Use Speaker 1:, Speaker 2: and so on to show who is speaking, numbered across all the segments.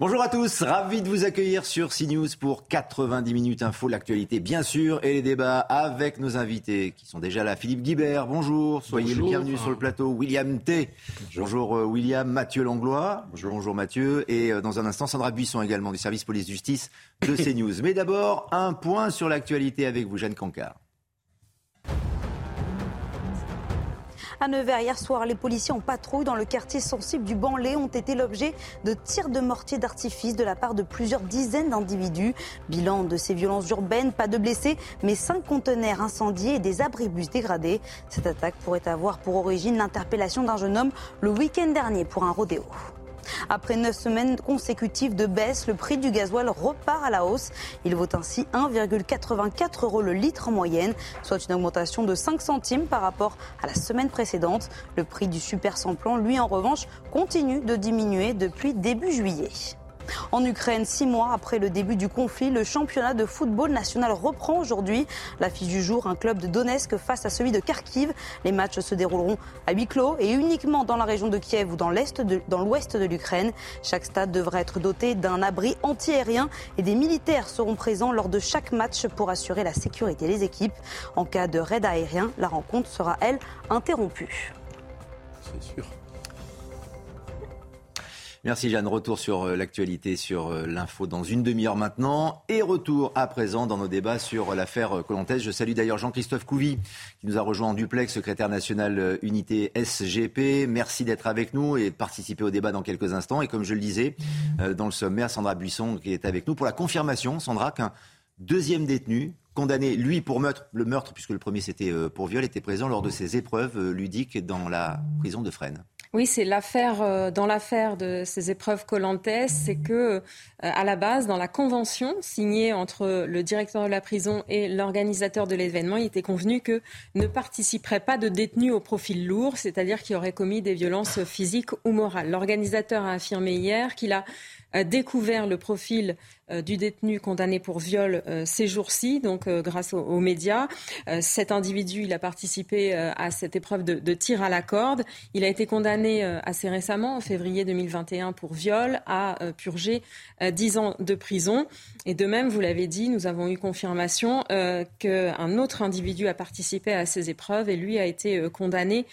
Speaker 1: Bonjour à tous, ravi de vous accueillir sur CNews pour 90 minutes info, l'actualité bien sûr, et les débats avec nos invités qui sont déjà là. Philippe Guibert, bonjour, soyez le bienvenu sur le plateau. William T. Bonjour, euh, William, Mathieu Langlois. Bonjour. Mathieu. Et euh, dans un instant, Sandra Buisson également du service police-justice de CNews. Mais d'abord, un point sur l'actualité avec vous, Jeanne Cancard.
Speaker 2: À Nevers, hier soir, les policiers en patrouille dans le quartier sensible du Banlé ont été l'objet de tirs de mortier d'artifice de la part de plusieurs dizaines d'individus. Bilan de ces violences urbaines, pas de blessés, mais cinq conteneurs incendiés et des abribus dégradés. Cette attaque pourrait avoir pour origine l'interpellation d'un jeune homme le week-end dernier pour un rodéo. Après neuf semaines consécutives de baisse, le prix du gasoil repart à la hausse. Il vaut ainsi 1,84 euros le litre en moyenne, soit une augmentation de 5 centimes par rapport à la semaine précédente. Le prix du super sans-plan, lui en revanche, continue de diminuer depuis début juillet. En Ukraine, six mois après le début du conflit, le championnat de football national reprend aujourd'hui. L'affiche du jour, un club de Donetsk face à celui de Kharkiv. Les matchs se dérouleront à huis clos et uniquement dans la région de Kiev ou dans l'ouest de, l'Ukraine. Chaque stade devra être doté d'un abri antiaérien et des militaires seront présents lors de chaque match pour assurer la sécurité des équipes. En cas de raid aérien, la rencontre sera, elle, interrompue.
Speaker 1: C'est sûr. Merci Jeanne. Retour sur euh, l'actualité, sur euh, l'info dans une demi-heure maintenant. Et retour à présent dans nos débats sur l'affaire euh, Colantès. Je salue d'ailleurs Jean-Christophe Couvi qui nous a rejoint en duplex, secrétaire national unité SGP. Merci d'être avec nous et de participer au débat dans quelques instants. Et comme je le disais dans le sommaire, Sandra Buisson qui est avec nous pour la confirmation, Sandra, qu'un deuxième détenu condamné, lui, pour meurtre, le meurtre, puisque le premier c'était pour viol, était présent lors de ses épreuves ludiques dans la prison de Fresnes.
Speaker 3: Oui, c'est l'affaire euh, dans l'affaire de ces épreuves Colantes, c'est que euh, à la base, dans la convention signée entre le directeur de la prison et l'organisateur de l'événement, il était convenu que ne participerait pas de détenus au profil lourd, c'est-à-dire qui auraient commis des violences physiques ou morales. L'organisateur a affirmé hier qu'il a découvert le profil euh, du détenu condamné pour viol euh, ces jours-ci, donc euh, grâce aux, médias. cet individu, il a participé à cette épreuve de, tir à la corde. Il a été condamné assez récemment, en février 2021, pour viol, à purger 10 ans de prison. Et de même, vous l'avez dit, nous avons eu confirmation qu'un autre individu a participé à ces épreuves et lui a été condamné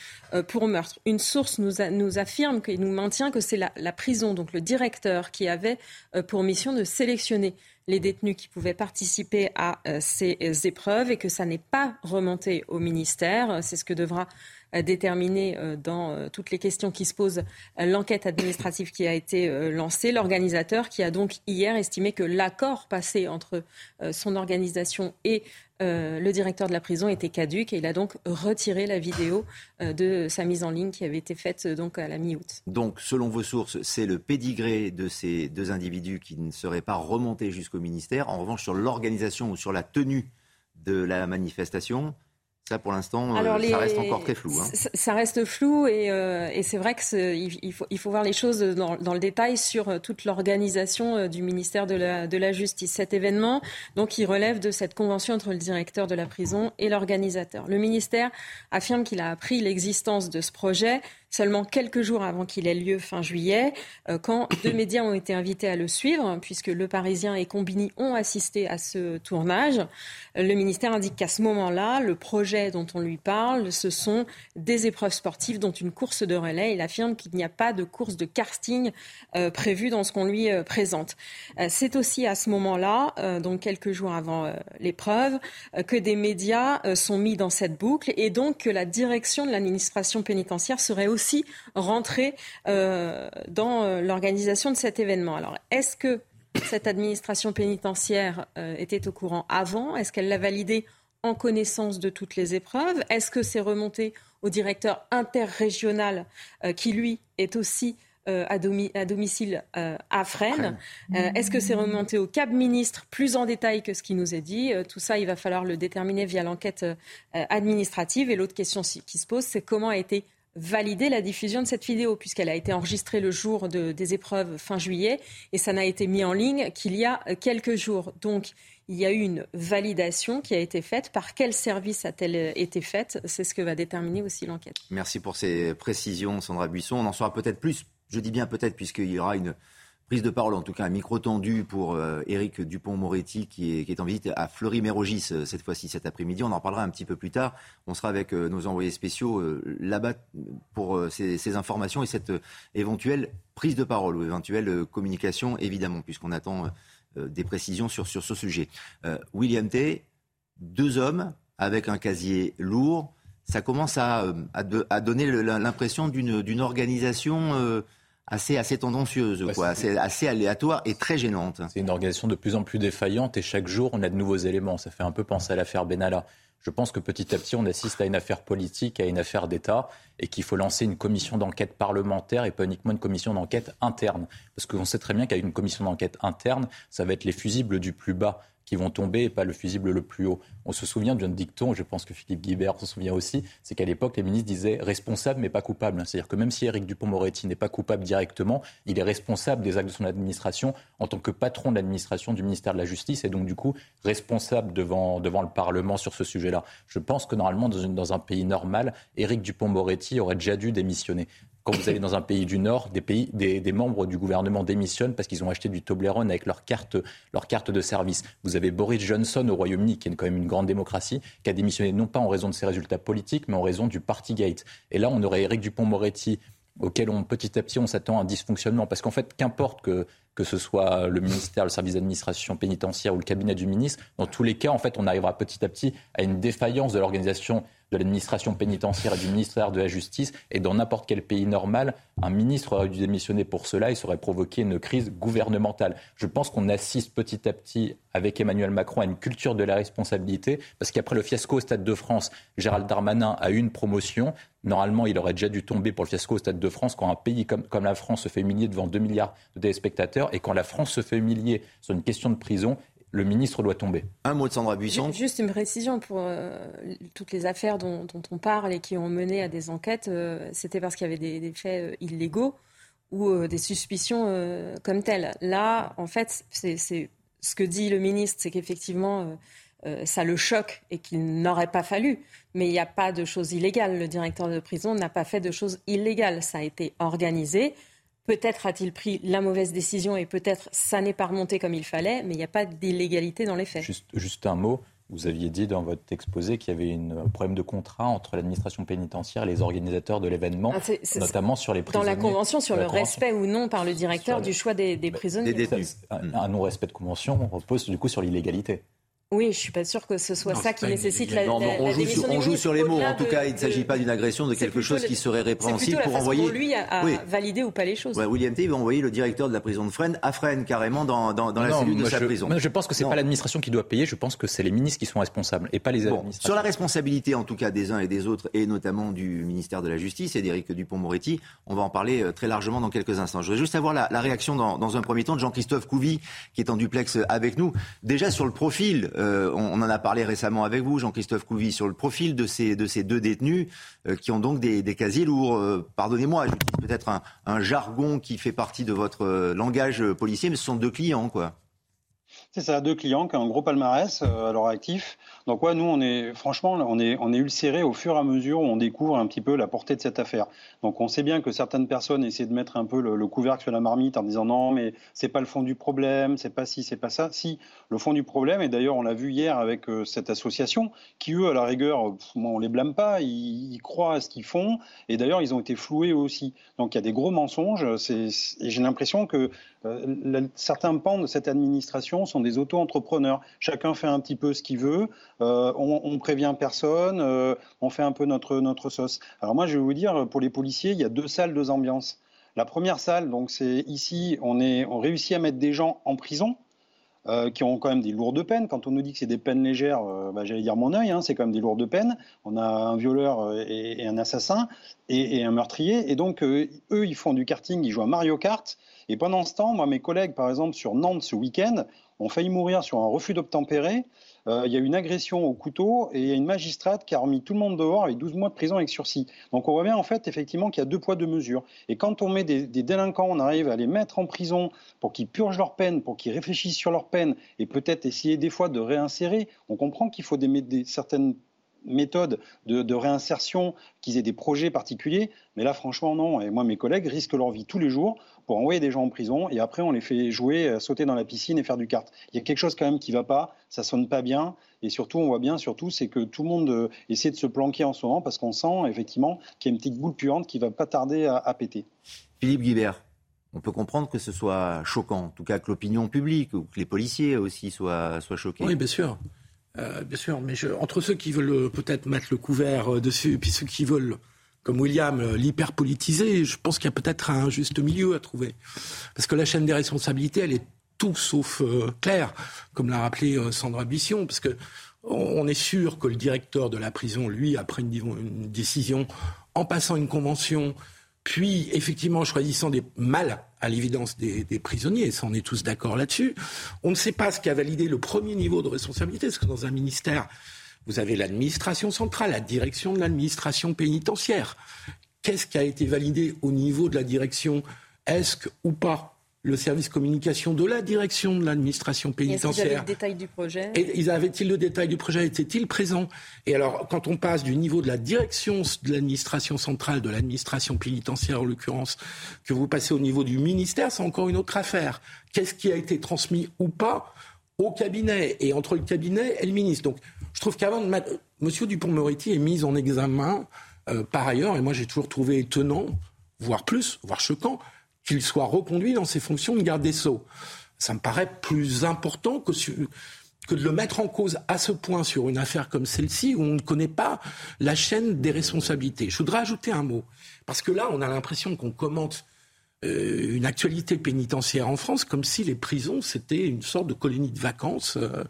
Speaker 3: pour meurtre. Une source nous, nous affirme et nous maintient que c'est la, la prison, donc le directeur, qui avait pour mission de sélectionner les détenus qui pouvaient participer à euh, ces euh, épreuves et que ça n'est pas remonté au ministère. C'est ce que devra euh, déterminer dans toutes les questions qui se posent l'enquête administrative qui a été lancée. L'organisateur qui a donc hier estimé que l'accord passé entre son organisation et euh, le directeur de la prison était caduque et il a donc retiré la vidéo euh, de sa mise en ligne qui avait été faite euh, donc à la mi-août.
Speaker 1: Donc, selon vos sources, c'est le pédigré de ces deux individus qui ne seraient pas remontés jusqu'au ministère. En revanche, sur l'organisation ou sur la tenue de la manifestation, ça, pour l'instant, euh, ça reste encore très flou. Hein.
Speaker 3: Ça reste flou et, euh, et c'est vrai qu'il il faut, il faut voir les choses dans, dans le détail sur euh, toute l'organisation du ministère de la, de la Justice. Cet événement, donc, il relève de cette convention entre le directeur de la prison et l'organisateur. Le ministère affirme qu'il a appris l'existence de ce projet seulement quelques jours avant qu'il ait lieu fin juillet, euh, quand deux médias ont été invités à le suivre, puisque Le Parisien et Combini ont assisté à ce tournage. Le ministère indique qu'à ce moment-là, le projet dont on lui parle, ce sont des épreuves sportives, dont une course de relais. Il affirme qu'il n'y a pas de course de karting euh, prévue dans ce qu'on lui euh, présente. C'est aussi à ce moment-là, donc quelques jours avant l'épreuve, que des médias sont mis dans cette boucle et donc que la direction de l'administration pénitentiaire serait aussi euh, dans euh, l'organisation de cet événement. Alors, est-ce que cette administration pénitentiaire euh, était au courant avant? Est-ce qu'elle l'a validé en connaissance de toutes les épreuves Est-ce que c'est remonté au directeur interrégional euh, qui, lui, est aussi euh, à, domicile euh, à Fresnes? Est-ce que c'est remonté au Cap ministre plus en détail que ce qui nous est dit? Tout ça, il va falloir le déterminer via l'enquête administrative. Et l'autre question qui se pose, c'est comment a été validée la diffusion de cette vidéo, puisqu'elle a été enregistrée le jour des épreuves fin juillet, et ça n'a été mis en ligne qu'il y a quelques jours. Donc, il y a eu une validation qui a été faite. Par quel service a-t-elle été faite? C'est ce que va déterminer aussi l'enquête.
Speaker 1: Merci pour ces précisions, Sandra Buisson. On en saura peut-être plus, je dis bien peut-être, puisqu'il y aura une prise de parole, en tout cas un micro tendu pour euh, Éric Dupont-Moretti qui est, en visite à Fleury-Mérogis euh, cette fois-ci cet après-midi. On en parlera un petit peu plus tard. On sera avec euh, nos envoyés spéciaux là-bas pour ces, informations et cette éventuelle prise de parole ou éventuelle communication, évidemment, puisqu'on attend euh, des précisions sur, sur ce sujet. Euh, William T., deux hommes avec un casier lourd, ça commence à, euh, à, donner l'impression d'une organisation assez, assez tendancieuse, quoi, assez, assez, aléatoire et très gênante.
Speaker 4: C'est une organisation de plus en plus défaillante et chaque jour on a de nouveaux éléments. Ça fait un peu penser à l'affaire Benalla. Je pense que petit à petit, on assiste à une affaire politique, à une affaire d'État, et qu'il faut lancer une commission d'enquête parlementaire et pas uniquement une commission d'enquête interne. Parce qu'on sait très bien qu'avec une commission d'enquête interne, ça va être les fusibles du plus bas qui vont tomber et pas le fusible le plus haut. On se souvient d'un dicton, je pense que Philippe Guibert se souvient aussi, c'est qu'à l'époque, les ministres disaient responsable mais pas coupable. C'est-à-dire que même si Éric Dupont-Moretti n'est pas coupable directement, il est responsable des actes de son administration en tant que patron de l'administration du ministère de la Justice et donc du coup responsable devant, devant le Parlement sur ce sujet-là. Je pense que normalement, dans, dans un pays normal, Éric Dupont-Moretti aurait déjà dû démissionner quand vous allez dans un pays du Nord, des, pays, des, membres du gouvernement démissionnent parce qu'ils ont acheté du Toblerone avec leur carte, leur carte de service. Vous avez Boris Johnson au Royaume-Uni, qui est quand même une grande démocratie, qui a démissionné non pas en raison de ses résultats politiques, mais en raison du Partygate. Et là, on aurait Éric Dupont-Moretti, auquel on, petit à petit on s'attend à un dysfonctionnement. Parce qu'en fait, qu'importe que, que ce soit le ministère, le service d'administration pénitentiaire ou le cabinet du ministre, dans tous les cas, en fait, on arrivera petit à petit à une défaillance de l'organisation de l'administration pénitentiaire et du ministère de la Justice. Et dans n'importe quel pays normal, un ministre aurait dû démissionner pour cela et ça aurait provoqué une crise gouvernementale. Je pense qu'on assiste petit à petit avec Emmanuel Macron à une culture de la responsabilité, parce qu'après le fiasco au Stade de France, Gérald Darmanin a eu une promotion. Normalement, il aurait déjà dû tomber pour le fiasco au Stade de France quand un pays comme, comme la France se fait humilier devant 2 milliards de téléspectateurs et quand la France se fait humilier sur une question de prison le ministre doit tomber.
Speaker 1: Un mot de Sandra Buisson.
Speaker 3: Juste une précision pour euh, toutes les affaires dont, on parle et qui ont mené à des enquêtes, euh, c'était parce qu'il y avait des, faits euh, illégaux ou des suspicions comme telles. Là, en fait, c'est ce que dit le ministre, c'est qu'effectivement, ça le choque et qu'il n'aurait pas fallu. Mais il n'y a pas de choses illégales. Le directeur de prison n'a pas fait de choses illégales. Ça a été organisé. Peut-être a-t-il pris la mauvaise décision et peut-être ça n'est pas remonté comme il fallait, mais il n'y a pas d'illégalité dans les faits.
Speaker 4: Juste, un mot. Vous aviez dit dans votre exposé qu'il y avait un problème de contrat entre l'administration pénirentaire et les organisateurs de l'événement, ah, notamment sur les prisonniers.
Speaker 3: Dans la convention sur le respect ou non par le directeur du choix des, prisonniers.
Speaker 4: un non-respect de convention repose du coup sur l'illégalité.
Speaker 3: Oui, je ne suis pas sûr que ce soit ça qui nécessite la, non,
Speaker 1: on, joue sur, on joue sur les mots. En tout cas, il ne s'agit pas d'une agression, de quelque chose qui serait répréhensible
Speaker 3: pour
Speaker 1: envoyer.
Speaker 3: Pour lui à, valider ou pas les choses.
Speaker 1: Ouais, William T. va envoyer le directeur de la prison de Fresnes à Fresnes carrément dans, dans, dans la cellule de sa prison.
Speaker 4: je pense que c'est pas l'administration qui doit payer. Je pense que c'est les ministres qui sont responsables et pas les bon, administrations.
Speaker 1: Sur la responsabilité, en tout cas, des uns et des autres, et notamment du ministère de la Justice et d'Éric Dupont-Moretti, on va en parler euh, très largement dans quelques instants. Je voudrais juste avoir la, la réaction dans, dans, un premier temps de Jean-Christophe Couvi, qui est en duplex avec nous. Déjà sur le profil, euh, on, on en a parlé récemment avec vous, Jean-Christophe Couvi, sur le profil de ces, de ces deux détenus euh, qui ont donc des, casiers lourds. Euh, pardonnez-moi, j'utilise peut-être un, un, jargon qui fait partie de votre euh, langage policier, mais ce sont deux clients, quoi.
Speaker 5: C'est ça, deux clients qui ont un gros palmarès à leur actif. Donc ouais, nous on est franchement on est on est ulcéré au fur et à mesure où on découvre un petit peu la portée de cette affaire. Donc on sait bien que certaines personnes essaient de mettre un peu le, couvercle sur la marmite en disant non mais c'est pas le fond du problème, c'est pas si, c'est pas ça. Si le fond du problème et d'ailleurs on l'a vu hier avec euh, cette association qui eux à la rigueur on les blâme pas, ils, croient à ce qu'ils font et d'ailleurs ils ont été floués aussi. Donc il y a des gros mensonges. et j'ai l'impression que euh, certains pans de cette administration sont des auto-entrepreneurs. Chacun fait un petit peu ce qu'il veut. Euh, on, prévient personne, euh, on fait un peu notre, notre sauce. Alors moi, je vais vous dire, pour les policiers, il y a deux salles, deux ambiances. La première salle, donc c'est ici, on, est, on réussit à mettre des gens en prison. qui ont quand même des lourdes peines. Quand on nous dit que c'est des peines légères, bah, j'allais dire mon œil, hein, c'est quand même des lourdes peines. On a un violeur et, un assassin et, un meurtrier. Et donc, eux, ils font du karting, ils jouent à Mario Kart. Et pendant ce temps, moi, mes collègues, par exemple, sur Nantes ce week-end, ont failli mourir sur un refus d'obtempérer euh, il y a eu une agression au couteau et il y a une magistrate qui a remis tout le monde dehors avec 12 mois de prison avec sursis. Donc on voit bien en fait effectivement qu'il y a deux poids, deux mesures. Et quand on met des, délinquants, on arrive à les mettre en prison pour qu'ils purgent leur peine, pour qu'ils réfléchissent sur leur peine et peut-être essayer des fois de réinsérer, on comprend qu'il faut des, des certaines méthodes de, réinsertion, qu'ils aient des projets particuliers. Mais là, franchement, non. Et moi, mes collègues risquent leur vie tous les jours pour envoyer des gens en prison et après, on les fait jouer, euh, sauter dans la piscine et faire du kart. Il y a quelque chose quand même qui ne va pas, ça sonne pas bien. Et surtout, on voit bien, surtout, c'est que tout le monde euh, essaie de se planquer en ce moment parce qu'on sent effectivement qu'il y a une petite boule puante qui va pas tarder à, péter.
Speaker 1: Philippe Guibert. On peut comprendre que ce soit choquant, en tout cas que l'opinion publique ou que les policiers aussi soient, soient choqués.
Speaker 6: Oui, bien sûr. Euh, bien sûr, mais entre ceux qui veulent euh, peut-être mettre le couvert euh, dessus, et puis ceux qui veulent, comme William, l'hyper-politiser, je pense qu'il y a peut-être un juste milieu à trouver. Parce que la chaîne des responsabilités, elle est tout sauf claire, comme l'a rappelé Sandra Bisson, parce que on est sûr que le directeur de la prison, lui, a pris une décision en passant une convention puis effectivement choisissant des mal à l'évidence des, prisonniers, ça on est tous d'accord là-dessus. On ne sait pas ce qui a validé le premier niveau de responsabilité, parce que dans un ministère, vous avez l'administration centrale, la direction de l'administration pénitentiaire. Qu'est-ce qui a été validé au niveau de la direction Est-ce ou pas le service communication de la direction de l'administration pénitentiaire. Ils
Speaker 7: avaient le détail du projet?
Speaker 6: Et ils avaient-ils le détail du projet? Était-il présent Et alors, quand on passe du niveau de la direction de l'administration centrale, de l'administration pénitentiaire en l'occurrence, que vous passez au niveau du ministère, c'est encore une autre affaire. Qu'est-ce qui a été transmis ou pas au cabinet? Et entre le cabinet et le ministre. Donc, je trouve qu'avant de mettre... Monsieur Dupont-Moretti est mis en examen euh, par ailleurs, et moi j'ai toujours trouvé étonnant, voire plus, voire choquant, qu'il soit reconduit dans ses fonctions de garde des Sceaux. Ça me paraît plus important que, de le mettre en cause à ce point sur une affaire comme celle-ci où on ne connaît pas la chaîne des responsabilités. Je voudrais ajouter un mot, parce que là, on a l'impression qu'on commente euh, une actualité pénitentiaire en France comme si les prisons, c'était une sorte de colonie de vacances. Euh,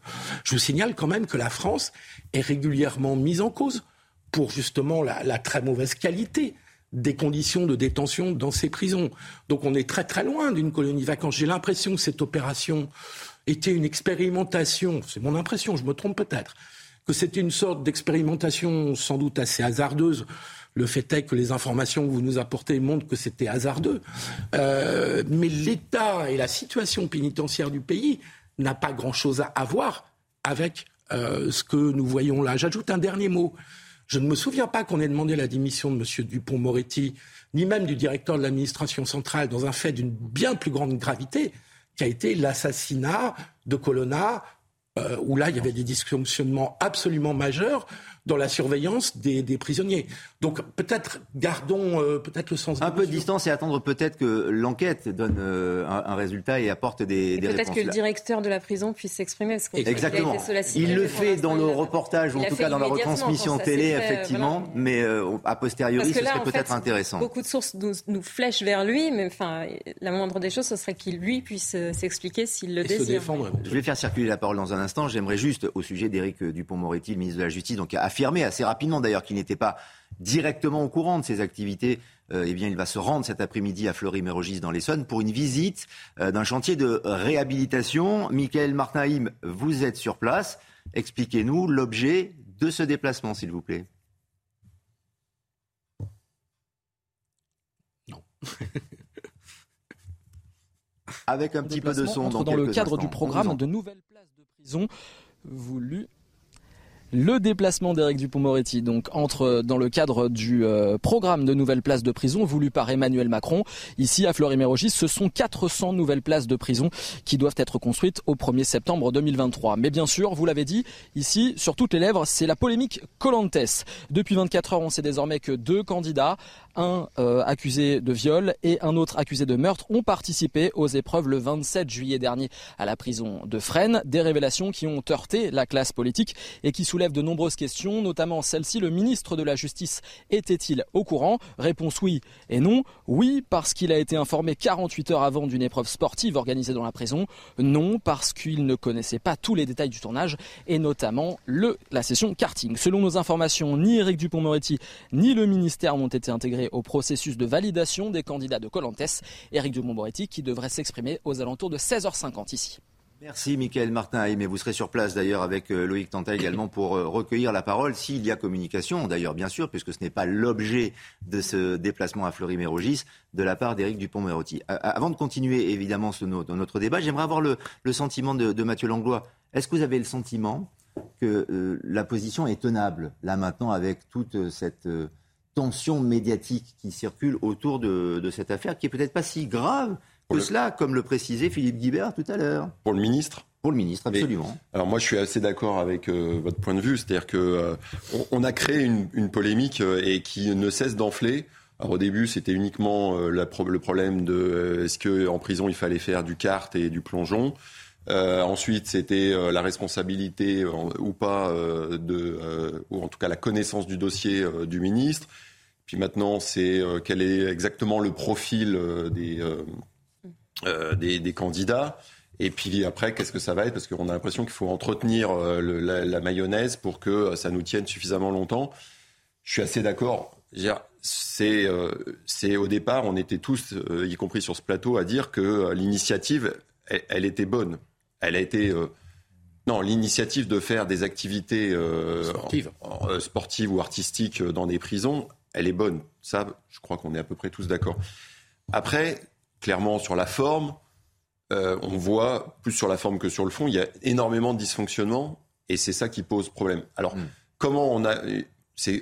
Speaker 6: je vous signale quand même que la France est régulièrement mise en cause pour justement la très mauvaise qualité des conditions de détention dans ces prisons. Donc on est très très loin d'une colonie vacante. J'ai l'impression que cette opération était une expérimentation, c'est mon impression, je me trompe peut-être, que c'était une sorte d'expérimentation sans doute assez hasardeuse. Le fait est que les informations que vous nous apportez montrent que c'était hasardeux. Euh, mais l'État et la situation pénitentiaire du pays n'a pas grand-chose à voir avec euh, ce que nous voyons là. J'ajoute un dernier mot. Je ne me souviens pas qu'on ait demandé la démission de M. Dupont-Moretti, ni même du directeur de l'administration centrale, dans un fait d'une bien plus grande gravité, qui a été l'assassinat de Colonna, euh, où là, il y avait des dysfonctionnements absolument majeurs dans la surveillance des, prisonniers. Donc peut-être gardons euh, peut-être le sens.
Speaker 1: Un peu de distance et attendre peut-être que l'enquête donne euh, un, résultat et apporte des, des
Speaker 7: Peut-être que le directeur de la prison puisse s'exprimer.
Speaker 1: Exactement. Il, le fait dans nos reportages, ou en tout cas dans la retransmission télé, effectivement, mais euh, a posteriori, ce serait peut-être intéressant.
Speaker 7: Beaucoup de sources nous, flèchent vers lui, mais enfin, la moindre des choses, ce serait qu'il lui puisse s'expliquer s'il le désire.
Speaker 1: Je vais faire circuler la parole dans un instant. J'aimerais juste, au sujet d'Éric Dupont-Moretti, le ministre de la Justice, donc à affirmé assez rapidement d'ailleurs qu'il n'était pas directement au courant de ces activités. Euh, eh bien, il va se rendre cet après-midi à Fleury-Mérogis dans l'Essonne pour une visite euh, d'un chantier de réhabilitation. Michael Martinheim, vous êtes sur place. Expliquez-nous l'objet de ce déplacement, s'il vous plaît.
Speaker 6: Non.
Speaker 1: Avec un petit peu de son.
Speaker 8: dans le cadre du programme de nouvelles places de prison voulues le déplacement d'Éric Dupont-Moretti donc entre dans le cadre du euh, programme de nouvelles places de prison voulu par Emmanuel Macron. Ici à Fleury-Mérogis, ce sont 400 nouvelles places de prison qui doivent être construites au 1er septembre 2023. Mais bien sûr, vous l'avez dit, ici sur toutes les lèvres, c'est la polémique Colantes. Depuis 24 heures, on sait désormais que deux candidats un euh, accusé de viol et un autre accusé de meurtre ont participé aux épreuves le 27 juillet dernier à la prison de Fresnes. Des révélations qui ont heurté la classe politique et qui soulèvent de nombreuses questions, notamment celle-ci, le ministre de la Justice était-il au courant? Réponse oui et non. Oui, parce qu'il a été informé 48 heures avant d'une épreuve sportive organisée dans la prison. Non, parce qu'il ne connaissait pas tous les détails du tournage et notamment la session karting. Selon nos informations, ni Éric Dupont-Moretti ni le ministère n'ont été intégrés au processus de validation des candidats de Colantes. Éric Dupont-Moretti qui devrait s'exprimer aux alentours de 16h50 ici.
Speaker 1: Merci Michael Martin. Vous serez sur place d'ailleurs avec euh, Loïc Tanta également pour euh, recueillir la parole s'il y a communication, d'ailleurs bien sûr, puisque ce n'est pas l'objet de ce déplacement à Fleury-Mérogis de la part d'Éric Dupont-Moretti. Avant de continuer évidemment ce, notre débat, j'aimerais avoir le, sentiment de, Mathieu Langlois. Est-ce que vous avez le sentiment que euh, la position est tenable là maintenant avec toute cette tension médiatique qui circule autour de, de cette affaire qui est peut-être pas si grave cela, comme le précisait Philippe Guibert tout à l'heure.
Speaker 9: Pour le ministre
Speaker 1: pour le ministre, absolument.
Speaker 9: alors moi, je suis assez d'accord avec euh, votre point de vue, c'est-à-dire que euh, on, a créé une, polémique euh, et qui ne cesse d'enfler. Alors au début, c'était uniquement le problème de est-ce que en prison il fallait faire du kart et du plongeon. Ensuite, c'était la responsabilité ou pas ou en tout cas la connaissance du dossier du ministre. Puis maintenant, c'est quel est exactement le profil des euh, des, candidats. Et puis après, qu'est-ce que ça va être? Parce qu'on a l'impression qu'il faut entretenir euh, la, mayonnaise pour que ça nous tienne suffisamment longtemps. Je suis assez d'accord. C'est euh, au départ, on était tous, y compris sur ce plateau, à dire que l'initiative, elle, était bonne. Elle a été non, l'initiative de faire des activités sportives ou artistiques dans des prisons, elle est bonne. Ça, je crois qu'on est à peu près tous d'accord. Après, clairement sur la forme, euh, on voit, plus sur la forme que sur le fond, il y a énormément de dysfonctionnements et c'est ça qui pose problème. Alors, hmm. comment on a.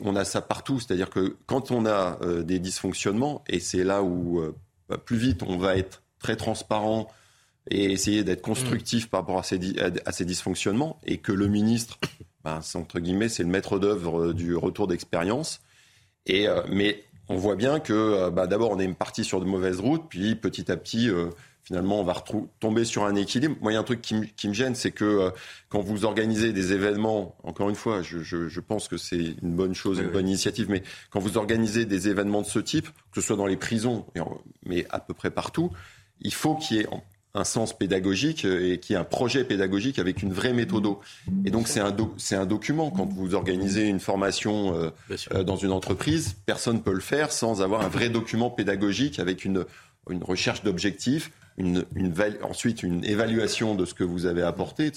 Speaker 9: On a ça partout, c'est-à-dire que quand on a euh, des dysfonctionnements, et c'est là où euh, bah, plus vite on va être très transparent et essayer d'être constructif par rapport à ces, à ces, dysfonctionnements, et que le ministre, ben, entre guillemets, c'est le maître d'œuvre du retour d'expérience. Et, mais on voit bien que euh, bah, d'abord on est parti sur de mauvaises routes, puis petit à petit, euh, finalement, on va tomber sur un équilibre. Moi, il y a un truc qui, me gêne, c'est que euh, quand vous organisez des événements, encore une fois, je, pense que c'est une bonne chose, une bonne initiative, mais quand vous organisez des événements de ce type, que ce soit dans les prisons, mais à peu près partout, il faut qu'il y ait un sens pédagogique et qui est un projet pédagogique avec une vraie méthode. Et donc c'est un, c'est un document. Quand vous organisez une formation euh, euh, dans une entreprise, personne ne peut le faire sans avoir un vrai document pédagogique avec une, une recherche d'objectifs, une, une, ensuite une évaluation de ce que vous avez apporté.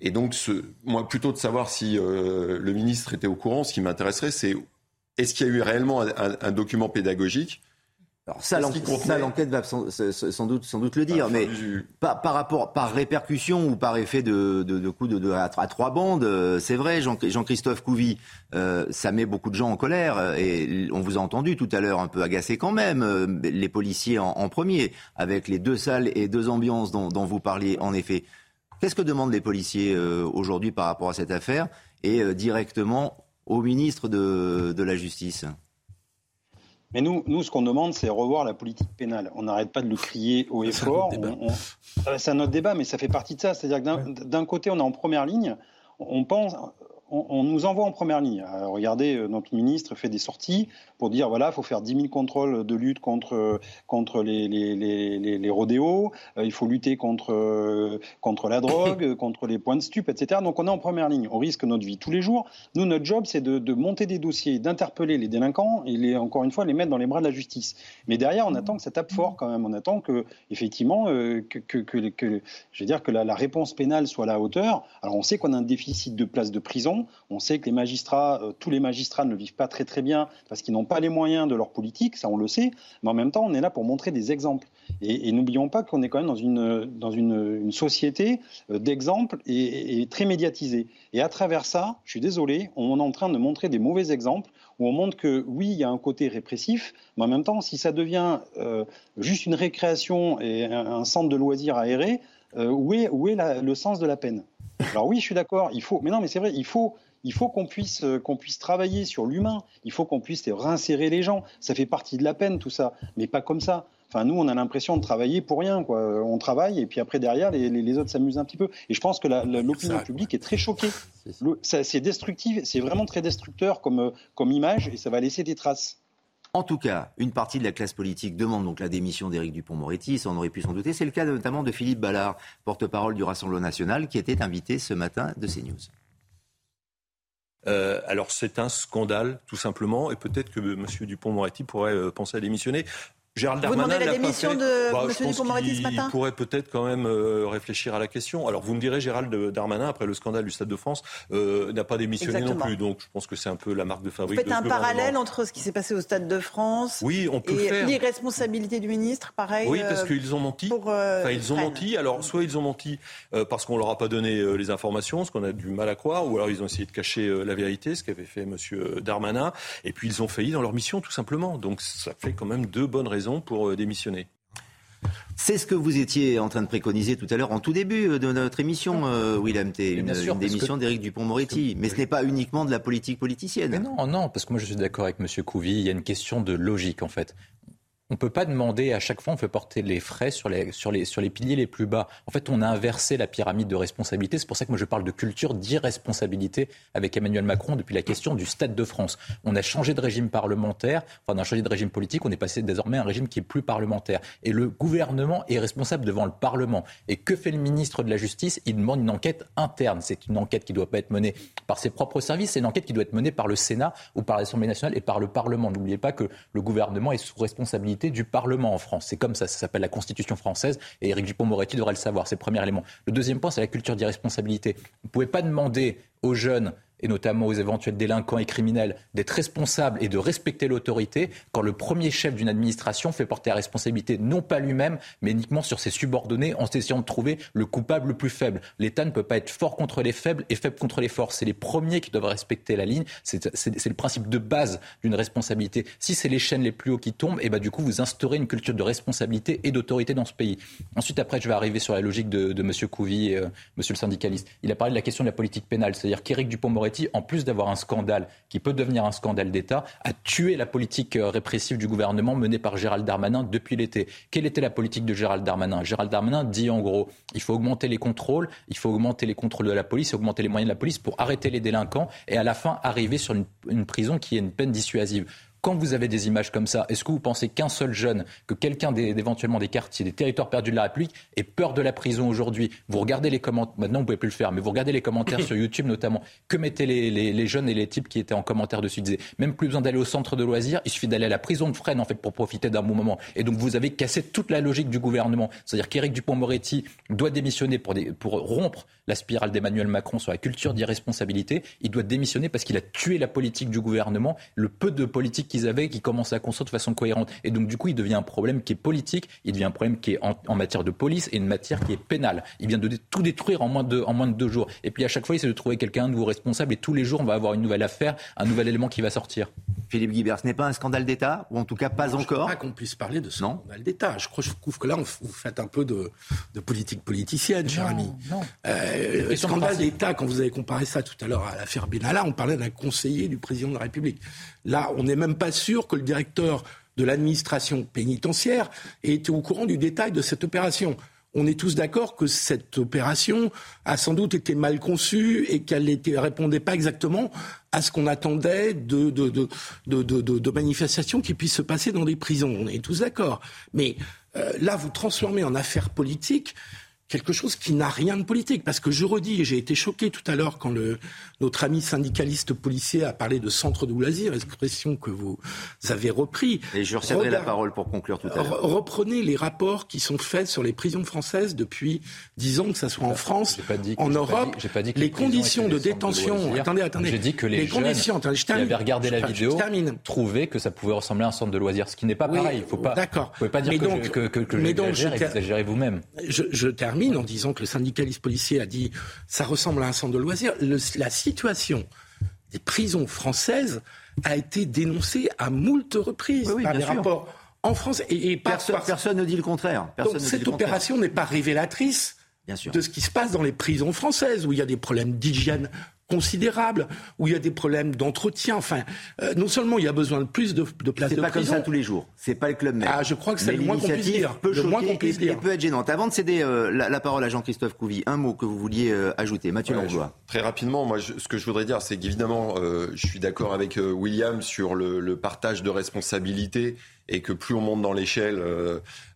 Speaker 9: Et donc, ce, moi, plutôt de savoir si euh, le ministre était au courant, ce qui m'intéresserait, c'est est-ce qu'il y a eu réellement un document pédagogique
Speaker 1: alors ça, l'enquête va sans, doute, sans doute le dire, mais par, rapport, par répercussion ou par effet de, de, coup de, à, trois bandes, euh, c'est vrai, Jean-Christophe Couvi, euh, ça met beaucoup de gens en colère et on vous a entendu tout à l'heure un peu agacé quand même, euh, les policiers en, premier, avec les deux salles et deux ambiances dont, dont vous parliez en effet. Qu'est-ce que demandent les policiers aujourd'hui par rapport à cette affaire et directement au ministre de, de la Justice?
Speaker 5: Mais nous, nous ce qu'on demande, c'est revoir la politique pénale. On n'arrête pas de le crier haut et fort. C'est un notre débat, mais ça fait partie de ça. C'est-à-dire que d'un côté, on est en première ligne. On pense, on, nous envoie en première ligne. Euh, regardez, euh, notre ministre fait des sorties pour dire voilà, il faut faire 10 000 contrôles de lutte contre, contre les, les, les, les rodéos, euh, il faut lutter contre, contre la drogue, contre les points de stup, etc. Donc on est en première ligne, on risque notre vie tous les jours. Nous, notre job, c'est de, de, monter des dossiers, d'interpeller les délinquants et les, encore une fois les mettre dans les bras de la justice. Mais derrière, on attend que ça tape fort quand même. On attend que, effectivement, que, que, que, je veux dire, que la, la réponse pénale soit à la hauteur. Alors on sait qu'on a un déficit de places de prison. On sait que les magistrats, euh, tous les magistrats ne vivent pas très très bien parce qu'ils n'ont pas les moyens de leur politique, ça on le sait. Mais en même temps, on est là pour montrer des exemples. Et, n'oublions pas qu'on est quand même dans une, dans une, société euh, d'exemples et, très médiatisée. Et à travers ça, je suis désolé, on est en train de montrer des mauvais exemples où on montre que oui, il y a un côté répressif, mais en même temps, si ça devient euh, juste une récréation et un, centre de loisirs aéré, où est, où est le sens de la peine? Alors oui, je suis d'accord, il faut, mais non, mais c'est vrai, il faut, Il faut qu'on puisse, euh, qu'on puisse travailler sur l'humain. Il faut qu'on puisse réinsérer les gens. Ça fait partie de la peine, tout ça. Mais pas comme ça. Enfin, nous, on a l'impression de travailler pour rien. Quoi. On travaille et puis après, derrière, les, les autres s'amusent un petit peu. Et je pense que l'opinion publique est très choquée. C'est destructif, c'est vraiment très destructeur comme, euh, comme image et ça va laisser des traces.
Speaker 1: En tout cas, une partie de la classe politique demande donc la démission d'Éric Dupont-Moretti, ça on aurait pu s'en douter. C'est le cas notamment de Philippe Ballard, porte-parole du Rassemblement national, qui était invité ce matin de CNews.
Speaker 10: Euh, alors c'est un scandale, tout simplement, et peut-être que M. Dupont-Moretti pourrait euh, penser à démissionner.
Speaker 11: Gérald Darmanin vous demandez la démission de bah, M. Dupond-Moretti ce matin
Speaker 10: Il pourrait peut-être quand même euh, réfléchir à la question. Alors vous me direz, Gérald Darmanin, après le scandale du Stade de France, euh, n'a pas démissionné non plus. Donc je pense que c'est un peu la marque de fabrique.
Speaker 11: Vous faites un parallèle entre ce qui s'est passé au Stade de France
Speaker 10: oui, on peut
Speaker 11: et l'irresponsabilité du ministre, pareil
Speaker 10: Oui, parce euh, qu'ils ont menti. enfin, ils ont menti. Alors soit ils ont menti parce qu'on leur a pas donné les informations, ce qu'on a du mal à croire, ou alors ils ont essayé de cacher la vérité, ce qu'avait fait M. Darmanin. Et puis ils ont failli dans leur mission, tout simplement. Donc ça fait quand même deux bonnes raisons pour démissionner.
Speaker 1: C'est ce que vous étiez en train de préconiser tout à l'heure en tout début euh, de notre émission, euh, Willem T, une, une démission d'Éric Dupont-Moretti. Mais ce n'est pas uniquement de la politique politicienne.
Speaker 4: Mais non, non, parce que moi je suis d'accord avec M. Couvi, il y a une question de logique en fait on ne peut pas demander à chaque fois, on fait porter les frais sur les, sur, les, sur les piliers les plus bas. En fait, on a inversé la pyramide de responsabilité. C'est pour ça que moi je parle de culture d'irresponsabilité avec Emmanuel Macron depuis la question du Stade de France. On a changé de régime parlementaire, enfin on a changé de régime politique, on est passé désormais à un régime qui est plus parlementaire. Et le gouvernement est responsable devant le Parlement. Et que fait le ministre de la Justice? Il demande une enquête interne. C'est une enquête qui ne doit pas être menée par ses propres services, c'est une enquête qui doit être menée par le Sénat ou par l'Assemblée nationale et par le Parlement. N'oubliez pas que le gouvernement est sous responsabilité du Parlement en France. C'est comme ça, ça s'appelle la Constitution française et Éric Dupont-Moretti devrait le savoir, c'est le premier élément. Le deuxième point, c'est la culture d'irresponsabilité. Vous ne pouvez pas demander aux jeunes et notamment aux éventuels délinquants et criminels, d'être responsables et de respecter l'autorité quand le premier chef d'une administration fait porter la responsabilité non pas lui-même, mais uniquement sur ses subordonnés en essayant de trouver le coupable le plus faible. L'État ne peut pas être fort contre les faibles et faible contre les forts. C'est les premiers qui doivent respecter la ligne. C'est le principe de base d'une responsabilité. Si c'est les chaînes les plus hauts qui tombent, et eh ben du coup vous instaurez une culture de responsabilité et d'autorité dans ce pays. Ensuite, après, je vais arriver sur la logique de, de M. Couvi euh, M. le syndicaliste. Il a parlé de la question de la politique pénale, c'est-à-dire qu'Éric Dupont-Moretti en plus d'avoir un scandale qui peut devenir un scandale d'État, a tué la politique euh, répressive du gouvernement menée par Gérald Darmanin depuis l'été. Quelle était la politique de Gérald Darmanin? Gérald Darmanin dit en gros, il faut augmenter les contrôles, il faut augmenter les contrôles de la police, augmenter les moyens de la police pour arrêter les délinquants et à la fin arriver sur une prison qui est une peine dissuasive quand vous avez des images comme ça, est-ce que vous pensez qu'un seul jeune, que quelqu'un éventuellement des quartiers, des territoires perdus de la République ait peur de la prison aujourd'hui? Vous regardez les commentaires, maintenant vous pouvez plus le faire, mais vous regardez les commentaires sur YouTube notamment, que mettaient les, jeunes et les types qui étaient en commentaire dessus, ils disaient même plus besoin d'aller au centre de loisirs, il suffit d'aller à la prison de Fresnes en fait pour profiter d'un bon moment. Et donc vous avez cassé toute la logique du gouvernement, c'est-à-dire qu'Éric Dupont-Moretti doit démissionner pour, pour rompre la spirale d'Emmanuel Macron sur la culture d'irresponsabilité, il doit démissionner parce qu'il a tué la politique du gouvernement, le peu de politique qu'ils avaient, qui commencent à construire de façon cohérente. Et donc, du coup, il devient un problème qui est politique, il devient un problème qui est en, matière de police et une matière qui est pénale. Il vient de tout détruire en moins de, en moins de deux jours. Et puis, à chaque fois, il essaie de trouver quelqu'un de nouveau responsable. Et tous les jours, on va avoir une nouvelle affaire, un nouvel élément qui va sortir.
Speaker 1: Philippe Guibert, ce n'est pas un scandale d'État, ou en tout cas pas encore Je ne
Speaker 6: pas qu'on puisse parler de scandale d'État. Je, crois, je trouve que là, vous faites un peu de, politique politicienne, cher ami. Non. Euh, scandale d'État, quand vous avez comparé ça tout à l'heure à l'affaire Benalla, on parlait d'un conseiller du président de la République. Là, on n'est même pas sûr que le directeur de l'administration pénitentiaire ait été au courant du détail de cette opération. On est tous d'accord que cette opération a sans doute été mal conçue et qu'elle ne répondait pas exactement à ce qu'on attendait de, de, manifestations qui puissent se passer dans des prisons. On est tous d'accord. Mais euh, là, vous transformez en affaire politique quelque chose qui n'a rien de politique. Parce que je redis, et j'ai été choqué tout à l'heure quand le, notre ami syndicaliste policier a parlé de centre de loisirs, expression que vous avez repris.
Speaker 1: Et je recevrai la parole pour conclure tout à l'heure.
Speaker 6: Reprenez les rapports qui sont faits sur les prisons françaises depuis dix ans, que ce soit en France, en Europe.
Speaker 4: Pas dit, que
Speaker 6: les, conditions de détention.
Speaker 4: attendez, attendez. J'ai dit que les, jeunes conditions. Attendez, je termine, qui avaient regardé la vidéo trouvaient que ça pouvait ressembler à un centre de loisirs, ce qui n'est pas pareil. Il faut pas. D'accord. Vous pouvez pas dire mais que, donc, que, que, que, et vous vous-même.
Speaker 6: Je, je termine en disant que le syndicaliste policier a dit ça ressemble à un centre de loisirs. Le, la situation des prisons françaises a été dénoncée à moult reprises par les rapports en France.
Speaker 1: Et, personne, ne dit le contraire.
Speaker 6: donc cette opération n'est pas révélatrice de ce qui se passe dans les prisons françaises, où il y a des problèmes d'hygiène considérable, où il y a des problèmes d'entretien. Enfin, euh, non seulement il y a besoin de plus de, de places de
Speaker 1: prison. C'est pas comme ça tous les jours. C'est pas le club même.
Speaker 6: Ah, je crois que c'est le moins qu'on puisse dire.
Speaker 1: Peut
Speaker 6: le moins qu'on
Speaker 1: puisse dire. Et peut être gênante. Avant de céder euh, la, parole à Jean-Christophe Couvi, un mot que vous vouliez euh, ajouter, Mathieu ouais,
Speaker 9: Très rapidement, moi, ce que je voudrais dire, c'est qu'évidemment, je suis d'accord avec William sur le, le, partage de responsabilités et que plus on monte dans l'échelle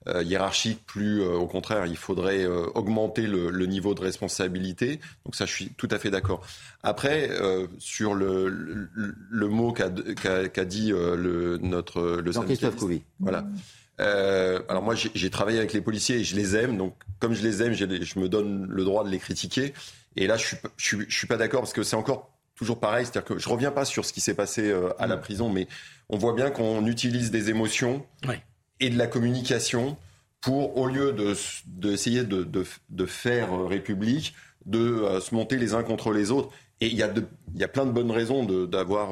Speaker 9: euh, euh, hiérarchique, plus euh, au contraire il faudrait augmenter le, niveau de responsabilité. Donc ça, je suis tout à fait d'accord. Après, sur le, le, mot qu'a dit le, notre
Speaker 1: le Jean-Christophe Couvi.
Speaker 9: Voilà. alors moi, j'ai travaillé avec les policiers et je les aime. Donc comme je les aime, je me donne le droit de les critiquer. Et là, je suis, je suis, je suis pas d'accord parce que c'est encore toujours pareil, c'est-à-dire que je reviens pas sur ce qui s'est passé euh, à la mm. prison, mais on voit bien qu'on utilise des émotions et de la communication pour, au lieu d'essayer de, de, de, faire euh, République, de euh, se monter les uns contre les autres. Et il y, a y a plein de bonnes raisons d'avoir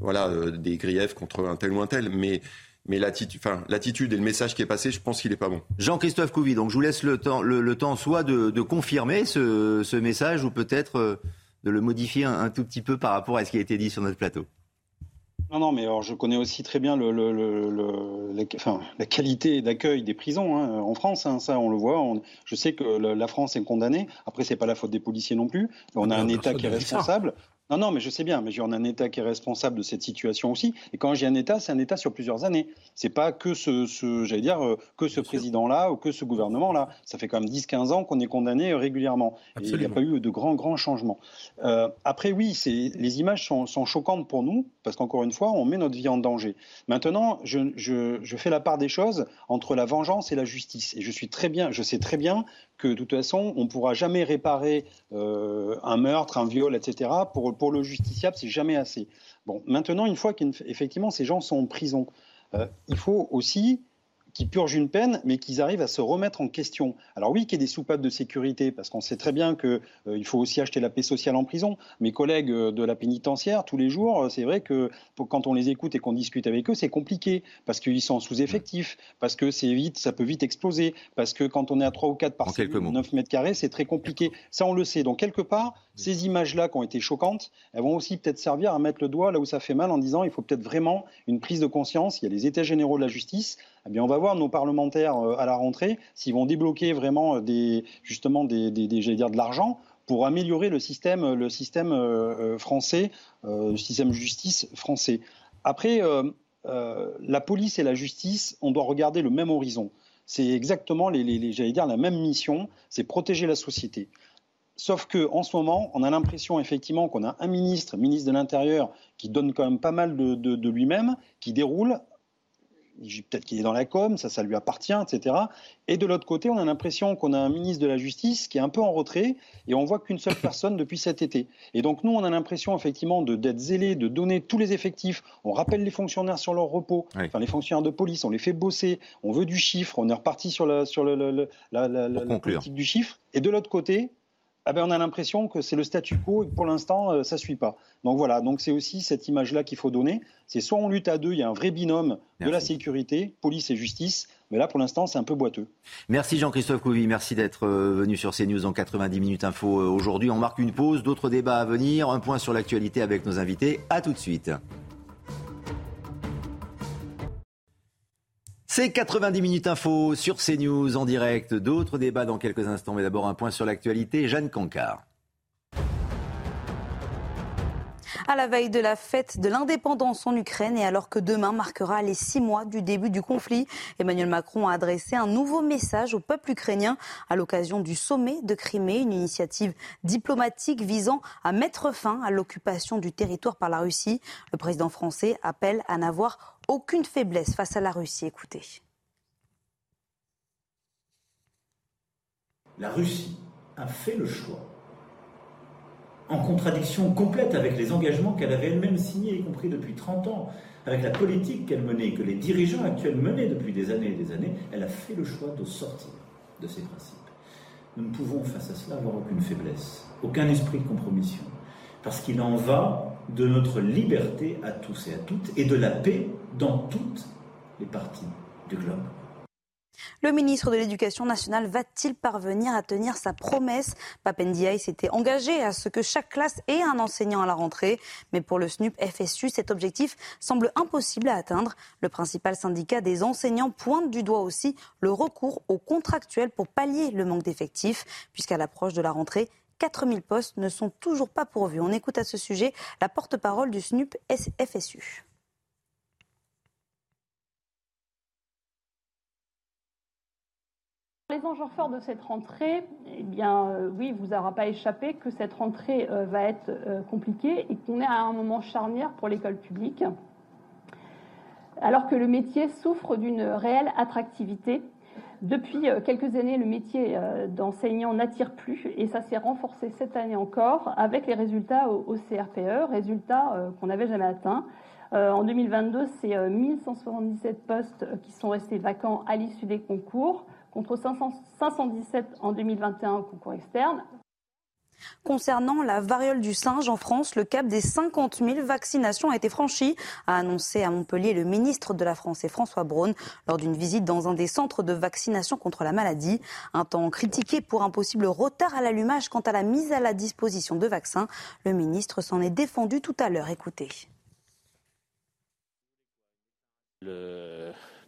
Speaker 9: voilà, des griefs contre un tel ou un tel, mais mais l'attitude, l'attitude et le message qui est passé, je pense qu'il n'est pas bon.
Speaker 1: Jean-Christophe Couvi, donc je vous laisse le temps, le, temps soit de, de confirmer ce, message ou peut-être de le modifier un, tout petit peu par rapport à ce qui a été dit sur notre plateau.
Speaker 5: Non, non, mais alors je connais aussi très bien le, la, qualité d'accueil des prisons hein, en France. Hein, ça, on le voit. je sais que la France est condamnée. Après, c'est pas la faute des policiers non plus. On a un État qui est responsable. Non, non, mais je sais bien, mais a un État qui est responsable de cette situation aussi. Et quand j'ai un État, c'est un État sur plusieurs années. C'est pas que ce, ce j'allais dire, euh, que ce président-là ou que ce gouvernement-là. Ça fait quand même 10-15 ans qu'on est condamné euh, régulièrement. Et il n'y a pas eu de grands, grands changements. Euh, après, oui, les images sont, sont, choquantes pour nous, parce qu'encore une fois, on met notre vie en danger. Maintenant, je, je, je fais la part des choses entre la vengeance et la justice. Et je suis très bien, je sais très bien que de toute façon, on ne pourra jamais réparer euh, un meurtre, un viol, etc. Pour, le justiciable, c'est jamais assez. Bon, maintenant, une fois qu'effectivement ces gens sont en prison, euh, il faut aussi qui purgent une peine, mais qu'ils arrivent à se remettre en question. Alors oui, qu'il y ait des soupapes de sécurité, parce qu'on sait très bien qu'il euh, faut aussi acheter la paix sociale en prison. Mes collègues euh, de la pénitentiaire, tous les jours, euh, c'est vrai que quand on les écoute et qu'on discute avec eux, c'est compliqué, parce qu'ils sont sous-effectifs, parce que c'est vite, ça peut vite exploser, parce que quand on est à 3 ou 4 par 9 mètres carrés, c'est très compliqué. Ça, on le sait. Donc quelque part, ces images-là qui ont été choquantes, elles vont aussi peut-être servir à mettre le doigt là où ça fait mal en disant il faut peut-être vraiment une prise de conscience. Il y a les états généraux de la justice. Eh on va voir nos parlementaires euh, à la rentrée s'ils vont débloquer vraiment euh, justement de l'argent pour améliorer le système, euh, français, le système justice français. Après, la police et la justice, on doit regarder le même horizon. C'est exactement, la même mission, c'est protéger la société. Sauf que en ce moment, on a l'impression effectivement qu'on a un ministre, ministre de l'Intérieur, qui donne quand même pas mal de, lui-même, qui déroule. Peut-être qu'il est dans la com, ça, ça lui appartient, etc. Et de l'autre côté, on a l'impression qu'on a un ministre de la Justice qui est un peu en retrait, et on voit qu'une seule personne depuis cet été. Et donc nous, on a l'impression effectivement d'être zélé, de donner tous les effectifs. On rappelle les fonctionnaires sur leur repos, enfin les fonctionnaires de police, on les fait bosser. On veut du chiffre, on est reparti sur la sur le, la, la politique du chiffre. Et de l'autre côté, ah ben on a l'impression que c'est le statu quo et que pour l'instant, euh, ça ne suit pas. Donc voilà, donc c'est aussi cette image-là qu'il faut donner. C'est soit on lutte à deux, il y a un vrai binôme de la sécurité, police et justice, mais là pour l'instant c'est un peu boiteux.
Speaker 1: Merci Jean-Christophe Couvi, merci d'être euh, venu sur CNews en 90 minutes info euh, aujourd'hui. On marque une pause, d'autres débats à venir, un point sur l'actualité avec nos invités. À tout de suite. C'est 90 minutes info sur CNews en direct. D'autres débats dans quelques instants, mais d'abord un point sur l'actualité. Jeanne Cancard.
Speaker 2: À la veille de la fête de l'indépendance en Ukraine et alors que demain marquera les six mois du début du conflit, Emmanuel Macron a adressé un nouveau message au peuple ukrainien à l'occasion du sommet de Crimée, une initiative diplomatique visant à mettre fin à l'occupation du territoire par la Russie. Le président français appelle à n'avoir aucune faiblesse face à la Russie. Écoutez.
Speaker 12: La Russie a fait le choix, en contradiction complète avec les engagements qu'elle avait elle-même signés, y compris depuis 30 ans, avec la politique qu'elle menait, que les dirigeants actuels menaient depuis des années et des années, elle a fait le choix de sortir de ces principes. Nous ne pouvons face à cela avoir aucune faiblesse, aucun esprit de compromission, parce qu'il en va de notre liberté à tous et à toutes et de la paix dans toutes les parties du globe.
Speaker 2: Le ministre de l'Éducation nationale va-t-il parvenir à tenir sa promesse? Papendiaï s'était engagé à ce que chaque classe ait un enseignant à la rentrée. Mais pour le SNUP FSU, cet objectif semble impossible à atteindre. Le principal syndicat des enseignants pointe du doigt aussi le recours aux contractuels pour pallier le manque d'effectifs, puisqu'à l'approche de la rentrée, 4000 postes ne sont toujours pas pourvus. On écoute à ce sujet la porte-parole du SNUP FSU.
Speaker 13: Les enjeux forts de cette rentrée, eh bien, euh, oui, vous aura pas échappé que cette rentrée euh, va être euh, compliquée et qu'on est à un moment charnière pour l'école publique, alors que le métier souffre d'une réelle attractivité depuis euh, quelques années, le métier d'enseignant n'attire plus et ça s'est renforcé cette année encore avec les résultats au, CRPE, résultats qu'on n'avait jamais atteints. En 2022, c'est 1177 postes qui sont restés vacants à l'issue des concours, contre 517 en 2021 au concours externe.
Speaker 2: Concernant la variole du singe en France, le cap des 50 000 vaccinations a été franchi, a annoncé à Montpellier le ministre de la France et François Braun lors d'une visite dans un des centres de vaccination contre la maladie. Un temps critiqué pour un possible retard à l'allumage quant à la mise à la disposition de vaccins. Le ministre s'en est défendu tout à l'heure. Écoutez.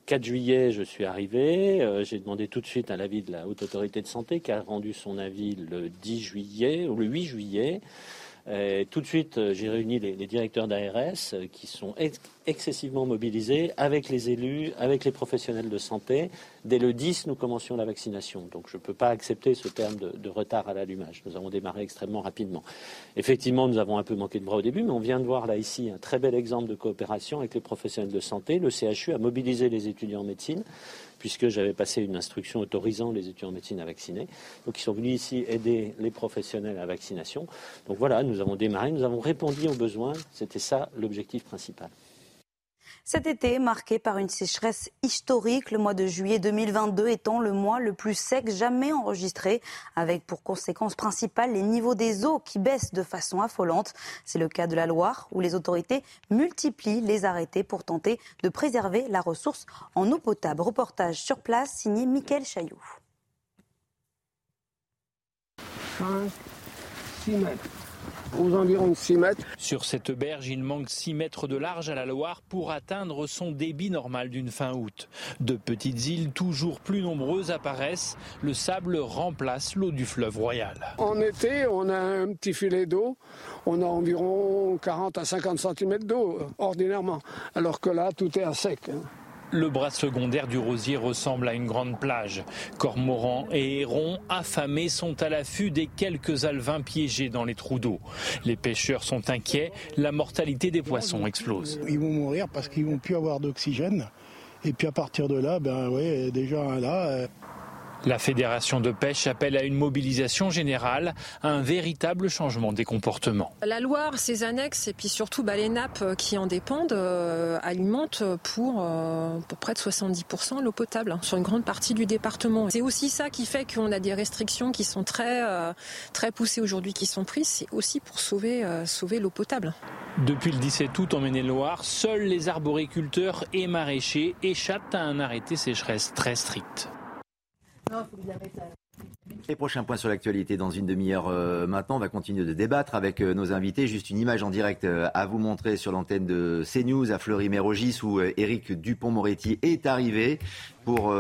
Speaker 14: 4 juillet, je suis arrivé. Euh, j'ai demandé tout de suite un avis de la Haute Autorité de Santé qui a rendu son avis le 10 juillet ou le 8 juillet. Tout de suite, euh, j'ai réuni les, directeurs d'ARS euh, qui sont excessivement mobilisés avec les élus, avec les professionnels de santé. Dès le 10, nous commencions la vaccination. Donc je ne peux pas accepter ce terme de, retard à l'allumage. Nous avons démarré extrêmement rapidement. Effectivement, nous avons un peu manqué de bras au début, mais on vient de voir là ici un très bel exemple de coopération avec les professionnels de santé. Le CHU a mobilisé les étudiants en médecine puisque j'avais passé une instruction autorisant les étudiants en médecine à vacciner. Donc ils sont venus ici aider les professionnels à vaccination. Donc voilà, nous avons démarré, nous avons répondu aux besoins. C'était ça l'objectif principal.
Speaker 2: Cet été, marqué par une sécheresse historique, le mois de juillet 2022 étant le mois le plus sec jamais enregistré, avec pour conséquence principale les niveaux des eaux qui baissent de façon affolante. C'est le cas de la Loire, où les autorités multiplient les arrêtés pour tenter de préserver la ressource en eau potable. Reportage sur place signé Mickaël Chailloux.
Speaker 15: Aux environs de 6 mètres.
Speaker 16: Sur cette berge, il manque 6 mètres de large à la Loire pour atteindre son débit normal d'une fin août. De petites îles toujours plus nombreuses apparaissent. Le sable remplace l'eau du fleuve Royal.
Speaker 15: En été, on a un petit filet d'eau. On a environ 40 à 50 cm d'eau ordinairement. Alors que là, tout est à sec.
Speaker 16: Le bras secondaire du Rosier ressemble à une grande plage. Cormorans et hérons affamés sont à l'affût des quelques alevins piégés dans les trous d'eau. Les pêcheurs sont inquiets, la mortalité des poissons explose.
Speaker 15: Ils vont mourir parce qu'ils vont plus avoir d'oxygène. Et puis à partir de là, ben ouais, déjà là, euh,
Speaker 16: la Fédération de pêche appelle à une mobilisation générale, un véritable changement des comportements.
Speaker 3: La Loire, ses annexes et puis surtout bah, les nappes qui en dépendent euh, alimentent pour, euh, pour, près de 70% l'eau potable hein, sur une grande partie du département. C'est aussi ça qui fait qu'on a des restrictions qui sont très, euh, très poussées aujourd'hui, qui sont prises. C'est aussi pour sauver, sauver l'eau potable.
Speaker 16: Depuis le 17 août en Maine-et-Loire, seuls les arboriculteurs et maraîchers échappent à un arrêté sécheresse très strict.
Speaker 1: Les prochains points sur l'actualité dans une demi-heure euh, maintenant. On va continuer de débattre avec euh, nos invités. Juste une image en direct euh, à vous montrer sur l'antenne de CNews à Fleury-Mérogis où Éric Dupont-Moretti est arrivé pour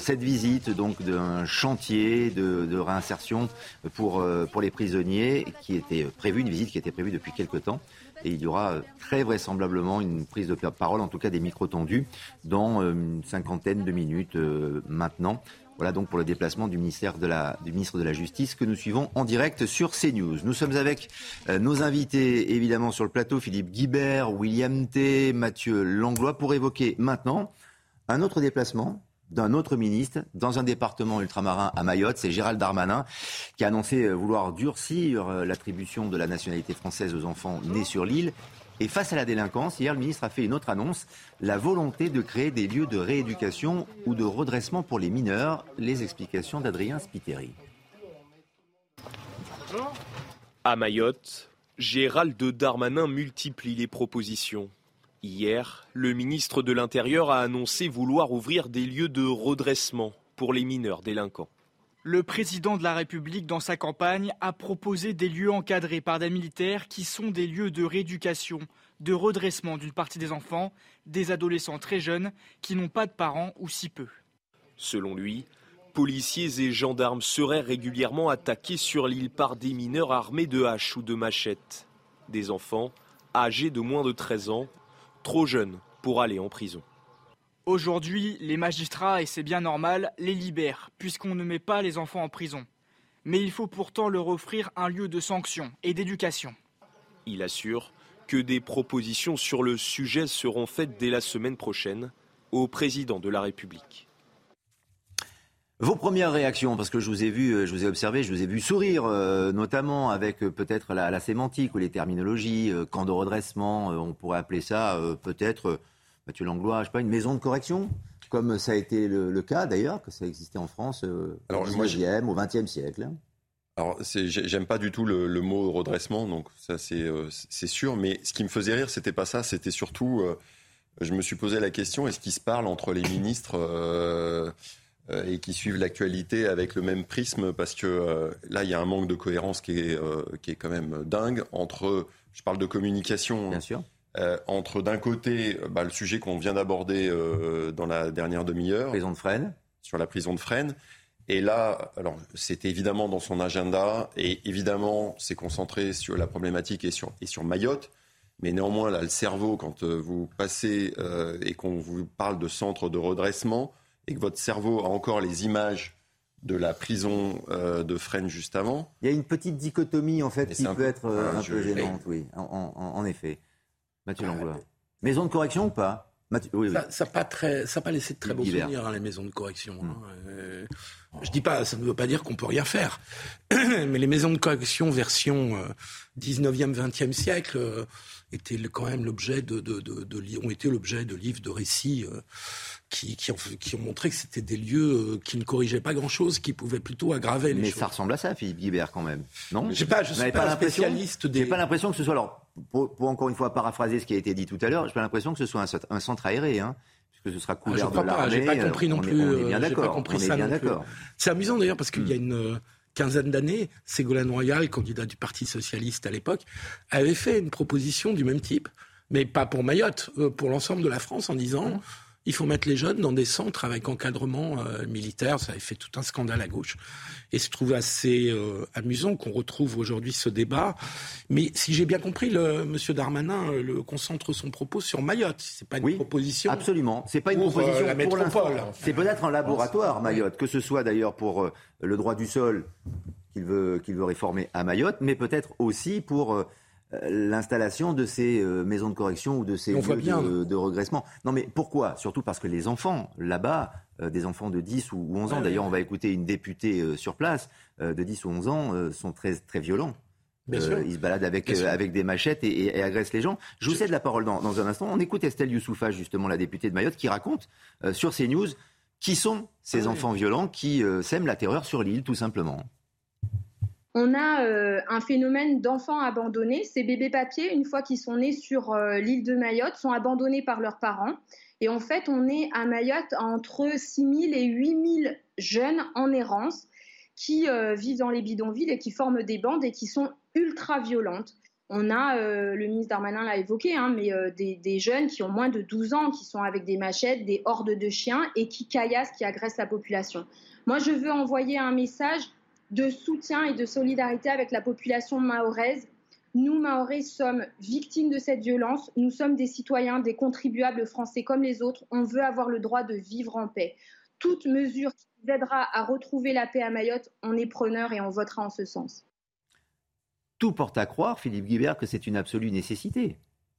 Speaker 1: cette visite donc d'un chantier de, réinsertion pour, pour les prisonniers qui était prévue, une visite qui était prévue depuis quelque temps. Et il y aura très vraisemblablement une prise de parole, en tout cas des micros tendus, dans une cinquantaine de minutes maintenant. Voilà donc pour le déplacement du, ministre de la Justice que nous suivons en direct sur CNews. Nous sommes avec euh, nos invités évidemment sur le plateau, Philippe Guibert, William T, Mathieu Langlois, pour évoquer maintenant un autre déplacement d'un autre ministre dans un département ultramarin à Mayotte. C'est Gérald Darmanin qui a annoncé euh, vouloir durcir euh, l'attribution de la nationalité française aux enfants nés sur l'île et face à la délinquance, hier, le ministre a fait une autre annonce, la volonté de créer des lieux de rééducation ou de redressement pour les mineurs. Les explications d'Adrien Spiteri.
Speaker 17: À Mayotte, Gérald Darmanin multiplie les propositions. Hier, le ministre de l'Intérieur a annoncé vouloir ouvrir des lieux de redressement pour les mineurs délinquants.
Speaker 18: Le président de la République, dans sa campagne, a proposé des lieux encadrés par des militaires qui sont des lieux de rééducation, de redressement d'une partie des enfants, des adolescents très jeunes qui n'ont pas de parents ou si peu.
Speaker 17: Selon lui, policiers et gendarmes seraient régulièrement attaqués sur l'île par des mineurs armés de haches ou de machettes. Des enfants âgés de moins de 13 ans, trop jeunes pour aller en prison.
Speaker 18: Aujourd'hui, les magistrats, et c'est bien normal, les libèrent, puisqu'on ne met pas les enfants en prison. Mais il faut pourtant leur offrir un lieu de sanction et d'éducation.
Speaker 17: Il assure que des propositions sur le sujet seront faites dès la semaine prochaine au président de la République.
Speaker 1: Vos premières réactions, parce que je vous ai vu, je vous ai observé, je vous ai vu sourire, euh, notamment avec euh, peut-être la, sémantique ou les terminologies, euh, camp de redressement, on pourrait appeler ça peut-être Mathieu Langlois, je sais pas, une maison de correction comme ça a été le, cas d'ailleurs, que ça existait en France euh, au 19e, au 20e siècle.
Speaker 9: Alors, j'aime pas du tout le, mot redressement, donc ça euh, c'est sûr. Mais ce qui me faisait rire, c'était pas ça, c'était surtout, euh, je me suis posé la question est-ce qu'ils se parlent entre les ministres et qui suivent l'actualité avec le même prisme? Parce que là, il y a un manque de cohérence qui est, qui est quand même dingue entre, je parle de communication.
Speaker 1: Bien sûr.
Speaker 9: Euh, entre d'un côté euh, bah, le sujet qu'on vient d'aborder euh, dans la dernière demi-heure.
Speaker 1: Prison de Fresnes.
Speaker 9: Sur la prison de Fresnes. Et là, alors c'était évidemment dans son agenda et évidemment c'est concentré sur la problématique et sur, et sur Mayotte. Mais néanmoins, là, le cerveau, quand vous passez et qu'on vous parle de centre de redressement et que votre cerveau a encore les images de la prison de Fresnes juste avant.
Speaker 1: Il y a une petite dichotomie en fait qui peut être un peu gênante, oui, en effet. Mathieu Langlois. Maison de correction ou pas?
Speaker 6: Ça n'a pas, très, ça pas laissé de très beaux souvenirs, hein, les maisons de correction. Hein. Euh, je dis pas, ça ne veut pas dire qu'on peut rien faire. Mais les maisons de correction version 19e, euh, 20e siècle euh, étaient quand même l'objet de, de, de, ont été l'objet de livres, de récits qui, qui, ont, qui, ont, montré que c'était des lieux qui ne corrigeaient pas grand-chose, qui pouvaient plutôt aggraver les
Speaker 1: Mais
Speaker 6: choses.
Speaker 1: Mais ça ressemble à ça, Philippe Guibert, quand même. Non
Speaker 6: Je sais pas, je suis pas, pas spécialiste des...
Speaker 1: J'ai pas l'impression que ce soit... Alors, pour, encore une fois paraphraser ce qui a été dit tout à l'heure, j'ai pas l'impression que ce soit un, centre aéré, hein, puisque ce sera ah, couvert de l'armée.
Speaker 6: J'ai pas compris non plus. On est, bien d'accord. C'est amusant d'ailleurs parce qu'il y a hmm. une euh, quinzaine d'années, Ségolène Royal, candidat du Parti socialiste à l'époque, avait fait une proposition du même type, mais pas pour Mayotte, euh, pour l'ensemble de la France, en disant. Il faut mettre les jeunes dans des centres avec encadrement euh, militaire. Ça avait fait tout un scandale à gauche. Et je trouve assez euh, amusant qu'on retrouve aujourd'hui ce débat. Mais si j'ai bien compris, le, Monsieur Darmanin euh, le, concentre son propos sur Mayotte. C'est pas une
Speaker 1: oui,
Speaker 6: proposition.
Speaker 1: Absolument. C'est pas une proposition la pour métropole. C'est peut-être un laboratoire Mayotte, que ce soit d'ailleurs pour le droit du sol qu'il veut qu'il veut réformer à Mayotte, mais peut-être aussi pour euh, l'installation de ces euh, maisons de correction ou de ces lieux de, de, regressement. Non mais pourquoi? Surtout parce que les enfants, là-bas, euh, des enfants de 10 ou 11 ans, d'ailleurs on va écouter une députée sur place, de 10 ou 11 ans, sont très, très violents. ils se baladent avec, avec des machettes et, agressent les gens. Je vous cède la parole dans, dans, un instant. On écoute Estelle Youssoufa, justement, la députée de Mayotte, qui raconte sur CNews qui sont ces ah enfants violents qui sèment la terreur sur l'île, tout simplement
Speaker 19: on a euh, un phénomène d'enfants abandonnés. Ces bébés papiers, une fois qu'ils sont nés sur euh, l'île de Mayotte, sont abandonnés par leurs parents. Et en fait, on est à Mayotte entre 6 000 et 8 000 jeunes en errance qui euh, vivent dans les bidonvilles et qui forment des bandes et qui sont ultra violentes. On a, le ministre Darmanin l'a évoqué, hein, mais des, des, jeunes qui ont moins de 12 ans, qui sont avec des machettes, des hordes de chiens et qui caillassent, qui agressent la population. Moi, je veux envoyer un message de soutien et de solidarité avec la population mahoraise. Nous, Mahorais, sommes victimes de cette violence. Nous sommes des citoyens, des contribuables français comme les autres. On veut avoir le droit de vivre en paix. Toute mesure qui nous aidera à retrouver la paix à Mayotte, on est preneur et on votera en ce sens.
Speaker 1: Tout porte à croire, Philippe Guibert, que c'est une absolue nécessité.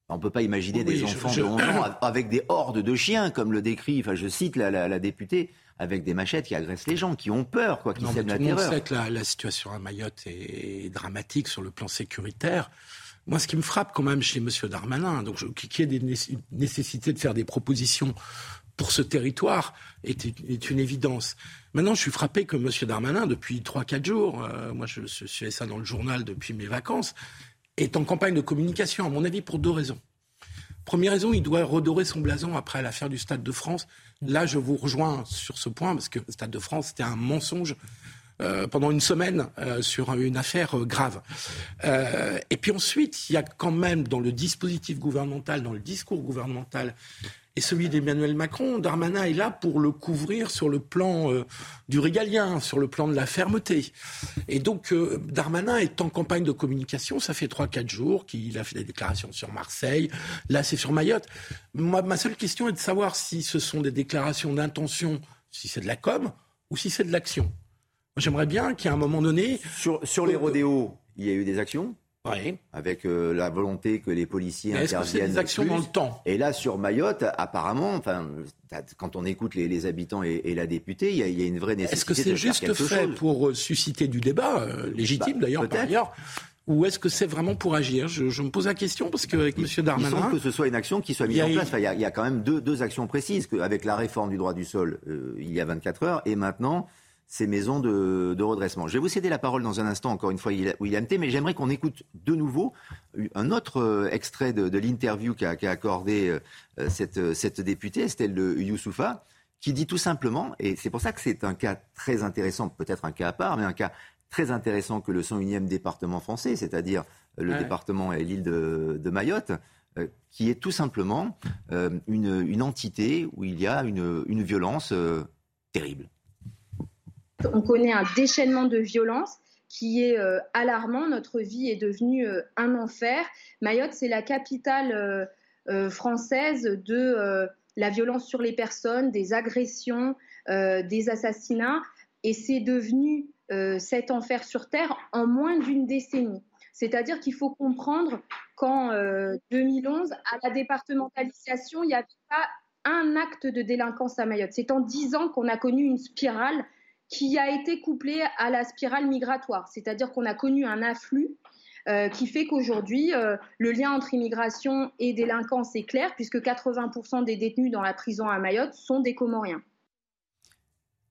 Speaker 1: On ne peut pas imaginer des enfants de 11 ans avec des hordes de chiens, comme le décrit, enfin, je cite la députée, avec des machettes qui agressent les gens, qui ont peur, quoi, qui sèment la terreur.
Speaker 6: Monde sait que la, situation à Mayotte est, dramatique sur le plan sécuritaire. Moi, ce qui me frappe quand même chez M. Darmanin, donc qui est des nécessités de faire des propositions pour ce territoire est, une évidence. Maintenant, je suis frappé que M. Darmanin, depuis 3-4 jours, euh, moi je, je suis ça dans le journal depuis mes vacances, est en campagne de communication, à mon avis, pour deux raisons. Première raison, il doit redorer son blason après l'affaire du Stade de France. Là, je vous rejoins sur ce point, parce que le Stade de France, c'était un mensonge euh, pendant une semaine euh, sur une affaire euh, grave. et puis ensuite, il y a quand même dans le dispositif gouvernemental, dans le discours gouvernemental, et celui d'Emmanuel Macron, Darmanin est là pour le couvrir sur le plan du régalien, sur le plan de la fermeté. Et donc, Darmanin est en campagne de communication, ça fait 3-4 jours qu'il a fait des déclarations sur Marseille, là c'est sur Mayotte. Moi, ma seule question est de savoir si ce sont des déclarations d'intention, si c'est de la com, ou si c'est de l'action. J'aimerais bien qu'à un moment donné.
Speaker 1: Sur, sur les rodéos, il y a eu des actions?
Speaker 6: Oui.
Speaker 1: Avec euh, la volonté que les policiers interviennent.
Speaker 6: Est-ce que des actions dans le temps?
Speaker 1: Et là, sur Mayotte, apparemment, enfin, quand on écoute les, habitants et, la députée, il y, a, il y, a, une vraie nécessité.
Speaker 6: Est-ce que c'est juste fait pour euh, susciter du débat, euh, légitime bah, d'ailleurs par ailleurs ou est-ce que c'est vraiment pour agir? Je, je, me pose la question parce qu'avec M. Darmanin... Il
Speaker 1: semble que ce soit une action qui soit mise en place. Enfin, il, y a, il, y a, quand même deux, deux actions précises. Avec la réforme du droit du sol, il y a 24 heures, et maintenant, ces maisons de, redressement. Je vais vous céder la parole dans un instant, encore une fois, William T, mais j'aimerais qu'on écoute de nouveau un autre euh, extrait de, l'interview qu'a accordé euh, cette, cette députée, Estelle Youssoufa, qui dit tout simplement, et c'est pour ça que c'est un cas très intéressant, peut-être un cas à part, mais un cas très intéressant que le 101e département français, c'est-à-dire le département et l'île de, Mayotte, euh, qui est tout simplement une, entité où il y a une, une violence terrible.
Speaker 19: On connaît un déchaînement de violence qui est euh, alarmant. Notre vie est devenue euh, un enfer. Mayotte, c'est la capitale euh, française de la violence sur les personnes, des agressions, des assassinats. Et c'est devenu cet enfer sur Terre en moins d'une décennie. C'est-à-dire qu'il faut comprendre qu'en 2011, à la départementalisation, il n'y avait pas un acte de délinquance à Mayotte. C'est en dix ans qu'on a connu une spirale qui a été couplé à la spirale migratoire, c'est-à-dire qu'on a connu un afflux euh, qui fait qu'aujourd'hui, euh, le lien entre immigration et délinquance est clair, puisque 80% des détenus dans la prison à Mayotte sont des Comoriens.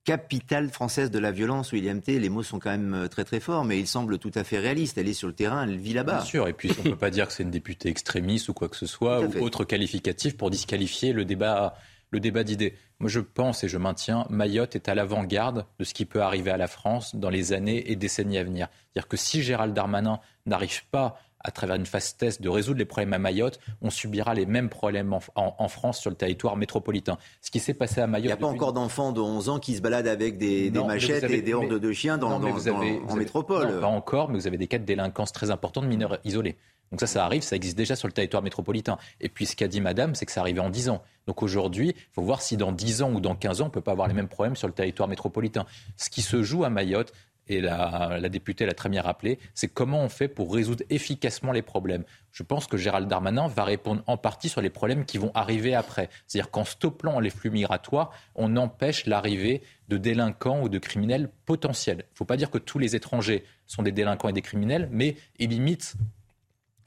Speaker 1: Capitale française de la violence, William T. Les mots sont quand même euh, très très forts, mais il semble tout à fait réaliste. Elle est sur le terrain, elle vit là-bas.
Speaker 4: Bien sûr, et puis on ne peut pas dire que c'est une députée extrémiste ou quoi que ce soit, ou autre qualificatif pour disqualifier le débat le débat d'idées. Moi, je pense et je maintiens, Mayotte est à l'avant-garde de ce qui peut arriver à la France dans les années et décennies à venir. C'est-à-dire que si Gérald Darmanin n'arrive pas à travers une phase test de résoudre les problèmes à Mayotte, on subira les mêmes problèmes en, France sur le territoire métropolitain. Ce qui s'est passé à Mayotte.
Speaker 1: Il n'y a pas encore d'enfants de 11 ans qui se baladent avec des, machettes et des hordes de chiens dans, en métropole.
Speaker 4: pas encore, mais vous avez des cas de délinquance très importants de mineurs isolés. Donc ça, ça arrive, ça existe déjà sur le territoire métropolitain. Et puis ce qu'a dit Madame, c'est que ça arrivait en 10 ans. Donc aujourd'hui, il faut voir si dans 10 ans ou dans 15 ans, on ne peut pas avoir les mêmes problèmes sur le territoire métropolitain. Ce qui se joue à Mayotte, et la, députée l'a très bien rappelé, c'est comment on fait pour résoudre efficacement les problèmes. Je pense que Gérald Darmanin va répondre en partie sur les problèmes qui vont arriver après. C'est-à-dire qu'en stoppant les flux migratoires, on empêche l'arrivée de délinquants ou de criminels potentiels. Il ne faut pas dire que tous les étrangers sont des délinquants et des criminels, mais il limite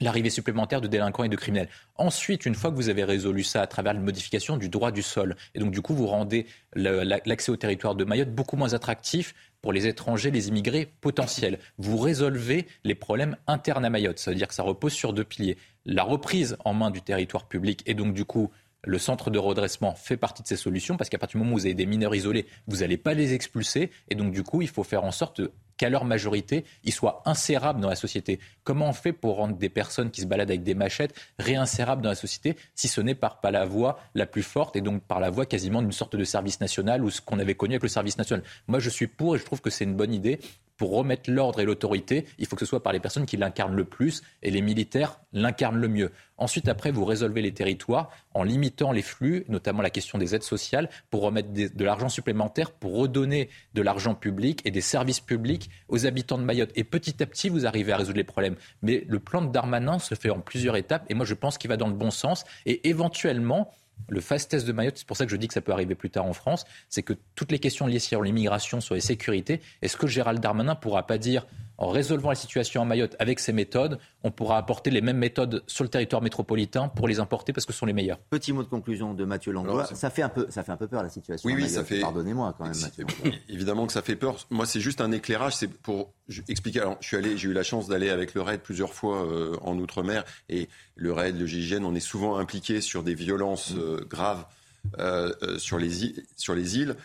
Speaker 4: l'arrivée supplémentaire de délinquants et de criminels. Ensuite, une fois que vous avez résolu ça à travers la modification du droit du sol, et donc du coup vous rendez l'accès au territoire de Mayotte beaucoup moins attractif pour les étrangers, les immigrés potentiels. Vous résolvez les problèmes internes à Mayotte. Ça veut dire que ça repose sur deux piliers. La reprise en main du territoire public et donc du coup le centre de redressement fait partie de ces solutions parce qu'à partir du moment où vous avez des mineurs isolés, vous n'allez pas les expulser et donc du coup il faut faire en sorte qu'à leur majorité, ils soient insérables dans la société. Comment on fait pour rendre des personnes qui se baladent avec des machettes réinsérables dans la société si ce n'est par pas la voie la plus forte et donc par la voie quasiment d'une sorte de service national ou ce qu'on avait connu avec le service national? Moi, je suis pour et je trouve que c'est une bonne idée pour remettre l'ordre et l'autorité, il faut que ce soit par les personnes qui l'incarnent le plus et les militaires l'incarnent le mieux. Ensuite, après, vous résolvez les territoires en limitant les flux, notamment la question des aides sociales, pour remettre de l'argent supplémentaire, pour redonner de l'argent public et des services publics aux habitants de Mayotte. Et petit à petit, vous arrivez à résoudre les problèmes. Mais le plan de Darmanin se fait en plusieurs étapes et moi, je pense qu'il va dans le bon sens et éventuellement, le fast test de Mayotte, c'est pour ça que je dis que ça peut arriver plus tard en France, c'est que toutes les questions liées sur l'immigration, sur les sécurités, est-ce que Gérald Darmanin pourra pas dire en résolvant la situation à Mayotte avec ces méthodes, on pourra apporter les mêmes méthodes sur le territoire métropolitain pour les importer parce que ce sont les meilleures.
Speaker 1: Petit mot de conclusion de Mathieu Langlois. Ça fait un peu, ça fait un peu peur la situation.
Speaker 9: Oui,
Speaker 1: oui,
Speaker 9: ça fait.
Speaker 1: Pardonnez-moi quand même. Mathieu.
Speaker 9: Évidemment que ça fait peur. Moi, c'est juste un éclairage. C'est pour expliquer. Alors, je suis allé, j'ai eu la chance d'aller avec le RAID plusieurs fois euh, en outre-mer et le RAID, le GIGN, on est souvent impliqué sur des violences mm. euh, graves euh, sur les sur les îles.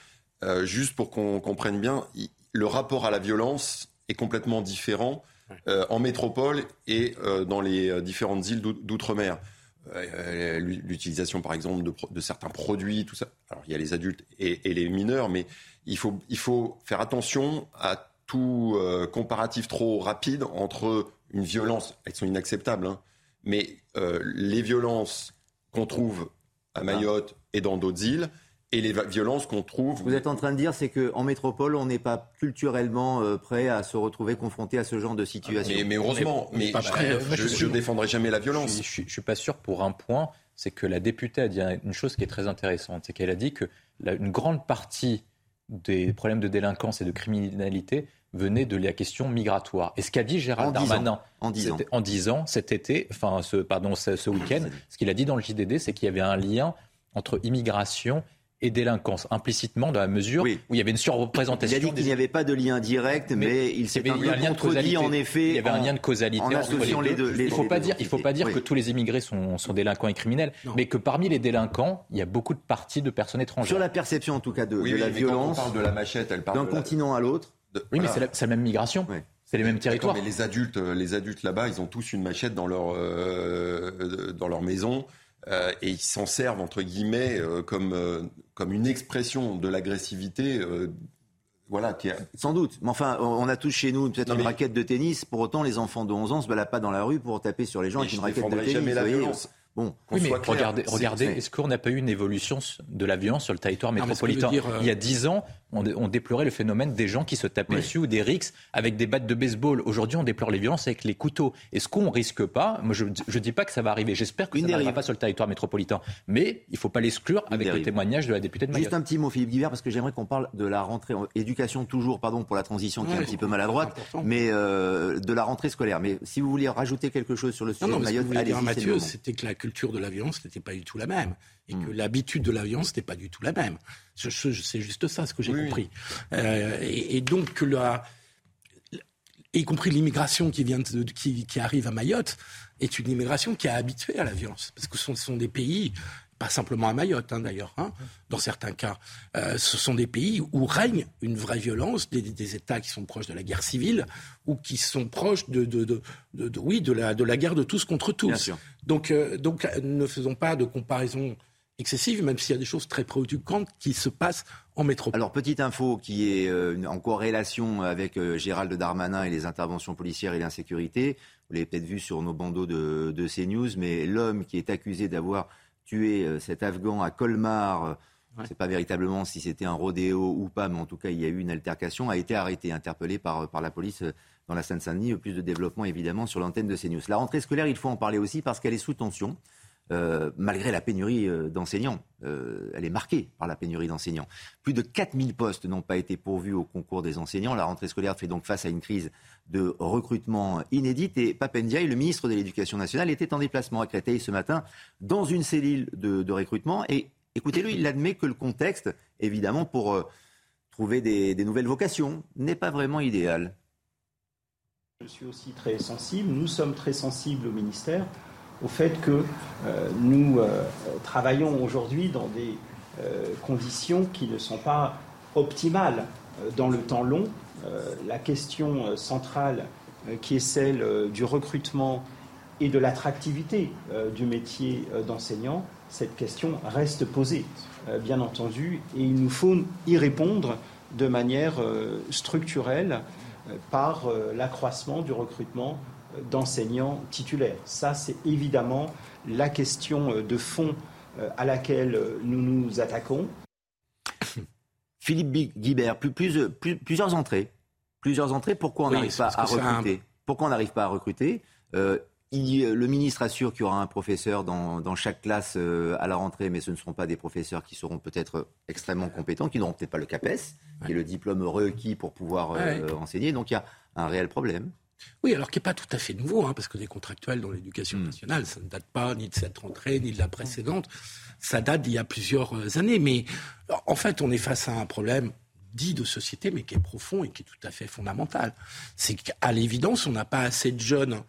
Speaker 9: juste pour qu'on comprenne bien, le rapport à la violence est complètement différent euh, en métropole et euh, dans les euh, différentes îles d'outre-mer. L'utilisation, par exemple, de, certains produits, tout ça. Alors, il y a les adultes et, les mineurs, mais il faut, il faut faire attention à tout comparatif trop rapide entre une violence, elles sont inacceptables, hein, mais les violences qu'on trouve à Mayotte et dans d'autres îles, et les violences qu'on trouve.
Speaker 1: Vous êtes en train de dire, c'est qu'en métropole, on n'est pas culturellement euh, prêt à se retrouver confronté à ce genre de situation.
Speaker 9: Mais, heureusement, mais, je ne défendrai jamais la violence.
Speaker 4: Je ne suis, pas sûr pour un point, c'est que la députée a dit une chose qui est très intéressante, c'est qu'elle a dit que une grande partie des problèmes de délinquance et de criminalité venait de la question migratoire. Et ce qu'a dit Gérald Darmanin
Speaker 1: en 10 ans.
Speaker 4: en 10 ans, cet été, enfin, ce, pardon, ce, ce week-end, ce qu'il a dit dans le JDD, c'est qu'il y avait un lien entre immigration et délinquance, implicitement, dans la mesure où il y avait une surreprésentation.
Speaker 1: Il a dit qu'il n'y avait pas de lien direct, mais, il s'est un, un lien contredit, en effet.
Speaker 4: Il y avait un lien de causalité
Speaker 1: entre les deux.
Speaker 4: il ne faut, pas dire, il faut pas dire que tous les immigrés sont, sont délinquants et criminels, mais que parmi les délinquants, il y a beaucoup de parties de personnes étrangères.
Speaker 1: Sur la perception, en tout cas, de, la violence.
Speaker 9: On parle de la machette, elle parle
Speaker 1: d'un continent à l'autre.
Speaker 4: Oui, mais c'est la, même migration. C'est les mêmes territoires.
Speaker 9: Mais les adultes, euh, les adultes là-bas, ils ont tous une machette dans leur, euh, dans leur maison. Euh, et ils s'en servent entre guillemets euh, comme, euh, comme une expression de l'agressivité. voilà, qui
Speaker 1: Sans doute. Mais enfin, on a tous chez nous peut-être une raquette de tennis. Pour autant, les enfants de 11 ans se baladent pas dans la rue pour taper sur les gens avec une raquette de tennis.
Speaker 9: Jamais la violence.
Speaker 4: Bon, oui, mais regardez, regardez est-ce qu'on n'a pas eu une évolution de la violence sur le territoire métropolitain Il y a dix ans, on, déplorait le phénomène des gens qui se tapaient dessus ou des rixes avec des battes de baseball. Aujourd'hui, on déplore les violences avec les couteaux. Est-ce qu'on risque pas Moi, je ne dis pas que ça va arriver. J'espère que ça n'arrivera pas sur le territoire métropolitain. Mais il ne faut pas l'exclure avec le témoignage de la députée de Mayotte.
Speaker 1: Juste un petit mot, Philippe Guibert, parce que j'aimerais qu'on parle de la rentrée éducation toujours, pardon pour la transition qui est un petit peu maladroite, mais euh, de la rentrée scolaire. Mais si vous voulez rajouter quelque chose sur le sujet de Mayotte,
Speaker 6: allez-y. Mathieu, c'était que la culture de la violence n'était pas du tout la même et que hmm. l'habitude de la violence n'était pas du tout la même. C'est juste ça ce que j'ai compris. Euh, et, donc, la, y compris l'immigration qui, vient qui, qui, arrive à Mayotte, est une immigration qui est habituée à la violence. Parce que ce sont, des pays, pas simplement à Mayotte hein, d'ailleurs, hein, dans certains cas, euh, ce sont des pays où règne une vraie violence, des, États qui sont proches de la guerre civile ou qui sont proches de, de, de, oui, de la, de la guerre de tous contre tous. Donc, euh, donc ne faisons pas de comparaison excessive, même s'il y a des choses très préoccupantes qui se passent en métropole.
Speaker 1: Alors, petite info qui est euh, en corrélation avec euh, Gérald Darmanin et les interventions policières et l'insécurité. Vous l'avez peut-être vu sur nos bandeaux de, de CNews, mais l'homme qui est accusé d'avoir tué euh, cet Afghan à Colmar, je ne sais pas véritablement si c'était un rodéo ou pas, mais en tout cas, il y a eu une altercation, a été arrêté, interpellé par, par la police dans la Seine-Saint-Denis. Plus de développement, évidemment, sur l'antenne de CNews. La rentrée scolaire, il faut en parler aussi parce qu'elle est sous tension. Euh, malgré la pénurie euh, d'enseignants. Euh, elle est marquée par la pénurie d'enseignants. Plus de 4000 postes n'ont pas été pourvus au concours des enseignants. La rentrée scolaire fait donc face à une crise de recrutement inédite. Et Papendiaï, le ministre de l'Éducation nationale, était en déplacement à Créteil ce matin dans une cellule de, recrutement. Et écoutez-le, il admet que le contexte, évidemment, pour trouver des nouvelles vocations, n'est pas vraiment idéal.
Speaker 20: Je suis aussi très sensible, nous sommes très sensibles au ministère au fait que euh, nous euh, travaillons aujourd'hui dans des euh, conditions qui ne sont pas optimales dans le temps long. la question centrale qui est celle du recrutement et de l'attractivité du métier d'enseignant, cette question reste posée, bien entendu, et il nous faut y répondre de manière structurelle par l'accroissement du recrutement d'enseignants titulaires. Ça, c'est évidemment la question euh, de fond euh, à laquelle euh, nous nous attaquons.
Speaker 1: Philippe Guibert, plusieurs entrées. Plusieurs entrées, pourquoi on n'arrive pas à recruter? Pourquoi on n'arrive pas à recruter? Le ministre assure qu'il y aura un professeur dans, chaque classe à la rentrée, mais ce ne seront pas des professeurs qui seront peut-être extrêmement compétents, qui n'auront peut-être pas le CAPES, qui est le diplôme requis pour pouvoir enseigner. Donc il y a un réel problème.
Speaker 6: Oui, alors qui n'est pas tout à fait nouveau, hein, parce que des contractuels dans l'éducation hmm. nationale, ça ne date pas ni de cette rentrée, ni de la précédente, ça date d'il y a plusieurs euh, années. Mais en fait, on est face à un problème dit de société, mais qui est profond et qui est tout à fait fondamental. C'est qu'à l'évidence, on n'a pas assez de jeunes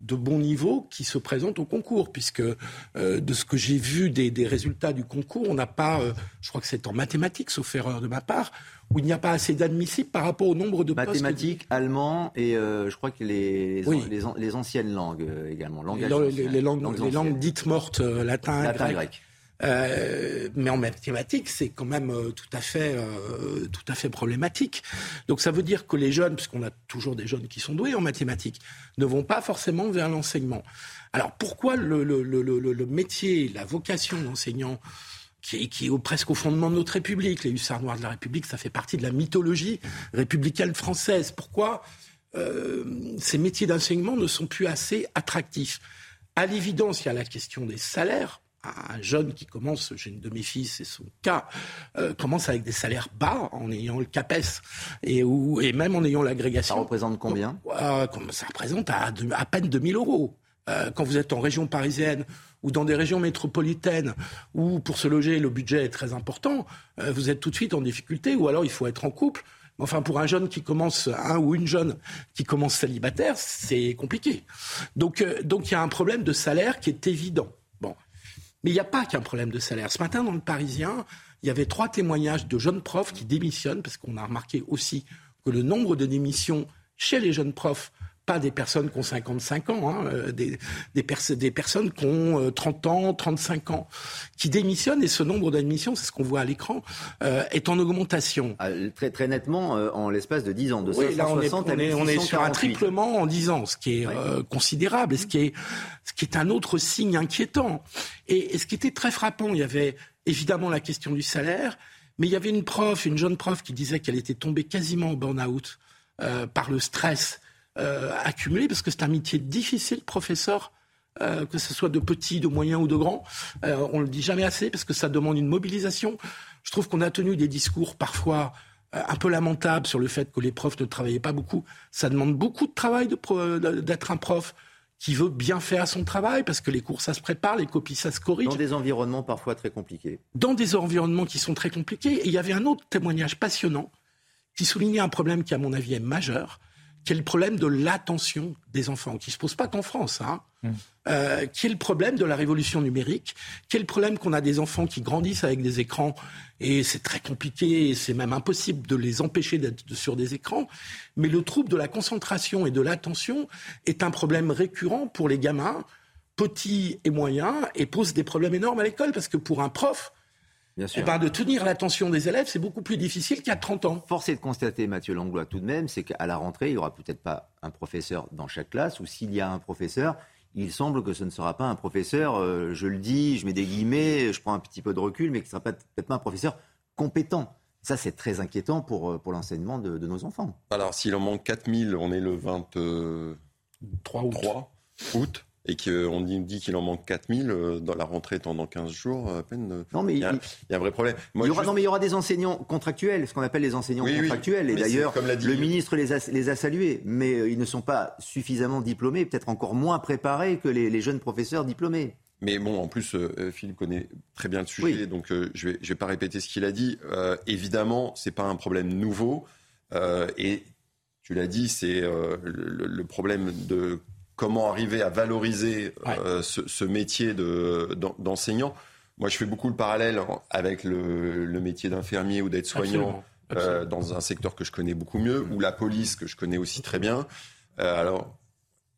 Speaker 6: de bon niveau qui se présentent au concours, puisque euh, de ce que j'ai vu des, résultats du concours, on n'a pas, euh, je crois que c'est en mathématiques, sauf erreur de ma part, où il n'y a pas assez d'admissibles par rapport au nombre de
Speaker 1: mathématiques, allemand et euh, je crois que les, les, anciennes langues également,
Speaker 6: les, langues, les, langues, dites mortes, latin, latin grec. Euh, mais en mathématiques, c'est quand même euh, tout à fait, euh, tout à fait problématique. Donc ça veut dire que les jeunes, puisqu'on a toujours des jeunes qui sont doués en mathématiques, ne vont pas forcément vers l'enseignement. Alors pourquoi le, métier, la vocation d'enseignant qui, qui est presque au fondement de notre République, les hussards noirs de la République, ça fait partie de la mythologie républicaine française. Pourquoi ces métiers d'enseignement ne sont plus assez attractifs? À l'évidence, il y a la question des salaires un jeune qui commence, j'ai une de mes filles, c'est son cas, euh, commence avec des salaires bas en ayant le CAPES et, ou, et même en ayant l'agrégation.
Speaker 1: Ça représente combien?
Speaker 6: Euh, Ça représente à, à peine 2000 euros. Euh, quand vous êtes en région parisienne ou dans des régions métropolitaines où pour se loger le budget est très important, vous êtes tout de suite en difficulté ou alors il faut être en couple. Enfin, pour un jeune qui commence, un ou une jeune qui commence célibataire, c'est compliqué. Donc, donc il y a un problème de salaire qui est évident. Mais il n'y a pas qu'un problème de salaire. Ce matin, dans le Parisien, il y avait trois témoignages de jeunes profs qui démissionnent, parce qu'on a remarqué aussi que le nombre de démissions chez les jeunes profs pas des personnes qui ont 55 ans, hein, euh, des, personnes qui ont 30 euh, ans, 35 ans, qui démissionnent, et ce nombre d'admissions, c'est ce qu'on voit à l'écran, euh, est en augmentation.
Speaker 1: Ah, très, très nettement, en l'espace de 10 ans, de
Speaker 6: oui, là, on est, on est, on est sur un triplement en 10 ans, ce qui est considérable, et ce qui est, ce qui est un autre signe inquiétant. Et, et ce qui était très frappant, il y avait évidemment la question du salaire, mais il y avait une prof, une jeune prof, qui disait qu'elle était tombée quasiment au burn-out par le stress euh, accumulé, parce que c'est un métier difficile, professeur, euh, que ce soit de petits, de moyens ou de grands. Euh, on le dit jamais assez, parce que ça demande une mobilisation. Je trouve qu'on a tenu des discours parfois un peu lamentables sur le fait que les profs ne travaillaient pas beaucoup. Ça demande beaucoup de travail d'être un prof qui veut bien faire son travail, parce que les cours, ça se prépare, les copies, ça se corrige.
Speaker 1: Dans des environnements parfois très compliqués.
Speaker 6: Dans des environnements qui sont très compliqués. Et il y avait un autre témoignage passionnant qui soulignait un problème qui, à mon avis, est majeur, qui est le problème de l'attention des enfants, qui ne se pose pas qu'en France, hein, mmh. euh, qui est le problème de la révolution numérique, qui est le problème qu'on a des enfants qui grandissent avec des écrans, et c'est très compliqué, c'est même impossible de les empêcher d'être sur des écrans, mais le trouble de la concentration et de l'attention est un problème récurrent pour les gamins, petits et moyens, et pose des problèmes énormes à l'école, parce que pour un prof, Bien sûr. Eh ben, de tenir l'attention des élèves, c'est beaucoup plus difficile qu'il y a 30 ans.
Speaker 1: Force est de constater, Mathieu Langlois, tout de même, c'est qu'à la rentrée, il n'y aura peut-être pas un professeur dans chaque classe, ou s'il y a un professeur, il semble que ce ne sera pas un professeur, euh, je le dis, je mets des guillemets, je prends un petit peu de recul, mais qui ne sera peut-être pas un professeur compétent. Ça, c'est très inquiétant pour, euh, pour l'enseignement de, nos enfants.
Speaker 9: Alors, s'il en manque 4000, on est le 23 août et qu'on dit qu'il en manque 4000 euh, dans la rentrée étant dans 15 jours à peine. Euh, non, mais il y, a, un vrai problème.
Speaker 1: il y aura, non, mais il y aura des enseignants contractuels, ce qu'on appelle les enseignants contractuels. Et d'ailleurs, le ministre les a, les a, salués, mais euh, ils ne sont pas suffisamment diplômés, peut-être encore moins préparés que les, jeunes professeurs diplômés.
Speaker 9: Mais bon, en plus, Philippe connaît très bien le sujet, donc je ne vais, je vais, pas répéter ce qu'il a dit. évidemment, c'est pas un problème nouveau, et tu l'as dit, c'est le, le, problème de comment arriver à valoriser euh, ce, métier d'enseignant. Moi, je fais beaucoup le parallèle avec le, métier d'infirmier ou d'aide-soignant euh, dans un secteur que je connais beaucoup mieux, ou la police que je connais aussi très bien. Euh, alors,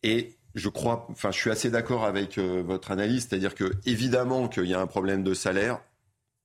Speaker 9: et je crois, enfin, je suis assez d'accord avec votre analyse, c'est-à-dire que évidemment qu'il y a un problème de salaire,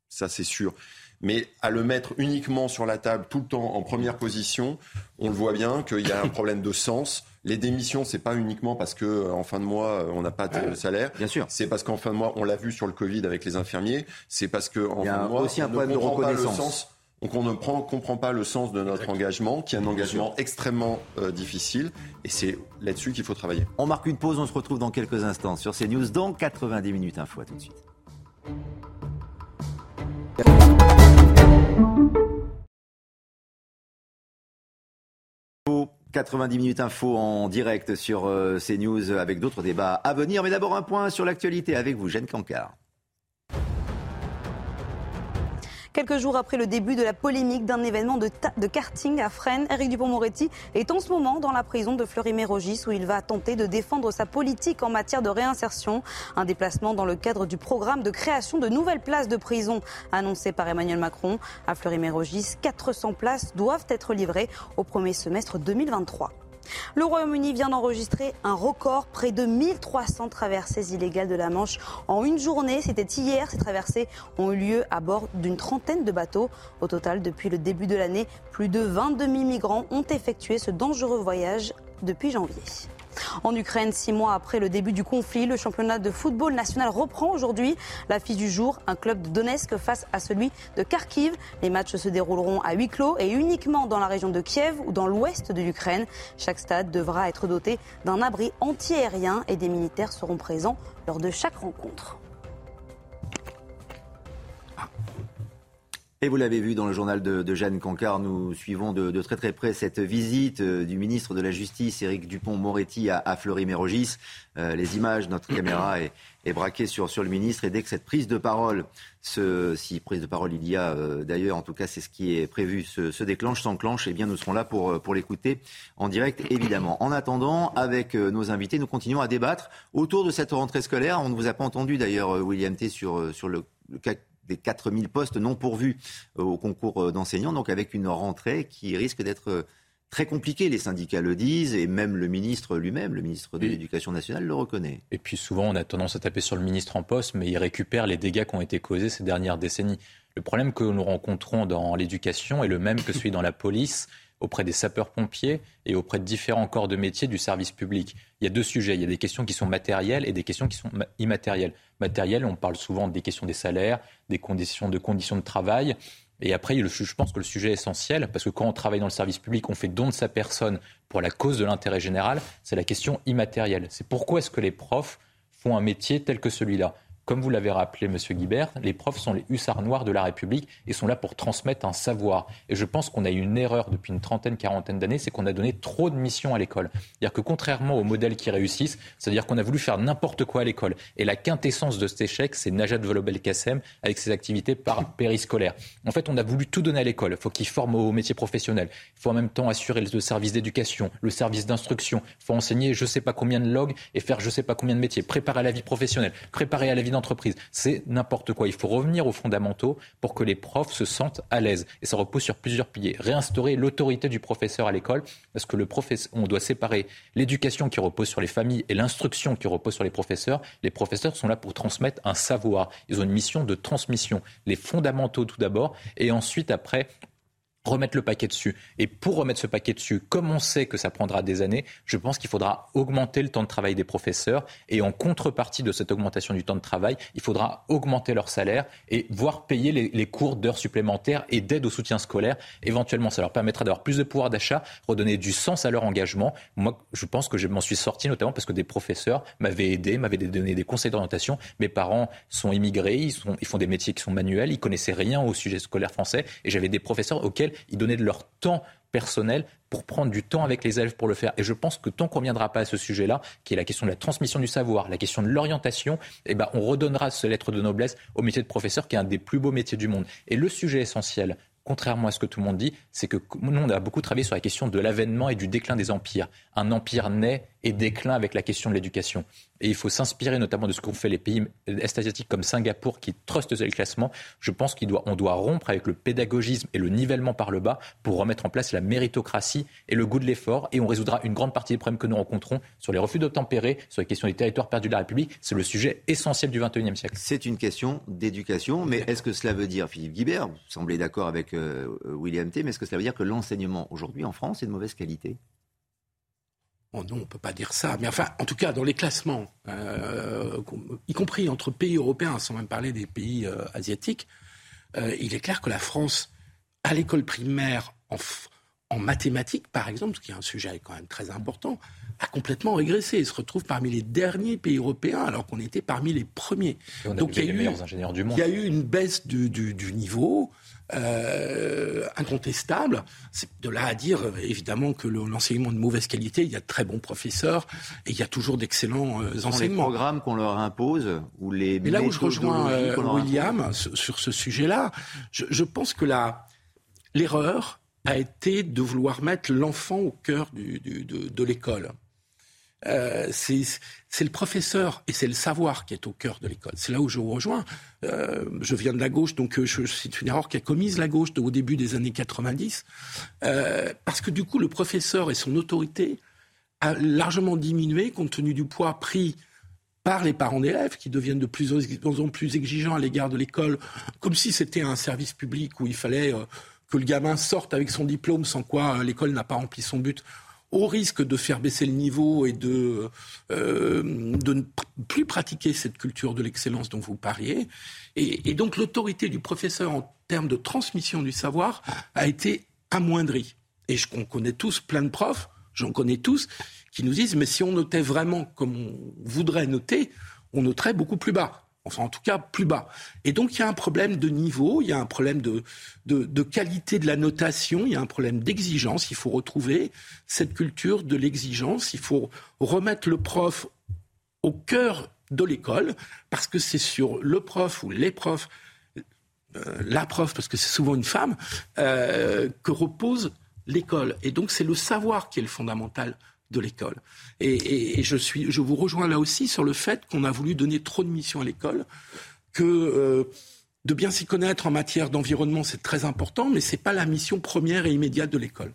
Speaker 9: ça c'est sûr. Mais à le mettre uniquement sur la table tout le temps en première position, on le voit bien qu'il y a un problème de sens. Les démissions, c'est pas uniquement parce que euh, en fin de mois euh, on n'a pas de salaire.
Speaker 1: Bien sûr.
Speaker 9: C'est parce qu'en fin de mois, on l'a vu sur le Covid avec les infirmiers. C'est parce que en fin
Speaker 1: de mois, aussi un problème de reconnaissance.
Speaker 9: Donc on ne prend, comprend pas le sens de notre engagement, qui est un engagement extrêmement euh, difficile, et c'est là-dessus qu'il faut travailler.
Speaker 1: On marque une pause, on se retrouve dans quelques instants sur CNews dans 90 minutes info. À tout de suite. 90 minutes info en direct sur euh, CNews avec d'autres débats à venir. Mais d'abord un point sur l'actualité avec vous, Jeanne Cancard.
Speaker 2: Quelques jours après le début de la polémique d'un événement de, karting à Fresnes, Eric Dupont-Moretti est en ce moment dans la prison de Fleury-Mérogis où il va tenter de défendre sa politique en matière de réinsertion. Un déplacement dans le cadre du programme de création de nouvelles places de prison annoncé par Emmanuel Macron. À Fleury-Mérogis, 400 places doivent être livrées au premier semestre 2023. Le Royaume-Uni vient d'enregistrer un record, près de 1300 traversées illégales de la Manche en une journée. C'était hier. Ces traversées ont eu lieu à bord d'une trentaine de bateaux. Au total, depuis le début de l'année, plus de 22 000 migrants ont effectué ce dangereux voyage depuis janvier. En Ukraine, six mois après le début du conflit, le championnat de football national reprend aujourd'hui. L'affiche du jour, un club de Donetsk face à celui de Kharkiv. Les matchs se dérouleront à huis clos et uniquement dans la région de Kiev ou dans l'ouest de l'Ukraine. Chaque stade devra être doté d'un abri antiaérien et des militaires seront présents lors de chaque rencontre.
Speaker 1: Et vous l'avez vu dans le journal de, Jeanne Cancard, nous suivons de, très très près cette visite euh, du ministre de la Justice, Éric Dupont-Moretti, à, Fleury-Mérogis. Euh, les images, notre caméra est, braquée sur, sur le ministre. Et dès que cette prise de parole, si prise de parole il y a euh, d'ailleurs, en tout cas c'est ce qui est prévu, se, déclenche, s'enclenche, eh bien nous serons là pour, pour l'écouter en direct, évidemment. En attendant, avec nos invités, nous continuons à débattre autour de cette rentrée scolaire. On ne vous a pas entendu d'ailleurs, William T, sur, sur le, le cas des 4000 postes non pourvus euh, au concours euh, d'enseignants, donc avec une rentrée qui risque d'être euh, très compliquée. Les syndicats le disent et même le ministre lui-même, le ministre de l'Éducation nationale, le reconnaît.
Speaker 4: Et puis souvent, on a tendance à taper sur le ministre en poste, mais il récupère les dégâts qui ont été causés ces dernières décennies. Le problème que nous rencontrons dans l'éducation est le même que celui dans la police auprès des sapeurs-pompiers et auprès de différents corps de métier du service public. Il y a deux sujets. Il y a des questions qui sont matérielles et des questions qui sont immatérielles. Matérielles, on parle souvent des questions des salaires, des conditions de, conditions de travail. Et après, je pense que le sujet essentiel, parce que quand on travaille dans le service public, on fait don de sa personne pour la cause de l'intérêt général, c'est la question immatérielle. C'est pourquoi est-ce que les profs font un métier tel que celui-là? Comme vous l'avez rappelé, Monsieur Guibert, les profs sont les hussards noirs de la République et sont là pour transmettre un savoir. Et je pense qu'on a eu une erreur depuis une trentaine, quarantaine d'années, c'est qu'on a donné trop de missions à l'école. C'est-à-dire que contrairement aux modèles qui réussissent, c'est-à-dire qu'on a voulu faire n'importe quoi à l'école. Et la quintessence de cet échec, c'est Najat Volobel-Kassem avec ses activités par périscolaire. En fait, on a voulu tout donner à l'école. Il faut qu'ils forment au métier professionnel. Il faut en même temps assurer le service d'éducation, le service d'instruction. Il faut enseigner je ne sais pas combien de logs et faire je ne sais pas combien de métiers. Préparer à la vie professionnelle, préparer à la vie d'entreprise. C'est n'importe quoi. Il faut revenir aux fondamentaux pour que les profs se sentent à l'aise. Et ça repose sur plusieurs piliers. Réinstaurer l'autorité du professeur à l'école, parce que le professeur, on doit séparer l'éducation qui repose sur les familles et l'instruction qui repose sur les professeurs. Les professeurs sont là pour transmettre un savoir. Ils ont une mission de transmission. Les fondamentaux tout d'abord, et ensuite après remettre le paquet dessus. Et pour remettre ce paquet dessus, comme on sait que ça prendra des années, je pense qu'il faudra augmenter le temps de travail des professeurs. Et en contrepartie de cette augmentation du temps de travail, il faudra augmenter leur salaire et voir payer les, cours d'heures supplémentaires et d'aide au soutien scolaire. Éventuellement, ça leur permettra d'avoir plus de pouvoir d'achat, redonner du sens à leur engagement. Moi, je pense que je m'en suis sorti notamment parce que des professeurs m'avaient aidé, m'avaient donné des conseils d'orientation. Mes parents sont immigrés, ils, ils font des métiers qui sont manuels, ils connaissaient rien au sujet scolaire français. Et j'avais des professeurs auxquels ils donnaient de leur temps personnel pour prendre du temps avec les élèves pour le faire. Et je pense que tant qu'on ne viendra pas à ce sujet-là, qui est la question de la transmission du savoir, la question de l'orientation, eh ben, on redonnera ce lettre de noblesse au métier de professeur, qui est un des plus beaux métiers du monde. Et le sujet essentiel, contrairement à ce que tout le monde dit, c'est que nous, on a beaucoup travaillé sur la question de l'avènement et du déclin des empires. Un empire naît et déclin avec la question de l'éducation. Et il faut s'inspirer notamment de ce qu'ont fait les pays est-asiatiques comme Singapour qui trustent le classement. Je pense qu'on doit, on doit rompre avec le pédagogisme et le nivellement par le bas pour remettre en place la méritocratie et le goût de l'effort. Et on résoudra une grande partie des problèmes que nous rencontrons sur les refus d'obtempérer, sur la question des territoires perdus de la République. C'est le sujet essentiel du XXIe siècle.
Speaker 1: C'est une question d'éducation. Mais est-ce que cela veut dire, Philippe Guibert, vous semblez d'accord avec euh, William T, mais est-ce que cela veut dire que l'enseignement aujourd'hui en France est de mauvaise qualité?
Speaker 6: Oh non, on ne peut pas dire ça. Mais enfin, en tout cas, dans les classements, euh, y compris entre pays européens, sans même parler des pays euh, asiatiques, euh, il est clair que la France, à l'école primaire, en, mathématiques, par exemple, ce qui est un sujet quand même très important, a complètement régressé et se retrouve parmi les derniers pays européens alors qu'on était parmi les premiers.
Speaker 4: Donc il y, a eu, ingénieurs du monde.
Speaker 6: il y a eu une baisse du, niveau. Euh, incontestable. C'est de là à dire évidemment que l'enseignement de mauvaise qualité, il y a de très bons professeurs et il y a toujours d'excellents euh, enseignements.
Speaker 1: Les programmes qu'on leur impose ou les.
Speaker 6: Mais là où je rejoins euh, William sur ce sujet-là, je, je, pense que l'erreur a été de vouloir mettre l'enfant au cœur du, du, de, de l'école. Euh, c'est le professeur et c'est le savoir qui est au cœur de l'école. C'est là où je vous rejoins. Euh, je viens de la gauche, donc euh, c'est une erreur qu'a commise la gauche au début des années 90, euh, parce que du coup, le professeur et son autorité a largement diminué compte tenu du poids pris par les parents d'élèves qui deviennent de plus en plus exigeants à l'égard de l'école, comme si c'était un service public où il fallait que le gamin sorte avec son diplôme, sans quoi l'école n'a pas rempli son but au risque de faire baisser le niveau et de, euh, ne plus pratiquer cette culture de l'excellence dont vous parliez. Et, et donc l'autorité du professeur en termes de transmission du savoir a été amoindrie. Et je, on connaît tous plein de profs, j'en connais tous, qui nous disent, mais si on notait vraiment comme on voudrait noter, on noterait beaucoup plus bas enfin en tout cas plus bas. Et donc il y a un problème de niveau, il y a un problème de, qualité de la notation, il y a un problème d'exigence. Il faut retrouver cette culture de l'exigence, il faut remettre le prof au cœur de l'école, parce que c'est sur le prof ou les profs, euh, la prof, parce que c'est souvent une femme, euh, que repose l'école. Et donc c'est le savoir qui est le fondamental de l'école. Et, je, suis, je vous rejoins là aussi sur le fait qu'on a voulu donner trop de missions à l'école, que euh, de bien s'y connaître en matière d'environnement, c'est très important, mais ce n'est pas la mission première et immédiate de l'école.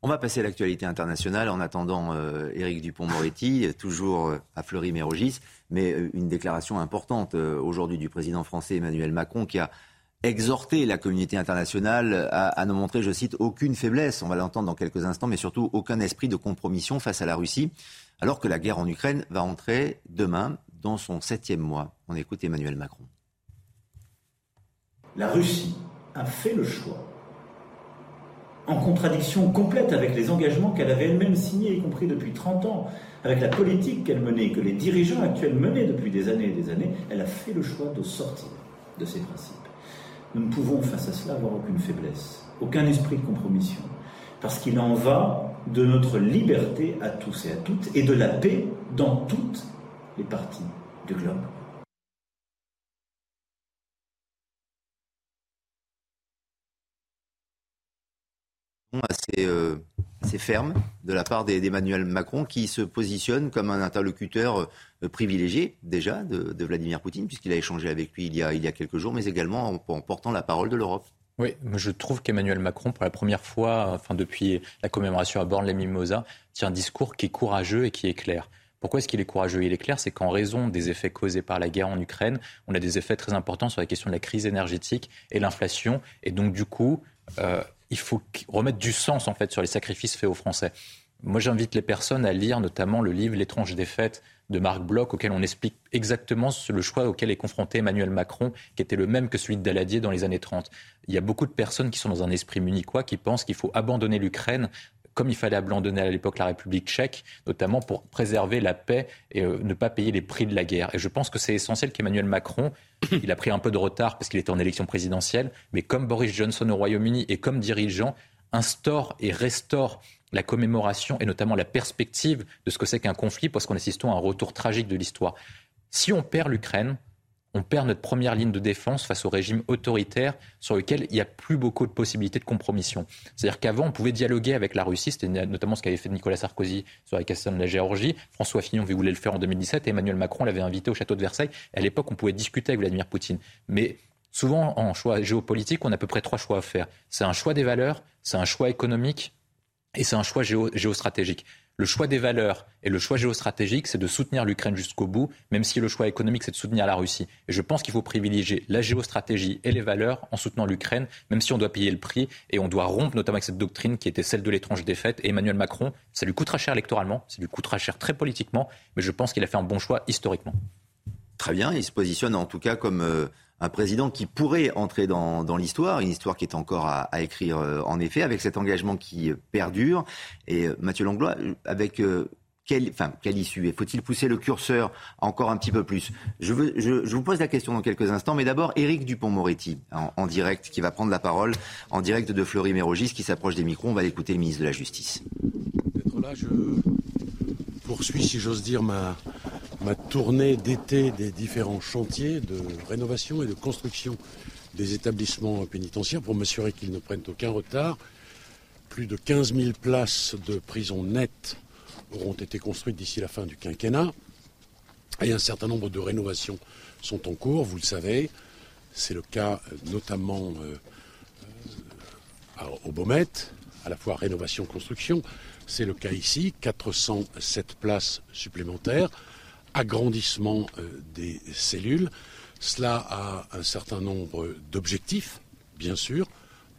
Speaker 1: On va passer à l'actualité internationale en attendant euh, Éric Dupont-Moretti, toujours euh, à Fleury-Mérogis, mais une déclaration importante aujourd'hui du président français Emmanuel Macron qui a exhorter la communauté internationale à, ne montrer, je cite, aucune faiblesse, on va l'entendre dans quelques instants, mais surtout aucun esprit de compromission face à la Russie, alors que la guerre en Ukraine va entrer demain dans son septième mois. On écoute Emmanuel Macron.
Speaker 12: La Russie a fait le choix, en contradiction complète avec les engagements qu'elle avait elle-même signés, y compris depuis 30 ans, avec la politique qu'elle menait, que les dirigeants actuels menaient depuis des années et des années, elle a fait le choix de sortir de ces principes. Nous ne pouvons face à cela avoir aucune faiblesse, aucun esprit de compromission, parce qu'il en va de notre liberté à tous et à toutes et de la paix dans toutes les parties du globe.
Speaker 1: euh, assez ferme de la part d'Emmanuel Macron qui se positionne comme un interlocuteur euh, privilégié déjà de, Vladimir Poutine puisqu'il a échangé avec lui il y a, il y a quelques jours mais également en, portant la parole de l'Europe.
Speaker 4: Oui, je trouve qu'Emmanuel Macron, pour la première fois, enfin depuis la commémoration à Borne-les-Mimosas, tient un discours qui est courageux et qui est clair. Pourquoi est-ce qu'il est courageux Il est clair, c'est qu'en raison des effets causés par la guerre en Ukraine, on a des effets très importants sur la question de la crise énergétique et l'inflation. Et donc, du coup, euh, il faut remettre du sens en fait sur les sacrifices faits aux Français. Moi, j'invite les personnes à lire notamment le livre L'étrange défaite de Marc Bloch, auquel on explique exactement le choix auquel est confronté Emmanuel Macron, qui était le même que celui de Daladier dans les années 30. Il y a beaucoup de personnes qui sont dans un esprit munichois, qui pensent qu'il faut abandonner l'Ukraine comme il fallait abandonner à l'époque la République tchèque, notamment pour préserver la paix et euh, ne pas payer les prix de la guerre. Et je pense que c'est essentiel qu'Emmanuel Macron, il a pris un peu de retard parce qu'il était en élection présidentielle, mais comme Boris Johnson au Royaume-Uni et comme dirigeant, instaure et restaure la commémoration et notamment la perspective de ce que c'est qu'un conflit, parce qu'on assistons à un retour tragique de l'histoire. Si on perd l'Ukraine, on perd notre première ligne de défense face au régime autoritaire sur lequel il n'y a plus beaucoup de possibilités de compromission. C'est-à-dire qu'avant, on pouvait dialoguer avec la Russie, c'était notamment ce qu'avait fait Nicolas Sarkozy sur la question de la Géorgie. François Fillon voulait le faire en 2017 et Emmanuel Macron l'avait invité au château de Versailles. À l'époque, on pouvait discuter avec Vladimir Poutine. Mais souvent, en choix géopolitique, on a à peu près trois choix à faire. C'est un choix des valeurs, c'est un choix économique et c'est un choix géostratégique. Le choix des valeurs et le choix géostratégique, c'est de soutenir l'Ukraine jusqu'au bout, même si le choix économique, c'est de soutenir la Russie. Et je pense qu'il faut privilégier la géostratégie et les valeurs en soutenant l'Ukraine, même si on doit payer le prix et on doit rompre notamment avec cette doctrine qui était celle de l'étrange défaite. Et Emmanuel Macron, ça lui coûtera cher électoralement, ça lui coûtera cher très politiquement, mais je pense qu'il a fait un bon choix historiquement.
Speaker 1: Très bien, il se positionne en tout cas comme euh, un président qui pourrait entrer dans, l'histoire, une histoire qui est encore à, écrire euh, en effet, avec cet engagement qui euh, perdure. Et Mathieu Langlois, avec quelle, enfin, quelle issue? Faut-il pousser le curseur encore un petit peu plus? Je, vous pose la question dans quelques instants, mais d'abord, Éric Dupont-Moretti, en, direct, qui va prendre la parole en direct de Fleury-Mérogis, qui s'approche des micros. On va écouter le ministre de la Justice.
Speaker 21: Poursuis, si j'ose dire, ma, tournée d'été des différents chantiers de rénovation et de construction des établissements pénitentiaires pour m'assurer qu'ils ne prennent aucun retard. Plus de 15 000 places de prison nettes auront été construites d'ici la fin du quinquennat. Et un certain nombre de rénovations sont en cours, vous le savez. C'est le cas euh, notamment euh, euh, au Baumette, à la fois rénovation-construction. C'est le cas ici, 407 places supplémentaires, agrandissement des cellules. Cela a un certain nombre d'objectifs, bien sûr.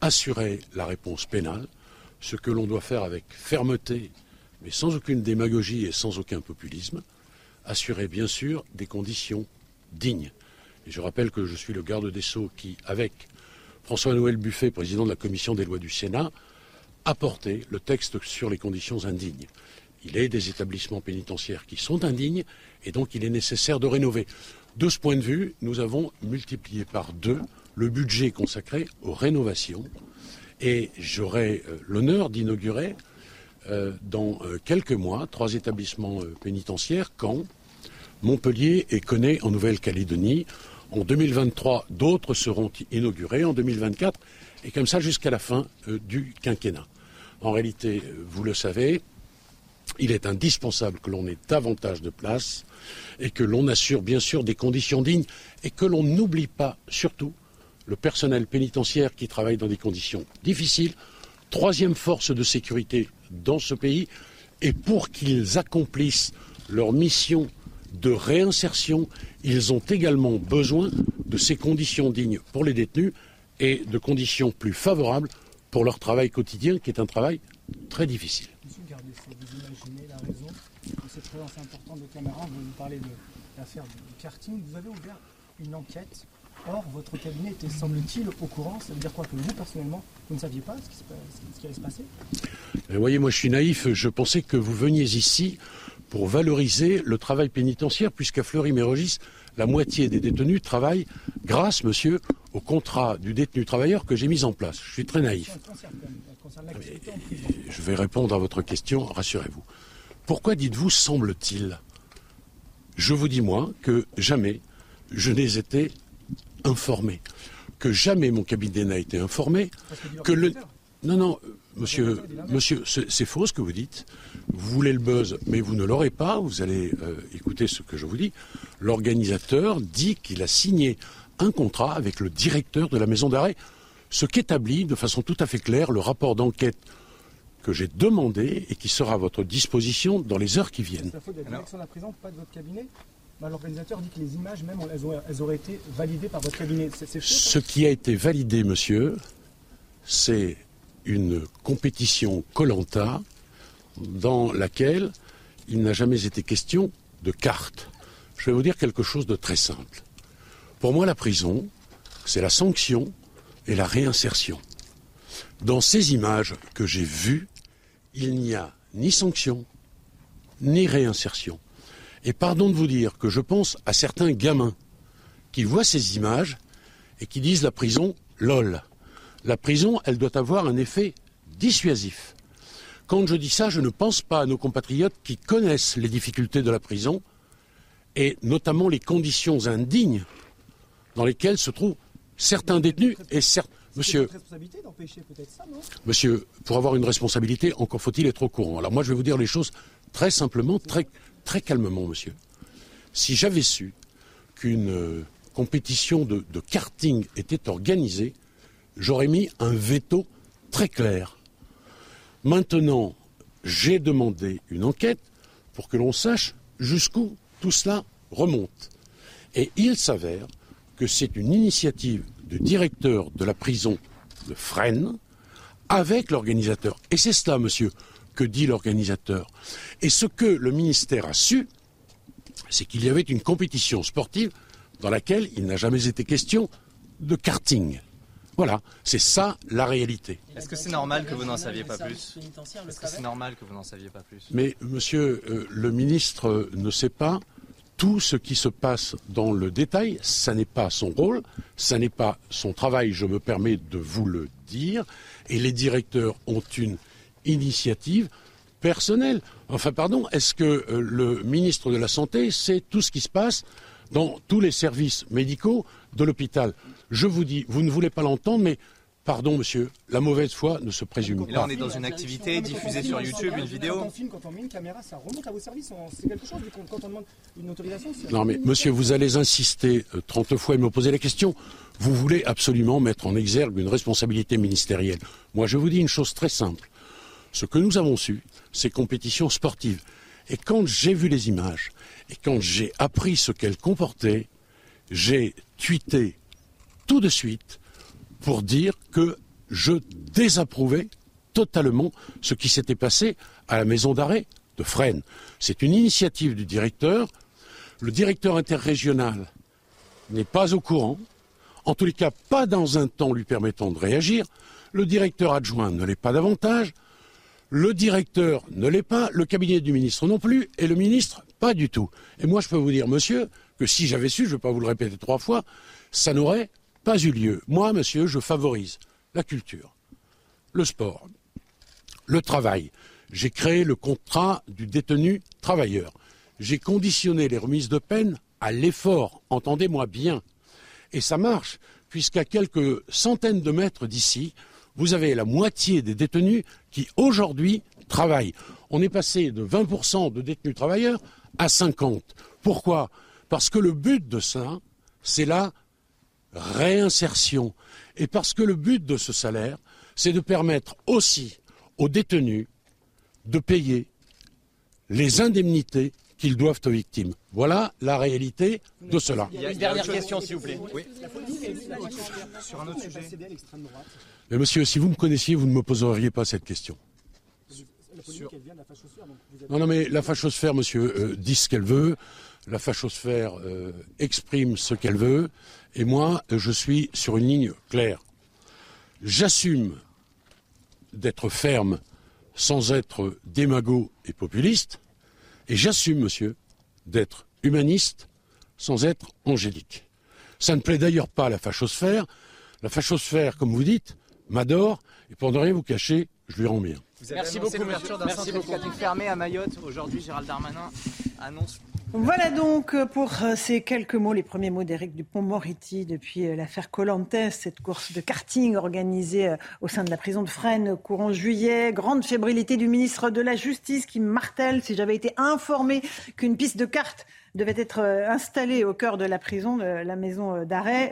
Speaker 21: Assurer la réponse pénale, ce que l'on doit faire avec fermeté mais sans aucune démagogie et sans aucun populisme, assurer bien sûr des conditions dignes. Et je rappelle que je suis le garde des Sceaux qui, avec François-Noël Buffet, président de la commission des lois du Sénat, a porté le texte sur les conditions indignes. Il est des établissements pénitentiaires qui sont indignes et donc il est nécessaire de rénover. De ce point de vue, nous avons multiplié par deux le budget consacré aux rénovations et j'aurai euh, l'honneur d'inaugurer euh, dans euh, quelques mois trois établissements pénitentiaires, Caen, Montpellier et Connay en Nouvelle-Calédonie. En 2023, d'autres seront inaugurés en 2024 et comme ça jusqu'à la fin du quinquennat. En réalité, vous le savez, il est indispensable que l'on ait davantage de place et que l'on assure bien sûr des conditions dignes et que l'on n'oublie pas surtout le personnel pénitentiaire qui travaille dans des conditions difficiles. Troisième force de sécurité dans ce pays et pour qu'ils accomplissent leur mission de réinsertion, ils ont également besoin de ces conditions dignes pour les détenus et de conditions plus favorables pour leur travail quotidien, qui est un travail très difficile.
Speaker 22: Monsieur Gardez, vous imaginez la raison de cette présence importante de. Vous nous parlez de l'affaire du karting. Vous avez ouvert une enquête Or, votre cabinet était, semble-t-il, au courant. Ça veut dire quoi Que vous, personnellement, vous ne saviez pas ce qui, allait se passer?
Speaker 21: Vous voyez, moi, je suis naïf. Je pensais que vous veniez ici pour valoriser le travail pénitentiaire, puisqu'à Fleury-Mérogis, la moitié des détenus travaillent grâce, monsieur, au contrat du détenu travailleur que j'ai mis en place. Je suis très naïf. Je vais répondre à votre question, rassurez-vous. Pourquoi dites-vous semble-t-il? Je vous dis, moi, que jamais je n'ai été informé, que jamais mon cabinet n'a été informé, que le... Non, non, monsieur, monsieur c'est faux ce que vous dites. Vous voulez le buzz, mais vous ne l'aurez pas. Vous allez euh, écouter ce que je vous dis. L'organisateur dit qu'il a signé un contrat avec le directeur de la maison d'arrêt, ce qu'établit de façon tout à fait claire le rapport d'enquête que j'ai demandé et qui sera à votre disposition dans les heures qui viennent.
Speaker 22: C'est la de la direction de la prison, pas de votre cabinet bah, l'organisateur dit que les images, même, elles auraient, été validées par votre cabinet.
Speaker 21: Ce qui a été validé, monsieur, c'est une compétition Colanta dans laquelle il n'a jamais été question de cartes. Je vais vous dire quelque chose de très simple. Pour moi, la prison, c'est la sanction et la réinsertion. Dans ces images que j'ai vues, il n'y a ni sanction, ni réinsertion. Et pardon de vous dire que je pense à certains gamins qui voient ces images et qui disent la prison, lol. La prison, elle doit avoir un effet dissuasif. Quand je dis ça, je ne pense pas à nos compatriotes qui connaissent les difficultés de la prison et notamment les conditions indignes dans lesquelles se trouvent certains détenus et certains. Monsieur, monsieur, pour avoir une responsabilité, encore faut-il être au courant. Alors moi, je vais vous dire les choses très simplement, très, très calmement, monsieur. Si j'avais su qu'une euh, compétition de, karting était organisée, j'aurais mis un veto très clair. Maintenant, j'ai demandé une enquête pour que l'on sache jusqu'où tout cela remonte. Et il s'avère que c'est une initiative du directeur de la prison de Fresnes avec l'organisateur. Et c'est cela, monsieur, que dit l'organisateur. Et ce que le ministère a su, c'est qu'il y avait une compétition sportive dans laquelle il n'a jamais été question de karting. Voilà, c'est ça la réalité.
Speaker 23: Est-ce que c'est normal que vous n'en saviez pas plus Est-ce que c'est normal que vous n'en saviez pas plus
Speaker 21: Mais monsieur, euh, le ministre ne sait pas tout ce qui se passe dans le détail. Ça n'est pas son rôle, ça n'est pas son travail, je me permets de vous le dire. Et les directeurs ont une initiative personnelle. Enfin, pardon, est-ce que euh, le ministre de la Santé sait tout ce qui se passe dans tous les services médicaux de l'hôpital? Je vous dis, vous ne voulez pas l'entendre, mais Pardon, monsieur, la mauvaise foi ne se présume pas.
Speaker 23: Là, on est dans une activité diffusée sur YouTube, une vidéo.
Speaker 22: Quand on filme, quand on met une caméra, ça remonte à vos services. C'est quelque chose. Quand on demande une autorisation.
Speaker 21: Non, mais monsieur, vous allez insister 30 euh, fois et me poser la question. Vous voulez absolument mettre en exergue une responsabilité ministérielle. Moi, je vous dis une chose très simple. Ce que nous avons su, c'est compétitions sportives. Et quand j'ai vu les images, et quand j'ai appris ce qu'elles comportaient, j'ai tweeté tout de suite pour dire que je désapprouvais totalement ce qui s'était passé à la maison d'arrêt de Fresnes. C'est une initiative du directeur. Le directeur interrégional n'est pas au courant, en tous les cas pas dans un temps lui permettant de réagir. Le directeur adjoint ne l'est pas davantage. Le directeur ne l'est pas, le cabinet du ministre non plus, et le ministre pas du tout. Et moi, je peux vous dire, monsieur, que si j'avais su, je ne vais pas vous le répéter trois fois, ça n'aurait pas eu lieu. Moi, monsieur, je favorise la culture, le sport, le travail. J'ai créé le contrat du détenu travailleur. J'ai conditionné les remises de peine à l'effort, entendez-moi bien. Et ça marche, puisqu'à quelques centaines de mètres d'ici, vous avez la moitié des détenus qui aujourd'hui travaillent. On est passé de 20% de détenus travailleurs à 50%. Pourquoi? Parce que le but de ça, c'est là réinsertion. Et parce que le but de ce salaire, c'est de permettre aussi aux détenus de payer les indemnités qu'ils doivent aux victimes. Voilà la réalité de cela.
Speaker 23: Il y a une dernière question, s'il vous plaît.
Speaker 21: Sur un autre sujet. Mais monsieur, si vous me connaissiez, vous ne me poseriez pas cette question. Non, non, mais la fachosphère, monsieur, euh, dit ce qu'elle veut. La fachosphère euh, exprime ce qu'elle veut. Et moi, je suis sur une ligne claire. J'assume d'être ferme sans être démago et populiste, et j'assume, monsieur, d'être humaniste sans être angélique. Ça ne plaît d'ailleurs pas à la fachosphère. La fachosphère, comme vous dites, m'adore, et pour ne rien vous cacher, je lui rends bien.
Speaker 23: Merci beaucoup, l'ouverture d'un centre fermé à Mayotte. Aujourd'hui, Gérald Darmanin annonce
Speaker 11: voilà donc euh, pour euh, ces quelques mots, les premiers mots d'Éric Dupont-Moretti depuis euh, l'affaire Colantes, cette course de karting organisée au sein de la prison de Fresnes courant juillet. Grande fébrilité du ministre de la Justice qui martèle, si j'avais été informé qu'une piste de cartes devait être installée au cœur de la prison, de la maison d'arrêt,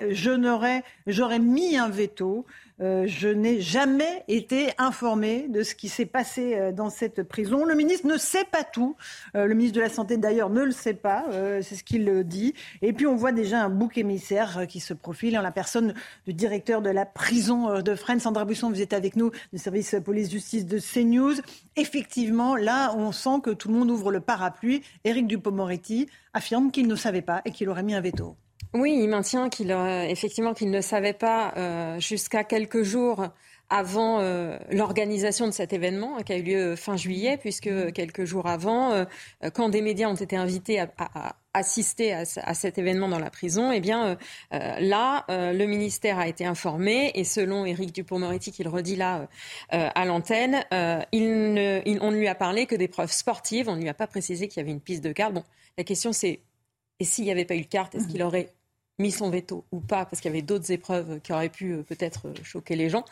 Speaker 11: j'aurais mis un veto. Euh, je n'ai jamais été informé de ce qui s'est passé euh, dans cette prison. Le ministre ne sait pas tout. Euh, le ministre de la Santé, d'ailleurs, ne le sait pas. C'est ce qu'il dit. Et puis, on voit déjà un bouc émissaire qui se profile en la personne du directeur de la prison de Fresnes. Sandra Busson, vous êtes avec nous du service police-justice de CNews. Effectivement, là, on sent que tout le monde ouvre le parapluie. Éric Dupond-Moretti affirme qu'il ne savait pas et qu'il aurait mis un veto.
Speaker 3: Oui, il maintient qu'il euh, effectivement qu'il ne savait pas euh, jusqu'à quelques jours avant euh, l'organisation de cet événement qui a eu lieu fin juillet, puisque quelques jours avant, quand des médias ont été invités à, assister à, cet événement dans la prison, eh bien là, le ministère a été informé et selon Éric Dupond-Moretti, qui le redit là à l'antenne, il on ne lui a parlé que des preuves sportives, on ne lui a pas précisé qu'il y avait une piste de garde. Bon, la question c'est et s'il n'y avait pas eu de carte, est-ce qu'il aurait mis son veto ou pas, parce qu'il y avait d'autres épreuves qui auraient pu euh, peut-être euh, choquer les gens.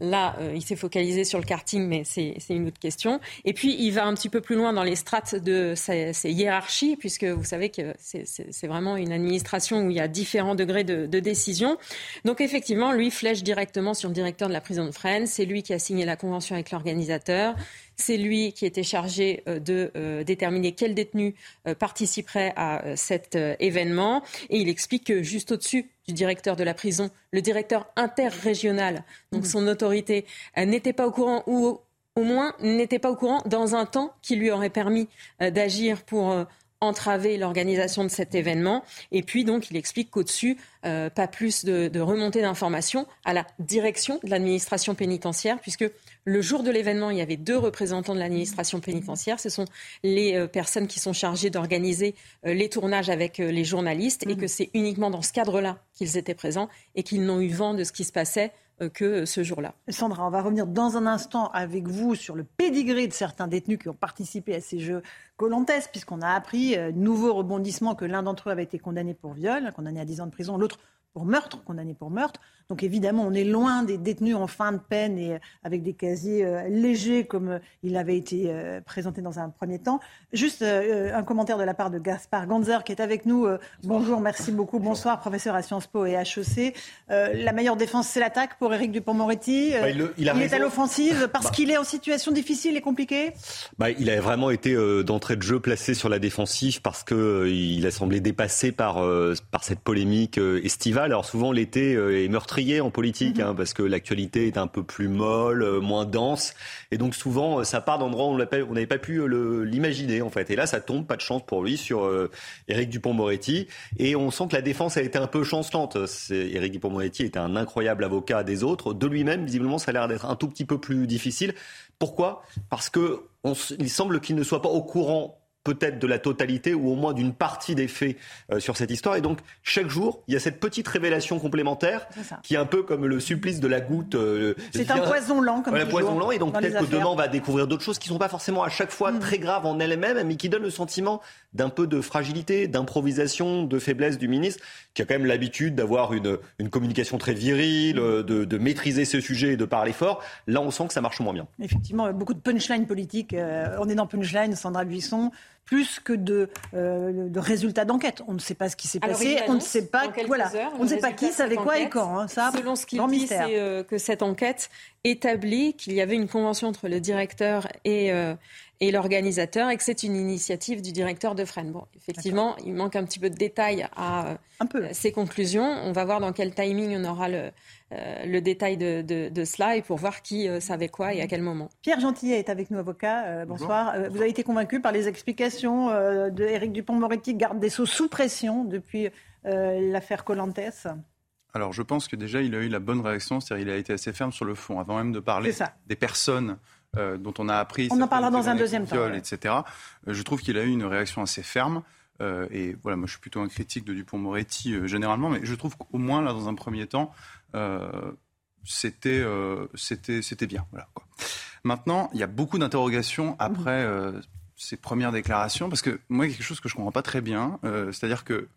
Speaker 3: Là, euh, il s'est focalisé sur le karting, mais c'est une autre question. Et puis, il va un petit peu plus loin dans les strates de ces, hiérarchies, puisque vous savez que c'est vraiment une administration où il y a différents degrés de, décision. Donc, effectivement, lui flèche directement sur le directeur de la prison de Fresnes. C'est lui qui a signé la convention avec l'organisateur. C'est lui qui était chargé euh, de euh, déterminer quel détenu participerait à cet événement. Et il explique que juste au-dessus du directeur de la prison, le directeur interrégional, donc mmh. son autorité, n'était pas au courant ou au moins n'était pas au courant dans un temps qui lui aurait permis d'agir pour entraver l'organisation de cet événement. Et puis donc il explique qu'au-dessus, euh, pas plus de, de remontée d'informations à la direction de l'administration pénitentiaire, puisque le jour de l'événement, il y avait deux représentants de l'administration pénitentiaire. Ce sont les euh, personnes qui sont chargées d'organiser euh, les tournages avec les journalistes, et que c'est uniquement dans ce cadre-là qu'ils étaient présents et qu'ils n'ont eu vent de ce qui se passait que ce jour-là.
Speaker 11: Sandra, on va revenir dans un instant avec vous sur le pédigré de certains détenus qui ont participé à ces Jeux Colontes, puisqu'on a appris, euh, nouveau rebondissement, que l'un d'entre eux avait été condamné pour viol, condamné à 10 ans de prison, l'autre pour meurtre, condamné pour meurtre. Donc évidemment, on est loin des détenus en fin de peine et euh, avec des casiers euh, légers comme euh, il avait été présenté dans un premier temps. Juste un commentaire de la part de Gaspard Ganzer qui est avec nous. Bonjour, merci beaucoup. Bonsoir, professeur à Sciences Po et HEC. la meilleure défense, c'est l'attaque pour Éric Dupont-Moretti.
Speaker 24: Bah, il, il,
Speaker 11: est à l'offensive parce bah. qu'il est en situation difficile et compliquée?
Speaker 24: Bah, Il a vraiment été d'entrée de jeu placé sur la défensive parce qu'il a semblé dépassé par, par cette polémique estivale. Alors souvent l'été est en politique, mhm. hein, parce que l'actualité est un peu plus molle, euh, moins dense, et donc souvent euh, ça part d'endroits où on n'avait pas pu euh, l'imaginer en fait. Et là, ça tombe, pas de chance pour lui, sur Éric Dupont-Moretti, et on sent que la défense a été un peu chancelante. Éric Dupont-Moretti est un incroyable avocat des autres, de lui-même, visiblement, ça a l'air d'être un tout petit peu plus difficile. Pourquoi? Parce que il semble qu'il ne soit pas au courant peut-être de la totalité ou au moins d'une partie des faits euh, sur cette histoire. Et donc, chaque jour, il y a cette petite révélation complémentaire qui est un peu comme le supplice de la goutte.
Speaker 11: Euh, c'est un poison lent, comme
Speaker 24: Un poison lent. Et donc, peut-être que demain, on va découvrir d'autres choses qui ne sont pas forcément à chaque fois mm. très graves en elles-mêmes, mais qui donnent le sentiment d'un peu de fragilité, d'improvisation, de faiblesse du ministre, qui a quand même l'habitude d'avoir une, une communication très virile, mm. de, de, maîtriser ce sujet et de parler fort. Là, on sent que ça marche moins bien.
Speaker 11: Effectivement, beaucoup de punchline politique. Euh, on est dans punchline, Sandra Buisson plus que de, euh, de résultats d'enquête. On ne sait pas ce qui s'est passé, on ne sait pas, voilà, on ne sait pas qui savait quoi et quand. Hein, ça,
Speaker 3: Selon ce qu'il dit, c'est euh, que cette enquête établit qu'il y avait une convention entre le directeur et, euh, et l'organisateur et que c'est une initiative du directeur de Fresnes. Bon, effectivement, il manque un petit peu de détails à un peu. ces conclusions. On va voir dans quel timing on aura le, euh, le détail de, de, cela et pour voir qui euh, savait quoi et à quel moment.
Speaker 11: Pierre Gentillet est avec nous, avocat. Euh, bonsoir. vous avez été convaincu par les explications de Éric Dupont-Moretti, garde des Sceaux sous pression depuis l'affaire Colantes
Speaker 25: alors, je pense que déjà, il a eu la bonne réaction, c'est-à-dire il a été assez ferme sur le fond, avant même de parler des personnes dont on a appris.
Speaker 11: On en parlera dans un deuxième temps.
Speaker 25: etc. je trouve qu'il a eu une réaction assez ferme. et voilà, moi, je suis plutôt un critique de Dupont-Moretti généralement, mais je trouve qu'au moins, là, dans un premier temps, euh, c'était euh, c'était c'était bien. Voilà, quoi. Maintenant, il y a beaucoup d'interrogations après euh, ces premières déclarations, parce que moi, il y a quelque chose que je ne comprends pas très bien, c'est-à-dire que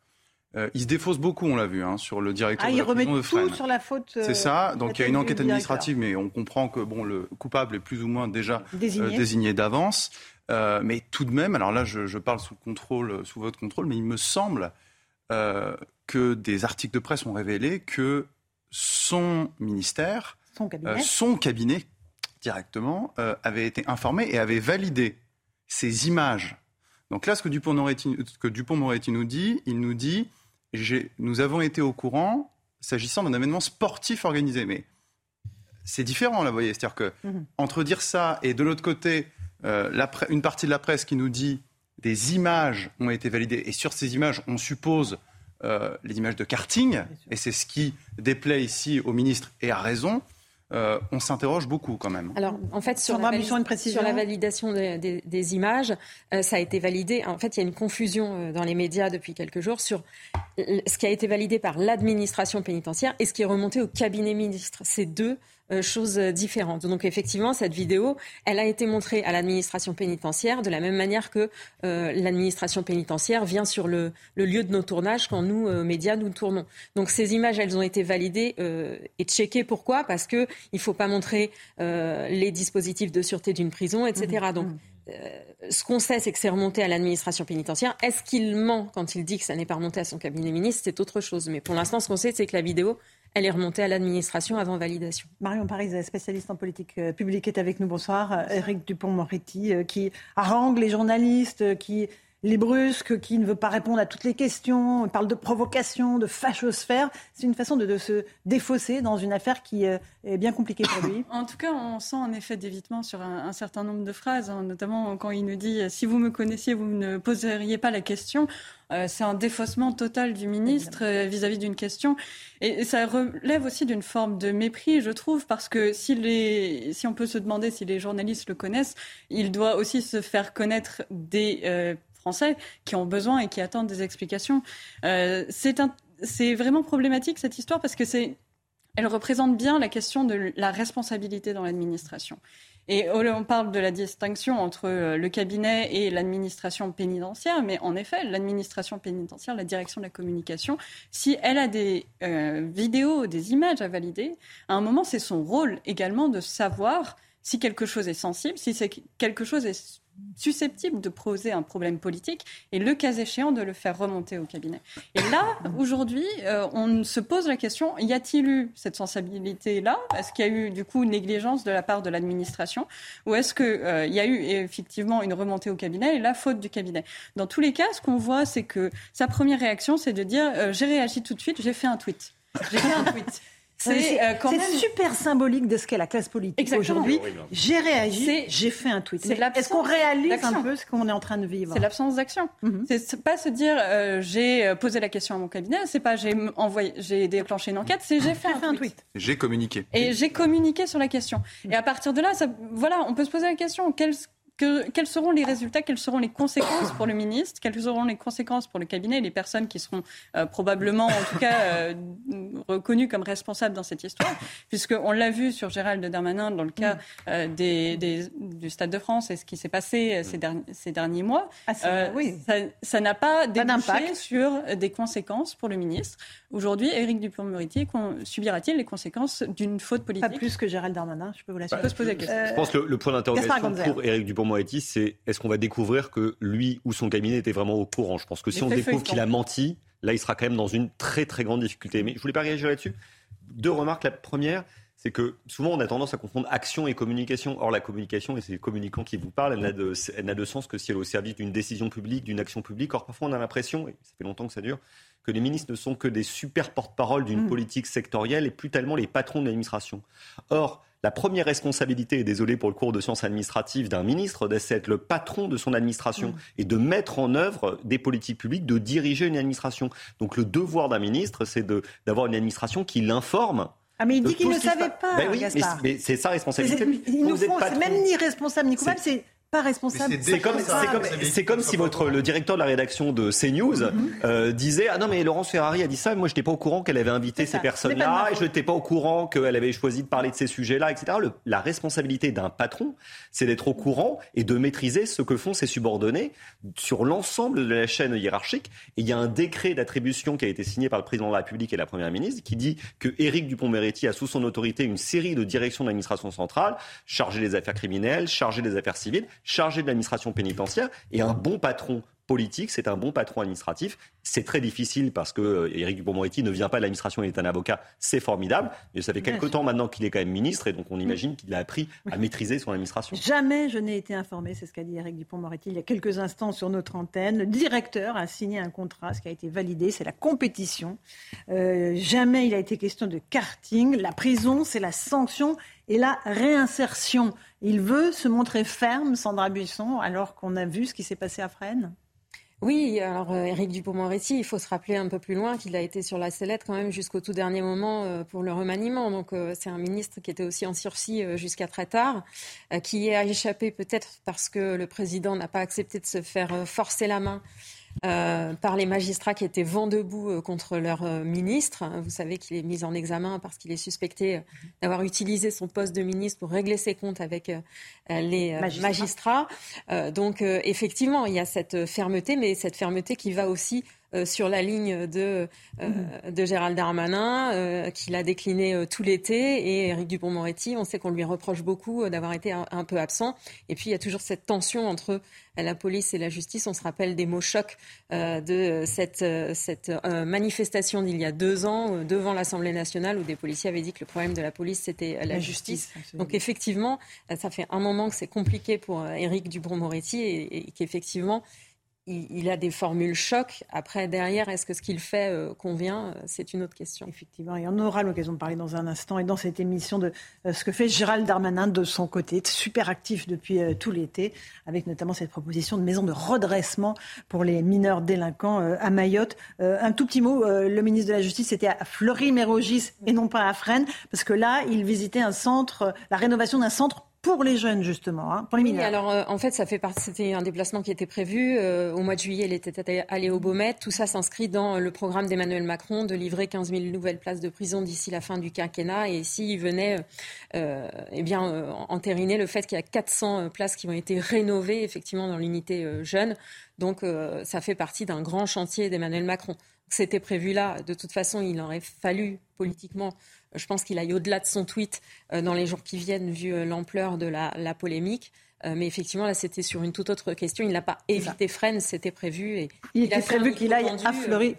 Speaker 25: il se défausse beaucoup, on l'a vu, hein, sur le directeur
Speaker 11: ah,
Speaker 25: de la
Speaker 11: remet
Speaker 25: de
Speaker 11: tout sur la faute.
Speaker 25: C'est ça. Donc il y a une enquête administrative, mais on comprend que bon, le coupable est plus ou moins déjà désigné, d'avance. mais tout de même, alors là, je, je, parle sous contrôle, sous votre contrôle, mais il me semble que des articles de presse ont révélé que son ministère,
Speaker 11: son
Speaker 25: cabinet, euh, directement, euh, avait été informé et avait validé ces images. Donc là, ce que Dupont-Moretti nous dit, il nous dit, nous avons été au courant s'agissant d'un événement sportif organisé. Mais c'est différent, là, vous voyez. C'est-à-dire que mhm. entre dire ça et de l'autre côté, euh, une partie de la presse qui nous dit des images ont été validées et sur ces images, on suppose euh, les images de karting, et c'est ce qui déplaît ici au ministre, et à raison. Euh, on s'interroge beaucoup quand même.
Speaker 3: Alors, en fait, sur, la, sur la, validation des, images, euh, ça a été validé. En fait, il y a une confusion dans les médias depuis quelques jours sur ce qui a été validé par l'administration pénitentiaire et ce qui est remonté au cabinet ministre. C'est deux euh, choses différentes. Donc effectivement, cette vidéo, elle a été montrée à l'administration pénitentiaire de la même manière que euh, l'administration pénitentiaire vient sur le, lieu de nos tournages quand nous, euh, médias, nous tournons. Donc ces images, elles ont été validées et checkées. Pourquoi? Parce qu'il ne faut pas montrer les dispositifs de sûreté d'une prison, etc. Mmh, Donc mmh. ce qu'on sait, c'est que c'est remonté à l'administration pénitentiaire. Est-ce qu'il ment quand il dit que ça n'est pas remonté à son cabinet ministre? C'est autre chose. Mais pour l'instant, ce qu'on sait, c'est que la vidéo, elle est remontée à l'administration avant validation.
Speaker 11: Marion Paris, spécialiste en politique euh, publique, est avec nous. Bonsoir. Eric Dupont-Moretti, euh, qui harangue les journalistes, qui les brusques, qui ne veut pas répondre à toutes les questions, il parle de provocation, de fachosphère. C'est une façon de, se défausser dans une affaire qui euh, est bien compliquée pour lui.
Speaker 26: En tout cas, on sent un effet d'évitement sur un, certain nombre de phrases, hein, notamment quand il nous dit si vous me connaissiez, vous ne poseriez pas la question. Euh, c'est un défaussement total du ministre euh, vis-à-vis d'une question. Et, ça relève aussi d'une forme de mépris, je trouve, parce que si, les, si on peut se demander si les journalistes le connaissent, il doit aussi se faire connaître des euh, Français qui ont besoin et qui attendent des explications. c'est vraiment problématique cette histoire parce que c'est elle représente bien la question de la responsabilité dans l'administration. Et on parle de la distinction entre euh, le cabinet et l'administration pénitentiaire, mais en effet, l'administration pénitentiaire, la direction de la communication, si elle a des euh, vidéos, des images à valider, à un moment, c'est son rôle également de savoir si quelque chose est sensible, si quelque chose est susceptible de poser un problème politique et le cas échéant de le faire remonter au cabinet. Et là, aujourd'hui, euh, on se pose la question, y a-t-il eu cette sensibilité-là? Est-ce qu'il y a eu du coup une négligence de la part de l'administration? Ou est-ce qu'il euh, y a eu effectivement une remontée au cabinet et la faute du cabinet? Dans tous les cas, ce qu'on voit, c'est que sa première réaction, c'est de dire euh, j'ai réagi tout de suite, j'ai fait un tweet. J'ai fait un tweet.
Speaker 11: C'est euh, super symbolique de ce qu'est la classe politique aujourd'hui. J'ai réagi, j'ai fait un tweet. Est-ce qu'on réalise un peu ce qu'on est en train de vivre?
Speaker 26: C'est l'absence d'action. Mhm. C'est pas se dire euh, j'ai euh, posé la question à mon cabinet, c'est pas j'ai envoyé, j'ai déclenché une enquête, c'est j'ai fait, un, tweet.
Speaker 25: J'ai communiqué.
Speaker 26: Et j'ai communiqué sur la question. Et à partir de là, ça, voilà, on peut se poser la question quels seront les résultats, quelles seront les conséquences pour le ministre, quelles seront les conséquences pour le cabinet et les personnes qui seront euh, probablement, en tout cas, euh, reconnues comme responsables dans cette histoire, puisqu'on l'a vu sur Gérald Darmanin dans le cas euh, des, du Stade de France et ce qui s'est passé ces, derniers, ces derniers mois. Ah, oui. Ça n'a pas d'impact sur des conséquences pour le ministre. Aujourd'hui, Éric Dupond-Moretti subira-t-il les conséquences d'une faute politique?
Speaker 11: Pas plus que Gérald Darmanin, je peux vous l'assurer.
Speaker 24: Je pense que le, point d'interrogation pour Éric Dupond Moretti, c'est est-ce qu'on va découvrir que lui ou son cabinet était vraiment au courant? Je pense que si on découvre qu'il a menti, là, il sera quand même dans une très très grande difficulté. Mais je voulais pas réagir là-dessus. Deux remarques. La première, c'est que souvent on a tendance à confondre action et communication. Or, la communication, et c'est le communicant qui vous parle, elle n'a de, de, sens que si elle est au service d'une décision publique, d'une action publique. Or, parfois on a l'impression, et ça fait longtemps que ça dure, que les ministres ne sont que des super porte-parole d'une mm. politique sectorielle et plus tellement les patrons de l'administration. Or, la première responsabilité, et désolé pour le cours de sciences administratives d'un ministre, c'est d'être le patron de son administration mm. et de mettre en œuvre des politiques publiques, de diriger une administration. Donc le devoir d'un ministre, c'est d'avoir une administration qui l'informe
Speaker 11: ah mais il dit qu'il ne savait pas.
Speaker 24: Ben oui, mais, c'est sa responsabilité.
Speaker 11: Il nous c'est même ni responsable ni coupable, c'est pas responsable.
Speaker 24: C'est comme, comme, comme, si votre, le directeur de la rédaction de CNews mhm. euh, disait Ah non, mais Laurence Ferrari a dit ça, moi je n'étais pas au courant qu'elle avait invité ces personnes-là, et je n'étais pas au courant qu'elle avait choisi de parler de ces sujets-là, etc. la responsabilité d'un patron, c'est d'être au courant et de maîtriser ce que font ses subordonnés sur l'ensemble de la chaîne hiérarchique. Et il y a un décret d'attribution qui a été signé par le président de la République et la première ministre qui dit que Éric Dupont-Moretti a sous son autorité une série de directions d'administration centrale, chargées des affaires criminelles, chargées des affaires civiles, chargé de l'administration pénitentiaire et un bon patron politique, c'est un bon patron administratif. C'est très difficile parce que euh, Éric Dupond-Moretti ne vient pas de l'administration, il est un avocat, c'est formidable. Mais ça fait quelques temps maintenant qu'il est quand même ministre et donc on imagine qu'il a appris à maîtriser son administration.
Speaker 11: Jamais je n'ai été informé, c'est ce qu'a dit Éric Dupond-Moretti il y a quelques instants sur notre antenne. Le directeur a signé un contrat, ce qui a été validé, c'est la compétition. Euh, jamais il a été question de karting. La prison, c'est la sanction et la réinsertion. Il veut se montrer ferme, Sandra Buisson, alors qu'on a vu ce qui s'est passé à Fresnes
Speaker 3: oui, alors euh, Éric Dupond-Moretti, il faut se rappeler un peu plus loin qu'il a été sur la sellette quand même jusqu'au tout dernier moment euh, pour le remaniement. Donc euh, c'est un ministre qui était aussi en sursis jusqu'à très tard, qui a échappé peut-être parce que le président n'a pas accepté de se faire forcer la main euh, par les magistrats qui étaient vent debout euh, contre leur euh, ministre. Vous savez qu'il est mis en examen parce qu'il est suspecté d'avoir utilisé son poste de ministre pour régler ses comptes avec les magistrats. donc effectivement, il y a cette fermeté, mais cette fermeté qui va aussi sur la ligne de, euh, mhm. de Gérald Darmanin, euh, qu'il a décliné tout l'été. Et Éric Dupont-Moretti, on sait qu'on lui reproche beaucoup d'avoir été un, peu absent. Et puis, il y a toujours cette tension entre la police et la justice. On se rappelle des mots chocs de cette, cette manifestation d'il y a deux ans devant l'Assemblée nationale où des policiers avaient dit que le problème de la police, c'était la, justice. Donc, effectivement, ça fait un moment que c'est compliqué pour Éric Dupont-Moretti et, et qu'effectivement, il, a des formules chocs. Après, derrière, est-ce que ce qu'il fait euh, convient euh, C'est une autre question.
Speaker 11: Effectivement, et on aura l'occasion de parler dans un instant et dans cette émission de euh, ce que fait Gérald Darmanin de son côté, super actif depuis tout l'été, avec notamment cette proposition de maison de redressement pour les mineurs délinquants à Mayotte. un tout petit mot, le ministre de la Justice était à Fleury-Mérogis et non pas à Fresnes, parce que là, il visitait un centre, la rénovation d'un centre pour les jeunes justement, hein, pour les mineurs.
Speaker 3: alors euh, en fait, ça fait partie. C'était un déplacement qui était prévu euh, au mois de juillet. Il était allé au Beaumet. Tout ça s'inscrit dans le programme d'Emmanuel Macron de livrer 15 000 nouvelles places de prison d'ici la fin du quinquennat. Et s'il venait, euh, eh bien, entériner le fait qu'il y a 400 places qui ont été rénovées effectivement dans l'unité jeune. Donc ça fait partie d'un grand chantier d'Emmanuel Macron. C'était prévu là. De toute façon, il aurait fallu politiquement je pense qu'il aille au-delà de son tweet euh, dans les jours qui viennent, vu euh, l'ampleur de la, polémique. Euh, mais effectivement, là, c'était sur une toute autre question. Il n'a pas évité Fresnes, c'était prévu. Et
Speaker 11: il, était prévu qu'il aille à Fleury.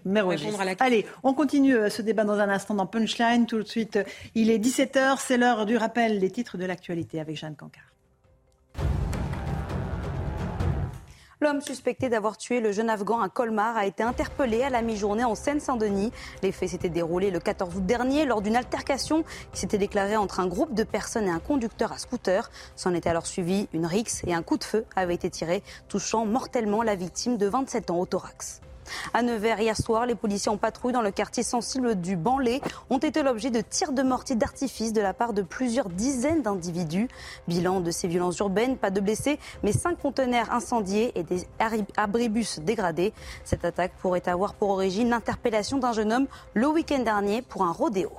Speaker 11: Allez, on continue ce débat dans un instant dans Punchline. Tout de suite, il est 17h, c'est l'heure du rappel des titres de l'actualité avec Jeanne Cancard.
Speaker 2: L'homme suspecté d'avoir tué le jeune Afghan à Colmar a été interpellé à la mi-journée en Seine-Saint-Denis. Les faits s'étaient déroulés le 14 août dernier lors d'une altercation qui s'était déclarée entre un groupe de personnes et un conducteur à scooter. S'en était alors suivi une rixe et un coup de feu avait été tiré, touchant mortellement la victime de 27 ans au thorax. À Nevers, hier soir, les policiers en patrouille dans le quartier sensible du Banlé ont été l'objet de tirs de mortier d'artifice de la part de plusieurs dizaines d'individus. Bilan de ces violences urbaines, pas de blessés, mais cinq conteneurs incendiés et des abribus dégradés. Cette attaque pourrait avoir pour origine l'interpellation d'un jeune homme le week-end dernier pour un rodéo.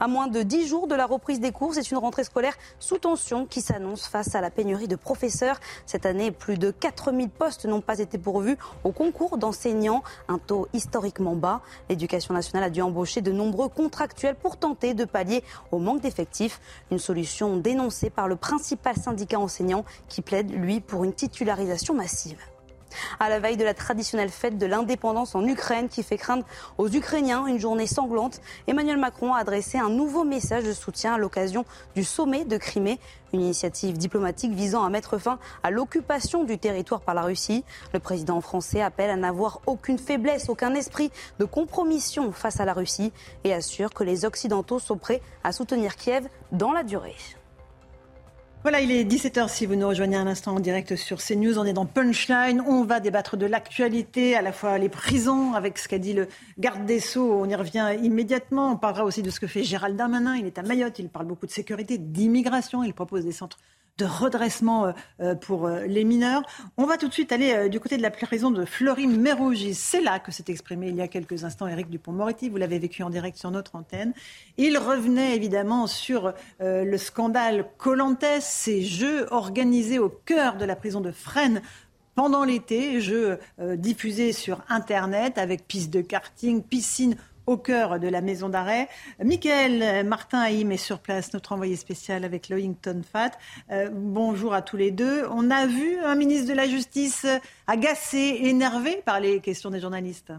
Speaker 2: À moins de 10 jours de la reprise des cours, c'est une rentrée scolaire sous tension qui s'annonce face à la pénurie de professeurs. Cette année, plus de 4000 postes n'ont pas été pourvus au concours d'enseignants, un taux historiquement bas. L'éducation nationale a dû embaucher de nombreux contractuels pour tenter de pallier au manque d'effectifs. Une solution dénoncée par le principal syndicat enseignant qui plaide, lui, pour une titularisation massive à la veille de la traditionnelle fête de l'indépendance en Ukraine qui fait craindre aux Ukrainiens une journée sanglante. Emmanuel Macron a adressé un nouveau message de soutien à l'occasion du sommet de Crimée, une initiative diplomatique visant à mettre fin à l'occupation du territoire par la Russie. Le président français appelle à n'avoir aucune faiblesse, aucun esprit de compromission face à la Russie et assure que les Occidentaux sont prêts à soutenir Kiev dans la durée.
Speaker 11: Voilà, il est 17h si vous nous rejoignez un instant en direct sur CNews. On est dans Punchline. On va débattre de l'actualité, à la fois les prisons, avec ce qu'a dit le garde des Sceaux. On y revient immédiatement. On parlera aussi de ce que fait Gérald Darmanin. Il est à Mayotte. Il parle beaucoup de sécurité, d'immigration. Il propose des centres de redressement euh, euh, pour euh, les mineurs. On va tout de suite aller du côté de la prison de Fleury-Mérogis. C'est là que s'est exprimé il y a quelques instants Éric Dupont-Moretti. Vous l'avez vécu en direct sur notre antenne. Il revenait évidemment sur le scandale Colantes, ces jeux organisés au cœur de la prison de Fresnes pendant l'été, jeux diffusés sur Internet avec pistes de karting, piscine au cœur de la maison d'arrêt. Michael Martin Haïm est sur place, notre envoyé spécial avec Loington Fat. Euh, bonjour à tous les deux. On a vu un ministre de la Justice agacé, énervé par les questions des journalistes.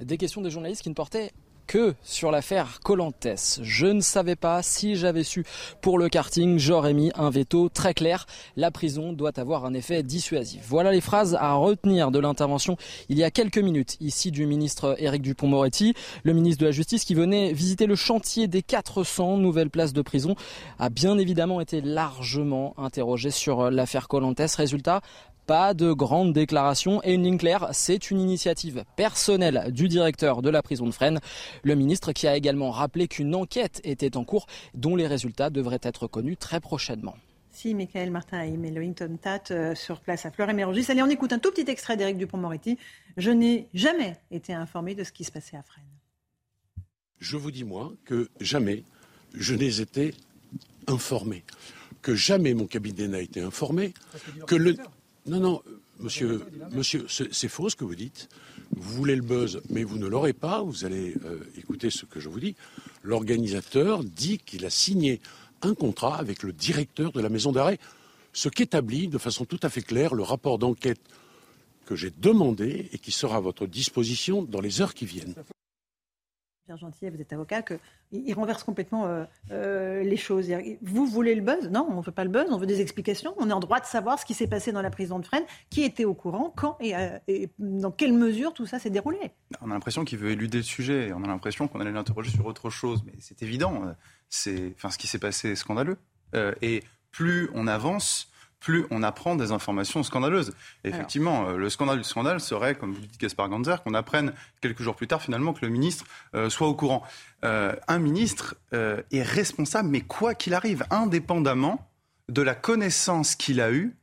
Speaker 27: Des questions des journalistes qui ne portaient que sur l'affaire Colantes. Je ne savais pas si j'avais su pour le karting, j'aurais mis un veto très clair. La prison doit avoir un effet dissuasif. Voilà les phrases à retenir de l'intervention il y a quelques minutes ici du ministre Éric Dupont-Moretti, le ministre de la Justice qui venait visiter le chantier des 400 nouvelles places de prison a bien évidemment été largement interrogé sur l'affaire Colantes. Résultat, pas de grandes déclarations et une ligne claire, c'est une initiative personnelle du directeur de la prison de Fresnes. Le ministre qui a également rappelé qu'une enquête était en cours dont les résultats devraient être connus très prochainement.
Speaker 11: Si, Michael Martin et Wellington Tat euh, sur place à Fleur-et-Mérogis. Allez, on écoute un tout petit extrait d'Éric Dupont-Moretti. Je n'ai jamais été informé de ce qui se passait à Fresnes.
Speaker 21: Je vous dis, moi, que jamais je n'ai été informé, que jamais mon cabinet n'a été informé, que le, non, non, monsieur, monsieur c'est faux ce que vous dites. Vous voulez le buzz, mais vous ne l'aurez pas. Vous allez euh, écouter ce que je vous dis. L'organisateur dit qu'il a signé un contrat avec le directeur de la maison d'arrêt, ce qu'établit de façon tout à fait claire le rapport d'enquête que j'ai demandé et qui sera à votre disposition dans les heures qui viennent.
Speaker 11: Pierre Gentil, vous êtes avocat, qu'il renverse complètement euh, euh, les choses. Vous voulez le buzz? Non, on ne veut pas le buzz, on veut des explications. On est en droit de savoir ce qui s'est passé dans la prison de Fresnes, qui était au courant, quand et, et dans quelle mesure tout ça s'est déroulé.
Speaker 25: On a l'impression qu'il veut éluder le sujet, on a l'impression qu'on allait l'interroger sur autre chose, mais c'est évident. C'est, enfin, ce qui s'est passé est scandaleux. et plus on avance, plus on apprend des informations scandaleuses. effectivement, euh, le scandale du scandale serait, comme vous dites Gaspard Ganzer, qu'on apprenne quelques jours plus tard finalement que le ministre euh, soit au courant. Euh, un ministre est responsable, mais quoi qu'il arrive, indépendamment de la connaissance qu'il a eue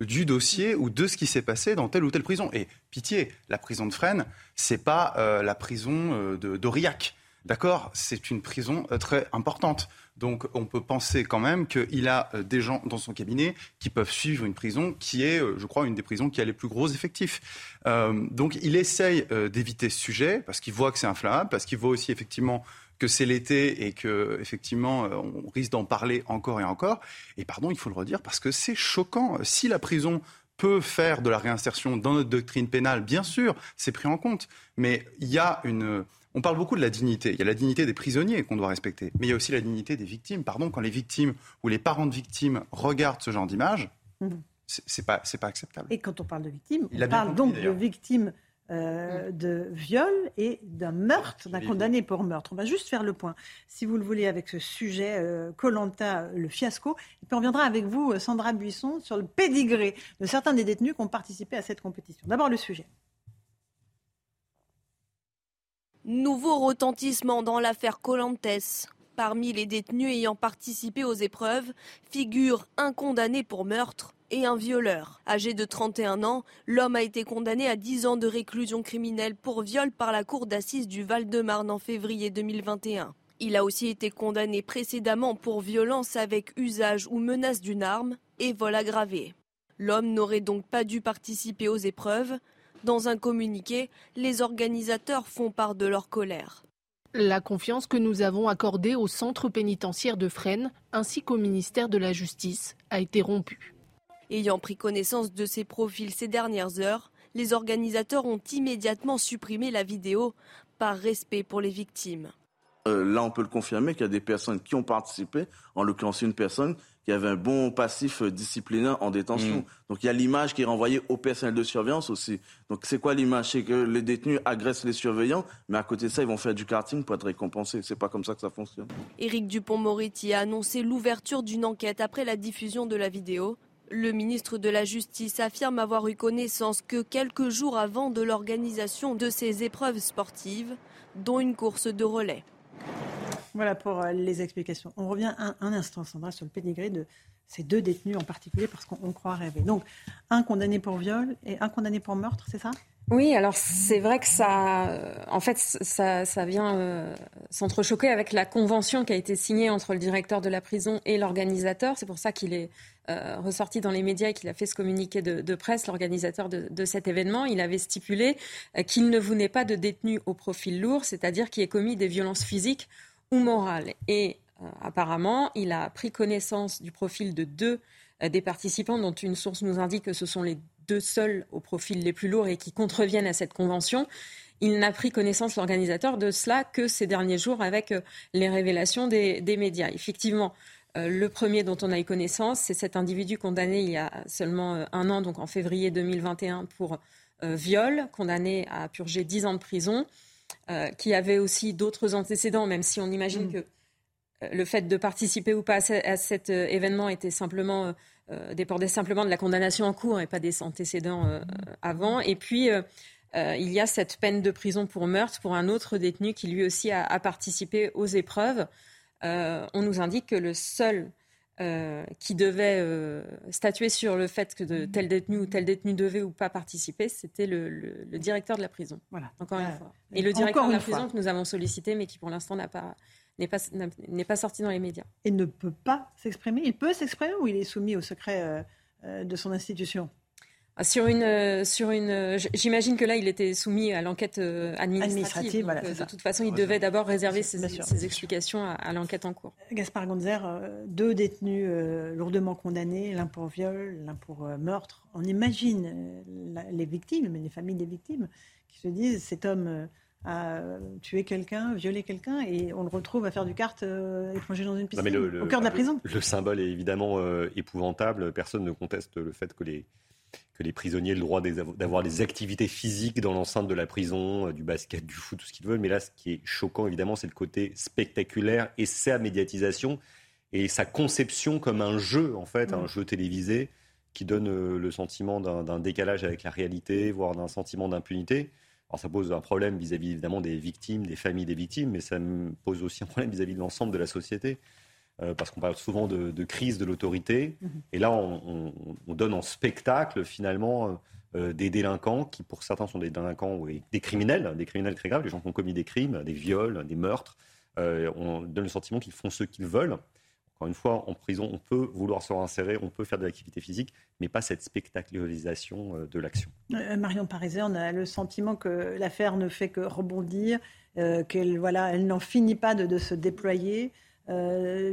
Speaker 25: du dossier ou de ce qui s'est passé dans telle ou telle prison. Et pitié, la prison de Fresnes, c'est pas la prison d'Aurillac. D'accord? C'est une prison très importante. Donc on peut penser quand même qu'il a euh, des gens dans son cabinet qui peuvent suivre une prison qui est, euh, je crois, une des prisons qui a les plus gros effectifs. Euh, donc il essaye d'éviter ce sujet parce qu'il voit que c'est inflammable, parce qu'il voit aussi effectivement que c'est l'été et que effectivement on risque d'en parler encore et encore. Et pardon, il faut le redire parce que c'est choquant. Si la prison peut faire de la réinsertion dans notre doctrine pénale, bien sûr, c'est pris en compte. Mais il y a une on parle beaucoup de la dignité. Il y a la dignité des prisonniers qu'on doit respecter, mais il y a aussi la dignité des victimes. Pardon, quand les victimes ou les parents de victimes regardent ce genre d'image, mhm. c'est pas pas acceptable.
Speaker 11: Et quand on parle de victimes, on parle donc de victimes euh, de viol et d'un meurtre, d'un condamné pour meurtre. On va juste faire le point, si vous le voulez, avec ce sujet euh, Colanta, le fiasco. Et puis on reviendra avec vous, Sandra Buisson, sur le pédigré de certains des détenus qui ont participé à cette compétition. D'abord le sujet.
Speaker 28: Nouveau retentissement dans l'affaire Colantes. Parmi les détenus ayant participé aux épreuves figurent un condamné pour meurtre et un violeur. Âgé de 31 ans, l'homme a été condamné à 10 ans de réclusion criminelle pour viol par la cour d'assises du Val-de-Marne en février 2021. Il a aussi été condamné précédemment pour violence avec usage ou menace d'une arme et vol aggravé. L'homme n'aurait donc pas dû participer aux épreuves. Dans un communiqué, les organisateurs font part de leur colère.
Speaker 22: La confiance que nous avons accordée au centre pénitentiaire de Fresnes ainsi qu'au ministère de la Justice a été rompue.
Speaker 28: Ayant pris connaissance de ces profils ces dernières heures, les organisateurs ont immédiatement supprimé la vidéo par respect pour les victimes.
Speaker 29: Euh, là, on peut le confirmer qu'il y a des personnes qui ont participé, en l'occurrence une personne qui avait un bon passif disciplinaire en détention. Mm. Donc il y a l'image qui est renvoyée au personnel de surveillance aussi. Donc c'est quoi l'image? C'est que les détenus agressent les surveillants, mais à côté de ça, ils vont faire du karting pour être récompensés. C'est pas comme ça que ça fonctionne.
Speaker 28: Éric Dupont-Moretti a annoncé l'ouverture d'une enquête après la diffusion de la vidéo. Le ministre de la Justice affirme avoir eu connaissance que quelques jours avant de l'organisation de ces épreuves sportives, dont une course de relais.
Speaker 11: Voilà pour euh, les explications. On revient un, instant, Sandra, sur le pédigré de ces deux détenus en particulier, parce qu'on croit rêver. Donc, un condamné pour viol et un condamné pour meurtre, c'est ça?
Speaker 3: Oui, alors c'est vrai que ça, euh, en fait, ça, vient euh, s'entrechoquer avec la convention qui a été signée entre le directeur de la prison et l'organisateur. C'est pour ça qu'il est ressorti dans les médias et qu'il a fait ce communiqué de, presse, l'organisateur de, cet événement. Il avait stipulé qu'il ne voulait pas de détenus au profil lourd, c'est-à-dire qui ait commis des violences physiques ou morale. Et euh, apparemment, il a pris connaissance du profil de deux euh, des participants, dont une source nous indique que ce sont les deux seuls au profil les plus lourds et qui contreviennent à cette convention. Il n'a pris connaissance, l'organisateur, de cela que ces derniers jours avec euh, les révélations des, médias. Effectivement, le premier dont on a eu connaissance, c'est cet individu condamné il y a seulement un an, donc en février 2021, pour viol, condamné à purger dix ans de prison. Euh, qui avait aussi d'autres antécédents, même si on imagine mm. que euh, le fait de participer ou pas à, cet euh, événement était simplement dépendait simplement de la condamnation en cours et pas des antécédents mm. avant. Et puis il y a cette peine de prison pour meurtre pour un autre détenu qui lui aussi a participé aux épreuves. on nous indique que le seul euh, qui devait euh, statuer sur le fait que de tel détenu ou tel détenu devait ou pas participer, c'était le, directeur de la prison. Voilà. Encore une fois. Et le directeur de la prison que nous avons sollicité, mais qui pour l'instant n'a pas n'est pas, pas sorti dans les médias.
Speaker 11: Et ne peut pas s'exprimer. Il peut s'exprimer ou il est soumis au secret euh, de son institution?
Speaker 3: Ah, sur une, euh, sur une, euh, j'imagine que là, il était soumis à l'enquête euh, administrative. de toute façon, il devait d'abord réserver ses, explications à, l'enquête en cours.
Speaker 11: Gaspard Gonzer, deux détenus lourdement condamnés, l'un pour viol, l'un pour meurtre. On imagine les victimes, mais les familles des victimes, qui se disent cet homme à tuer quelqu'un, violer quelqu'un, et on le retrouve à faire du kart euh, étranger dans une piscine,
Speaker 24: le,
Speaker 11: au cœur de la prison.
Speaker 24: Le, symbole est évidemment euh, épouvantable. Personne ne conteste le fait que les, que les prisonniers aient le droit d'avoir des activités physiques dans l'enceinte de la prison, euh, du basket, du foot, tout ce qu'ils veulent. Mais là, ce qui est choquant, évidemment, c'est le côté spectaculaire et sa médiatisation et sa conception comme un jeu, en fait, un mm. jeu télévisé qui donne euh, le sentiment d'un décalage avec la réalité, voire d'un sentiment d'impunité. Alors ça pose un problème vis-à-vis évidemment des victimes, des familles des victimes, mais ça pose aussi un problème vis-à-vis de l'ensemble de la société. Euh, parce qu'on parle souvent de, crise de l'autorité. Mm-hmm. Et là, on, donne en spectacle finalement euh, des délinquants qui, pour certains, sont des délinquants ou des criminels, des criminels très graves, les gens qui ont commis des crimes, des viols, des meurtres. on donne le sentiment qu'ils font ce qu'ils veulent une fois, en prison, on peut vouloir se réinsérer, on peut faire de l'activité physique, mais pas cette spectacularisation euh, de l'action.
Speaker 11: Euh, Marion Pariset, on a le sentiment que l'affaire ne fait que rebondir, euh, qu'elle voilà, elle n'en finit pas de, se déployer,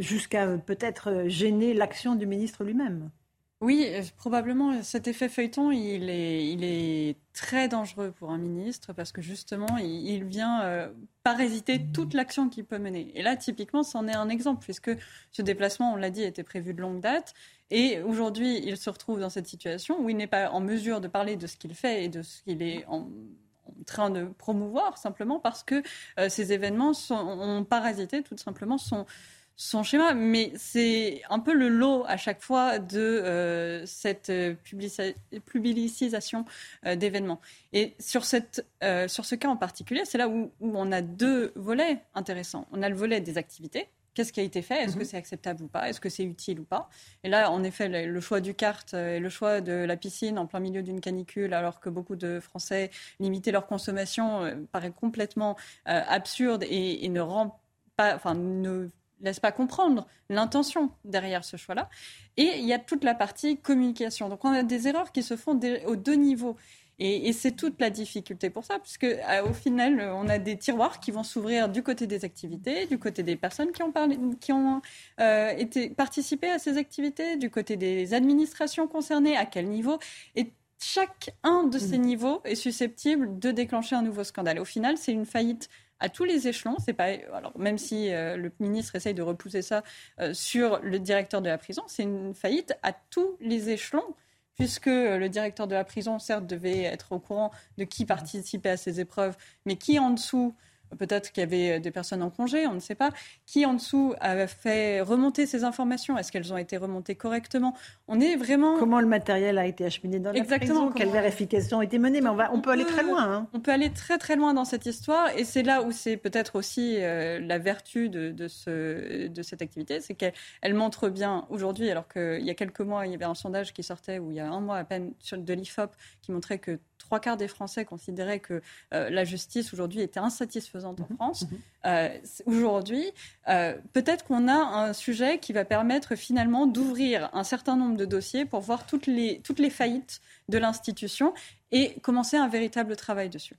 Speaker 11: jusqu'à peut-être gêner l'action du ministre lui-même.
Speaker 26: Oui, probablement. Cet effet feuilleton, il est, il est très dangereux pour un ministre parce que justement, il, vient euh, parasiter toute l'action qu'il peut mener. Et là, typiquement, c'en est un exemple puisque ce déplacement, on l'a dit, était prévu de longue date. Et aujourd'hui, il se retrouve dans cette situation où il n'est pas en mesure de parler de ce qu'il fait et de ce qu'il est en, train de promouvoir simplement parce que euh, ces événements ont parasité tout simplement son son schéma, mais c'est un peu le lot à chaque fois de euh, cette publicisation euh, d'événements. Et sur, cette, sur ce cas en particulier, c'est là où, on a deux volets intéressants. On a le volet des activités. Qu'est-ce qui a été fait? Est-ce que mhm. c'est acceptable ou pas? Est-ce que c'est utile ou pas? Et là, en effet, le, choix du kart et le choix de la piscine en plein milieu d'une canicule, alors que beaucoup de Français limitaient leur consommation, paraît complètement absurde et, et ne rend pas, enfin, ne laisse pas comprendre l'intention derrière ce choix-là. Et il y a toute la partie communication. Donc on a des erreurs qui se font aux deux niveaux. Et, c'est toute la difficulté pour ça, puisque euh, au final, on a des tiroirs qui vont s'ouvrir du côté des activités, du côté des personnes qui ont, parlé, qui ont euh, été, participé à ces activités, du côté des administrations concernées, à quel niveau. Et chacun de ces mmh. niveaux est susceptible de déclencher un nouveau scandale. Au final, c'est une faillite à tous les échelons. C'est pas alors même si euh, le ministre essaye de repousser ça euh, sur le directeur de la prison, c'est une faillite à tous les échelons puisque le directeur de la prison, certes, devait être au courant de qui participait à ces épreuves, mais qui en dessous Peut-être qu'il y avait euh, des personnes en congé, on ne sait pas. Qui en dessous a fait remonter ces informations? Est-ce qu'elles ont été remontées correctement? On est vraiment.
Speaker 11: Comment le matériel a été acheminé dans la Exactement, prison Quelles vérifications ont été menées Mais on, va, on, peut aller très loin. Hein.
Speaker 26: On peut aller très très loin dans cette histoire. Et c'est là où c'est peut-être aussi euh, la vertu de, de, ce, de cette activité. C'est qu'elle montre bien aujourd'hui, alors qu'il y a quelques mois, il y avait un sondage qui sortait, ou il y a un mois à peine, sur, de l'IFOP, qui montrait que trois quarts des Français considéraient que euh, la justice aujourd'hui était insatisfaisante en mhm. France. Mhm. Euh, aujourd'hui, euh, peut-être qu'on a un sujet qui va permettre finalement d'ouvrir un certain nombre de dossiers pour voir toutes les, toutes les faillites de l'institution et commencer un véritable travail dessus.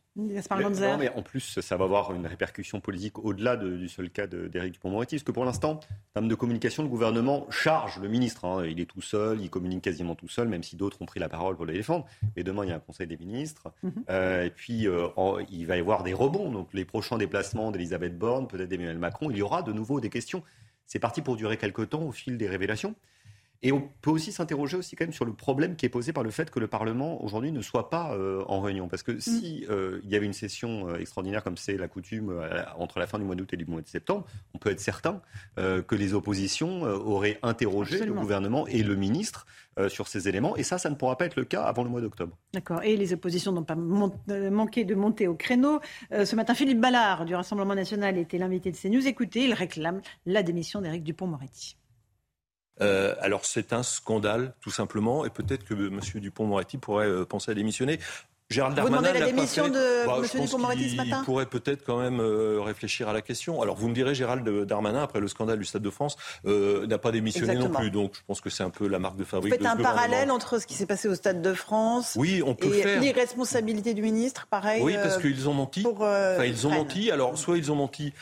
Speaker 24: mais en plus, ça va avoir une répercussion politique au-delà du seul cas d'Éric Dupond-Moretti, parce que pour l'instant, en termes de communication, le gouvernement charge le ministre. Hein. il est tout seul, il communique quasiment tout seul, même si d'autres ont pris la parole pour le défendre. Et demain, il y a un conseil des ministres. Mhm. Euh, et puis, euh, il va y avoir des rebonds. Donc, les prochains déplacements d'Elisabeth Borne, peut-être d'Emmanuel Macron, il y aura de nouveau des questions. C'est parti pour durer quelques temps au fil des révélations. Et on peut aussi s'interroger aussi quand même sur le problème qui est posé par le fait que le Parlement aujourd'hui ne soit pas euh, en réunion. Parce que si mm. euh, il y avait une session euh, extraordinaire comme c'est la coutume entre la fin du mois d'août et du mois de septembre, on peut être certain que les oppositions auraient interrogé le gouvernement et le ministre sur ces éléments. Et ça, ça ne pourra pas être le cas avant le mois d'octobre.
Speaker 11: D'accord. Et les oppositions n'ont pas manqué de monter au créneau. ce matin, Philippe Ballard du Rassemblement national était l'invité de CNews. Écoutez, il réclame la démission d'Éric Dupont-Moretti.
Speaker 30: Euh, alors c'est un scandale, tout simplement, et peut-être que M. Dupont-Moretti pourrait euh, penser à démissionner.
Speaker 11: Gérald Darmanin. Vous demandez la démission de
Speaker 30: bah, M. Dupond-Moretti ce matin Il pourrait peut-être quand même euh, réfléchir à la question. Alors vous me direz, Gérald Darmanin, après le scandale du Stade de France, euh, n'a pas démissionné non plus. Donc je pense que c'est un peu la marque de fabrique.
Speaker 11: Vous faites un parallèle entre ce qui s'est passé au Stade de France
Speaker 30: oui, on peut
Speaker 11: et l'irresponsabilité du ministre, pareil.
Speaker 30: Oui, parce euh, qu'ils ont menti. enfin, ils ont menti. Alors soit ils ont menti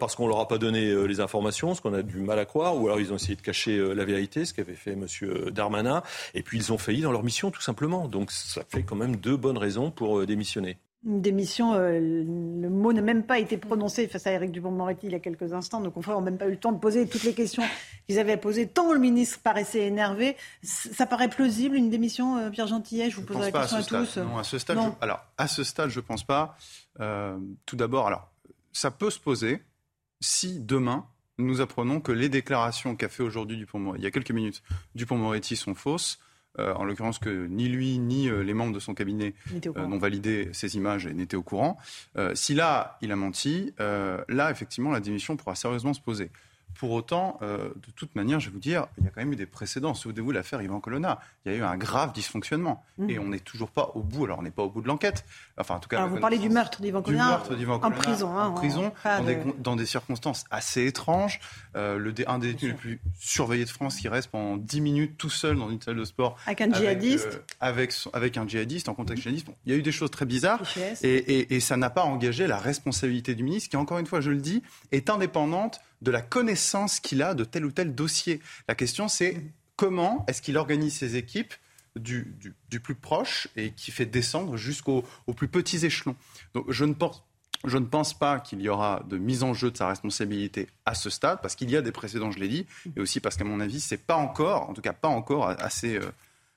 Speaker 30: parce qu'on leur a pas donné les informations, ce qu'on a du mal à croire, ou alors ils ont essayé de cacher la vérité, ce qu'avait fait M. Darmanin. Et puis ils ont failli dans leur mission, tout simplement. Donc ça fait quand même deux bonnes raisons pour démissionner.
Speaker 11: Une démission, euh, le mot n'a même pas été prononcé face à Éric Dupond-Moretti il y a quelques instants. Nos confrères n'ont même pas eu le temps de poser toutes les questions qu'ils avaient à poser, tant le ministre paraissait énervé. Ça paraît plausible, une démission, euh, Pierre Gentillet Je vous pose la question à, tous.
Speaker 25: Non, à ce stade, Je, alors, à ce stade, je ne pense pas. Euh, tout d'abord, alors, ça peut se poser si demain, nous apprenons que les déclarations qu'a fait aujourd'hui Dupond-Moretti, il y a quelques minutes, Dupond-Moretti sont fausses. Euh, en l'occurrence que ni lui ni euh, les membres de son cabinet euh, n'ont validé ces images et n'étaient au courant. si là, il a menti, là, effectivement, la démission pourra sérieusement se poser. Pour autant, euh, de toute manière, je vais vous dire, il y a quand même eu des précédents. Souvenez-vous l'affaire Ivan Colonna. Il y a eu un grave dysfonctionnement. Mmh. Et on n'est toujours pas au bout. Alors, on n'est pas au bout de l'enquête. Enfin, en tout cas,
Speaker 11: vous parlez du meurtre d'Ivan Colonna, en prison.
Speaker 25: Hein, en prison, dans, des, circonstances assez étranges. Euh, le, un des détenus les plus surveillés de France qui reste pendant 10 minutes tout seul dans une salle de sport.
Speaker 11: Avec un djihadiste euh,
Speaker 25: avec, avec, un djihadiste, en contexte djihadiste. il y a eu des choses très bizarres. Et, et, et ça n'a pas engagé la responsabilité du ministre, qui, encore une fois, je le dis, est indépendante de la connaissance qu'il a de tel ou tel dossier. La question, c'est comment est-ce qu'il organise ses équipes du, plus proche et qui fait descendre jusqu'aux plus petits échelons. Donc, je ne pense, je ne pense pas qu'il y aura de mise en jeu de sa responsabilité à ce stade, parce qu'il y a des précédents, je l'ai dit, et aussi parce qu'à mon avis, c'est pas encore, en tout cas pas encore assez, euh,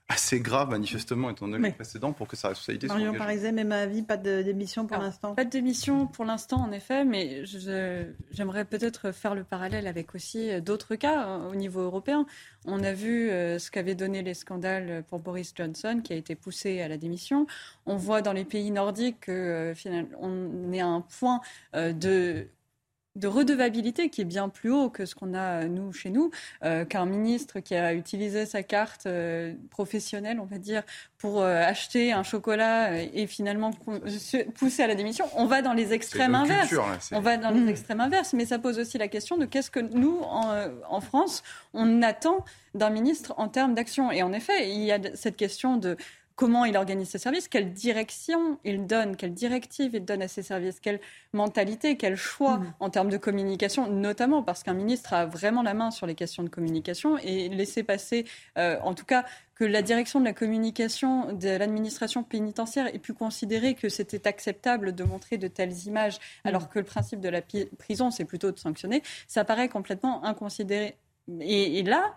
Speaker 25: assez grave, manifestement, étant donné le précédent, pour que sa responsabilité soit
Speaker 11: Marion Parizet, même avis, pas de démission pour l'instant
Speaker 26: Pas de démission pour l'instant, en effet, mais j'aimerais peut-être faire le parallèle avec aussi euh, d'autres cas hein, au niveau européen. On a vu euh, ce qu'avaient donné les scandales pour Boris Johnson, qui a été poussé à la démission. On voit dans les pays nordiques qu'on euh, on est à un point de de redevabilité qui est bien plus haut que ce qu'on a nous chez nous, euh, qu'un ministre qui a utilisé sa carte euh, professionnelle, on va dire, pour euh, acheter un chocolat et finalement pousser à la démission. On va dans les extrêmes inverses. on va dans les mmh. extrêmes inverses, mais ça pose aussi la question de qu'est-ce que nous, en, en France, on attend d'un ministre en termes d'action. Et en effet, il y a cette question de comment il organise ses services, quelle direction il donne, quelle directive il donne à ses services, quelle mentalité, quel choix mm. en termes de communication, notamment parce qu'un ministre a vraiment la main sur les questions de communication et laisser passer, euh, en tout cas, que la direction de la communication de l'administration pénitentiaire ait pu considérer que c'était acceptable de montrer de telles images, mm. alors que le principe de la prison, c'est plutôt de sanctionner, ça paraît complètement inconsidéré. et là,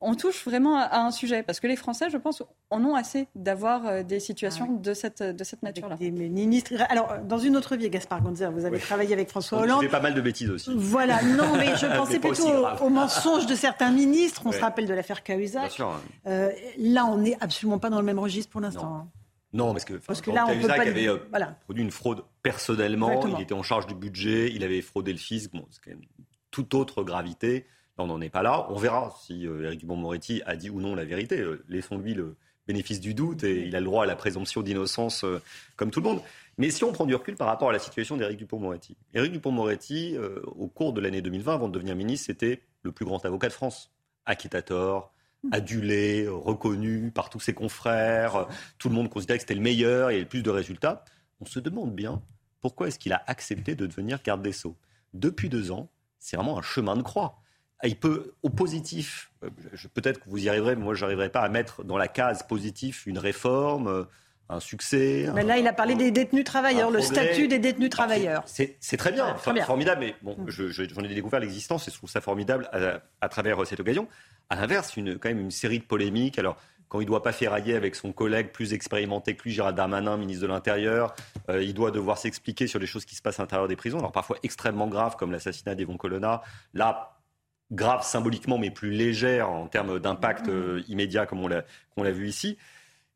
Speaker 26: on touche vraiment à, un sujet parce que les Français, je pense, en ont assez d'avoir euh, des situations ah de cette, de cette nature-là.
Speaker 11: Des ministres. Alors, dans une autre vie, Gaspard Gonzer, vous avez travaillé avec François Hollande.
Speaker 24: Vous fait pas mal de bêtises aussi.
Speaker 11: Voilà, non, mais je pensais plutôt aux, mensonges de certains ministres. On se rappelle de l'affaire Cahuzac. Euh, là, on n'est absolument pas dans le même registre pour l'instant.
Speaker 24: Hein. Non. parce que, parce que là, Cahuzac avait euh, produit une fraude personnellement. Il était en charge du budget. Il avait fraudé le fisc. Bon, c'est quand même toute autre gravité on n'en est pas là. On verra si Eric euh, Dupond-Moretti a dit ou non la vérité. Euh, laissons-lui le bénéfice du doute et il a le droit à la présomption d'innocence euh, comme tout le monde. Mais si on prend du recul par rapport à la situation d'Éric Dupond-Moretti, Éric Dupond-Moretti, au cours de l'année 2020, avant de devenir ministre, c'était le plus grand avocat de France. Acquittator, adulé, reconnu par tous ses confrères. Tout le monde considérait que c'était le meilleur et le plus de résultats. On se demande bien pourquoi est-ce qu'il a accepté de devenir garde des Sceaux. Depuis deux ans, c'est vraiment un chemin de croix. Ah, il peut, au positif, euh, peut-être que vous y arriverez, mais moi, je n'arriverai pas à mettre dans la case positif une réforme, euh, un succès.
Speaker 11: Mais là, il a parlé des détenus travailleurs, le statut des détenus travailleurs.
Speaker 24: C'est très bien, formidable, mais bon, mm. j'en ai découvert l'existence et je trouve ça formidable à, travers euh, cette occasion. À l'inverse, une, quand même une série de polémiques. Alors, quand il ne doit pas ferrailler avec son collègue plus expérimenté que lui, Gérald Darmanin, ministre de l'Intérieur, il doit devoir s'expliquer sur les choses qui se passent à l'intérieur des prisons, alors parfois extrêmement graves comme l'assassinat d'Evon Colonna. Là, grave symboliquement, mais plus légère en termes d'impact euh, immédiat, comme on l'a vu ici.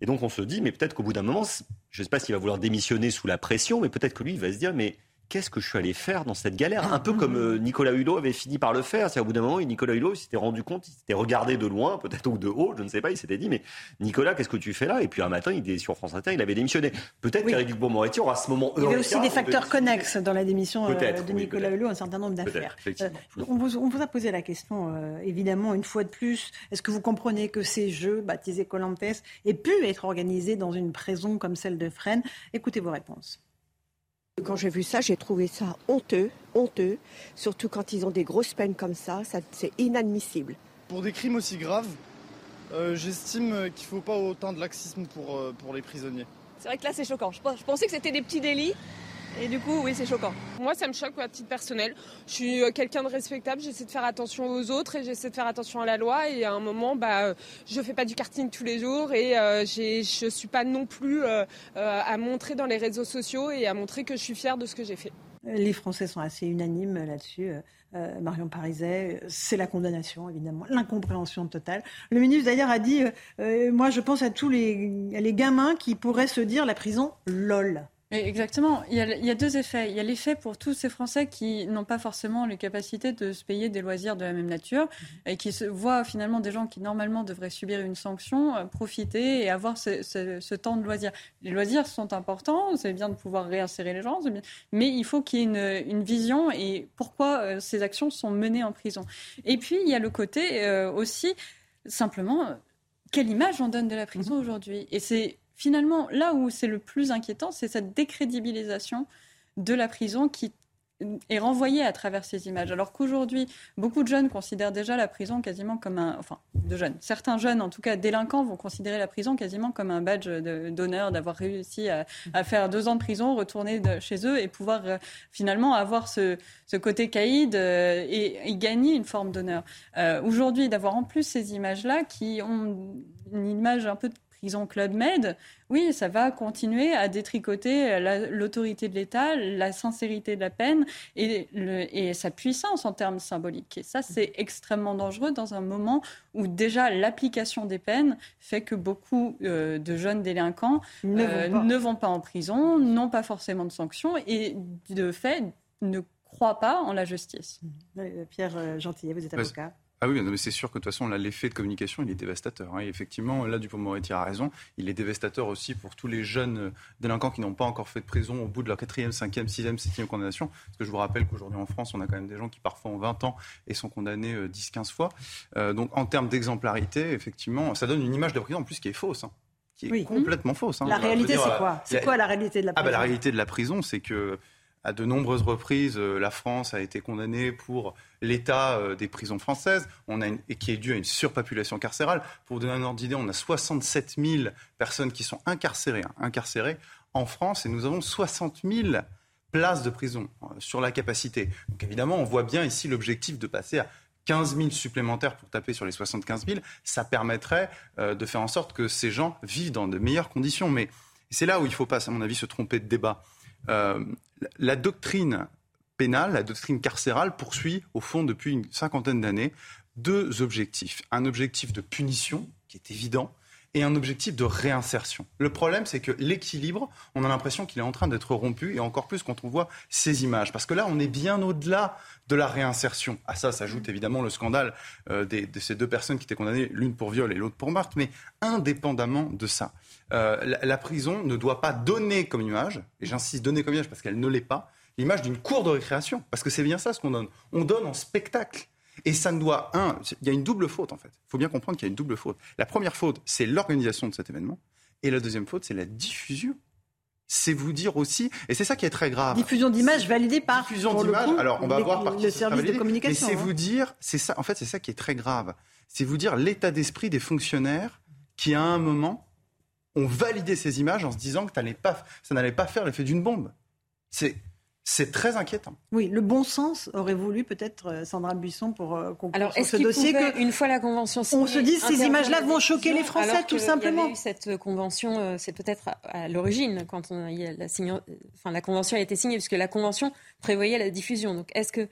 Speaker 24: Et donc on se dit, mais peut-être qu'au bout d'un moment, je ne sais pas s'il va vouloir démissionner sous la pression, mais peut-être que lui, il va se dire, mais qu'est-ce que je suis allé faire dans cette galère Un peu comme euh, Nicolas Hulot avait fini par le faire. C'est au bout d'un moment, Nicolas Hulot s'était rendu compte, il s'était regardé de loin, peut-être ou de haut, je ne sais pas. Il s'était dit, mais Nicolas, qu'est-ce que tu fais là? Et puis un matin, il était sur France Inter, il avait démissionné. Peut-être qu'Éric Dupond-Moretti aura ce moment
Speaker 11: Il y avait aussi des facteurs connexes dans la démission euh, de Nicolas Hulot, un certain nombre d'affaires. Euh, on, vous, a posé la question, évidemment, une fois de plus. Est-ce que vous comprenez que ces jeux, baptisés Colantes, aient pu être organisés dans une prison comme celle de Fresnes? Écoutez vos réponses.
Speaker 31: Quand j'ai vu ça, j'ai trouvé ça honteux, honteux, surtout quand ils ont des grosses peines comme ça, c'est inadmissible.
Speaker 32: Pour des crimes aussi graves, euh, j'estime qu'il ne faut pas autant de laxisme pour, euh, pour les prisonniers.
Speaker 33: C'est vrai que là, c'est choquant. Je pensais que c'était des petits délits. Et du coup, oui, c'est choquant.
Speaker 32: Moi, ça me choque à titre personnel. Je suis euh, quelqu'un de respectable, j'essaie de faire attention aux autres et j'essaie de faire attention à la loi. Et à un moment, bah, euh, je fais pas du karting tous les jours et euh, je suis pas non plus à montrer dans les réseaux sociaux et à montrer que je suis fière de ce que j'ai fait.
Speaker 11: Les Français sont assez unanimes là-dessus. Marion Pariset, c'est la condamnation, évidemment, l'incompréhension totale. Le ministre, d'ailleurs, a dit Moi, je pense à tous les, les gamins qui pourraient se dire la prison, lol.
Speaker 26: Exactement. Il y, a, il y, a, deux effets. Il y a l'effet pour tous ces Français qui n'ont pas forcément les capacités de se payer des loisirs de la même nature et qui se voient finalement des gens qui normalement devraient subir une sanction euh, profiter et avoir ce, ce, ce, temps de loisirs. Les loisirs sont importants, c'est bien de pouvoir réinsérer les gens, mais il faut qu'il y ait une, une, vision et pourquoi euh, ces actions sont menées en prison. Et puis il y a le côté euh, aussi simplement quelle image on donne de la prison mmh. aujourd'hui. Et c'est finalement, là où c'est le plus inquiétant, c'est cette décrédibilisation de la prison qui est renvoyée à travers ces images. Alors qu'aujourd'hui, beaucoup de jeunes considèrent déjà la prison quasiment comme un... Enfin, de jeunes. Certains jeunes, en tout cas délinquants, vont considérer la prison quasiment comme un badge d'honneur d'avoir réussi à, faire deux ans de prison, retourner chez eux et pouvoir euh, finalement avoir ce, côté caïd euh, et, gagner une forme d'honneur. Euh, aujourd'hui, d'avoir en plus ces images-là qui ont une image un peu prison Club Med, oui, ça va continuer à détricoter l'autorité de l'État, la sincérité de la peine et, et, sa puissance en termes symboliques. Et ça, c'est extrêmement dangereux dans un moment où déjà l'application des peines fait que beaucoup euh, de jeunes délinquants ne, vont euh, ne, vont pas en prison, n'ont pas forcément de sanctions et de fait ne croient pas en la justice.
Speaker 11: Pierre euh, Gentillet, vous êtes avocat.
Speaker 25: Ah oui, mais c'est sûr que de toute façon, l'effet de communication, il est dévastateur. Hein. effectivement, là, Dupont-Moretti a raison. Il est dévastateur aussi pour tous les jeunes euh, délinquants qui n'ont pas encore fait de prison au bout de leur quatrième, cinquième, sixième, septième condamnation. Parce que je vous rappelle qu'aujourd'hui en France, on a quand même des gens qui parfois ont 20 ans et sont condamnés 10, euh, 15 fois. Euh, donc en termes d'exemplarité, effectivement, ça donne une image de prison en plus qui est fausse. Hein, qui est complètement fausse. Hein.
Speaker 11: La réalité, c'est quoi? C'est quoi la réalité de la prison
Speaker 25: ah, bah, La réalité de la prison, c'est que à de nombreuses reprises, euh, la France a été condamnée pour l'état euh, des prisons françaises, et qui est dû à une surpopulation carcérale. Pour donner un ordre d'idée, on a 67 000 personnes qui sont incarcérées, hein, incarcérées en France et nous avons 60 000 places de prison euh, sur la capacité. Donc évidemment, on voit bien ici l'objectif de passer à 15 000 supplémentaires pour taper sur les 75 000. Ça permettrait de faire en sorte que ces gens vivent dans de meilleures conditions. Mais c'est là où il ne faut pas, à mon avis, se tromper de débat. Euh, la doctrine pénale, la doctrine carcérale poursuit, au fond, depuis une cinquantaine d'années, deux objectifs. Un objectif de punition, qui est évident, et un objectif de réinsertion. Le problème, c'est que l'équilibre, on a l'impression qu'il est en train d'être rompu, et encore plus quand on voit ces images. Parce que là, on est bien au-delà de la réinsertion. À ça s'ajoute évidemment le scandale euh, de ces deux personnes qui étaient condamnées, l'une pour viol et l'autre pour meurtre. Mais indépendamment de ça, euh, la, prison ne doit pas donner comme image, et j'insiste, donner comme image parce qu'elle ne l'est pas, l'image d'une cour de récréation. Parce que c'est bien ça ce qu'on donne. On donne en spectacle. Et ça ne doit, un, il y a une double faute en fait. Il faut bien comprendre qu'il y a une double faute. La première faute, c'est l'organisation de cet événement. Et la deuxième faute, c'est la diffusion. C'est vous dire aussi, et c'est ça qui est très grave.
Speaker 11: Diffusion d'images validée par.
Speaker 25: Diffusion d'images. Alors on va voir par
Speaker 11: le service de communication.
Speaker 25: Mais c'est vous hein. dire, c'est ça. En fait, c'est ça qui est très grave. C'est vous dire l'état d'esprit des fonctionnaires qui, à un moment, ont validé ces images en se disant que pas, ça n'allait pas faire l'effet d'une bombe. C'est c'est très inquiétant.
Speaker 11: Oui, le bon sens aurait voulu peut-être euh, Sandra Buisson pour euh, conclure
Speaker 3: Alors,
Speaker 11: sur ce dossier
Speaker 3: que une fois la convention signée,
Speaker 11: on se dit ces images-là vont choquer les Français tout simplement.
Speaker 3: Y eu cette convention, euh, c'est peut-être à, l'origine quand on a, la, enfin, la convention a été signée, puisque la convention prévoyait la diffusion. Donc, est-ce que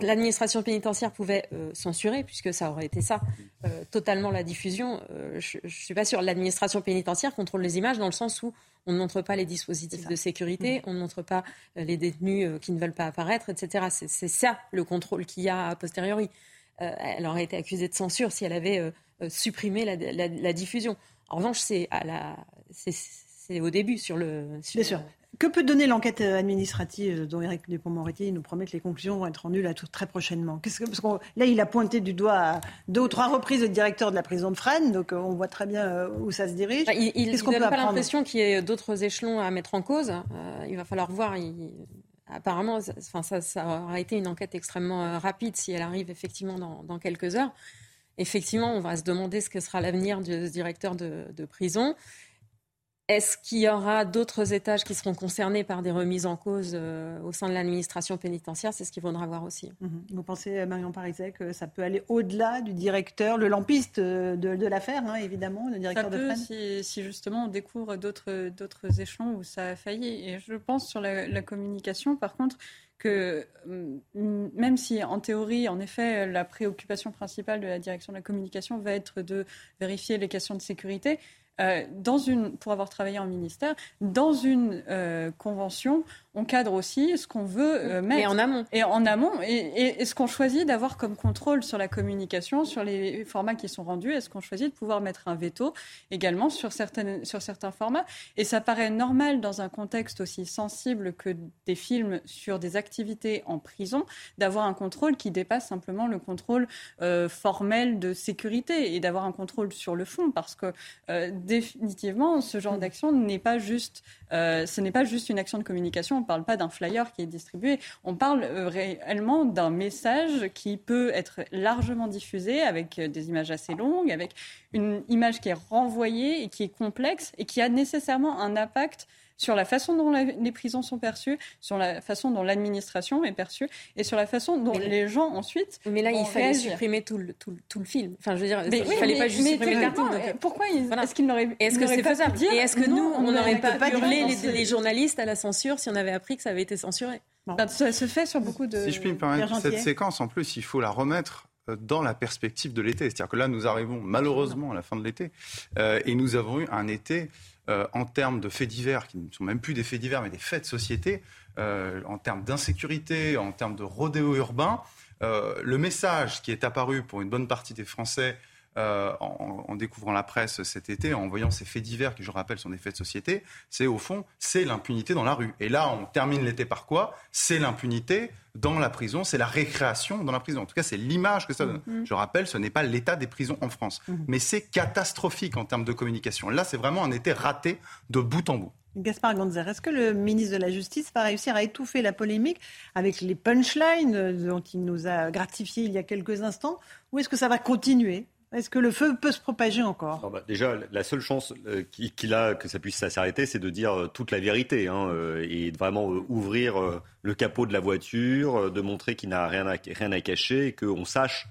Speaker 3: l'administration pénitentiaire pouvait euh, censurer, puisque ça aurait été ça, euh, totalement la diffusion. Euh, je ne suis pas sûre. L'administration pénitentiaire contrôle les images dans le sens où on ne montre pas les dispositifs de sécurité, mm. on ne montre pas les détenus qui ne veulent pas apparaître, etc. C'est ça le contrôle qu'il y a a posteriori. elle aurait été accusée de censure si elle avait supprimé la, diffusion. En revanche, c'est au début sur le.
Speaker 11: Bien sûr. Que peut donner l'enquête administrative dont Éric Dupond-Moretti nous promet que les conclusions vont être rendues là tout, très prochainement que, parce Là, il a pointé du doigt à deux ou trois reprises le directeur de la prison de Fresnes, donc euh, on voit très bien euh, où ça se dirige.
Speaker 3: il il n'a pas l'impression qu'il y ait d'autres échelons à mettre en cause. Euh, il va falloir voir. apparemment, enfin, ça, ça, aura été une enquête extrêmement rapide si elle arrive effectivement dans, dans, quelques heures. Effectivement, on va se demander ce que sera l'avenir du directeur de, de prison.
Speaker 34: Est-ce qu'il y aura d'autres étages qui seront concernés par des remises en cause euh, au sein de l'administration pénitentiaire? C'est ce qu'il faudra voir aussi.
Speaker 11: Mhm. Vous pensez, Marion Pariset, que ça peut aller au-delà du directeur, le lampiste de, l'affaire, hein, évidemment, le directeur
Speaker 26: ça
Speaker 11: de
Speaker 26: peut, si, si, justement on découvre d'autres, d'autres échelons où ça a failli. Et je pense sur la, la communication, par contre, que mm, même si en théorie, en effet, la préoccupation principale de la direction de la communication va être de vérifier les questions de sécurité, euh, dans une, pour avoir travaillé en ministère, dans une euh, convention, on cadre aussi ce qu'on veut euh, mettre.
Speaker 34: Et en amont.
Speaker 26: Et en amont. Et, et, ce qu'on choisit d'avoir comme contrôle sur la communication, sur les formats qui sont rendus, est-ce qu'on choisit de pouvoir mettre un veto également sur, certaines, sur certains formats? Et ça paraît normal dans un contexte aussi sensible que des films sur des activités en prison, d'avoir un contrôle qui dépasse simplement le contrôle formel de sécurité et d'avoir un contrôle sur le fond. Parce que définitivement, ce genre mm. d'action n'est pas juste, euh, ce n'est pas juste une action de communication. On ne parle pas d'un flyer qui est distribué. On parle euh, réellement d'un message qui peut être largement diffusé avec euh, des images assez longues, avec une image qui est renvoyée et qui est complexe et qui a nécessairement un impact sur la façon dont les prisons sont perçues, sur la façon dont l'administration est perçue et sur la façon dont les gens ensuite.
Speaker 34: Mais là, il fallait supprimer tout le, tout, tout le, film. Enfin, je veux dire, il ne fallait pas juste supprimer le carton.
Speaker 26: Pourquoi est-ce qu'il n'aurait
Speaker 34: Est-ce que c'est faisable Et est-ce que nous, on n'aurait pas, hurlé les, journalistes à la censure si on avait appris que ça avait été censuré
Speaker 26: Ça se fait sur beaucoup de.
Speaker 25: Si je puis me permettre, cette séquence, en plus, il faut la remettre euh, dans la perspective de l'été. C'est-à-dire que là, nous arrivons malheureusement à la fin de l'été euh, et nous avons eu un été euh, en termes de faits divers, qui ne sont même plus des faits divers, mais des faits de société, euh, en termes d'insécurité, en termes de rodéo urbain. Euh, le message qui est apparu pour une bonne partie des Français euh, en, découvrant la presse cet été, en voyant ces faits divers qui, je rappelle, sont des faits de société, c'est au fond, c'est l'impunité dans la rue. Et là, on termine l'été par quoi? C'est l'impunité dans la prison, c'est la récréation dans la prison. En tout cas, c'est l'image que ça donne. Mm-hmm. Je rappelle, ce n'est pas l'état des prisons en France. Mm-hmm. Mais c'est catastrophique en termes de communication. Là, c'est vraiment un été raté de bout en bout.
Speaker 11: Gaspard Ganzer, est-ce que le ministre de la Justice va réussir à étouffer la polémique avec les punchlines dont il nous a gratifié il y a quelques instants? Ou est-ce que ça va continuer? Est-ce que le feu peut se propager encore
Speaker 24: bah, Déjà, la seule chance euh, qu'il a que ça puisse s'arrêter, c'est de dire euh, toute la vérité hein, euh, et de vraiment ouvrir le capot de la voiture, de montrer qu'il n'a rien à, rien à cacher et qu'on sache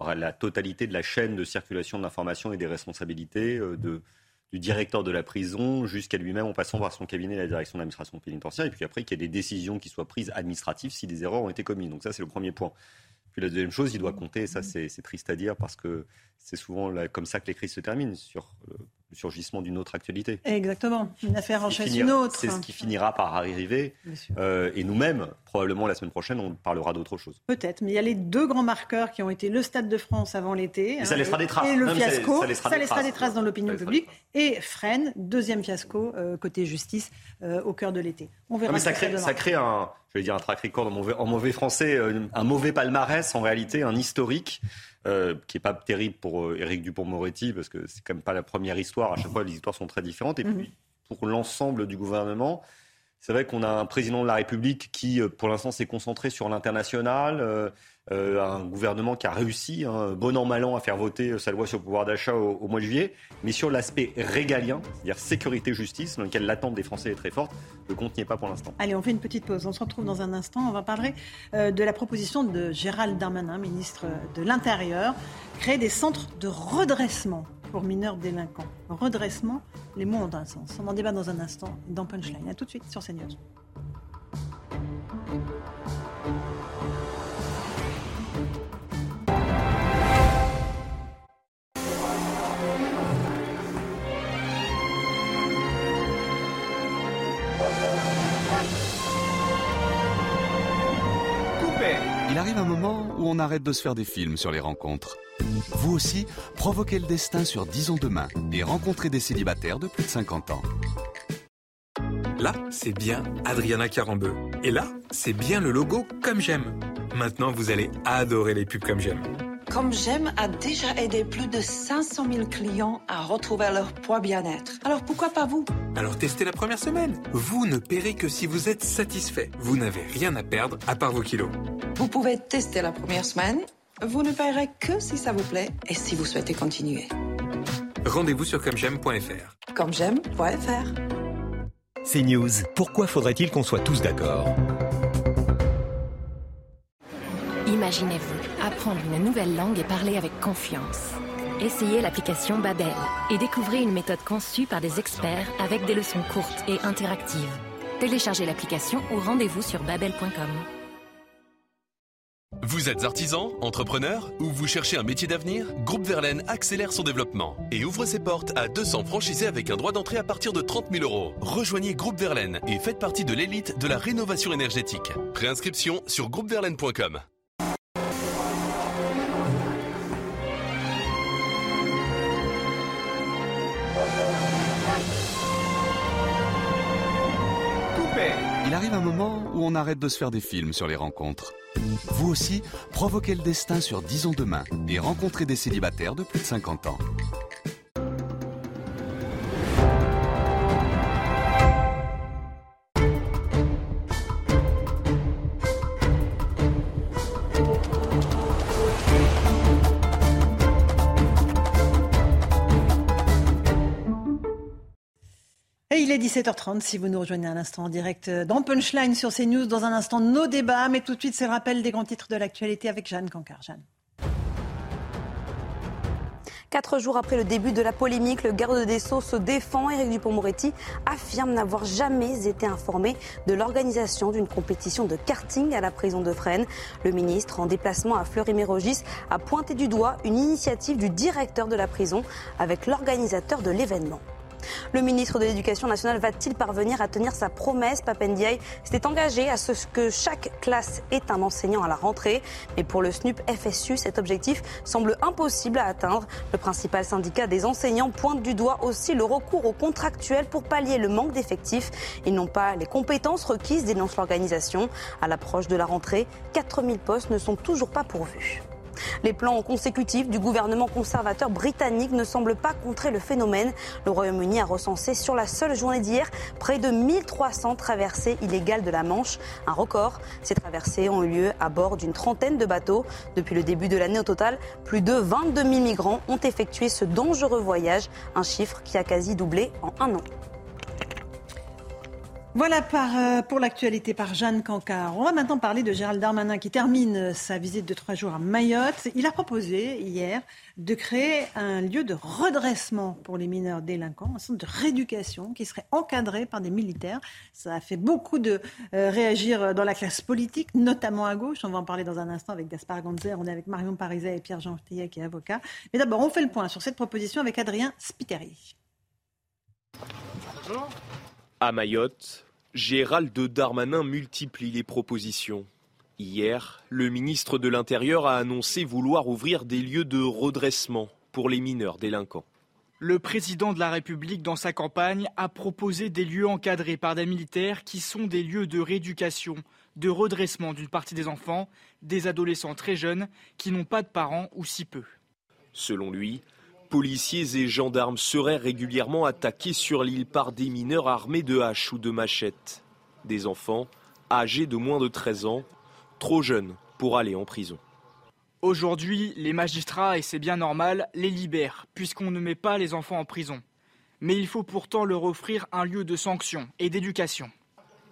Speaker 24: la totalité de la chaîne de circulation de l'information et des responsabilités du directeur de la prison jusqu'à lui-même en passant par son cabinet la direction de l'administration pénitentiaire et puis après qu'il y ait des décisions qui soient prises administratives si des erreurs ont été commises. Donc ça, c'est le premier point. Puis la deuxième chose, il doit compter, ça c'est triste à dire parce que c'est souvent comme ça que les crises se terminent, sur euh, le surgissement d'une autre actualité.
Speaker 11: Exactement, une affaire en chasse une autre.
Speaker 24: C'est ce qui finira par arriver. Euh, et nous-mêmes, probablement la semaine prochaine, on parlera d'autre chose.
Speaker 11: Peut-être, mais il y a les deux grands marqueurs qui ont été le Stade de France avant l'été.
Speaker 24: ça laissera des traces.
Speaker 11: Et le fiasco, ça, laissera, des, traces. dans l'opinion publique. Et Fresnes, deuxième fiasco euh, côté justice au cœur de l'été.
Speaker 24: On verra. mais ça, crée, ça crée un, je vais dire un track record en mauvais, en mauvais français, un mauvais palmarès en réalité, un historique euh, qui n'est pas terrible pour euh, Éric Dupont-Moretti, parce que c'est quand même pas la première histoire. À chaque fois, les histoires sont très différentes. Et mhm. puis, pour l'ensemble du gouvernement, c'est vrai qu'on a un président de la République qui, euh, pour l'instant, s'est concentré sur l'international, euh, un gouvernement qui a réussi, hein, bon an, mal an, à faire voter euh, sa loi sur le pouvoir d'achat au, mois de juillet. Mais sur l'aspect régalien, c'est-à-dire sécurité, justice, dans lequel l'attente des Français est très forte, le compte n'y est pas pour l'instant.
Speaker 11: Allez, on fait une petite pause. On se retrouve dans un instant. On va parler euh, de la proposition de Gérald Darmanin, ministre de l'Intérieur, créer des centres de redressement pour mineurs délinquants. Redressement, les mots ont un sens. On en débat dans un instant dans Punchline. A tout de suite sur CNews.
Speaker 35: Il arrive un moment où on arrête de se faire des films sur les rencontres. Vous aussi, provoquez le destin sur Disons Demain et rencontrez des célibataires de plus de 50 ans.
Speaker 36: Là, c'est bien Adriana Carambeu. Et là, c'est bien le logo Comme J'aime. Maintenant, vous allez adorer les pubs Comme J'aime.
Speaker 37: Comme J'aime a déjà aidé plus de 500 000 clients à retrouver leur poids bien-être. Alors pourquoi pas vous?
Speaker 36: Alors testez la première semaine. Vous ne paierez que si vous êtes satisfait. Vous n'avez rien à perdre à part vos kilos.
Speaker 37: Vous pouvez tester la première semaine. Vous ne paierez que si ça vous plaît et si vous souhaitez continuer.
Speaker 36: Rendez-vous sur commej'aime.fr.
Speaker 37: comme j'aime.fr.
Speaker 38: C'est News. Pourquoi faudrait-il qu'on soit tous d'accord?
Speaker 39: Imaginez-vous apprendre une nouvelle langue et parler avec confiance. Essayez l'application Babel et découvrez une méthode conçue par des experts avec des leçons courtes et interactives. Téléchargez l'application ou rendez-vous sur babel.com.
Speaker 40: Vous êtes artisan, entrepreneur ou vous cherchez un métier d'avenir? Groupe Verlaine accélère son développement et ouvre ses portes à 200 franchisés avec un droit d'entrée à partir de 30 000 euros. Rejoignez Groupe Verlaine et faites partie de l'élite de la rénovation énergétique. Préinscription sur groupeverlaine.com.
Speaker 35: Il arrive un moment où on arrête de se faire des films sur les rencontres. Vous aussi, provoquez le destin sur Disons demain et rencontrez des célibataires de plus de 50 ans.
Speaker 11: Et il est 17h30 si vous nous rejoignez à l'instant en direct dans Punchline sur CNews. Dans un instant, nos débats, mais tout de suite, c'est le rappel des grands titres de l'actualité avec Jeanne Cancard. Jeanne.
Speaker 2: Quatre jours après le début de la polémique, le garde des Sceaux se défend. Éric Dupont-Moretti affirme n'avoir jamais été informé de l'organisation d'une compétition de karting à la prison de Fresnes. Le ministre, en déplacement à Fleury-Mérogis, a pointé du doigt une initiative du directeur de la prison avec l'organisateur de l'événement. Le ministre de l'Éducation nationale va-t-il parvenir à tenir sa promesse Papendiaï? S'était engagé à ce que chaque classe ait un enseignant à la rentrée. Mais pour le SNUP FSU, cet objectif semble impossible à atteindre. Le principal syndicat des enseignants pointe du doigt aussi le recours aux contractuels pour pallier le manque d'effectifs. Ils n'ont pas les compétences requises, dénonce l'organisation. À l'approche de la rentrée, 4000 postes ne sont toujours pas pourvus. Les plans consécutifs du gouvernement conservateur britannique ne semblent pas contrer le phénomène. Le Royaume-Uni a recensé sur la seule journée d'hier près de 1300 traversées illégales de la Manche, un record. Ces traversées ont eu lieu à bord d'une trentaine de bateaux. Depuis le début de l'année au total, plus de 22 000 migrants ont effectué ce dangereux voyage, un chiffre qui a quasi doublé en un an.
Speaker 11: Voilà euh, pour l'actualité par Jeanne Cancard. On va maintenant parler de Gérald Darmanin qui termine sa visite de trois jours à Mayotte. Il a proposé hier de créer un lieu de redressement pour les mineurs délinquants, un centre de rééducation qui serait encadré par des militaires. Ça a fait beaucoup de euh, réagir dans la classe politique, notamment à gauche. On va en parler dans un instant avec Gaspard Ganzer. On est avec Marion Pariset et Pierre-Jean Tillet qui est avocat. Mais d'abord, on fait le point sur cette proposition avec Adrien Spiteri.
Speaker 41: À Mayotte, Gérald Darmanin multiplie les propositions. Hier, le ministre de l'Intérieur a annoncé vouloir ouvrir des lieux de redressement pour les mineurs délinquants.
Speaker 42: Le président de la République, dans sa campagne, a proposé des lieux encadrés par des militaires qui sont des lieux de rééducation, de redressement d'une partie des enfants, des adolescents très jeunes qui n'ont pas de parents ou si peu.
Speaker 41: Selon lui, policiers et gendarmes seraient régulièrement attaqués sur l'île par des mineurs armés de haches ou de machettes. Des enfants âgés de moins de 13 ans, trop jeunes pour aller en prison.
Speaker 42: Aujourd'hui, les magistrats, et c'est bien normal, les libèrent, puisqu'on ne met pas les enfants en prison. Mais il faut pourtant leur offrir un lieu de sanction et d'éducation.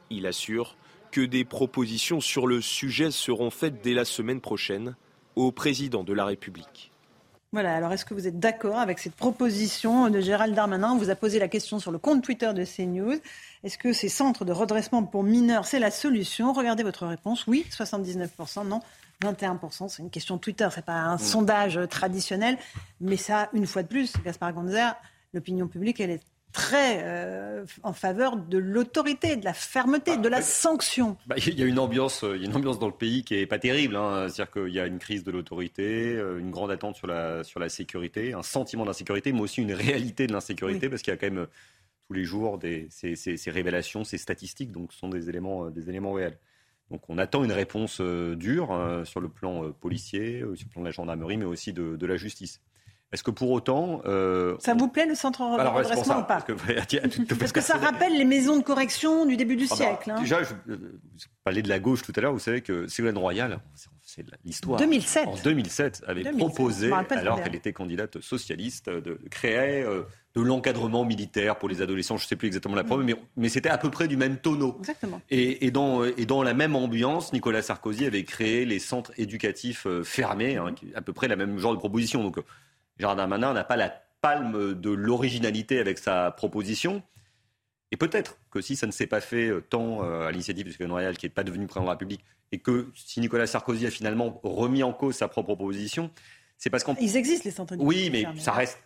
Speaker 41: Il assure que des propositions sur le sujet seront faites dès la semaine prochaine au président de la République.
Speaker 11: Voilà, alors est-ce que vous êtes d'accord avec cette proposition de Gérald Darmanin? On vous a posé la question sur le compte Twitter de CNews. Est-ce que ces centres de redressement pour mineurs, c'est la solution? Regardez votre réponse. Oui, 79%, non. 21%, c'est une question Twitter, c'est pas un sondage traditionnel, mais ça, une fois de plus, Gaspard Gonzer, l'opinion publique, elle est très euh, en faveur de l'autorité, de la fermeté, de la sanction.
Speaker 24: Bah, il y a une ambiance, il y a une ambiance dans le pays qui est pas terrible. Hein. C'est-à-dire qu'il y a une crise de l'autorité, euh, une grande attente sur la sur la sécurité, un sentiment d'insécurité, mais aussi une réalité de l'insécurité, parce qu'il y a quand même tous les jours des, ces, ces, ces, révélations, ces statistiques, donc ce sont des éléments, des éléments réels. Donc on attend une réponse euh, dure euh, sur le plan euh, policier, sur le plan de la gendarmerie, mais aussi de, de la justice. Est-ce que pour autant...
Speaker 11: Euh, ça vous plaît le centre de
Speaker 24: Alors,
Speaker 11: redressement ou pas
Speaker 24: parce que,
Speaker 11: parce que ça rappelle les maisons de correction du début du
Speaker 24: ah bah,
Speaker 11: siècle. Hein.
Speaker 24: Déjà, je, je parlais de la gauche tout à l'heure, vous savez que Ségolène Royal, c'est l'histoire.
Speaker 11: 2007.
Speaker 24: En 2007, avait proposé, alors qu'elle était candidate socialiste, de créer euh, de l'encadrement militaire pour les adolescents. Je ne sais plus exactement la preuve, mm. mais, mais c'était à peu près du même tonneau.
Speaker 11: Exactement.
Speaker 24: Et, et, dans, et dans la même ambiance, Nicolas Sarkozy avait créé les centres éducatifs euh, fermés, hein, à peu près la même genre de proposition. Donc, Gérard Darmanin n'a pas la palme de l'originalité avec sa proposition. Et peut-être que si ça ne s'est pas fait euh, tant à l'initiative de Ségolène Royal, qui n'est pas devenu président de la République, et que si Nicolas Sarkozy a finalement remis en cause sa propre proposition, c'est parce qu'on...
Speaker 11: Ils existent, les centres
Speaker 24: Oui, mais ça reste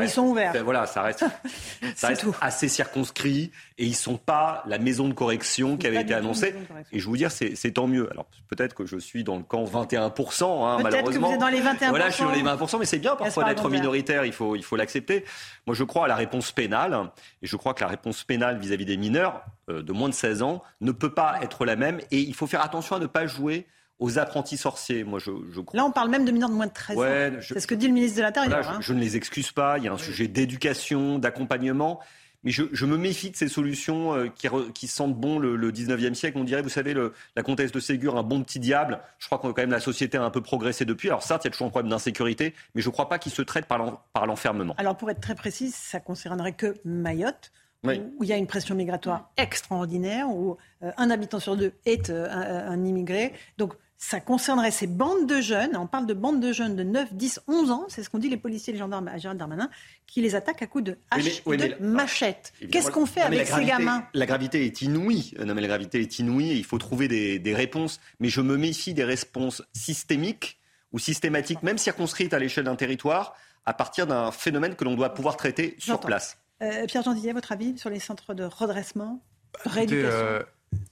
Speaker 11: ils sont ouverts.
Speaker 24: Voilà, ça reste, ça reste assez circonscrit et ils sont pas la maison de correction qui avait été annoncée. Et je vous dire, c'est tant mieux. Alors peut-être que je suis dans le camp 21%, hein, malheureusement.
Speaker 11: Que vous êtes dans les 21%.
Speaker 24: Voilà, je suis dans les 20%, mais c'est bien parfois d'être minoritaire. Il faut, il faut l'accepter. Moi, je crois à la réponse pénale et je crois que la réponse pénale vis-à-vis des mineurs euh, de moins de 16 ans ne peut pas être la même et il faut faire attention à ne pas jouer aux apprentis sorciers. Moi, je, je
Speaker 11: Là, on parle même de mineurs de moins de 13 ans. C'est ce que dit le ministre de l'Intérieur.
Speaker 24: Hein. je, ne les excuse pas. Il y a un sujet d'éducation, d'accompagnement. Mais je, me méfie de ces solutions euh, qui, qui, sentent bon le, 19e siècle. On dirait, vous savez, le, la comtesse de Ségur, un bon petit diable. Je crois que quand même la société a un peu progressé depuis. Alors certes, il y a toujours un problème d'insécurité, mais je ne crois pas qu'il se traite par l'enfermement.
Speaker 11: Alors pour être très précis, ça concernerait que Mayotte. Où il y a une pression migratoire extraordinaire, où euh, un habitant sur deux est euh, un, un, immigré. Donc ça concernerait ces bandes de jeunes, on parle de bandes de jeunes de 9, 10, 11 ans, c'est ce qu'ont dit les policiers et les gendarmes à Gérald Darmanin, qui les attaquent à coups de hache et de machette. Qu'est-ce qu'on fait avec ces gamins?
Speaker 24: La gravité est inouïe. Non, mais la gravité est inouïe il faut trouver des, des réponses. Mais je me méfie des réponses systémiques ou systématiques, même circonscrites à l'échelle d'un territoire, à partir d'un phénomène que l'on doit pouvoir traiter sur place.
Speaker 11: Euh, Pierre Gentillet, votre avis sur les centres de redressement,
Speaker 25: bah, rééducation? euh,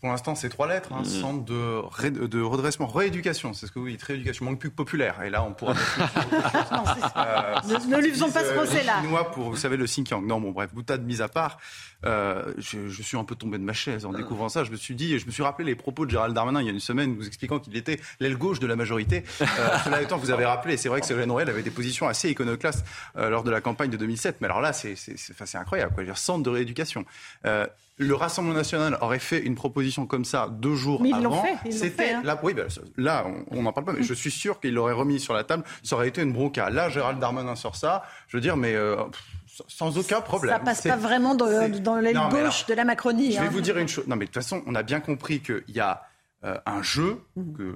Speaker 25: pour l'instant, c'est trois lettres, hein. mmh. centre de, de, redressement, rééducation, c'est ce que vous dites, rééducation, manque plus populaire. Et là, on pourra.
Speaker 11: euh, ne, lui faisons pas ce procès-là.
Speaker 25: Chinois pour, vous savez, le Xinjiang. Non, bon, bref, boutade mise à part. Euh, je, je, suis un peu tombé de ma chaise en découvrant ça. Je me suis dit, je me suis rappelé les propos de Gérald Darmanin il y a une semaine, vous expliquant qu'il était l'aile gauche de la majorité. Euh, cela étant, vous avez rappelé, c'est vrai que Ségolène Royal avait des positions assez iconoclastes euh, lors de la campagne de 2007. Mais alors là, c'est incroyable. Quoi. Dire, centre de rééducation. Le Rassemblement national aurait fait une proposition comme ça deux jours
Speaker 11: mais
Speaker 25: ils
Speaker 11: avant. C'était hein.
Speaker 25: là, oui, ben, là, on n'en parle pas, mais je suis sûr qu'il l'aurait remis sur la table. Ça aurait été une bronca. Là, Gérald Darmanin sort ça. Je veux dire, mais euh, sans aucun problème.
Speaker 11: Ça passe pas vraiment dans, dans l'aile gauche de la Macronie.
Speaker 25: Je vais hein. vous dire une chose. Non, mais de toute façon, on a bien compris qu'il y a euh, un jeu que,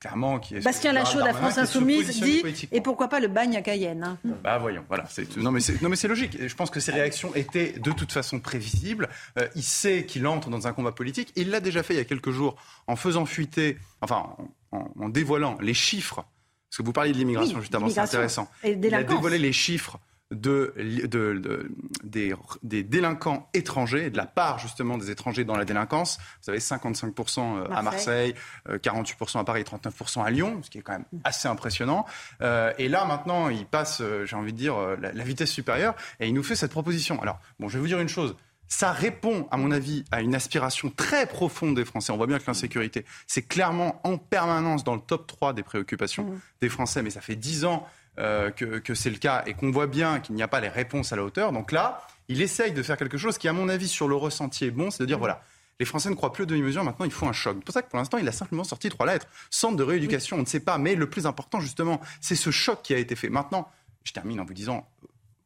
Speaker 25: clairement qui est
Speaker 11: Bastien Lachaud de la France Insoumise dit et pourquoi pas le bagne à Cayenne hein.
Speaker 25: Bah voyons, voilà. Non mais c'est non mais c'est logique. Je pense que ses réactions étaient de toute façon prévisibles. Euh, il sait qu'il entre dans un combat politique. Il l'a déjà fait il y a quelques jours en faisant fuiter, enfin en, dévoilant les chiffres. Parce que vous parliez de l'immigration justement, c'est intéressant. il a dévoilé les chiffres de, de, des, des, délinquants étrangers, de la part justement des étrangers dans la délinquance. Vous avez 55% euh, à Marseille, 48% euh, à Paris, 39% à Lyon, ce qui est quand même assez impressionnant. Euh, et là maintenant, il passe, j'ai envie de dire, la, la, vitesse supérieure et il nous fait cette proposition. Alors, bon, je vais vous dire une chose. Ça répond, à mon avis, à une aspiration très profonde des Français. On voit bien que l'insécurité, c'est clairement en permanence dans le top 3 des préoccupations mmh. des Français. Mais ça fait 10 ans euh, que, c'est le cas et qu'on voit bien qu'il n'y a pas les réponses à la hauteur. Donc là, il essaye de faire quelque chose qui, à mon avis, sur le ressenti est bon, c'est de dire, voilà, les Français ne croient plus aux demi-mesures, maintenant il faut un choc. C'est pour ça que pour l'instant, il a simplement sorti trois lettres. Centre de rééducation, on ne sait pas, mais le plus important, justement, c'est ce choc qui a été fait. Maintenant, je termine en vous disant,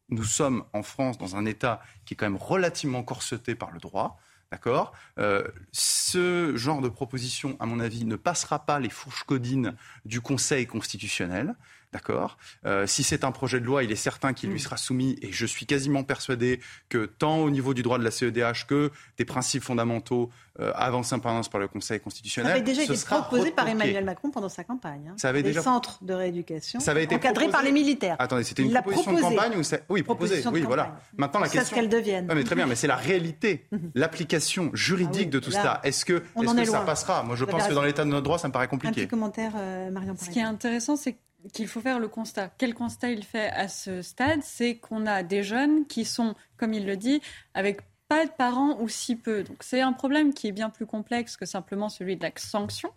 Speaker 25: nous sommes en France dans un État qui est quand même relativement corseté par le droit. D'accord? Euh, Ce genre de proposition, à mon avis, ne passera pas les fourches codines du Conseil constitutionnel. D'accord euh, Si c'est un projet de loi, il est certain qu'il lui mm. sera soumis, et je suis quasiment persuadé que tant au niveau du droit de la CEDH que des principes fondamentaux euh, avancés en permanence par le Conseil constitutionnel. Ça
Speaker 11: avait déjà été proposé par Emmanuel Macron pendant sa campagne. Hein. Ça avait des déjà... centres de rééducation ça avait été encadrés par les militaires.
Speaker 25: Attendez, c'était une proposition de campagne ou Oui, proposé. Oui, voilà. Maintenant la question.
Speaker 11: ce qu'elle devienne.
Speaker 25: mais très bien, mais c'est la réalité, mhm. l'application juridique ah de tout cela. Est-ce que, est que ça passera? Moi, je pense que dans l'état de notre droit, ça me paraît compliqué.
Speaker 11: Un petit commentaire, euh, Marion.
Speaker 26: Ce qui est intéressant, c'est qu'il faut faire le constat. Quel constat il fait à ce stade C'est qu'on a des jeunes qui sont, comme il le dit, avec pas de parents ou si peu. Donc c'est un problème qui est bien plus complexe que simplement celui de la sanction.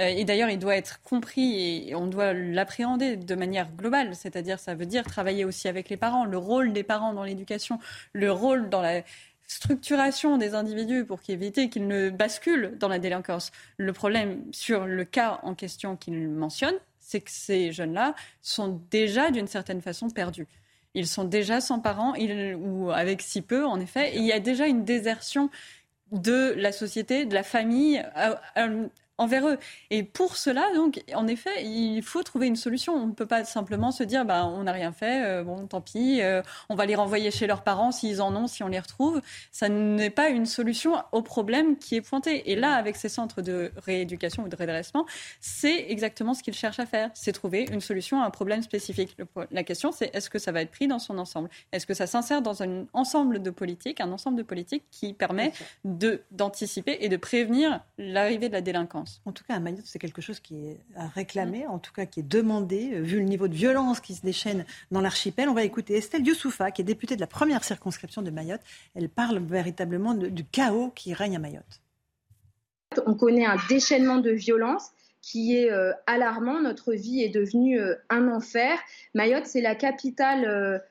Speaker 26: Euh, et d'ailleurs, il doit être compris et on doit l'appréhender de manière globale. C'est-à-dire, ça veut dire travailler aussi avec les parents, le rôle des parents dans l'éducation, le rôle dans la structuration des individus pour éviter qu'ils ne basculent dans la délinquance. Le problème sur le cas en question qu'il mentionne, c'est que ces jeunes-là sont déjà d'une certaine façon perdus. Ils sont déjà sans parents ou avec si peu, en effet. il y a déjà une désertion de la société, de la famille, euh, euh, envers eux. Et pour cela, donc, en effet, il faut trouver une solution. On ne peut pas simplement se dire, bah, on n'a rien fait, euh, bon, tant pis, euh, on va les renvoyer chez leurs parents s'ils en ont, si on les retrouve. Ça n'est pas une solution au problème qui est pointé. Et là, avec ces centres de rééducation ou de redressement, c'est exactement ce qu'ils cherchent à faire. C'est trouver une solution à un problème spécifique. la question, c'est est-ce que ça va être pris dans son ensemble? Est-ce que ça s'insère dans un ensemble de politiques, un ensemble de politiques qui permet d'anticiper et de prévenir l'arrivée de la délinquance?
Speaker 11: En tout cas, à Mayotte, c'est quelque chose qui est réclamé, en tout cas qui est demandé, euh, vu le niveau de violence qui se déchaîne dans l'archipel. On va écouter Estelle Youssoufa, qui est députée de la première circonscription de Mayotte. Elle parle véritablement du chaos qui règne à Mayotte.
Speaker 43: On connaît un déchaînement de violence qui est euh, alarmant. Notre vie est devenue euh, un enfer. Mayotte, c'est la capitale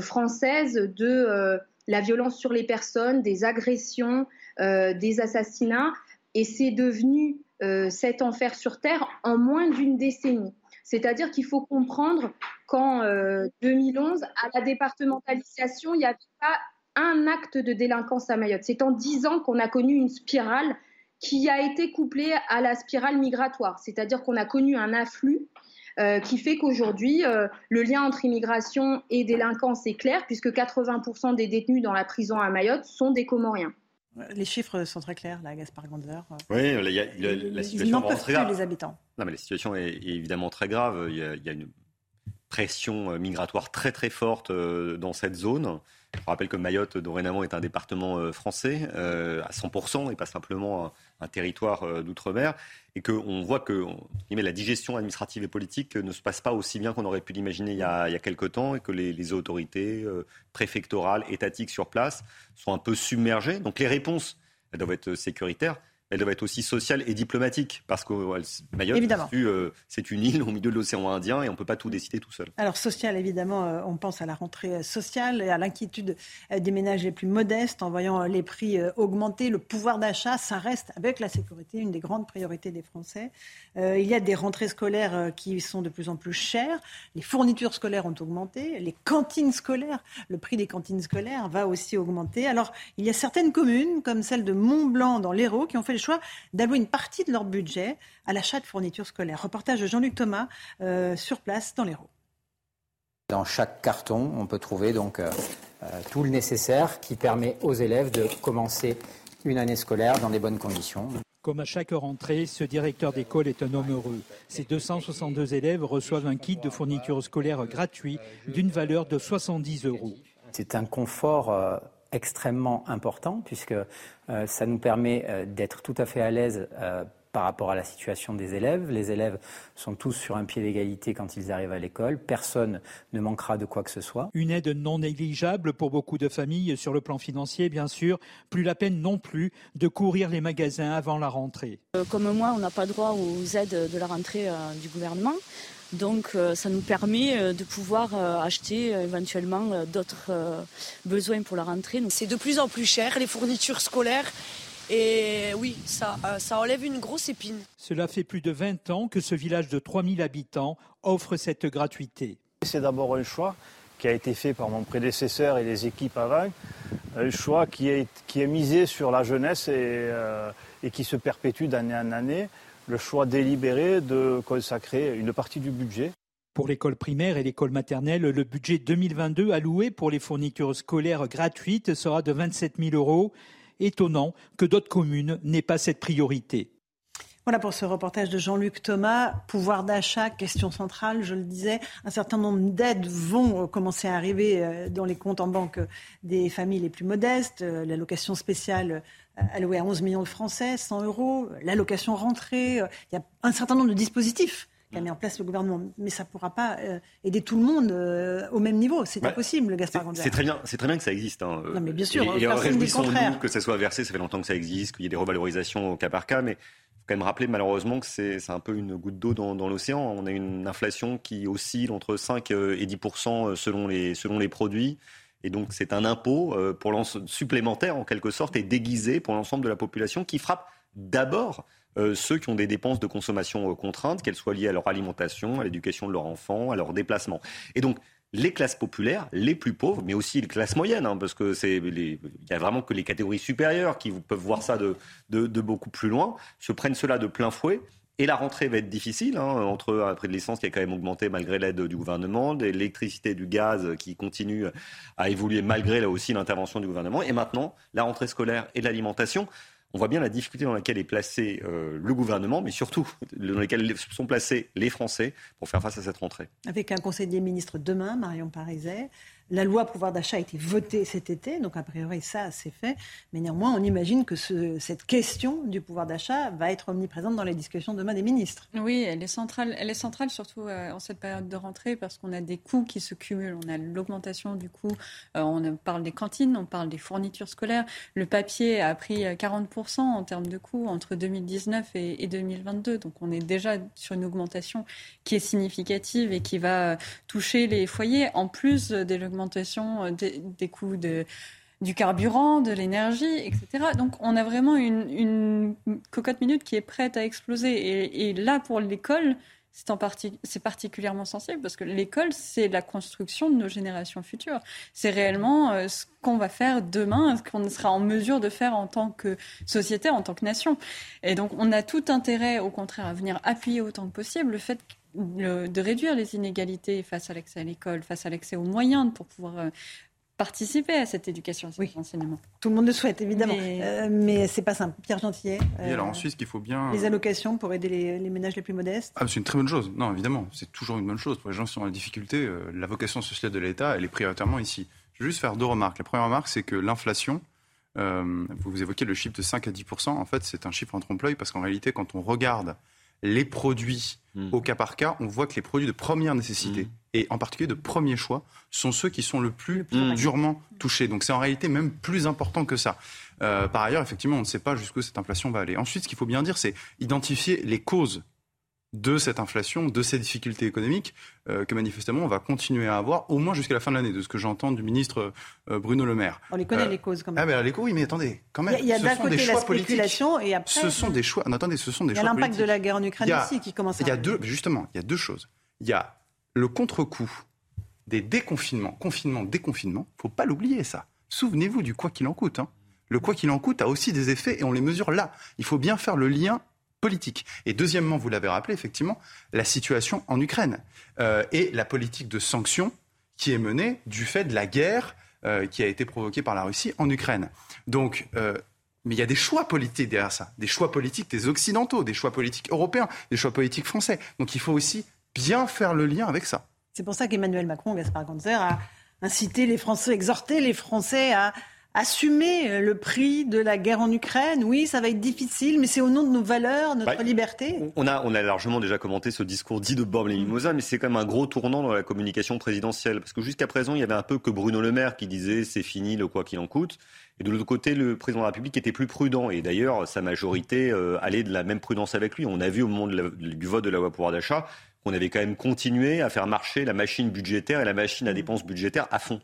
Speaker 43: française de la violence sur les personnes, des agressions, des assassinats. Et c'est devenu cet enfer sur Terre en moins d'une décennie. C'est-à-dire qu'il faut comprendre qu'en 2011, euh, à la départementalisation, il n'y avait pas un acte de délinquance à Mayotte. C'est en dix ans qu'on a connu une spirale qui a été couplée à la spirale migratoire. C'est-à-dire qu'on a connu un afflux euh, qui fait qu'aujourd'hui, le lien entre immigration et délinquance est clair, puisque 80% des détenus dans la prison à Mayotte sont des Comoriens.
Speaker 11: Les chiffres sont très clairs, là, Gaspard Ganzer.
Speaker 24: Oui, il y a, la situation
Speaker 11: est très grave. les habitants.
Speaker 24: Non, mais la situation est, évidemment très grave. Il y, a, une pression euh, migratoire très très forte euh, dans cette zone. Je rappelle que Mayotte, dorénavant, est un département euh, français à 100% et pas simplement un, territoire d'outre-mer. Et qu'on voit que la digestion administrative et politique ne se passe pas aussi bien qu'on aurait pu l'imaginer il, y a, il quelque temps et que les, autorités préfectorales, étatiques sur place sont un peu submergées. Donc les réponses elles doivent être sécuritaires elle doit être aussi sociale et diplomatique, parce que Mayotte, euh, c'est une île au milieu de l'océan Indien et on ne peut pas tout décider tout seul.
Speaker 11: Alors sociale, évidemment, euh, on pense à la rentrée sociale et à l'inquiétude euh, des ménages les plus modestes en voyant les prix augmenter. Le pouvoir d'achat, ça reste, avec la sécurité, une des grandes priorités des Français. il y a des rentrées scolaires qui sont de plus en plus chères. Les fournitures scolaires ont augmenté. Les cantines scolaires, le prix des cantines scolaires va aussi augmenter. Alors, il y a certaines communes, comme celle de Mont-Blanc dans l'Hérault, qui ont fait le choix d'allouer une partie de leur budget à l'achat de fournitures scolaires. Reportage de Jean-Luc Thomas euh, sur place dans l'Hérault.
Speaker 44: Dans chaque carton, on peut trouver donc euh, euh, tout le nécessaire qui permet aux élèves de commencer une année scolaire dans des bonnes conditions.
Speaker 45: Comme à chaque rentrée, ce directeur d'école est un homme heureux. Ces 262 élèves reçoivent un kit de fournitures scolaires gratuit d'une valeur de 70 euros.
Speaker 44: C'est un confort extrêmement important puisque euh, ça nous permet euh, d'être tout à fait à l'aise euh, par rapport à la situation des élèves. Les élèves sont tous sur un pied d'égalité quand ils arrivent à l'école. Personne ne manquera de quoi que ce soit.
Speaker 45: Une aide non négligeable pour beaucoup de familles sur le plan financier, bien sûr. Plus la peine non plus de courir les magasins avant la rentrée.
Speaker 46: Comme moi, on n'a pas droit aux aides de la rentrée du gouvernement. Donc euh, ça nous permet euh, de pouvoir euh, acheter éventuellement d'autres besoins pour la rentrée.
Speaker 47: C'est de plus en plus cher, les fournitures scolaires. Et oui, ça, ça enlève une grosse épine.
Speaker 45: Cela fait plus de 20 ans que ce village de 3000 habitants offre cette gratuité.
Speaker 48: C'est d'abord un choix qui a été fait par mon prédécesseur et les équipes avant, un choix qui est, qui est misé sur la jeunesse et, et qui se perpétue d'année en année le choix délibéré de consacrer une partie du budget.
Speaker 45: Pour l'école primaire et l'école maternelle, le budget 2022 alloué pour les fournitures scolaires gratuites sera de 27 000 euros. Étonnant que d'autres communes n'aient pas cette priorité.
Speaker 11: Voilà pour ce reportage de Jean-Luc Thomas. Pouvoir d'achat, question centrale, je le disais. Un certain nombre d'aides vont commencer à arriver euh, dans les comptes en banque des familles les plus modestes. Euh, l'allocation spéciale alloué à 11 millions de Français, 100 euros, l'allocation rentrée. Euh, il y a un certain nombre de dispositifs qu'a mis en place le gouvernement. Mais ça ne pourra pas euh, aider tout le monde euh, au même niveau. C'est bah, impossible, Gaspard
Speaker 24: C'est très bien, c'est très bien que ça existe. Hein.
Speaker 11: Non, mais bien sûr.
Speaker 24: Et, et réjouissons-nous que ça soit versé. Ça fait longtemps que ça existe, qu'il y ait des revalorisations au cas par cas, mais il faut quand même rappeler malheureusement que c'est un peu une goutte d'eau dans, dans l'océan. On a une inflation qui oscille entre 5 et 10 selon les selon les produits Et donc c'est un impôt euh, pour supplémentaire en quelque sorte et déguisé pour l'ensemble de la population qui frappe d'abord euh, ceux qui ont des dépenses de consommation euh, contraintes, qu'elles soient liées à leur alimentation, à l'éducation de leurs enfants, à leur déplacement. Et donc les classes populaires, les plus pauvres, mais aussi les classes moyennes, hein, parce que c'est il y a vraiment que les catégories supérieures qui peuvent voir ça de, de, de beaucoup plus loin, se prennent cela de plein fouet. Et la rentrée va être difficile, hein, entre après de l'essence qui a quand même augmenté malgré l'aide du gouvernement, l'électricité, du gaz qui continue à évoluer malgré là aussi l'intervention du gouvernement, et maintenant la rentrée scolaire et l'alimentation on voit bien la difficulté dans laquelle est placé euh, le gouvernement, mais surtout dans laquelle sont placés les Français pour faire face à cette rentrée.
Speaker 11: Avec un conseiller ministre demain, Marion Pariset, la loi pouvoir d'achat a été votée cet été, donc a priori ça c'est fait. Mais néanmoins, on imagine que cette question du pouvoir d'achat va être omniprésente dans les discussions demain des ministres.
Speaker 26: Oui, elle est centrale, elle est centrale surtout euh, en cette période de rentrée parce qu'on a des coûts qui se cumulent. On a l'augmentation du coût, euh, on parle des cantines, on parle des fournitures scolaires. Le papier a pris 40% euh, en termes de coûts entre 2019 et, et 2022. Donc on est déjà sur une augmentation qui est significative et qui va toucher les foyers en plus des euh, des, coûts du carburant, de l'énergie, etc. Donc on a vraiment une, cocotte minute qui est prête à exploser. Et, là, pour l'école, c'est c'est particulièrement sensible parce que l'école, c'est la construction de nos générations futures. C'est réellement euh, ce qu'on va faire demain, ce qu'on sera en mesure de faire en tant que société, en tant que nation. Et donc, on a tout intérêt, au contraire, à venir appuyer autant que possible le fait de réduire les inégalités face à l'accès à l'école, face à l'accès aux moyens pour pouvoir euh, participer à cette éducation, à cet oui. enseignement.
Speaker 11: Tout le monde le souhaite, évidemment. Mais, euh, c'est pas simple. Pierre Gentillet.
Speaker 25: Et alors euh, ensuite, qu'il faut bien...
Speaker 11: Les allocations pour aider les, ménages les plus modestes
Speaker 25: ah, C'est une très bonne chose. Non, évidemment, c'est toujours une bonne chose. Pour les gens qui sont en difficulté, la vocation sociale de l'État, elle est prioritairement ici. Je vais juste faire deux remarques. La première remarque, c'est que l'inflation, vous évoquez le chiffre de 5 à 10% En fait, c'est un chiffre en trompe-l'œil parce qu'en réalité, quand on regarde les produits hmm. au cas par cas, on voit que les produits de première nécessité, hmm. et en particulier de premier choix, sont ceux qui sont le plus hmm. durement touchés. Donc c'est en réalité même plus important que ça. Euh, par ailleurs, effectivement, on ne sait pas jusqu'où cette inflation va aller. Ensuite, ce qu'il faut bien dire, c'est identifier les causes de cette inflation, de ces difficultés économiques euh, que manifestement on va continuer à avoir au moins jusqu'à la fin de l'année, de ce que j'entends du ministre euh, Bruno Le Maire.
Speaker 11: On les connaît les causes quand même.
Speaker 25: Ah ben les causes, oui, mais attendez, quand même.
Speaker 11: Il y a, d'un côté la spéculation et après.
Speaker 25: Ce sont des choix. Non, attendez, ce sont des choix.
Speaker 11: Il y a l'impact de la guerre en Ukraine aussi qui commence.
Speaker 25: À il y a deux, justement, il y a deux choses. Il y a le contre-coup des déconfinements, confinement, déconfinement. Faut pas l'oublier ça. Souvenez-vous du quoi qu'il en coûte. Hein. Le quoi qu'il en coûte a aussi des effets et on les mesure là. Il faut bien faire le lien Et deuxièmement, vous l'avez rappelé, effectivement, la situation en Ukraine euh, et la politique de sanctions qui est menée du fait de la guerre euh, qui a été provoquée par la Russie en Ukraine. Donc, euh, mais il y a des choix politiques derrière ça, des choix politiques des Occidentaux, des choix politiques européens, des choix politiques français. Donc il faut aussi bien faire le lien avec ça.
Speaker 11: C'est pour ça qu'Emmanuel Macron, Gaspard Ganzer, a incité les Français, exhorté les Français à assumer euh, le prix de la guerre en Ukraine. Oui, ça va être difficile, mais c'est au nom de nos valeurs, notre liberté.
Speaker 24: On a, on a largement déjà commenté ce discours dit de Bob les Mimosas, mais c'est quand même un gros tournant dans la communication présidentielle. Parce que jusqu'à présent, il y avait un peu que Bruno Le Maire qui disait c'est fini le quoi qu'il en coûte. Et de l'autre côté, le président de la République était plus prudent. Et d'ailleurs, sa majorité euh, allait de la même prudence avec lui. On a vu au moment du vote de la loi pouvoir d'achat qu'on avait quand même continué à faire marcher la machine budgétaire et la machine à dépenses budgétaires à fond.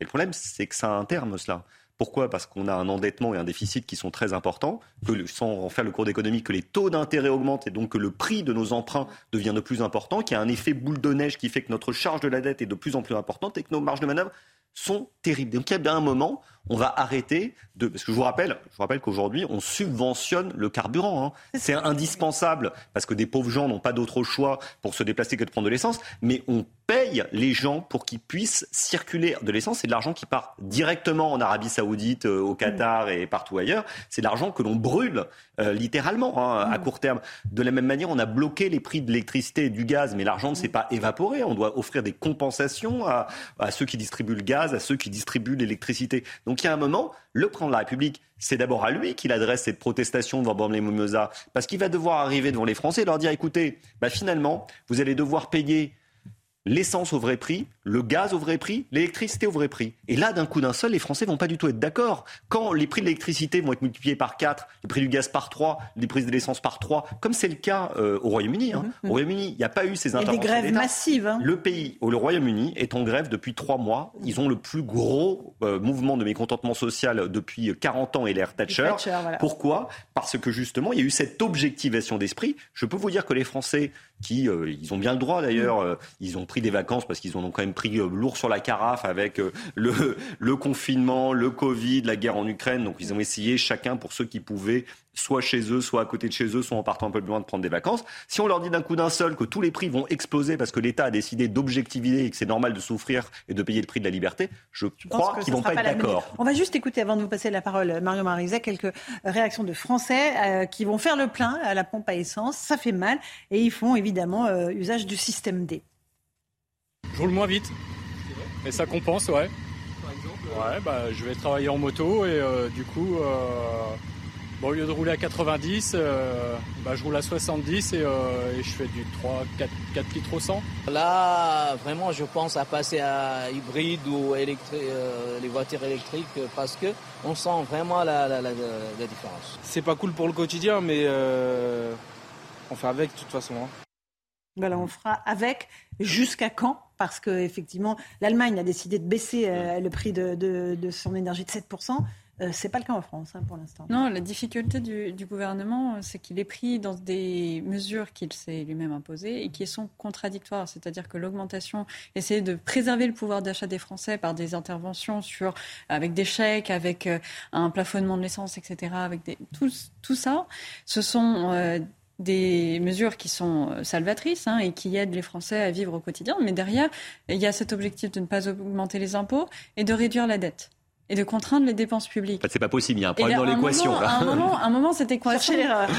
Speaker 24: Mais le problème, c'est que ça a un terme, cela. Pourquoi? Parce qu'on a un endettement et un déficit qui sont très importants, que sans en faire le cours d'économie, que les taux d'intérêt augmentent et donc que le prix de nos emprunts devient de plus important, qu'il y a un effet boule de neige qui fait que notre charge de la dette est de plus en plus importante et que nos marges de manœuvre sont terribles. Donc il y a bien un moment, on va arrêter de. Parce que je vous rappelle, je vous rappelle qu'aujourd'hui, on subventionne le carburant. Hein. C'est indispensable parce que des pauvres gens n'ont pas d'autre choix pour se déplacer que de prendre de l'essence, mais on paye les gens pour qu'ils puissent circuler de l'essence. C'est de l'argent qui part directement en Arabie Saoudite, euh, au Qatar et partout ailleurs. C'est de l'argent que l'on brûle euh, littéralement hein, à court terme. De la même manière, on a bloqué les prix de l'électricité et du gaz, mais l'argent ne s'est pas évaporé. On doit offrir des compensations à, à ceux qui distribuent le gaz, à ceux qui distribuent l'électricité. Donc il y a un moment, le président de la République, c'est d'abord à lui qu'il adresse cette protestation devant Borne Mimosa, parce qu'il va devoir arriver devant les Français et leur dire écoutez, bah finalement, vous allez devoir payer l'essence au vrai prix, le gaz au vrai prix, l'électricité au vrai prix. Et là, d'un coup d'un seul, les Français vont pas du tout être d'accord. Quand les prix de l'électricité vont être multipliés par 4, les prix du gaz par 3, les prix de l'essence par 3, comme c'est le cas euh, au Royaume-Uni. Hein. Au Royaume-Uni, il n'y a pas eu ces
Speaker 11: Il y a
Speaker 24: interventions.
Speaker 11: des grèves massives. hein.
Speaker 24: Le pays, le Royaume-Uni, est en grève depuis trois mois. Ils ont le plus gros euh, mouvement de mécontentement social depuis 40 ans et l'ère Thatcher.
Speaker 11: Thatcher, voilà.
Speaker 24: Pourquoi? Parce que justement, il y a eu cette objectivation d'esprit. Je peux vous dire que les Français, qui, euh, ils ont bien le droit d'ailleurs,
Speaker 11: Mm.
Speaker 24: ils ont pris des vacances parce qu'ils en ont quand même pris euh, lourd sur la carafe avec euh, le, le confinement, le Covid, la guerre en Ukraine. Donc ils ont essayé chacun pour ceux qui pouvaient soit chez eux, soit à côté de chez eux, soit en partant un peu plus loin de prendre des vacances. Si on leur dit d'un coup d'un seul que tous les prix vont exploser parce que l'État a décidé d'objectiver et que c'est normal de souffrir et de payer le prix de la liberté, je crois qu'ils vont
Speaker 11: sera
Speaker 24: pas être d'accord.
Speaker 11: On va juste écouter, avant de vous passer la parole, Mario Marizet, quelques réactions de Français euh, qui vont faire le plein à la pompe à essence. Ça fait mal et ils font évidemment euh, usage du système D.
Speaker 49: Je roule moins vite. Et ça compense, ouais. Ouais, bah, je vais travailler en moto et euh, du coup, euh, bon, au lieu de rouler à 90, euh, bah, je roule à 70 et, euh, et je fais du 3, 4, 4 litres au 100.
Speaker 50: Là, vraiment, je pense à passer à hybride ou électri- euh, les voitures électriques parce que on sent vraiment la, la- la- la différence.
Speaker 51: C'est pas cool pour le quotidien, mais euh, on fait avec de toute façon. hein.
Speaker 11: Voilà, on fera avec jusqu'à quand? Parce que effectivement, l'Allemagne a décidé de baisser euh, le prix de, de- de son énergie de 7%. Euh, c'est pas le cas en France hein, pour l'instant.
Speaker 26: Non, la difficulté du, du gouvernement, c'est qu'il est pris dans des mesures qu'il s'est lui-même imposées et qui sont contradictoires. C'est-à-dire que l'augmentation, essayer de préserver le pouvoir d'achat des Français par des interventions sur, avec des chèques, avec euh, un plafonnement de l'essence, etc., avec des, tout, tout ça, ce sont euh, des mesures qui sont euh, salvatrices hein, et qui aident les Français à vivre au quotidien. Mais derrière, il y a cet objectif de ne pas augmenter les impôts et de réduire la dette et de contraindre les dépenses publiques.
Speaker 24: En fait, c'est pas possible, il y a un problème
Speaker 26: là,
Speaker 24: dans l'équation.
Speaker 26: À un moment, à un moment, cette équation,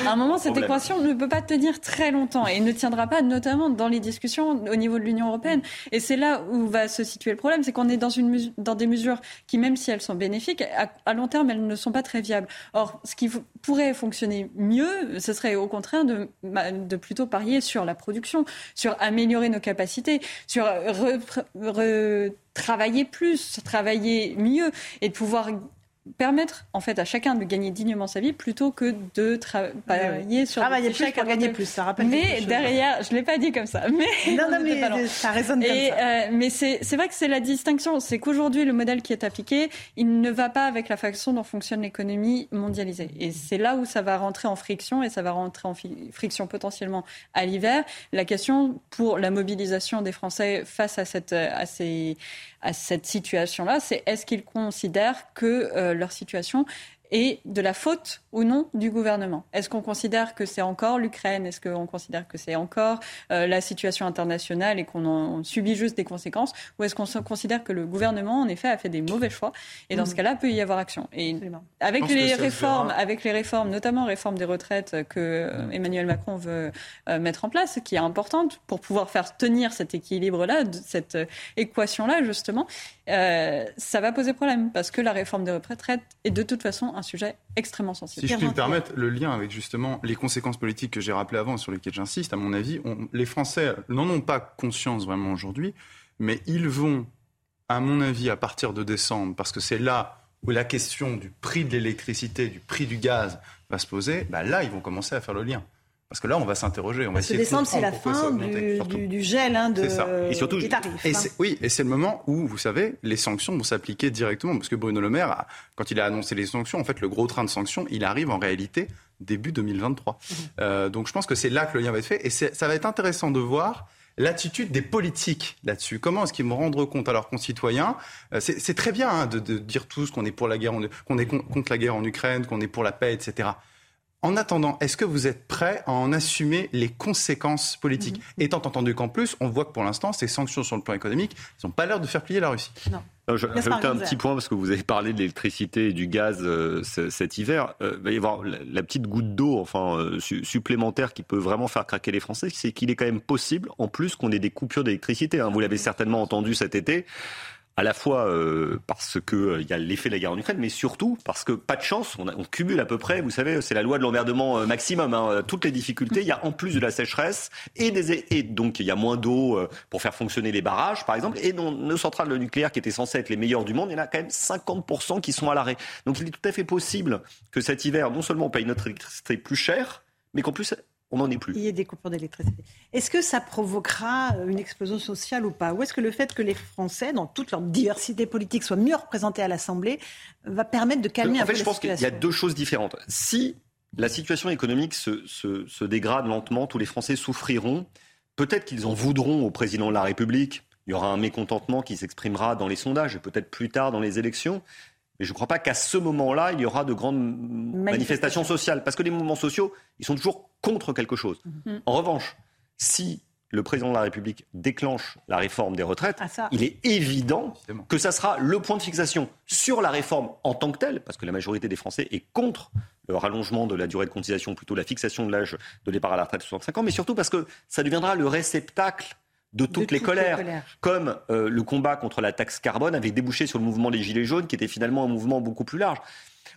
Speaker 26: un moment, cette équation ne peut pas tenir très longtemps et ne tiendra pas, notamment dans les discussions au niveau de l'Union européenne. Et c'est là où va se situer le problème, c'est qu'on est dans une dans des mesures qui, même si elles sont bénéfiques, à, à long terme, elles ne sont pas très viables. Or, ce qui pourrait fonctionner mieux, ce serait au contraire de, ma- de plutôt parier sur la production, sur améliorer nos capacités, sur repre- re- travailler plus, travailler mieux et de pouvoir permettre en fait à chacun de gagner dignement sa vie plutôt que de travailler sur
Speaker 11: Travailler
Speaker 26: des
Speaker 11: plus
Speaker 26: chèques
Speaker 11: pour gagner plus, ça rappelle
Speaker 26: Mais derrière, je l'ai pas dit comme ça, mais
Speaker 11: Non, non, mais
Speaker 26: pas
Speaker 11: ça résonne comme
Speaker 26: Et,
Speaker 11: ça.
Speaker 26: euh, mais c'est c'est vrai que c'est la distinction, c'est qu'aujourd'hui le modèle qui est appliqué, il ne va pas avec la façon dont fonctionne l'économie mondialisée. Et c'est là où ça va rentrer en friction et ça va rentrer en friction potentiellement à l'hiver. La question pour la mobilisation des Français face à cette à ces à cette situation-là, c'est est-ce qu'ils considèrent que euh, leur situation est de la faute ou non du gouvernement. Est-ce qu'on considère que c'est encore l'Ukraine? Est-ce qu'on considère que c'est encore euh, la situation internationale et qu'on en on subit juste des conséquences? Ou est-ce qu'on considère que le gouvernement, en effet, a fait des mauvais choix Et dans ce cas-là, peut y avoir action? Et avec les réformes, avec les réformes, notamment réforme des retraites que euh, Emmanuel Macron veut euh, mettre en place, qui est importante pour pouvoir faire tenir cet équilibre-là, de- cette euh, équation-là, justement, euh, ça va poser problème parce que la réforme des retraites est de toute façon un sujet extrêmement sensible.
Speaker 25: Si je puis me permettre, le lien avec justement les conséquences politiques que j'ai rappelées avant, sur lesquelles j'insiste, à mon avis, on- les Français n'en ont pas conscience vraiment aujourd'hui, mais ils vont, à mon avis, à partir de décembre, parce que c'est là où la question du prix de l'électricité, du prix du gaz va se poser, bah là, ils vont commencer à faire le lien. Parce que là, on va s'interroger, on va
Speaker 11: Ce
Speaker 25: essayer de
Speaker 11: décembre, c'est la fin du,
Speaker 25: surtout.
Speaker 11: du- du gel hein, de,
Speaker 25: C'est ça. Et surtout,
Speaker 11: des tarifs.
Speaker 25: et
Speaker 11: hein.
Speaker 25: oui, et c'est le moment où, vous savez, les sanctions vont s'appliquer directement. Parce que Bruno Le Maire, a- quand il a annoncé les sanctions, en fait, le gros train de sanctions, il arrive en réalité début 2023. Euh, donc je pense que c'est là que le lien va être fait. Et ça va être intéressant de voir l'attitude des politiques là-dessus. Comment est-ce qu'ils vont rendre compte à leurs concitoyens? Euh, C'est très bien hein, de, de dire tous qu'on est pour la guerre, qu'on est con- contre la guerre en Ukraine, qu'on est pour la paix, etc. En attendant, est-ce que vous êtes prêts à en assumer les conséquences politiques Étant entendu qu'en plus, on voit que pour l'instant, ces sanctions sur le plan économique, n'ont pas l'air de faire plier la Russie.
Speaker 11: Non.
Speaker 24: Non, je rajouter un petit point parce que vous avez parlé de l'électricité et du gaz euh, ce- cet hiver. Euh, il va y avoir la, la petite goutte d'eau, enfin euh, su- supplémentaire, qui peut vraiment faire craquer les Français, c'est qu'il est quand même possible, en plus, qu'on ait des coupures d'électricité. hein. Vous l'avez certainement entendu cet été. À la fois euh, parce qu'il euh, y a l'effet de la guerre en Ukraine, mais surtout parce que, pas de chance, on, a- on cumule à peu près, vous savez, c'est la loi de l'emmerdement euh, maximum. hein, toutes les difficultés, il y a en plus de la sécheresse, et, des, et donc il y a moins d'eau euh, pour faire fonctionner les barrages, par exemple, et nos centrales nucléaires qui étaient censées être les meilleures du monde, il y en a quand même 50% qui sont à l'arrêt. Donc il est tout à fait possible que cet hiver, non seulement on paye notre électricité plus cher, mais qu'en plus on n'en est plus.
Speaker 11: Il y ait des coupures d'électricité. Est-ce que ça provoquera euh, une explosion sociale ou pas? Ou est-ce que le fait que les Français, dans toute leur diversité politique, soient mieux représentés à l'Assemblée, va permettre de calmer
Speaker 24: en
Speaker 11: un
Speaker 24: fait,
Speaker 11: peu
Speaker 24: je
Speaker 11: la
Speaker 24: pense qu'il y a
Speaker 11: situation?
Speaker 24: deux choses différentes. Si la situation économique se, se- se dégrade lentement, tous les Français souffriront. Peut-être qu'ils en voudront au président de la République. Il y aura un mécontentement qui s'exprimera dans les sondages et peut-être plus tard dans les élections. Mais je ne crois pas qu'à ce moment-là, il y aura de grandes manifestations sociales. Parce que les mouvements sociaux, ils sont toujours contre quelque chose.
Speaker 11: Mhm.
Speaker 24: En revanche, si le président de la République déclenche la réforme des retraites,
Speaker 11: Ah, ça.
Speaker 24: il est évident que ça sera le point de fixation sur la réforme en tant que telle, parce que la majorité des Français est contre le rallongement de la durée de cotisation, plutôt la fixation de l'âge de départ à la retraite de 65 ans, mais surtout parce que ça deviendra le réceptacle de toutes, les,
Speaker 11: toutes les
Speaker 24: colères,
Speaker 11: colères.
Speaker 24: comme euh, le combat contre la taxe carbone avait débouché sur le mouvement des Gilets jaunes, qui était finalement un mouvement beaucoup plus large.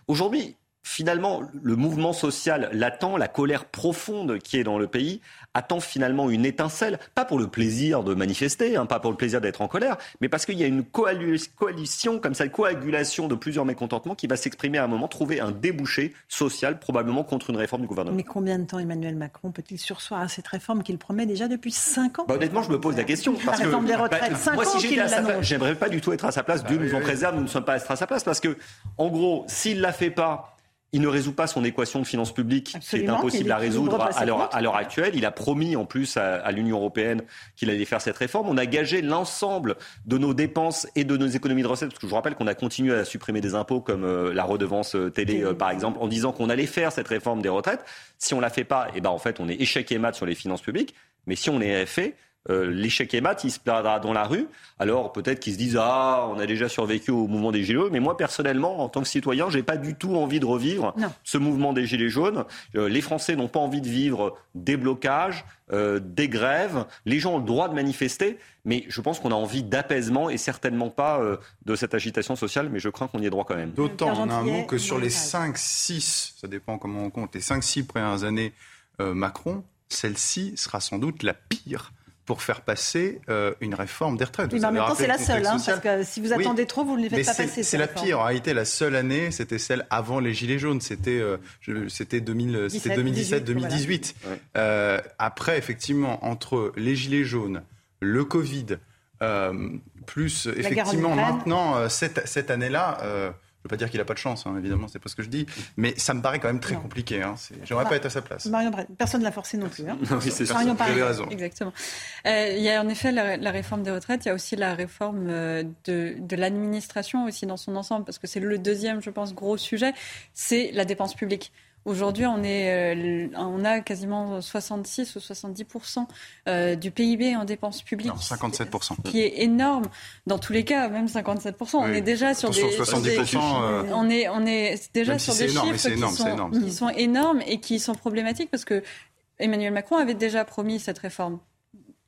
Speaker 24: Aujourd'hui, finalement, le mouvement social l'attend, la colère profonde qui est dans le pays attend finalement une étincelle, pas pour le plaisir de manifester, hein, pas pour le plaisir d'être en colère, mais parce qu'il y a une coalition, comme ça, une coagulation de plusieurs mécontentements qui va s'exprimer à un moment, trouver un débouché social, probablement contre une réforme du gouvernement.
Speaker 11: Mais combien de temps Emmanuel Macron peut-il sursoir à cette réforme qu'il promet déjà depuis 5 ans?
Speaker 24: Bah, honnêtement, je me pose la question.
Speaker 11: La
Speaker 24: Parce que,
Speaker 11: des retraites,
Speaker 24: bah, moi,
Speaker 11: ans
Speaker 24: si j'étais
Speaker 11: qu'il
Speaker 24: à sa place, j'aimerais pas du tout être à sa place. Dieu nous en préserve, nous ne sommes pas à sa place. Parce que, en gros, s'il la fait pas, il ne résout pas son équation de finances publiques,
Speaker 11: Absolument,
Speaker 24: qui est impossible à résoudre à l'heure,
Speaker 11: comptes.
Speaker 24: à l'heure actuelle. Il a promis en plus à, à l'Union européenne qu'il allait faire cette réforme. On a gagé l'ensemble de nos dépenses et de nos économies de recettes, parce que je vous rappelle qu'on a continué à supprimer des impôts comme euh, la redevance euh, télé, euh, par exemple, en disant qu'on allait faire cette réforme des retraites. Si on la fait pas, et ben en fait, on est échec et mat sur les finances publiques. Mais si on est fait, euh, l'échec et mat, il se perdra dans la rue. Alors peut-être qu'ils se disent ah, on a déjà survécu au mouvement des gilets jaunes. Mais moi personnellement, en tant que citoyen, j'ai pas du tout envie de revivre
Speaker 11: Non.
Speaker 24: ce mouvement des gilets jaunes. Euh, les Français n'ont pas envie de vivre des blocages, euh, des grèves. Les gens ont le droit de manifester, mais je pense qu'on a envie d'apaisement et certainement pas euh, de cette agitation sociale. Mais je crains qu'on y ait droit quand même.
Speaker 25: D'autant, on a un mot que sur les 5, 6, ça dépend comment on compte, les 5, 6 premières années euh, Macron, celle-ci sera sans doute la pire pour faire passer euh, une réforme des retraites.
Speaker 11: Oui, mais en même temps, c'est la
Speaker 25: le
Speaker 11: seule, hein, parce que si vous
Speaker 25: Oui,
Speaker 11: attendez trop, vous ne les faites pas passer.
Speaker 25: C'est la pire. En réalité, la seule année, c'était celle avant les Gilets jaunes. C'était euh, je- c'était 2000 c'était
Speaker 11: 17,
Speaker 25: 2017-2018. Euh, après, effectivement, entre les Gilets jaunes, le Covid, euh, plus effectivement maintenant, cette, cette année-là, euh, je ne veux pas dire qu'il n'a pas de chance, hein, évidemment, c'est pas ce que je dis, mais ça me paraît quand même très compliqué. Hein. J'aimerais pas être à sa place.
Speaker 11: Marion Brel, personne ne l'a forcé non plus. Hein.
Speaker 25: Oui, c'est.
Speaker 11: Marion
Speaker 25: Vous raison.
Speaker 26: Exactement. Euh, il y a en effet la, la réforme des retraites, il y a aussi la réforme euh, de, de l'administration aussi dans son ensemble, parce que c'est le deuxième, je pense, gros sujet, c'est la dépense publique. Aujourd'hui, on, est, euh, on a quasiment 66 ou 70% euh, du PIB en dépenses publiques.
Speaker 25: Non, 57%.
Speaker 26: qui est énorme dans tous les cas, même 57%. On
Speaker 25: Oui.
Speaker 26: est déjà sur
Speaker 25: Attention,
Speaker 26: des, sur
Speaker 25: 70%,
Speaker 26: des-
Speaker 25: euh,
Speaker 26: on est on est déjà
Speaker 25: si
Speaker 26: sur des
Speaker 25: énorme,
Speaker 26: chiffres qui,
Speaker 25: énorme,
Speaker 26: sont,
Speaker 25: énorme.
Speaker 26: qui sont énormes et qui sont problématiques parce que Emmanuel Macron avait déjà promis cette réforme.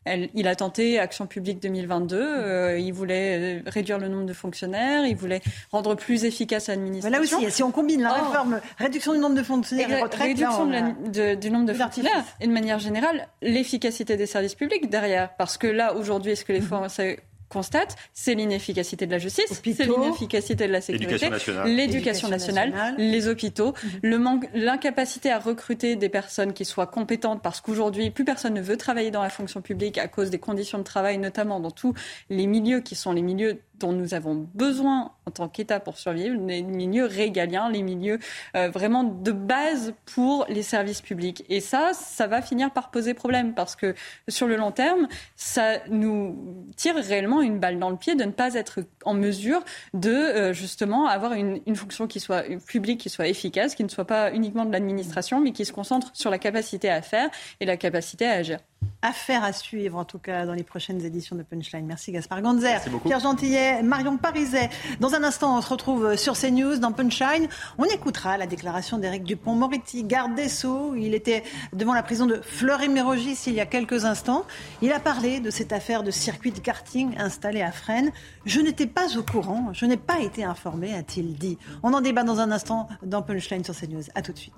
Speaker 26: Elle- il a tenté Action publique 2022. euh, il voulait réduire le nombre de fonctionnaires. Il voulait rendre plus efficace
Speaker 11: Mais
Speaker 26: l'administration.
Speaker 11: là aussi, si on combine la
Speaker 26: Oh.
Speaker 11: réforme, réduction du nombre de fonctionnaires et retraite,
Speaker 26: réduction
Speaker 11: là, on
Speaker 26: de la-
Speaker 11: a-
Speaker 26: de- du nombre de fonctionnaires et de manière générale l'efficacité des services publics derrière. Parce que là, aujourd'hui, ce que les Français constatent, c'est l'inefficacité de la justice, c'est l'inefficacité de la sécurité, l'éducation
Speaker 11: Éducation
Speaker 26: nationale,
Speaker 11: nationale.
Speaker 26: les hôpitaux, le manque, l'incapacité à recruter des personnes qui soient compétentes parce qu'aujourd'hui, plus personne ne veut travailler dans la fonction publique à cause des conditions de travail, notamment dans tous les milieux qui sont les milieux dont nous avons besoin en tant qu'État pour survivre, les milieux régaliens, les milieux euh, vraiment de base pour les services publics. Et ça, ça va finir par poser problème parce que sur le long terme, ça nous tire réellement une balle dans le pied de ne pas être en mesure de euh, justement avoir une, une fonction qui soit publique, qui soit efficace, qui ne soit pas uniquement de l'administration, mais qui se concentre sur la capacité à faire et la capacité à agir.
Speaker 11: Affaire à suivre, en tout cas, dans les prochaines éditions de Punchline. Merci Gaspard Ganzer, Pierre Gentillet, Marion Pariset. Dans un instant, on se retrouve sur CNews dans Punchline. On écoutera la déclaration d'Éric Dupont-Moretti, garde des Sceaux. Il était devant la prison de Fleury-Mérogis il y a quelques instants. Il a parlé de cette affaire de circuit de karting installé à Fresnes. Je n'étais pas au courant, je n'ai pas été informé, a-t-il dit. On en débat dans un instant dans Punchline sur CNews. A tout de suite.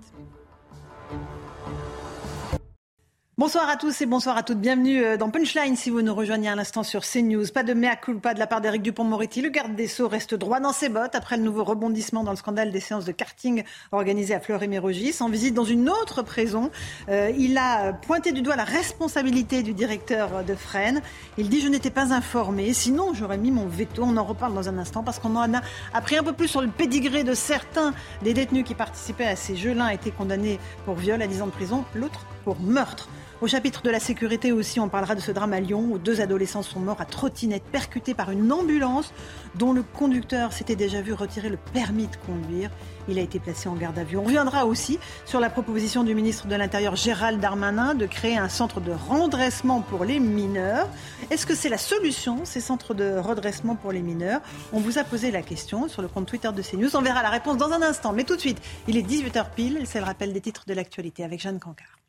Speaker 11: Bonsoir à tous et bonsoir à toutes. Bienvenue euh, dans Punchline si vous nous rejoignez à l'instant sur CNews. Pas de mea culpa de la part d'Éric Dupont-Moretti. Le garde des Sceaux reste droit dans ses bottes après le nouveau rebondissement dans le scandale des séances de karting organisées à Fleury-Mérogis. En visite dans une autre prison, euh, il a pointé du doigt la responsabilité du directeur de Fresnes. Il dit Je n'étais pas informé, sinon j'aurais mis mon veto. On en reparle dans un instant parce qu'on en a appris un peu plus sur le pédigré de certains des détenus qui participaient à ces jeux. L'un a été condamné pour viol à 10 ans de prison, l'autre pour meurtre. Au chapitre de la sécurité aussi, on parlera de ce drame à Lyon où deux adolescents sont morts à trottinette percutés par une ambulance dont le conducteur s'était déjà vu retirer le permis de conduire. Il a été placé en garde à vue. On reviendra aussi sur la proposition du ministre de l'Intérieur Gérald Darmanin de créer un centre de redressement pour les mineurs. Est-ce que c'est la solution, ces centres de redressement pour les mineurs? On vous a posé la question sur le compte Twitter de CNews. On verra la réponse dans un instant. Mais tout de suite, il est 18h pile. C'est le rappel des titres de l'actualité avec Jeanne Cancard.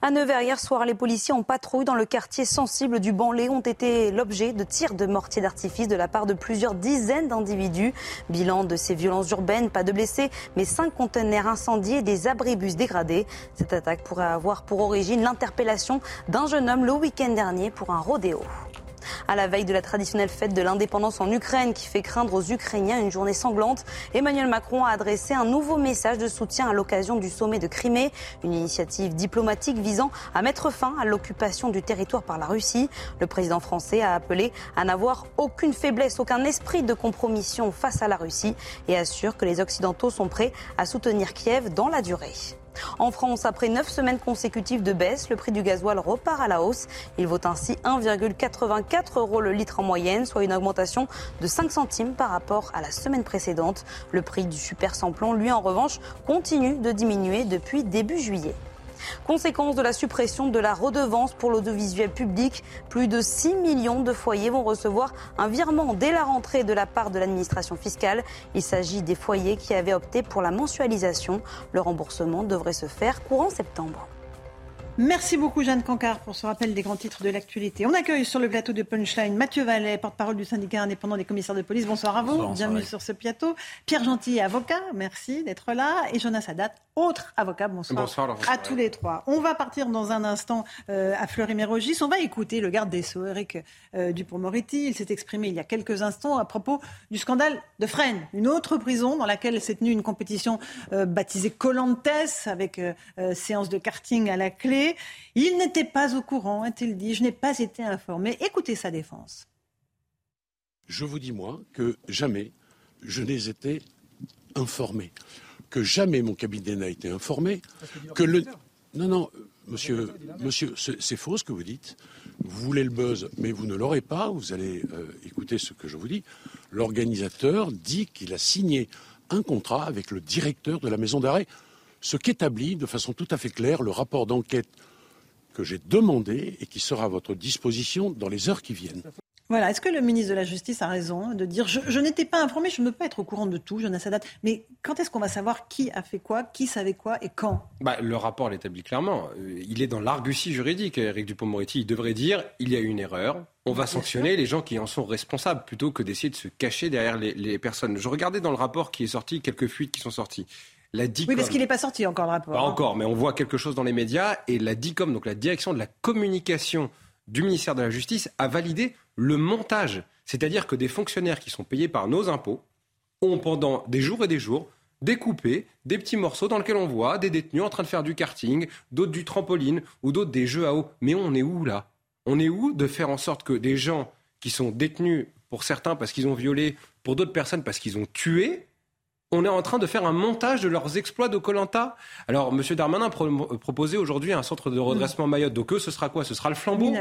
Speaker 2: À Nevers, hier soir, les policiers en patrouille dans le quartier sensible du Banlé ont été l'objet de tirs de mortier d'artifice de la part de plusieurs dizaines d'individus. Bilan de ces violences urbaines, pas de blessés, mais cinq conteneurs incendiés et des abribus dégradés. Cette attaque pourrait avoir pour origine l'interpellation d'un jeune homme le week-end dernier pour un rodéo. À la veille de la traditionnelle fête de l'indépendance en Ukraine qui fait craindre aux Ukrainiens une journée sanglante, Emmanuel Macron a adressé un nouveau message de soutien à l'occasion du sommet de Crimée, une initiative diplomatique visant à mettre fin à l'occupation du territoire par la Russie. Le président français a appelé à n'avoir aucune faiblesse, aucun esprit de compromission face à la Russie et assure que les Occidentaux sont prêts à soutenir Kiev dans la durée. En France, après neuf semaines consécutives de baisse, le prix du gasoil repart à la hausse. Il vaut ainsi 1,84 euros le litre en moyenne, soit une augmentation de 5 centimes par rapport à la semaine précédente. Le prix du super samplon, lui en revanche, continue de diminuer depuis début juillet. Conséquence de la suppression de la redevance pour l'audiovisuel public, plus de 6 millions de foyers vont recevoir un virement dès la rentrée de la part de l'administration fiscale. Il s'agit des foyers qui avaient opté pour la mensualisation. Le remboursement devrait se faire courant septembre.
Speaker 11: Merci beaucoup Jeanne Cancard pour ce rappel des grands titres de l'actualité. On accueille sur le plateau de Punchline Mathieu Vallet, porte-parole du syndicat indépendant des commissaires de police. Bonsoir à vous, bienvenue sur ce plateau. Pierre Gentil, avocat, merci d'être là. Et Jonas Haddad, autre avocat. Bonsoir, bonsoir à tous les trois. On va partir dans un instant euh, à Fleury-Mérogis. On va écouter le garde des Sceaux, Eric euh, Dupont-Moretti. Il s'est exprimé il y a quelques instants à propos du scandale de Fresnes, une autre prison dans laquelle s'est tenue une compétition euh, baptisée Colantes avec séance de karting à la clé. Il n'était pas au courant, a-t-il dit. Je n'ai pas été informé. Écoutez sa défense.
Speaker 52: Je vous dis, moi, que jamais je n'ai été informé. Que jamais mon cabinet n'a été informé. Que le. Non, non, monsieur, monsieur c'est faux ce que vous dites. Vous voulez le buzz, mais vous ne l'aurez pas. Vous allez euh, écouter ce que je vous dis. L'organisateur dit qu'il a signé un contrat avec le directeur de la maison d'arrêt ce qu'établit de façon tout à fait claire le rapport d'enquête que j'ai demandé et qui sera à votre disposition dans les heures qui viennent.
Speaker 11: Voilà, est-ce que le ministre de la Justice a raison de dire je, n'étais pas informé, je ne peux pas être au courant de tout, Jonas Haddad, mais quand est-ce qu'on va savoir qui a fait quoi, qui savait quoi et quand?
Speaker 53: Bah, Le rapport l'établit clairement. Euh, il est dans l'argutie juridique, Eric Dupont-Moretti. Il devrait dire il y a eu une erreur, on va sanctionner les gens qui en sont responsables plutôt que d'essayer de se cacher derrière les, les personnes. Je regardais dans le rapport qui est sorti, quelques fuites qui sont sorties.
Speaker 11: La DICOM, oui, parce qu'il n'est pas sorti encore le rapport.
Speaker 53: Pas hein. encore, mais on voit quelque chose dans les médias. Et la DICOM, donc la direction de la communication du ministère de la Justice, a validé le montage. C'est-à-dire que des fonctionnaires qui sont payés par nos impôts ont pendant des jours et des jours découpé des petits morceaux dans lesquels on voit des détenus en train de faire du karting, d'autres du trampoline ou d'autres des jeux à eau. Mais on est où là? On est où de faire en sorte que des gens qui sont détenus pour certains parce qu'ils ont violé, pour d'autres personnes parce qu'ils ont tué, on est en train de faire un montage de leurs exploits de Colanta. Alors, M. Darmanin proposait aujourd'hui un centre de redressement mm. Mayotte. Donc, eux, ce sera quoi? Ce sera le flambeau?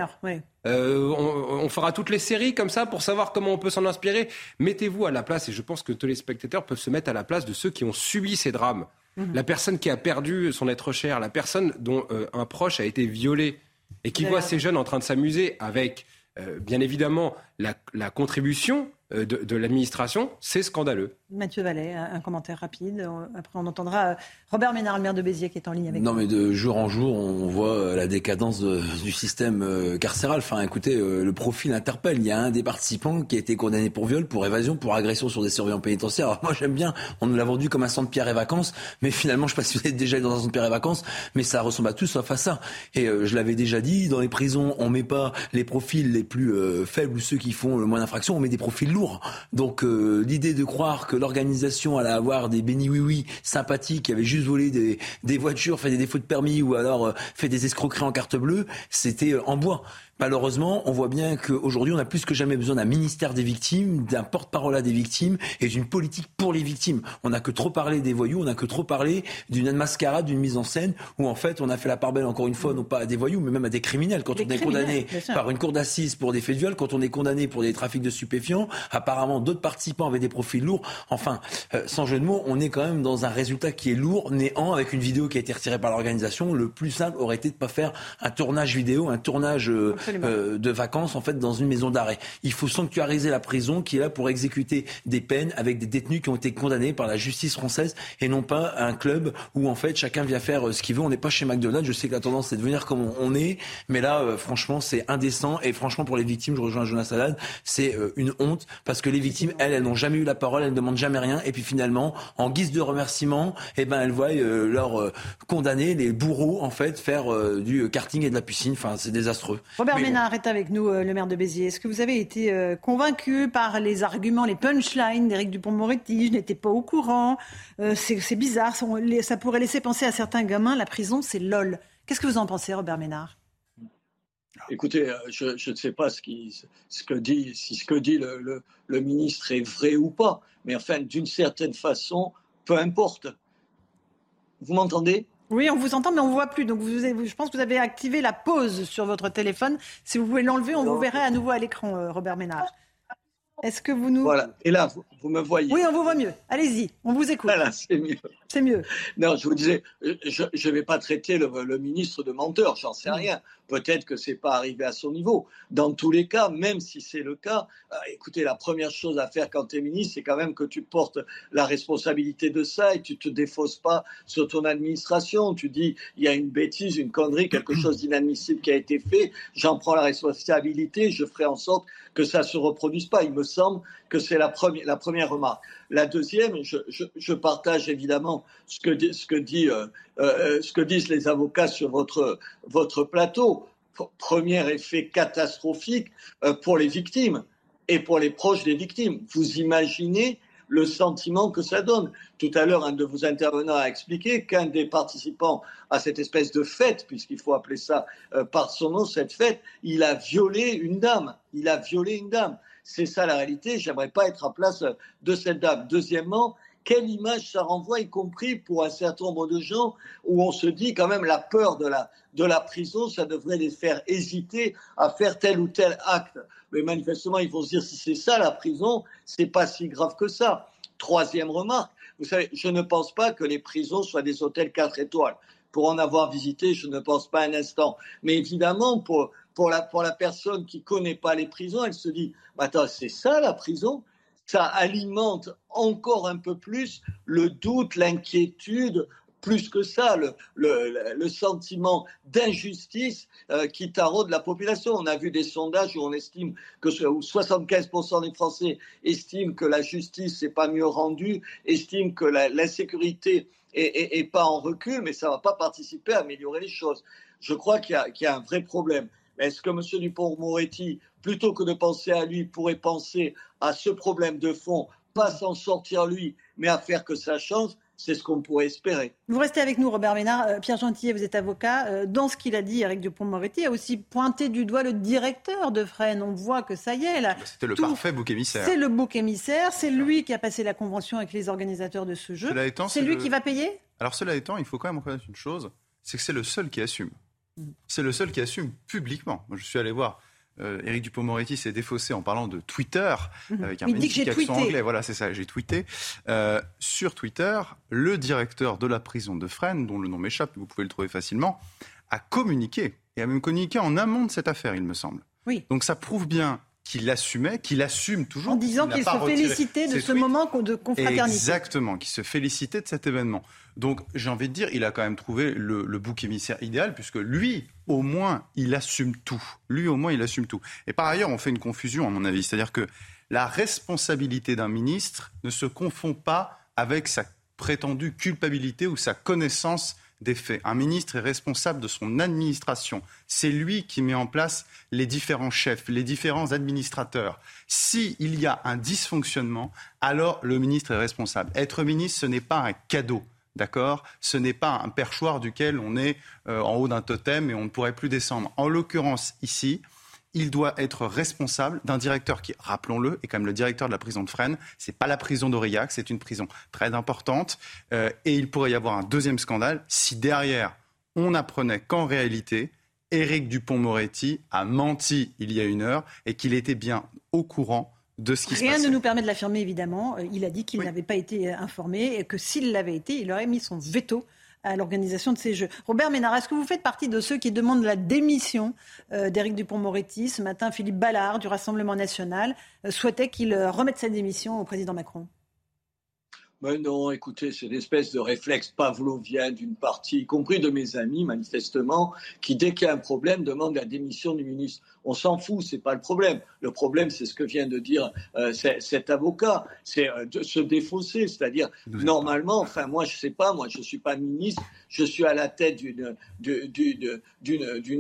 Speaker 53: Euh, on, fera toutes les séries comme ça pour savoir comment on peut s'en inspirer. Mettez-vous à la place, et je pense que tous les spectateurs peuvent se mettre à la place de ceux qui ont subi ces drames. Mhm. La personne qui a perdu son être cher, la personne dont euh, un proche a été violé et qui voit ces jeunes en train de s'amuser avec, euh, bien évidemment, la contribution euh, de, l'administration, c'est scandaleux.
Speaker 11: Mathieu Vallet, un commentaire rapide. Après, on entendra euh, Robert Ménard, le maire de Béziers, qui est en ligne avec
Speaker 54: nous.
Speaker 11: Non,
Speaker 54: mais de jour en jour, on voit euh, la décadence du système carcéral. Enfin, écoutez, le profil interpelle. Il y a un des participants qui a été condamné pour viol, pour évasion, pour agression sur des surveillants pénitentiaires. Alors, moi, j'aime bien. On nous l'a vendu comme un centre pierre et vacances, mais finalement, je ne sais pas si vous êtes déjà dans un centre pierre et vacances, mais ça ressemble à tout sauf à ça. Et je l'avais déjà dit, dans les prisons, on met pas les profils les plus faibles ou ceux qui font le moins d'infractions, on met des profils lourds. Donc l'idée de croire que l'organisation allait avoir des bénis oui oui sympathiques qui avaient juste volé des, des voitures, fait des défauts de permis ou alors euh, fait des escroqueries en carte bleue, c'était euh, en bois. Malheureusement, on voit bien qu'aujourd'hui, on a plus que jamais besoin d'un ministère des victimes, d'un porte-parole des victimes et d'une politique pour les victimes. On n'a que trop parlé des voyous, on n'a que trop parlé d'une mascarade, d'une mise en scène où en fait on a fait la part belle encore une fois, non pas à des voyous, mais même à des criminels. Quand on est condamné par une cour d'assises pour des faits de viol, quand on est condamné pour des trafics de stupéfiants, apparemment d'autres participants avaient des profils lourds. Enfin, euh, sans jeu de mots, on est quand même dans un résultat qui est lourd, néant, avec une vidéo qui a été retirée par l'organisation. Le plus simple aurait été de pas faire un tournage vidéo, un tournage euh, euh, de vacances en fait dans une maison d'arrêt. Il faut sanctuariser la prison qui est là pour exécuter des peines avec des détenus qui ont été condamnés par la justice française et non pas un club où en fait chacun vient faire euh, ce qu'il veut. On n'est pas chez McDonald's. Je sais que la tendance c'est de venir comme on est, mais là euh, franchement c'est indécent et franchement pour les victimes, je rejoins Jonas Salade, c'est une honte parce que les victimes elles elles n'ont jamais eu la parole, elles ne demandent jamais rien et puis finalement en guise de remerciement, eh ben elles voient leurs condamnés, les bourreaux en fait faire du karting et de la piscine. Enfin c'est désastreux.
Speaker 11: Robert Ménard, avec nous, euh, le maire de Béziers. Est-ce que vous avez été euh, convaincu par les arguments, les punchlines d'Éric Dupont-Moretti Je n'étais pas au courant. Euh, c'est bizarre. Ça pourrait laisser penser à certains gamins, la prison, c'est lol. Qu'est-ce que vous en pensez, Robert Ménard?
Speaker 55: Écoutez, je, ne sais pas ce, qui, ce, que dit, si ce que dit le, le ministre est vrai ou pas, mais enfin, d'une certaine façon, peu importe. Vous m'entendez?
Speaker 11: Oui, on vous entend, mais on ne voit plus. Donc, vous, je pense que vous avez activé la pause sur votre téléphone. Si vous pouvez l'enlever, on vous verrait à nouveau à l'écran, euh, Robert Ménard. Est-ce que vous nous...
Speaker 55: Voilà. Et là, vous, me voyez.
Speaker 11: Oui, on vous voit mieux. Allez-y, on vous écoute.
Speaker 55: Voilà, c'est mieux.
Speaker 11: C'est mieux.
Speaker 55: Non, je vous disais, je ne vais pas traiter le, ministre de menteur, j'en sais rien. Peut-être que c'est pas arrivé à son niveau. Dans tous les cas, même si c'est le cas, euh, écoutez, la première chose à faire quand tu es ministre, c'est quand même que tu portes la responsabilité de ça et tu te défausses pas sur ton administration. Tu dis, il y a une bêtise, une connerie, quelque chose d'inadmissible qui a été fait. J'en prends la responsabilité. Je ferai en sorte que ça se reproduise pas. Il me semble que c'est la première, la première remarque. La deuxième, je, partage évidemment ce que, ce, que dit, euh, euh, ce que disent les avocats sur votre, votre plateau. Premier effet catastrophique euh, pour les victimes et pour les proches des victimes. Vous imaginez le sentiment que ça donne. Tout à l'heure, un de vos intervenants a expliqué qu'un des participants à cette espèce de fête, puisqu'il faut appeler ça par son nom, cette fête, il a violé une dame. Il a violé une dame. C'est ça la réalité. J'aimerais pas être à place de cette dame. Deuxièmement, quelle image ça renvoie, y compris pour un certain nombre de gens, où on se dit quand même la peur de la, de la prison, ça devrait les faire hésiter à faire tel ou tel acte. Mais manifestement, ils vont se dire si c'est ça la prison, c'est pas si grave que ça. Troisième remarque, vous savez, je ne pense pas que les prisons soient des hôtels 4 étoiles. Pour en avoir visité, je ne pense pas un instant. Mais évidemment, pour, pour la, personne qui connaît pas les prisons, elle se dit, bah, attends, c'est ça la prison? Ça alimente encore un peu plus le doute, l'inquiétude, plus que ça, le, sentiment d'injustice euh, qui taraude la population. On a vu des sondages où on estime que 75% des Français estiment que la justice n'est pas mieux rendue, estiment que l'insécurité est, pas en recul, mais ça ne va pas participer à améliorer les choses. Je crois qu'il y, a un vrai problème. Est-ce que M. Dupont-Moretti, plutôt que de penser à lui, pourrait penser à ce problème de fond, pas s'en sortir lui, mais à faire que ça change c'est ce qu'on pourrait espérer.
Speaker 11: Vous restez avec nous, Robert Ménard. Euh, Pierre Gentillet, vous êtes avocat. Euh, dans ce qu'il a dit, Eric Dupont-Moretti a aussi pointé du doigt le directeur de Fresnes. On voit que ça y est. Là,
Speaker 25: C'était le parfait bouc émissaire.
Speaker 11: C'est le bouc émissaire. C'est lui qui a passé la convention avec les organisateurs de ce jeu. C'est lui qui va payer?
Speaker 25: Alors, cela étant, il faut quand même reconnaître une chose c'est que c'est le seul qui assume. C'est le seul qui assume publiquement. Moi, je suis allé voir euh, Éric Dupond-Moretti s'est défaussé en parlant de Twitter,
Speaker 11: Mhm.
Speaker 25: avec un
Speaker 11: Il dit que j'ai
Speaker 25: magnifique accent
Speaker 11: tweeté.
Speaker 25: anglais. Voilà, c'est ça, j'ai tweeté. Euh, sur Twitter, le directeur de la prison de Fresnes, dont le nom m'échappe, vous pouvez le trouver facilement, a communiqué, et a même communiqué en amont de cette affaire, il me semble.
Speaker 11: Oui.
Speaker 25: Donc ça prouve bien qu'il assumait, qu'il assume toujours.
Speaker 11: En disant qu'il se félicitait de ce
Speaker 25: tweets.
Speaker 11: moment de confraternité.
Speaker 25: Exactement, qui se félicitait de cet événement. Donc j'ai envie de dire, il a quand même trouvé le, le bouc émissaire idéal, puisque lui, au moins, il assume tout. Lui, au moins, il assume tout. Et par ailleurs, on fait une confusion, à mon avis. C'est-à-dire que la responsabilité d'un ministre ne se confond pas avec sa prétendue culpabilité ou sa connaissance Un ministre est responsable de son administration. C'est lui qui met en place les différents chefs, les différents administrateurs. S'il y a un dysfonctionnement, alors le ministre est responsable. Être ministre, ce n'est pas un cadeau. D'accord? Ce n'est pas un perchoir duquel on est euh, en haut d'un totem et on ne pourrait plus descendre. En l'occurrence, ici, il doit être responsable d'un directeur qui, rappelons-le, est quand même le directeur de la prison de Fresnes. C'est pas la prison d'Aurillac, c'est une prison très importante. Euh, et il pourrait y avoir un deuxième scandale si derrière, on apprenait qu'en réalité, Éric Dupont-Moretti a menti il y a une heure et qu'il était bien au courant de ce qui se
Speaker 11: Rien
Speaker 25: passait.
Speaker 11: ne nous permet de l'affirmer, évidemment. Euh, Il a dit qu'il n'avait pas été euh, informé et que s'il l'avait été, il aurait mis son veto à l'organisation de ces Jeux. Robert Ménard, est-ce que vous faites partie de ceux qui demandent la démission euh, d'Éric Dupont-Moretti Ce matin, Philippe Ballard du Rassemblement national euh, souhaitait qu'il euh, remette sa démission au président Macron.
Speaker 55: Mais non, écoutez, c'est une espèce de réflexe pavlovien d'une partie, y compris de mes amis, manifestement, qui, dès qu'il y a un problème, demandent la démission du ministre. On s'en fout, c'est pas le problème. Le problème, c'est ce que vient de dire euh, cet avocat, c'est euh, de se défausser, c'est-à-dire normalement, enfin moi je sais pas, moi je suis pas ministre, je suis à la tête d'une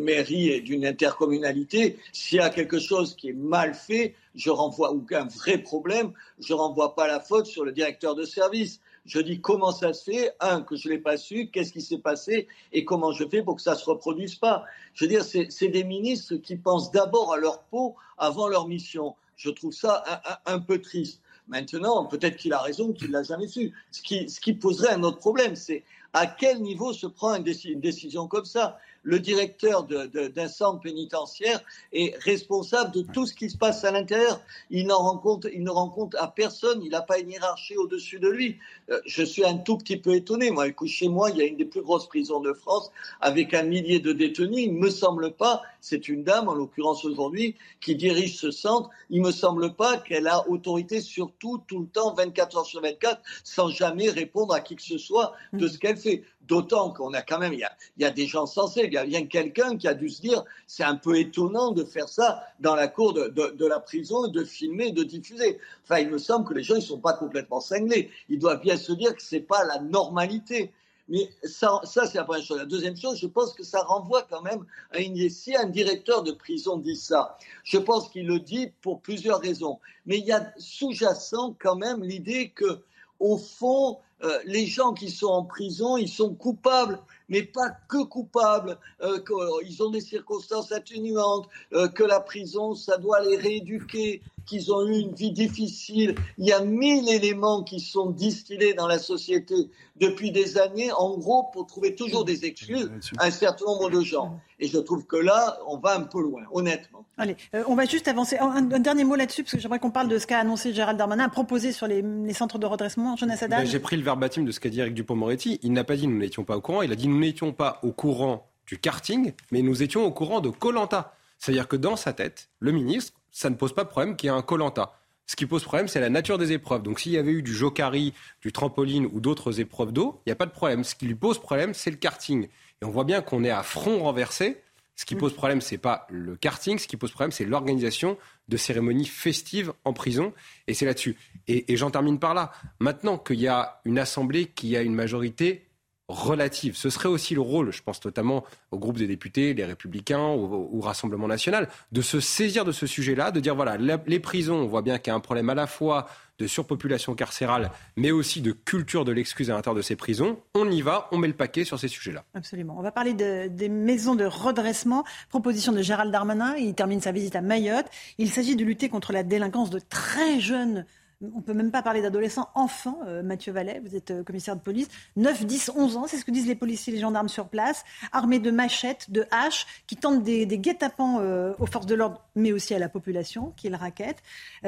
Speaker 55: mairie et d'une intercommunalité. S'il y a quelque chose qui est mal fait, je renvoie ou qu'un vrai problème, je renvoie pas la faute sur le directeur de service. Je dis comment ça se fait, un, que je l'ai pas su, qu'est-ce qui s'est passé et comment je fais pour que ça se reproduise pas? Je veux dire, c'est des ministres qui pensent d'abord à leur peau avant leur mission. Je trouve ça un, peu triste. Maintenant, peut-être qu'il a raison, qu'il l'a jamais su. Ce qui, poserait un autre problème, c'est à quel niveau se prend une décision comme ça? Le directeur d'un centre pénitentiaire est responsable de tout ce qui se passe à l'intérieur. Il, il ne rend compte à personne, il n'a pas une hiérarchie au-dessus de lui. Euh, je suis un tout petit peu étonné. Moi, écoute, chez moi, il y a une des plus grosses prisons de France avec un millier de détenus. Il ne me semble pas, c'est une dame, en l'occurrence aujourd'hui, qui dirige ce centre. Il me semble pas qu'elle a autorité sur tout, tout le temps, 24 heures sur 24, sans jamais répondre à qui que ce soit de ce qu'elle fait. D'autant qu'on a quand même, il y a, il y a des gens sensés. Il y a bien quelqu'un qui a dû se dire, c'est un peu étonnant de faire ça dans la cour de, la prison, de filmer, de diffuser. Enfin, il me semble que les gens, ils sont pas complètement cinglés. Ils doivent bien se dire que c'est pas la normalité. Mais ça, ça c'est la première chose. La deuxième chose, je pense que ça renvoie quand même à une. Si un directeur de prison dit ça, je pense qu'il le dit pour plusieurs raisons. Mais il y a sous-jacent quand même l'idée que, au fond, euh, les gens qui sont en prison, ils sont coupables, mais pas que coupables. Euh, qu'ils ont des circonstances atténuantes, euh, que la prison, ça doit les rééduquer, qu'ils ont eu une vie difficile. Il y a mille éléments qui sont distillés dans la société depuis des années, en gros, pour trouver toujours des excuses à un certain nombre de gens. Et je trouve que là, on va un peu loin, honnêtement.
Speaker 11: Allez, euh, on va juste avancer. Un, un dernier mot là-dessus, parce que j'aimerais qu'on parle de ce qu'a annoncé Gérald Darmanin, a proposé sur les, les centres de redressement. Jonas Haddad
Speaker 53: Ben, J'ai pris le verbatim de ce qu'a dit Eric Dupond-Moretti. Il n'a pas dit nous n'étions pas au courant. Il a dit nous n'étions pas au courant du karting, mais nous étions au courant de Colanta. C'est-à-dire que dans sa tête, le ministre, ça ne pose pas de problème qu'il y ait un Colanta. Ce qui pose problème, c'est la nature des épreuves. Donc s'il y avait eu du jokari, du trampoline ou d'autres épreuves d'eau, il n'y a pas de problème. Ce qui lui pose problème, c'est le karting. Et on voit bien qu'on est à front renversé. Ce qui pose problème, c'est pas le karting. Ce qui pose problème, c'est l'organisation de cérémonies festives en prison. Et c'est là-dessus. Et, et j'en termine par là. Maintenant qu'il y a une assemblée qui a une majorité relative, ce serait aussi le rôle, je pense notamment au groupe des députés, les Républicains, au, Rassemblement national, de se saisir de ce sujet-là, de dire voilà, les prisons, on voit bien qu'il y a un problème à la fois de surpopulation carcérale, mais aussi de culture de l'excuse à l'intérieur de ces prisons. On y va, on met le paquet sur ces sujets-là.
Speaker 11: Absolument. On va parler de- des maisons de redressement. Proposition de Gérald Darmanin. Il termine sa visite à Mayotte. Il s'agit de lutter contre la délinquance de très jeunes on ne peut même pas parler d'adolescents, enfants, euh, Mathieu Vallet, vous êtes euh, commissaire de police, 9, 10, 11 ans, c'est ce que disent les policiers et les gendarmes sur place, armés de machettes, de haches, qui tentent des, guet-apens euh, aux forces de l'ordre, mais aussi à la population, qui le raquette.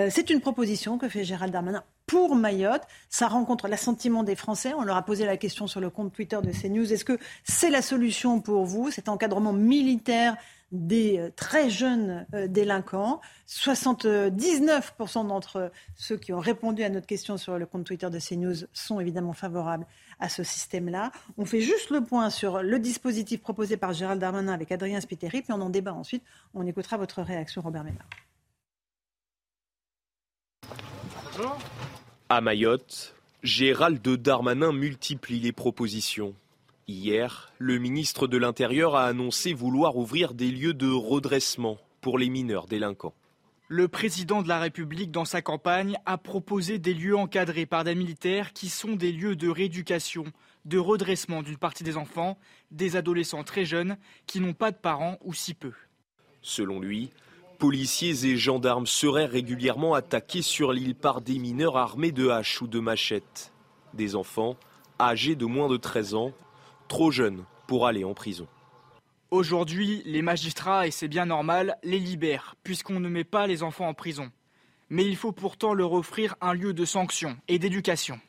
Speaker 11: c'est une proposition que fait Gérald Darmanin pour Mayotte. Ça rencontre l'assentiment des Français. On leur a posé la question sur le compte Twitter de CNews. Est-ce que c'est la solution pour vous, cet encadrement militaire des euh, très jeunes euh, délinquants. 79% d'entre ceux qui ont répondu à notre question sur le compte Twitter de CNews sont évidemment favorables à ce système-là. On fait juste le point sur le dispositif proposé par Gérald Darmanin avec Adrien Spiteri, puis on en débat ensuite. On écoutera votre réaction, Robert Ménard.
Speaker 41: À Mayotte, Gérald Darmanin multiplie les propositions. Hier, le ministre de l'Intérieur a annoncé vouloir ouvrir des lieux de redressement pour les mineurs délinquants.
Speaker 42: Le président de la République, dans sa campagne, a proposé des lieux encadrés par des militaires qui sont des lieux de rééducation, de redressement d'une partie des enfants, des adolescents très jeunes qui n'ont pas de parents ou si peu.
Speaker 41: Selon lui, policiers et gendarmes seraient régulièrement attaqués sur l'île par des mineurs armés de haches ou de machettes. Des enfants âgés de moins de 13 ans trop jeunes pour aller en prison.
Speaker 42: Aujourd'hui, les magistrats, et c'est bien normal, les libèrent, puisqu'on ne met pas les enfants en prison. Mais il faut pourtant leur offrir un lieu de sanction et d'éducation.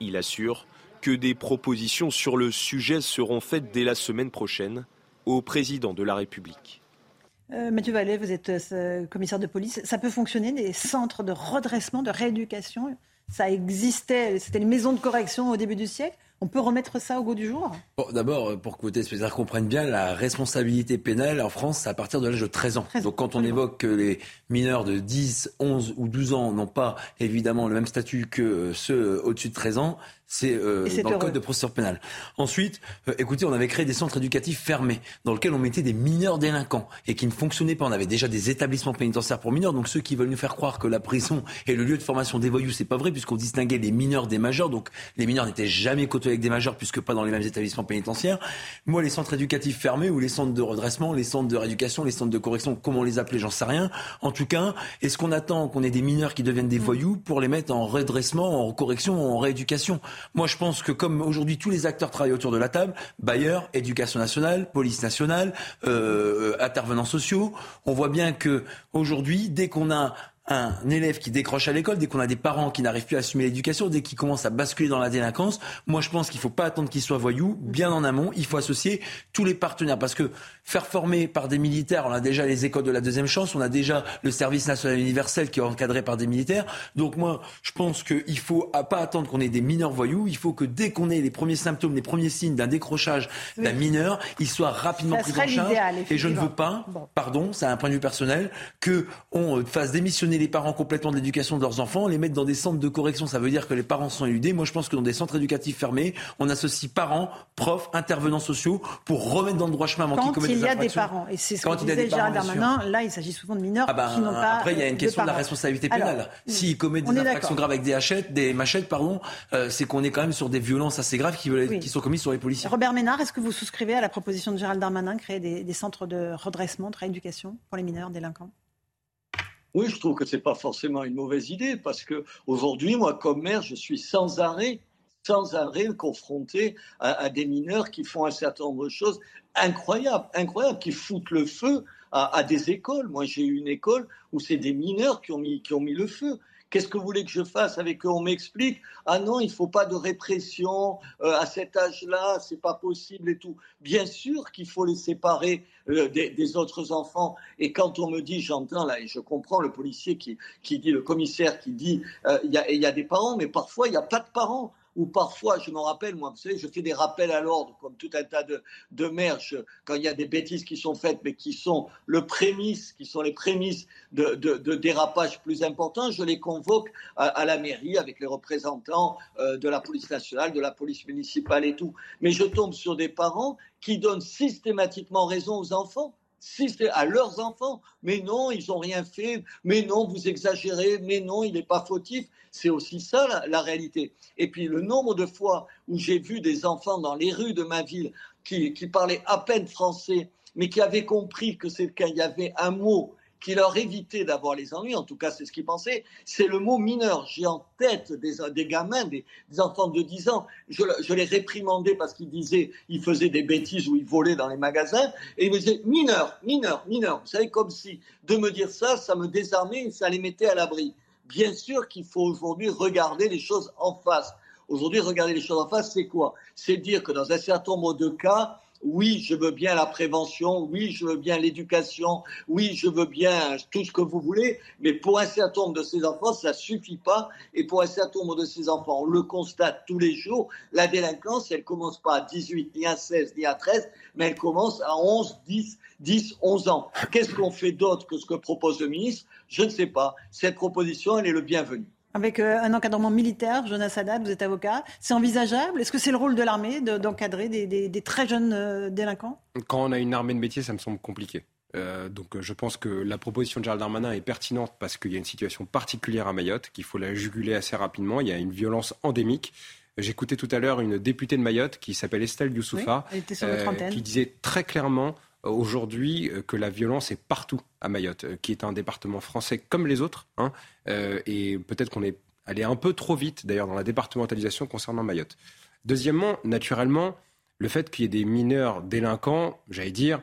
Speaker 41: Il assure que des propositions sur le sujet seront faites dès la semaine prochaine au président de la République.
Speaker 11: Euh, Mathieu Vallet, vous êtes euh, commissaire de police. Ça peut fonctionner, des centres de redressement, de rééducation? Ça existait, c'était les maisons de correction au début du siècle? On peut remettre ça au goût du jour?
Speaker 54: D'abord, pour que vos qu'on comprennent bien, la responsabilité pénale en France, c'est à partir de l'âge de 13 ans. Donc quand on évoque que les mineurs de 10, 11 ou 12 ans n'ont pas évidemment le même statut que ceux au-dessus de 13 ans, c'est euh, dans le code de procédure pénale. Ensuite, euh, écoutez, on avait créé des centres éducatifs fermés dans lesquels on mettait des mineurs délinquants et qui ne fonctionnaient pas. On avait déjà des établissements pénitentiaires pour mineurs. Donc ceux qui veulent nous faire croire que la prison est le lieu de formation des voyous, c'est pas vrai puisqu'on distinguait les mineurs des majeurs. Donc les mineurs n'étaient jamais côtoyés avec des majeurs puisque pas dans les mêmes établissements pénitentiaires. Moi, les centres éducatifs fermés ou les centres de redressement, les centres de rééducation, les centres de correction, comment on les appelait, j'en sais rien. En tout cas, est-ce qu'on attend qu'on ait des mineurs qui deviennent des voyous pour les mettre en redressement, en correction, en rééducation? Moi, je pense que comme aujourd'hui tous les acteurs travaillent autour de la table, Bayer, Éducation nationale, Police nationale, euh, intervenants sociaux, on voit bien que aujourd'hui, dès qu'on a un élève qui décroche à l'école, dès qu'on a des parents qui n'arrivent plus à assumer l'éducation, dès qu'ils commencent à basculer dans la délinquance, moi je pense qu'il ne faut pas attendre qu'ils soient voyous. Bien en amont, il faut associer tous les partenaires. Parce que faire former par des militaires, on a déjà les écoles de la deuxième chance, on a déjà le service national universel qui est encadré par des militaires. Donc moi, je pense qu'il faut pas attendre qu'on ait des mineurs voyous. Il faut que dès qu'on ait les premiers symptômes, les premiers signes d'un décrochage d'un mineur, il soit rapidement pris en charge. Et je ne veux pas, pardon, c'est un point de vue personnel, qu'on fasse démissionner les parents complètement de l'éducation de leurs enfants, les mettre dans des centres de correction, ça veut dire que les parents sont éludés. Moi, je pense que dans des centres éducatifs fermés, on associe parents, profs, intervenants sociaux pour remettre dans le droit chemin avant qu'ils commettent
Speaker 11: il y a des parents, et c'est ce que disait Gérald Darmanin, là, il s'agit souvent de mineurs ah ben, qui n'ont pas
Speaker 54: Après, il y a une question de, la responsabilité pénale. S'ils commettent des infractions graves avec des hachettes, des machettes, pardon, euh, c'est qu'on est quand même sur des violences assez graves qui, qui, sont commises sur les policiers.
Speaker 11: Robert Ménard, est-ce que vous souscrivez à la proposition de Gérald Darmanin créer des, des centres de redressement, de rééducation pour les mineurs délinquants?
Speaker 55: Oui, je trouve que ce n'est pas forcément une mauvaise idée parce que aujourd'hui, moi, comme maire, je suis sans arrêt, sans arrêt confronté à, des mineurs qui font un certain nombre de choses incroyables, incroyables, qui foutent le feu à, des écoles. Moi, j'ai eu une école où c'est des mineurs qui ont mis, qui ont mis le feu. Qu'est-ce que vous voulez que je fasse avec eux? On m'explique ah non, il ne faut pas de répression euh, à cet âge-là, c'est pas possible et tout. Bien sûr qu'il faut les séparer euh, des, autres enfants. Et quand on me dit, j'entends là, et je comprends le policier qui, qui dit, le commissaire qui dit, euh, il y, a des parents, mais parfois il n'y a pas de parents ou parfois, je me rappelle, moi, vous savez, je fais des rappels à l'ordre, comme tout un tas de, de quand il y a des bêtises qui sont faites, mais qui sont le prémisse, qui sont les prémices de, de, dérapages plus importants, je les convoque à, la mairie avec les représentants euh, de la police nationale, de la police municipale et tout. Mais je tombe sur des parents qui donnent systématiquement raison aux enfants si c'est à leurs enfants. Mais non, ils n'ont rien fait. Mais non, vous exagérez. Mais non, il n'est pas fautif. C'est aussi ça la, réalité. Et puis le nombre de fois où j'ai vu des enfants dans les rues de ma ville qui, parlaient à peine français, mais qui avaient compris que c'est qu'il y avait un mot qui leur évitait d'avoir les ennuis, en tout cas c'est ce qu'ils pensaient, c'est le mot mineur. J'ai en tête des, gamins, des, enfants de 10 ans, je, je les réprimandais parce qu'ils disaient, ils faisaient des bêtises ou ils volaient dans les magasins, et ils me disaient mineur, mineur, mineur. Vous savez, comme si de me dire ça, ça me désarmait et ça les mettait à l'abri. Bien sûr qu'il faut aujourd'hui regarder les choses en face. Aujourd'hui, regarder les choses en face, c'est quoi? C'est dire que dans un certain nombre de cas, oui, je veux bien la prévention, oui, je veux bien l'éducation, oui, je veux bien tout ce que vous voulez, mais pour un certain nombre de ces enfants, ça suffit pas. Et pour un certain nombre de ces enfants, on le constate tous les jours, la délinquance, elle commence pas à 18, ni à 16, ni à 13, mais elle commence à 11, 10, 10, 11 ans. Qu'est-ce qu'on fait d'autre que ce que propose le ministre? Je ne sais pas. Cette proposition, elle est le bienvenu
Speaker 11: avec euh, un encadrement militaire. Jonas Haddad, vous êtes avocat. C'est envisageable? Est-ce que c'est le rôle de l'armée d'encadrer des, très jeunes euh, délinquants?
Speaker 53: Quand on a une armée de métier, ça me semble compliqué. Euh, donc je pense que la proposition de Gérald Darmanin est pertinente parce qu'il y a une situation particulière à Mayotte, qu'il faut la juguler assez rapidement. Il y a une violence endémique. J'écoutais tout à l'heure une députée de Mayotte qui s'appelle Estelle Youssoufa, qui disait très clairement aujourd'hui que la violence est partout à Mayotte, qui est un département français comme les autres. Hein, et peut-être qu'on est allé un peu trop vite, d'ailleurs, dans la départementalisation concernant Mayotte. Deuxièmement, naturellement, le fait qu'il y ait des mineurs délinquants, j'allais dire,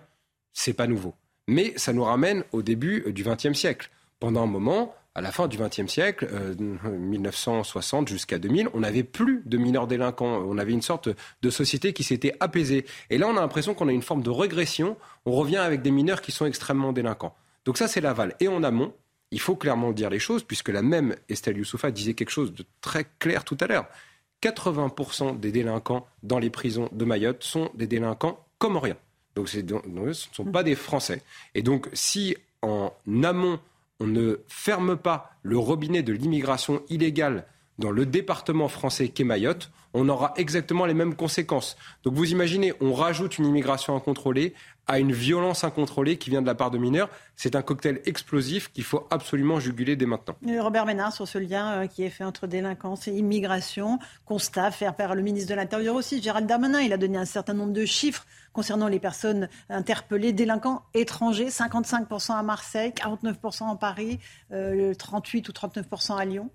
Speaker 53: c'est pas nouveau. Mais ça nous ramène au début du XXe siècle. Pendant un moment, à la fin du XXe siècle, 1960 euh, jusqu'à 2000, on n'avait plus de mineurs délinquants. On avait une sorte de société qui s'était apaisée. Et là, on a l'impression qu'on a une forme de régression. On revient avec des mineurs qui sont extrêmement délinquants. Donc ça, c'est l'aval. Et en amont, il faut clairement dire les choses, puisque la même Estelle Youssoufa disait quelque chose de très clair tout à l'heure. 80% des délinquants dans les prisons de Mayotte sont des délinquants comoriens. Donc, ce ne sont pas des Français. Et donc, si en amont, on ne ferme pas le robinet de l'immigration illégale dans le département français qu'est Mayotte, on aura exactement les mêmes conséquences. Donc vous imaginez, on rajoute une immigration incontrôlée à une violence incontrôlée qui vient de la part de mineurs. C'est un cocktail explosif qu'il faut absolument juguler dès maintenant.
Speaker 11: Robert Ménard, sur ce lien euh, qui est fait entre délinquance et immigration, constat fait par le ministre de l'Intérieur aussi, Gérald Darmanin, il a donné un certain nombre de chiffres concernant les personnes interpellées, délinquants étrangers, 55% à Marseille, 49% en Paris, 38 euh, ou 39% à Lyon.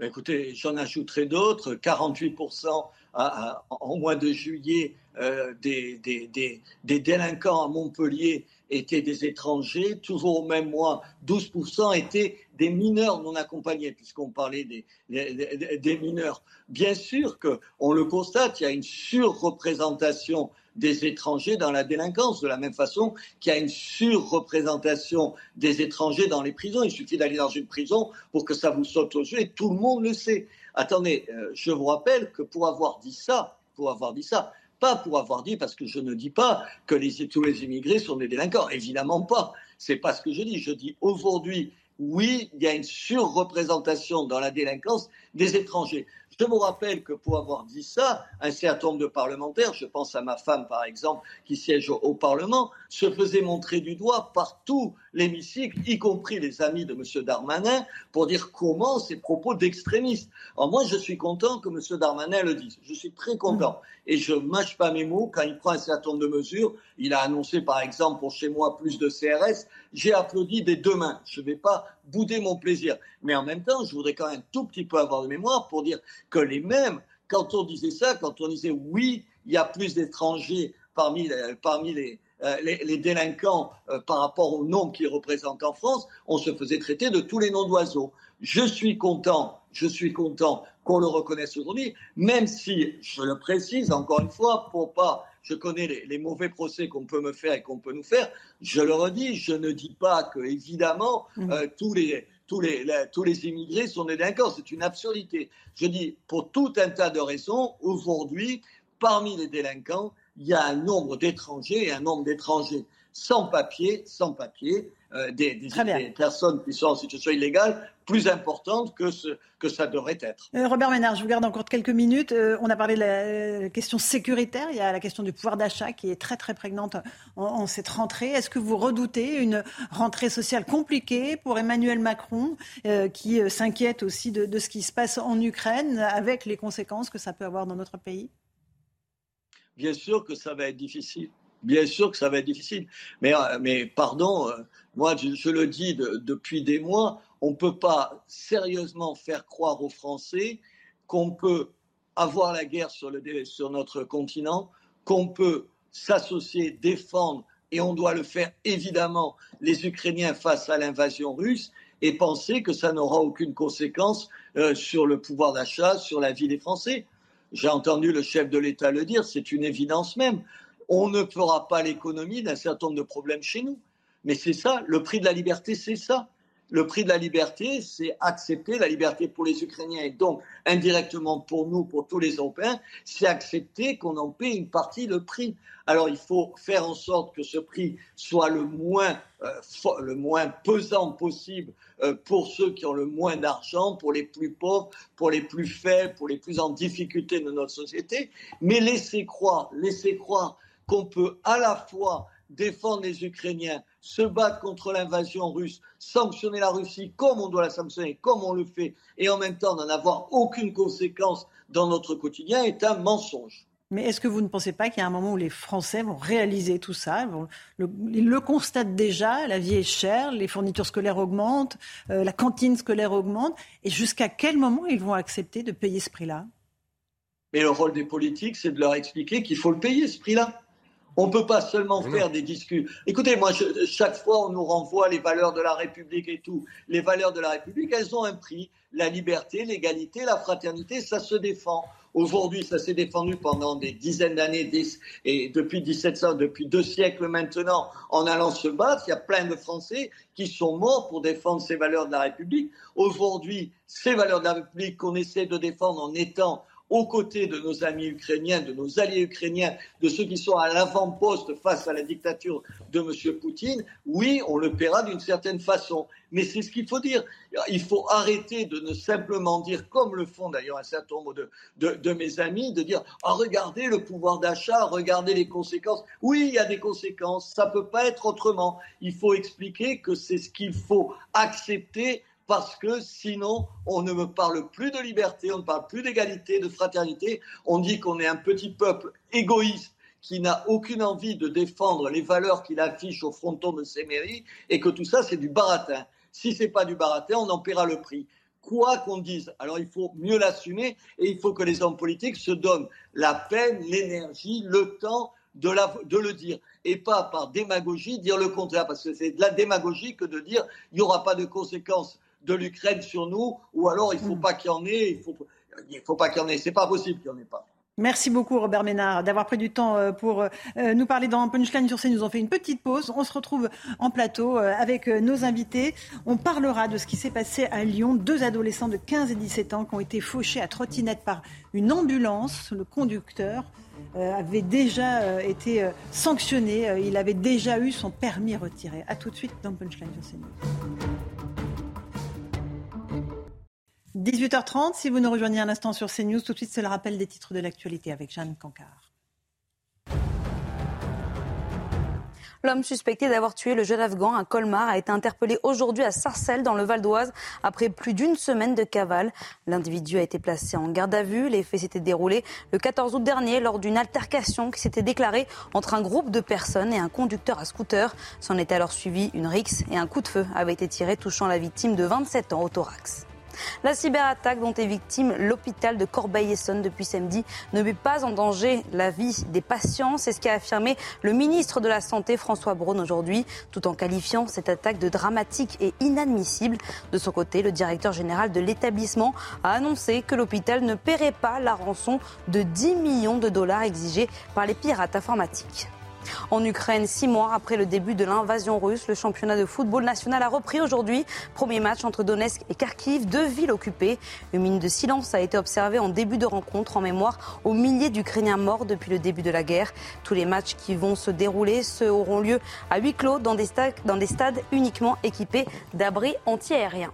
Speaker 55: Ben, écoutez, j'en ajouterai d'autres, 48% en mois de juillet euh, des, des, délinquants à Montpellier étaient des étrangers. Toujours au même mois, 12% étaient des mineurs non accompagnés, puisqu'on parlait des, des, mineurs. Bien sûr qu'on le constate, il y a une surreprésentation des étrangers dans la délinquance, de la même façon qu'il y a une surreprésentation des étrangers dans les prisons. Il suffit d'aller dans une prison pour que ça vous saute aux yeux et tout le monde le sait. Attendez, euh, je vous rappelle que pour avoir dit ça, pour avoir dit ça, pas pour avoir dit, parce que je ne dis pas que tous les immigrés sont des délinquants, évidemment pas. C'est pas ce que je dis. Je dis aujourd'hui, oui, il y a une surreprésentation dans la délinquance des étrangers. Je vous rappelle que pour avoir dit ça, un certain nombre de parlementaires, je pense à ma femme par exemple, qui siège au, Parlement, se faisaient montrer du doigt par tout l'hémicycle, y compris les amis de M. Darmanin, pour dire comment ces propos d'extrémistes. Alors moi, je suis content que M. Darmanin le dise. Je suis très content. Et je ne mâche pas mes mots quand il prend un certain nombre de mesures. Il a annoncé par exemple pour chez moi plus de CRS. J'ai applaudi des deux mains. Je ne vais pas bouder mon plaisir. Mais en même temps, je voudrais quand même un tout petit peu avoir de mémoire pour dire que les mêmes, quand on disait ça, quand on disait oui, il y a plus d'étrangers parmi, parmi les, euh, les, délinquants euh, par rapport au nombre qu'ils représentent en France, on se faisait traiter de tous les noms d'oiseaux. Je suis content, je suis content qu'on le reconnaisse aujourd'hui, même si, je le précise encore une fois, pour pas, je connais les, mauvais procès qu'on peut me faire et qu'on peut nous faire, je le redis, je ne dis pas que, évidemment, mmh. euh, tous les, tous les, immigrés sont délinquants. C'est une absurdité. Je dis, pour tout un tas de raisons, aujourd'hui, parmi les délinquants, il y a un nombre d'étrangers et un nombre d'étrangers sans papier, sans papier, euh, des, personnes qui sont en situation illégale plus importante que ce que ça devrait être.
Speaker 11: Euh, Robert Ménard, je vous garde encore quelques minutes. Euh, on a parlé de la question sécuritaire. Il y a la question du pouvoir d'achat qui est très très prégnante en, cette rentrée. Est-ce que vous redoutez une rentrée sociale compliquée pour Emmanuel Macron, qui s'inquiète aussi de, de ce qui se passe en Ukraine, avec les conséquences que ça peut avoir dans notre pays?
Speaker 55: Bien sûr que ça va être difficile. Bien sûr que ça va être difficile. Mais, mais pardon, moi je, le dis depuis des mois, on ne peut pas sérieusement faire croire aux Français qu'on peut avoir la guerre sur, notre continent, qu'on peut s'associer, défendre, et on doit le faire évidemment, les Ukrainiens face à l'invasion russe, et penser que ça n'aura aucune conséquence euh, sur le pouvoir d'achat, sur la vie des Français. J'ai entendu le chef de l'État le dire, c'est une évidence même. On ne fera pas l'économie d'un certain nombre de problèmes chez nous. Mais c'est ça, le prix de la liberté, c'est ça. Le prix de la liberté, c'est accepter la liberté pour les Ukrainiens et donc indirectement pour nous, pour tous les Européens, c'est accepter qu'on en paie une partie le prix. Alors il faut faire en sorte que ce prix soit le moins, euh, le moins pesant possible euh, pour ceux qui ont le moins d'argent, pour les plus pauvres, pour les plus faibles, pour les plus en difficulté de notre société. Mais laissez croire, laissez croire qu'on peut à la fois défendre les Ukrainiens, se battre contre l'invasion russe, sanctionner la Russie comme on doit la sanctionner, comme on le fait, et en même temps n'en avoir aucune conséquence dans notre quotidien est un mensonge.
Speaker 11: Mais est-ce que vous ne pensez pas qu'il y a un moment où les Français vont réaliser tout ça Ils le constatent déjà, la vie est chère, les fournitures scolaires augmentent, euh, la cantine scolaire augmente, et jusqu'à quel moment ils vont accepter de payer ce prix-là?
Speaker 55: Mais le rôle des politiques, c'est de leur expliquer qu'il faut le payer, ce prix-là. On ne peut pas seulement faire des discours. Écoutez, moi, chaque fois, on nous renvoie les valeurs de la République et tout. Les valeurs de la République, elles ont un prix. La liberté, l'égalité, la fraternité, ça se défend. Aujourd'hui, ça s'est défendu pendant des dizaines d'années, et depuis 1700, depuis deux siècles maintenant, en allant se battre. Il y a plein de Français qui sont morts pour défendre ces valeurs de la République. Aujourd'hui, ces valeurs de la République qu'on essaie de défendre en étant aux côtés de nos amis ukrainiens, de nos alliés ukrainiens, de ceux qui sont à l'avant-poste face à la dictature de M. Poutine, oui, on le paiera d'une certaine façon. Mais c'est ce qu'il faut dire. Il faut arrêter de ne simplement dire, comme le font d'ailleurs un certain nombre de, de, mes amis, de dire ah, regardez le pouvoir d'achat, regardez les conséquences. Oui, il y a des conséquences, ça ne peut pas être autrement. Il faut expliquer que c'est ce qu'il faut accepter parce que sinon, on ne me parle plus de liberté, on ne parle plus d'égalité, de fraternité. On dit qu'on est un petit peuple égoïste qui n'a aucune envie de défendre les valeurs qu'il affiche au fronton de ses mairies et que tout ça, c'est du baratin. Si c'est pas du baratin, on en paiera le prix. Quoi qu'on dise, alors il faut mieux l'assumer et il faut que les hommes politiques se donnent la peine, l'énergie, le temps de, de, le dire et pas par démagogie dire le contraire, parce que c'est de la démagogie que de dire il n'y aura pas de conséquences de l'Ukraine sur nous, ou alors il ne faut mm. pas qu'il y en ait, il faut, il faut pas qu'il y en ait. C'est pas possible qu'il n'y en ait pas.
Speaker 11: Merci beaucoup Robert Ménard d'avoir pris du temps euh, pour euh, nous parler dans Punchline sur C. Nous avons fait une petite pause. On se retrouve en plateau euh, avec nos invités. On parlera de ce qui s'est passé à Lyon. Deux adolescents de 15 et 17 ans qui ont été fauchés à trottinette par une ambulance. Le conducteur avait déjà été sanctionné. Il avait déjà eu son permis retiré. A tout de suite dans Punchline sur CNews. 18h30, si vous nous rejoignez un instant sur CNews, tout de suite c'est le rappel des titres de l'actualité avec Jeanne Cancard.
Speaker 2: L'homme suspecté d'avoir tué le jeune Afghan à Colmar a été interpellé aujourd'hui à Sarcelles, dans le Val d'Oise, après plus d'une semaine de cavale. L'individu a été placé en garde à vue. Les faits s'étaient déroulés le 14 août dernier lors d'une altercation qui s'était déclarée entre un groupe de personnes et un conducteur à scooter. S'en était alors suivi une rixe et un coup de feu avait été tiré touchant la victime de 27 ans au thorax. La cyberattaque dont est victime l'hôpital de Corbeil-Essonne depuis samedi ne met pas en danger la vie des patients. C'est ce qu'a affirmé le ministre de la Santé François Braun aujourd'hui, tout en qualifiant cette attaque de dramatique et inadmissible. De son côté, le directeur général de l'établissement a annoncé que l'hôpital ne paierait pas la rançon de 10 millions de dollars exigés par les pirates informatiques. En Ukraine, six mois après le début de l'invasion russe, le championnat de football national a repris aujourd'hui. Premier match entre Donetsk et Kharkiv, deux villes occupées. Une minute de silence a été observée en début de rencontre en mémoire aux milliers d'Ukrainiens morts depuis le début de la guerre. Tous les matchs qui vont se dérouler se auront lieu à huis clos dans des stades, des stades uniquement équipés d'abris antiaériens.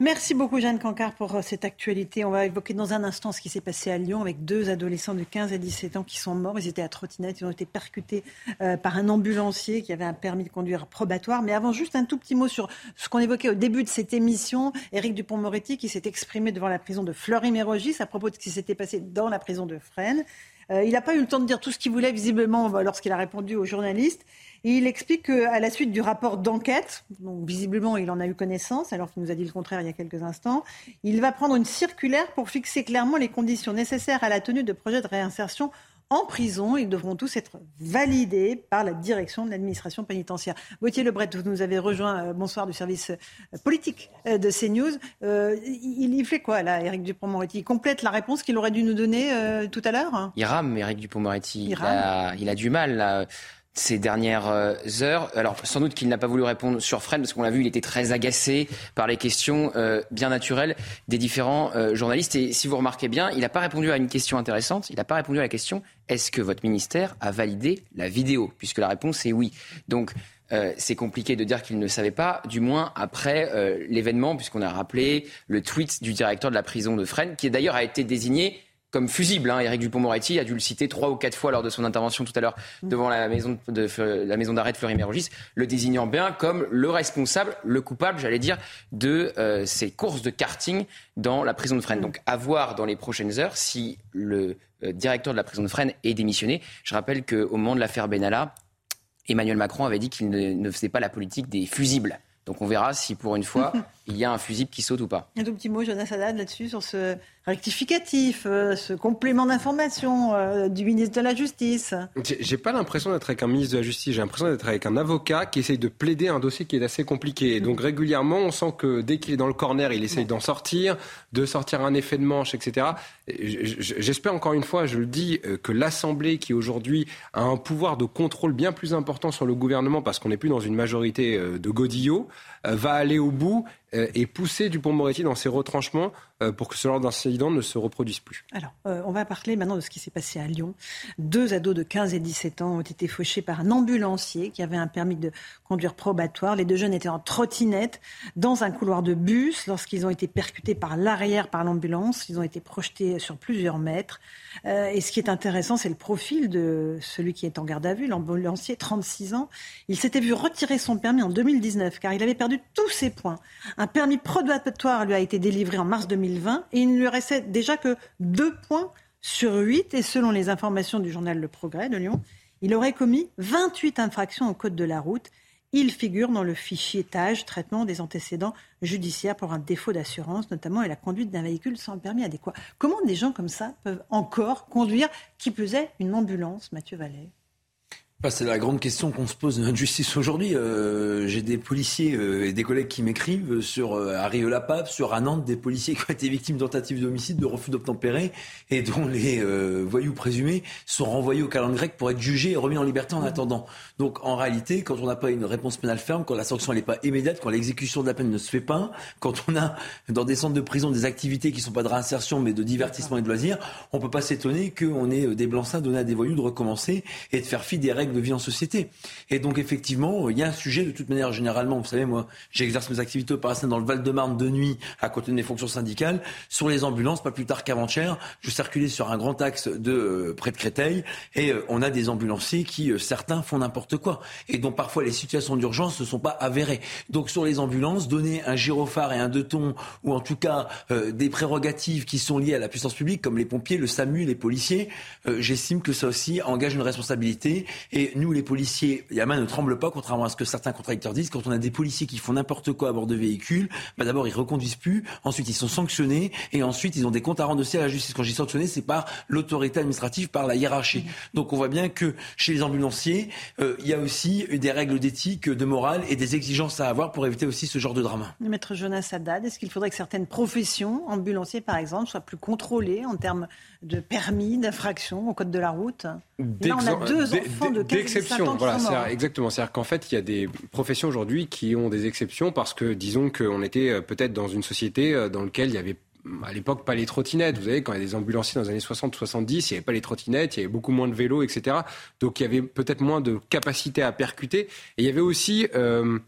Speaker 11: Merci beaucoup Jeanne Cancard pour euh, cette actualité. On va évoquer dans un instant ce qui s'est passé à Lyon avec deux adolescents de 15 à 17 ans qui sont morts. Ils étaient à trottinette, ils ont été percutés euh, par un ambulancier qui avait un permis de conduire probatoire. Mais avant, juste un tout petit mot sur ce qu'on évoquait au début de cette émission. Éric Dupont-Moretti qui s'est exprimé devant la prison de Fleury-Mérogis à propos de ce qui s'était passé dans la prison de Fresnes. Euh, il n'a pas eu le temps de dire tout ce qu'il voulait visiblement lorsqu'il a répondu aux journalistes. Il explique qu'à la suite du rapport d'enquête, donc visiblement il en a eu connaissance alors qu'il nous a dit le contraire il y a quelques instants, il va prendre une circulaire pour fixer clairement les conditions nécessaires à la tenue de projets de réinsertion en prison. Ils devront tous être validés par la direction de l'administration pénitentiaire. Gauthier Lebret, vous nous avez rejoint, euh, bonsoir, du service euh, politique euh, de CNews. il, il, fait quoi, là, Éric Dupont-Moretti Il complète la réponse qu'il aurait dû nous donner tout à l'heure?
Speaker 56: Il rame, Éric Dupont-Moretti. Il, il, a, il a du mal, là ces dernières euh, heures. Alors sans doute qu'il n'a pas voulu répondre sur Fresnes parce qu'on l'a vu, il était très agacé par les questions euh, bien naturelles des différents euh, journalistes. Et si vous remarquez bien, il n'a pas répondu à une question intéressante. Il n'a pas répondu à la question est-ce que votre ministère a validé la vidéo? Puisque la réponse est oui. Donc c'est compliqué de dire qu'il ne savait pas, du moins après l'événement, puisqu'on a rappelé le tweet du directeur de la prison de Fresnes, qui d'ailleurs a été désigné comme fusible. Hein. Éric Dupont-Moretti a dû le citer trois ou quatre fois lors de son intervention tout à l'heure devant la maison, de, la maison d'arrêt de Fleury-Mérogis, le désignant bien comme le responsable, le coupable, j'allais dire, de euh, ces courses de karting dans la prison de Fresnes. Donc à voir dans les prochaines heures si le euh, directeur de la prison de Fresnes est démissionné. Je rappelle qu'au moment de l'affaire Benalla, Emmanuel Macron avait dit qu'il ne, ne faisait pas la politique des fusibles. Donc on verra si pour une fois il y a un fusible qui saute ou pas.
Speaker 11: Un tout petit mot, Jonas Haddad, là-dessus, sur ce rectificatif, euh, ce complément d'information euh, du ministre de la Justice
Speaker 53: J'ai pas l'impression d'être avec un ministre de la Justice, j'ai l'impression d'être avec un avocat qui essaye de plaider un dossier qui est assez compliqué. Donc régulièrement, on sent que dès qu'il est dans le corner, il essaye d'en sortir, de sortir un effet de manche, etc. J'espère encore une fois, je le dis, euh, que l'Assemblée, qui aujourd'hui a un pouvoir de contrôle bien plus important sur le gouvernement, parce qu'on n'est plus dans une majorité de godillots, va aller au bout et pousser Dupont-Moretti dans ses retranchements euh, pour que ce genre d'incident ne se reproduise plus.
Speaker 11: Alors, euh, on va parler maintenant de ce qui s'est passé à Lyon. Deux ados de 15 et 17 ans ont été fauchés par un ambulancier qui avait un permis de conduire probatoire. Les deux jeunes étaient en trottinette dans un couloir de bus lorsqu'ils ont été percutés par l'arrière par l'ambulance. Ils ont été projetés sur plusieurs mètres. Euh, et ce qui est intéressant, c'est le profil de celui qui est en garde à vue, l'ambulancier, 36 ans. Il s'était vu retirer son permis en 2019 car il avait perdu tous ses points. Un permis probatoire lui a été délivré en mars 2019 et il ne lui restait déjà que deux points sur huit. Et selon les informations du journal Le Progrès de Lyon, il aurait commis 28 infractions au code de la route. Il figure dans le fichier TAGE, traitement des antécédents judiciaires pour un défaut d'assurance, notamment et la conduite d'un véhicule sans permis adéquat. Comment des gens comme ça peuvent encore conduire, qui pesait une ambulance, Mathieu Vallet?
Speaker 54: C'est la grande question qu'on se pose de notre justice aujourd'hui. Euh, j'ai des policiers euh, et des collègues qui m'écrivent sur euh, sur à Nantes, des policiers qui ont été victimes d'entatives d'homicide, de refus d'obtempérer et dont les euh, voyous présumés sont renvoyés au calendrier grec pour être jugés et remis en liberté en attendant. Donc en réalité, quand on n'a pas une réponse pénale ferme, quand la sanction n'est pas immédiate, quand l'exécution de la peine ne se fait pas, quand on a dans des centres de prison des activités qui ne sont pas de réinsertion mais de divertissement et de loisirs, on peut pas s'étonner qu'on ait des blancs-seings donnés à des voyous de recommencer et de faire fi des règles de vie en société. Et donc effectivement, il y a un sujet de toute manière généralement, vous savez, moi j'exerce mes activités opérationnelles dans le Val-de-Marne de nuit à côté de mes fonctions syndicales. Sur les ambulances, pas plus tard qu'avant-hier, je circulais sur un grand axe de euh, près de Créteil et euh, on a des ambulanciers qui, euh, certains, font n'importe quoi. Et donc parfois les situations d'urgence ne sont pas avérées. Donc sur les ambulances, donner un gyrophare et un deux tons, ou en tout cas des prérogatives qui sont liées à la puissance publique, comme les pompiers, le SAMU, les policiers, j'estime que ça aussi engage une responsabilité. Nous, les policiers, la main ne tremble pas, contrairement à ce que certains contradicteurs disent. Quand on a des policiers qui font n'importe quoi à bord de véhicules, bah d'abord ils reconduisent plus, ensuite ils sont sanctionnés, et ensuite ils ont des comptes à rendre aussi à la justice. Quand je dis sanctionné, c'est par l'autorité administrative, par la hiérarchie. Donc on voit bien que chez les ambulanciers, euh, il y a aussi des règles d'éthique, de morale et des exigences à avoir pour éviter aussi ce genre de drame.
Speaker 11: Maître Jonas Haddad, est-ce qu'il faudrait que certaines professions, ambulanciers par exemple, soient plus contrôlées en termes de permis, d'infraction au code de la route? Là, on a deux enfants de 15
Speaker 53: voilà, exactement. C'est-à-dire qu'en fait, il y a des professions aujourd'hui qui ont des exceptions parce que, disons qu'on était euh, peut-être dans une société euh, dans laquelle il y avait à l'époque pas les trottinettes. Vous savez, quand il y a des ambulanciers dans les années 60-70, il n'y avait pas les trottinettes, il y avait beaucoup moins de vélos, etc. Donc il y avait peut-être moins de capacité à percuter. Et il y avait aussi, euh,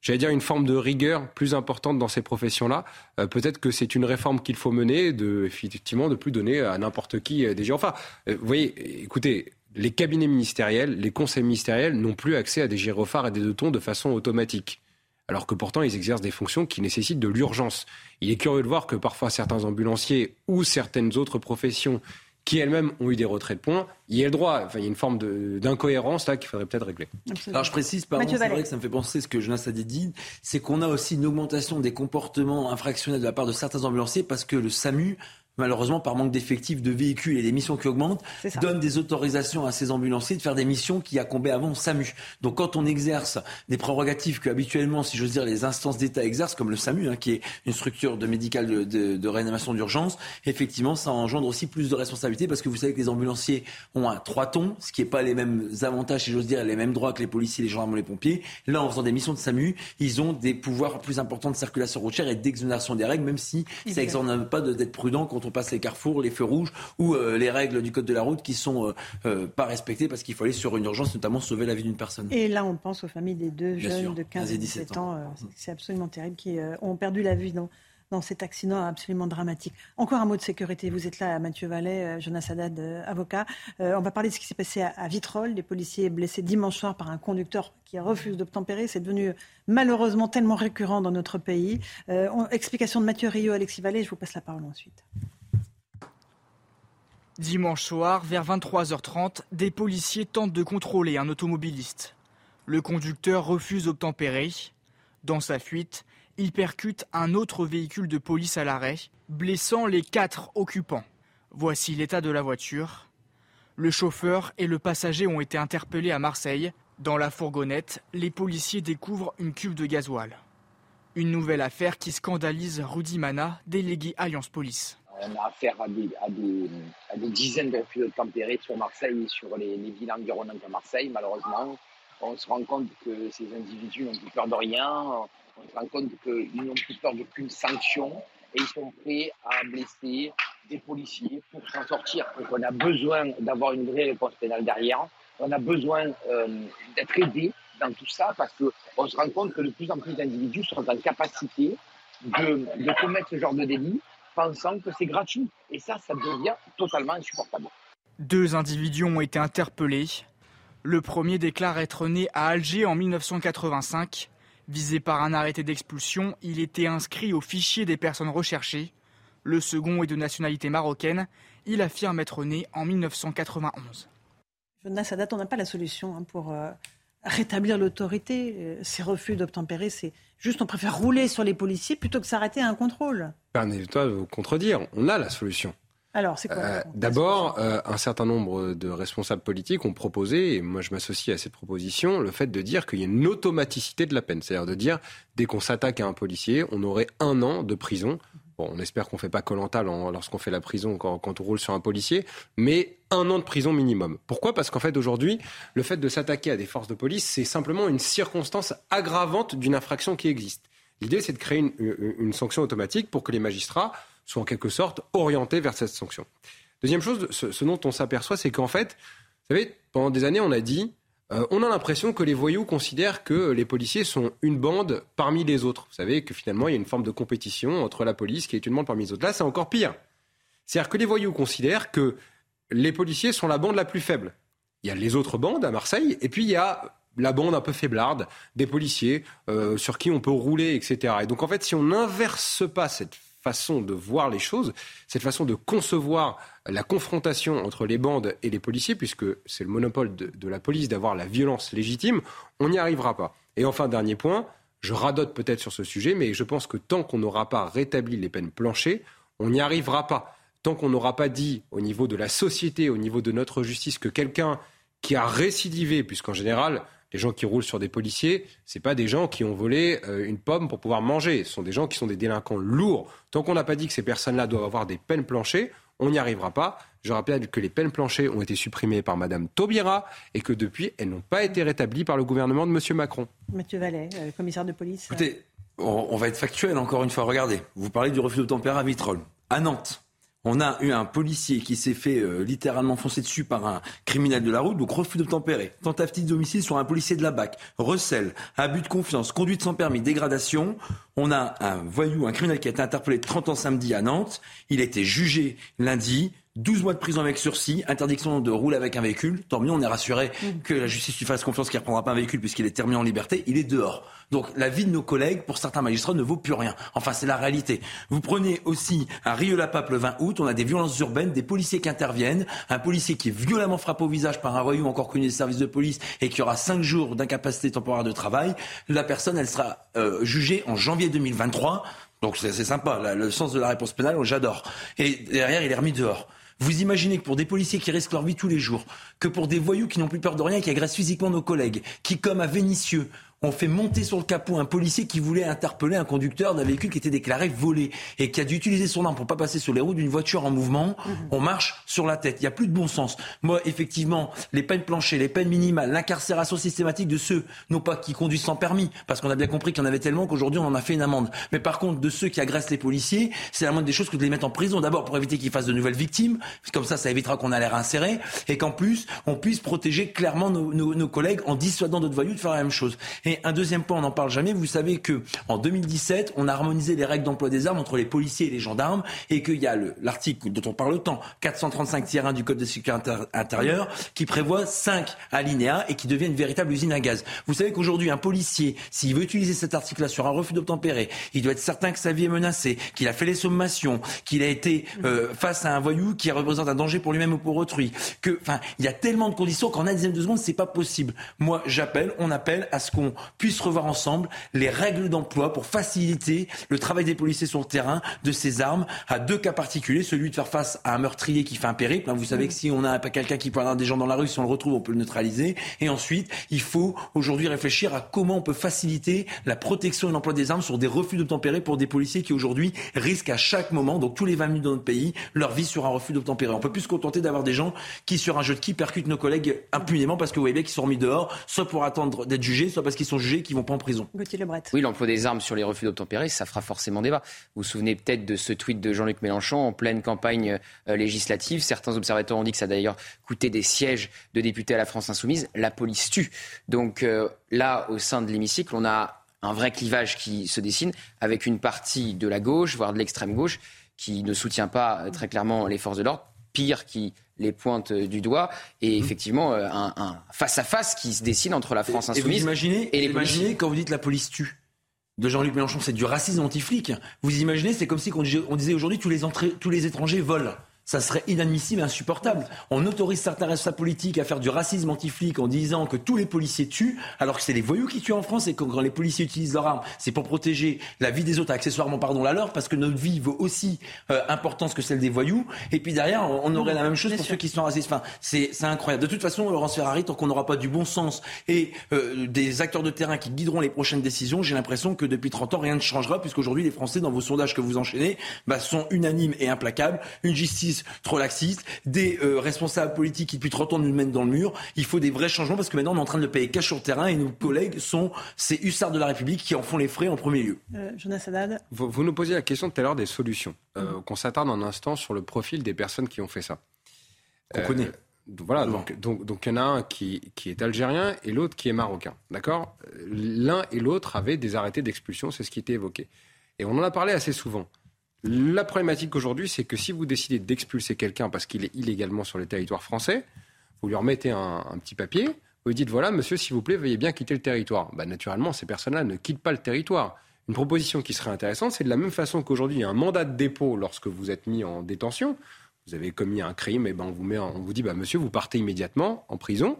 Speaker 53: j'allais dire, une forme de rigueur plus importante dans ces professions-là. peut-être que c'est une réforme qu'il faut mener, de effectivement de plus donner à n'importe qui des gens. Enfin, vous voyez, écoutez, les cabinets ministériels, les conseils ministériels n'ont plus accès à des gyrophares et des deux tons de façon automatique. Alors que pourtant, ils exercent des fonctions qui nécessitent de l'urgence. Il est curieux de voir que parfois certains ambulanciers ou certaines autres professions qui elles-mêmes ont eu des retraits de points, il y a le droit. Enfin, il y a une forme d'incohérence là qu'il faudrait peut-être régler.
Speaker 54: Alors je précise, pardon, c'est vrai que ça me fait penser à ce que Jonas a dit, c'est qu'on a aussi une augmentation des comportements infractionnels de la part de certains ambulanciers parce que le SAMU malheureusement, par manque d'effectifs, de véhicules et des missions qui augmentent, donne des autorisations à ces ambulanciers de faire des missions qui accombaient avant SAMU. Donc quand on exerce des prérogatives que habituellement, si j'ose dire, les instances d'État exercent, comme le SAMU, hein, qui est une structure de médicale de, de, de réanimation d'urgence, effectivement, ça engendre aussi plus de responsabilités parce que vous savez que les ambulanciers ont un trois tons, ce qui n'est pas les mêmes avantages, si j'ose dire, les mêmes droits que les policiers, les gendarmes ou les pompiers. Là, en faisant des missions de SAMU, ils ont des pouvoirs plus importants de circulation routière et d'exonération des règles, même si ça n'exonère pas d'être prudent quand on on passe les carrefours, les feux rouges ou euh, les règles du code de la route qui sont euh, euh, pas respectées parce qu'il faut aller sur une urgence, notamment sauver la vie d'une personne.
Speaker 11: Et là, on pense aux familles des deux jeunes de 15 et 17 ans. C'est absolument terrible qui ont perdu la vie dans, dans cet accident absolument dramatique. Encore un mot de sécurité. Vous êtes là, Mathieu Vallet, Jonas Haddad, avocat. on va parler de ce qui s'est passé à, Vitrolles. Des policiers blessés dimanche soir par un conducteur qui refuse d'obtempérer. C'est devenu malheureusement tellement récurrent dans notre pays. explication de Mathieu Rio, Alexis Vallet. Je vous passe la parole ensuite.
Speaker 42: Dimanche soir, vers 23h30, des policiers tentent de contrôler un automobiliste. Le conducteur refuse d'obtempérer. Dans sa fuite, il percute un autre véhicule de police à l'arrêt, blessant les quatre occupants. Voici l'état de la voiture. Le chauffeur et le passager ont été interpellés à Marseille. Dans la fourgonnette, les policiers découvrent une cuve de gasoil. Une nouvelle affaire qui scandalise Rudy Mana, délégué Alliance Police
Speaker 57: on a affaire à des, dizaines de refus de tempérer sur Marseille et sur les, les, villes environnantes de Marseille, malheureusement. On se rend compte que ces individus n'ont plus peur de rien, on se rend compte qu'ils n'ont plus peur d'aucune sanction et ils sont prêts à blesser des policiers pour s'en sortir. Donc on a besoin d'avoir une vraie réponse pénale derrière, on a besoin euh, d'être aidé dans tout ça parce qu'on se rend compte que de plus en plus d'individus sont en capacité de, de commettre ce genre de délit pensant que c'est gratuit. Et ça, ça devient totalement insupportable.
Speaker 42: Deux individus ont été interpellés. Le premier déclare être né à Alger en 1985. Visé par un arrêté d'expulsion, il était inscrit au fichier des personnes recherchées. Le second est de nationalité marocaine. Il affirme être né en 1991.
Speaker 11: Jonas Sadat, on n'a pas la solution hein, pour euh, rétablir l'autorité. Euh, ces refus d'obtempérer, c'est juste on préfère rouler sur les policiers plutôt que s'arrêter à un contrôle.
Speaker 53: Permettez-moi de vous contredire. On a la solution.
Speaker 11: Alors, c'est quoi euh,
Speaker 53: D'abord, euh, un certain nombre de responsables politiques ont proposé, et moi je m'associe à cette proposition, le fait de dire qu'il y a une automaticité de la peine. C'est-à-dire de dire, dès qu'on s'attaque à un policier, on aurait un an de prison on espère qu'on ne fait pas Colanta lorsqu'on fait la prison quand, on roule sur un policier, mais un an de prison minimum. Pourquoi? Parce qu'en fait, aujourd'hui, le fait de s'attaquer à des forces de police, c'est simplement une circonstance aggravante d'une infraction qui existe. L'idée, c'est de créer une, sanction automatique pour que les magistrats soient en quelque sorte orientés vers cette sanction. Deuxième chose, ce dont on s'aperçoit, c'est qu'en fait, vous savez, pendant des années, on a dit euh, on a l'impression que les voyous considèrent que les policiers sont une bande parmi les autres. Vous savez que finalement, il y a une forme de compétition entre la police qui est une bande parmi les autres. Là, c'est encore pire. C'est-à-dire que les voyous considèrent que les policiers sont la bande la plus faible. Il y a les autres bandes à Marseille, et puis il y a la bande un peu faiblarde des policiers euh, sur qui on peut rouler, etc. Et donc en fait, si on n'inverse pas cette façon de voir les choses, cette façon de concevoir la confrontation entre les bandes et les policiers, puisque c'est le monopole de, la police d'avoir la violence légitime, on n'y arrivera pas. Et enfin, dernier point, je radote peut-être sur ce sujet, mais je pense que tant qu'on n'aura pas rétabli les peines planchées, on n'y arrivera pas. Tant qu'on n'aura pas dit au niveau de la société, au niveau de notre justice, que quelqu'un qui a récidivé, puisqu'en général, les gens qui roulent sur des policiers, ce pas des gens qui ont volé euh, une pomme pour pouvoir manger. Ce sont des gens qui sont des délinquants lourds. Tant qu'on n'a pas dit que ces personnes-là doivent avoir des peines planchées, on n'y arrivera pas. Je rappelle que les peines planchées ont été supprimées par Mme Taubira et que depuis, elles n'ont pas été rétablies par le gouvernement de M. Macron.
Speaker 11: Mathieu Vallet, euh, commissaire de police.
Speaker 54: Écoutez, on, va être factuel encore une fois. Regardez, vous parlez du refus de tempérer à Vitrolles. À Nantes, on a eu un policier qui s'est fait euh, littéralement foncer dessus par un criminel de la route, donc refus d'obtempérer, tentative d'homicide sur un policier de la BAC, recel, abus de confiance, conduite sans permis, dégradation. On a un voyou, un criminel qui a été interpellé 30 ans samedi à Nantes. Il a été jugé lundi, 12 mois de prison avec sursis, interdiction de rouler avec un véhicule. Tant mieux, on est rassuré que la justice lui fasse confiance qu'il ne reprendra pas un véhicule puisqu'il est terminé en liberté. Il est dehors. Donc la vie de nos collègues, pour certains magistrats, ne vaut plus rien. Enfin, c'est la réalité. Vous prenez aussi un Rieux-la-Pape le 20 août, on a des violences urbaines, des policiers qui interviennent, un policier qui est violemment frappé au visage par un voyou encore connu des services de police et qui aura 5 jours d'incapacité temporaire de travail. La personne, elle sera euh, jugée en janvier 2023. Donc c'est sympa, le sens de la réponse pénale, j'adore. Et derrière, il est remis dehors. Vous imaginez que pour des policiers qui risquent leur vie tous les jours, que pour des voyous qui n'ont plus peur de rien, qui agressent physiquement nos collègues, qui, comme à Vénissieux, on fait monter sur le capot un policier qui voulait interpeller un conducteur d'un véhicule qui était déclaré volé et qui a dû utiliser son arme pour pas passer sur les routes d'une voiture en mouvement. Mhm. On marche sur la tête. Il n'y a plus de bon sens. Moi, effectivement, les peines planchées, les peines minimales, l'incarcération systématique de ceux, non pas qui conduisent sans permis, parce qu'on a bien compris qu'il y en avait tellement qu'aujourd'hui on en a fait une amende. Mais par contre, de ceux qui agressent les policiers, c'est la moindre des choses que de les mettre en prison. D'abord pour éviter qu'ils fassent de nouvelles victimes. Comme ça, ça évitera qu'on a l'air inséré et qu'en plus, on puisse protéger clairement nos, nos collègues en dissuadant d'autres voyous de faire la même chose. Et un deuxième point, on n'en parle jamais. Vous savez que en 2017, on a harmonisé les règles d'emploi des armes entre les policiers et les gendarmes et qu'il y a l'article dont on parle autant, 435-1 du Code de sécurité intérieure, qui prévoit 5 alinéas et qui devient une véritable usine à gaz. Vous savez qu'aujourd'hui, un policier, s'il veut utiliser cet article-là sur un refus d'obtempérer, il doit être certain que sa vie est menacée, qu'il a fait les sommations, qu'il a été euh, face à un voyou qui représente un danger pour lui-même ou pour autrui. Que, enfin, il y a tellement de conditions qu'en un dixième de seconde, c'est pas possible. Moi, j'appelle, on appelle à ce qu'on puisse revoir ensemble les règles d'emploi pour faciliter le travail des policiers sur le terrain de ces armes à deux cas particuliers. Celui de faire face à un meurtrier qui fait un périple. Hein, vous savez que si on a quelqu'un qui poignarde des gens dans la rue, si on le retrouve, on peut le neutraliser. Et ensuite, il faut aujourd'hui réfléchir à comment on peut faciliter la protection et l'emploi des armes sur des refus d'obtempérer pour des policiers qui aujourd'hui risquent à chaque moment, donc tous les 20 minutes dans notre pays, leur vie sur un refus d'obtempérer. On peut plus se contenter d'avoir des gens qui, sur un jeu de qui, percutent nos collègues impunément parce que vous voyez bien qu'ils sont remis dehors, soit pour attendre d'être jugés, soit parce qu'ils sont jugés, qu'ils vont pas en prison.
Speaker 56: Oui, l'emploi des armes sur les refus d'obtempérer, ça fera forcément débat. Vous vous souvenez peut-être de ce tweet de Jean-Luc Mélenchon en pleine campagne euh, législative. Certains observateurs ont dit que ça a d'ailleurs coûté des sièges de députés à la France insoumise. La police tue. Donc euh, là, au sein de l'hémicycle, on a un vrai clivage qui se dessine avec une partie de la gauche, voire de l'extrême gauche, qui ne soutient pas euh, très clairement les forces de l'ordre, pire qui les pointes du doigt et mmh. effectivement euh, un face-à-face qui se dessine entre la France insoumise et, vous
Speaker 54: imaginez, et les imaginez quand vous dites la police tue de Jean-Luc Mélenchon, c'est du racisme anti-flic. Vous imaginez, c'est comme si on disait aujourd'hui tous les, tous les étrangers volent ça serait inadmissible et insupportable. On autorise certains responsables politiques à faire du racisme anti-flic en disant que tous les policiers tuent, alors que c'est les voyous qui tuent en France et que quand les policiers utilisent leurs armes, c'est pour protéger la vie des autres, accessoirement, pardon, la leur, parce que notre vie vaut aussi euh, importance que celle des voyous. Et puis derrière, on, aurait la même chose pour ceux qui sont racistes. Enfin, c'est incroyable. De toute façon, Laurence Ferrari, tant qu'on n'aura pas du bon sens et euh, des acteurs de terrain qui guideront les prochaines décisions, j'ai l'impression que depuis 30 ans, rien ne changera, puisqu'aujourd'hui, les Français, dans vos sondages que vous enchaînez, bah, sont unanimes et implacables. Une justice trop laxiste, des euh, responsables politiques qui depuis 30 ans nous mènent dans le mur. Il faut des vrais changements parce que maintenant on est en train de le payer cash sur le terrain et nos collègues sont ces hussards de la République qui en font les frais en premier lieu.
Speaker 11: Euh, Jonas Haddad.
Speaker 53: Vous, nous posiez la question tout à l'heure des solutions. Euh. Qu'on s'attarde un instant sur le profil des personnes qui ont fait ça.
Speaker 54: Qu'on connaît.
Speaker 53: Voilà, donc, donc, donc il y en a un qui, qui est algérien et l'autre qui est marocain. D'accord? L'un et l'autre avaient des arrêtés d'expulsion, c'est ce qui était évoqué. Et on en a parlé assez souvent. La problématique aujourd'hui, c'est que si vous décidez d'expulser quelqu'un parce qu'il est illégalement sur le territoire français, vous lui remettez un, petit papier, vous dites voilà, monsieur, s'il vous plaît, veuillez bien quitter le territoire. Bah, naturellement, ces personnes-là ne quittent pas le territoire. Une proposition qui serait intéressante, c'est de la même façon qu'aujourd'hui, il y a un mandat de dépôt lorsque vous êtes mis en détention. Vous avez commis un crime, et ben on vous, met, on vous dit bah, monsieur, vous partez immédiatement en prison.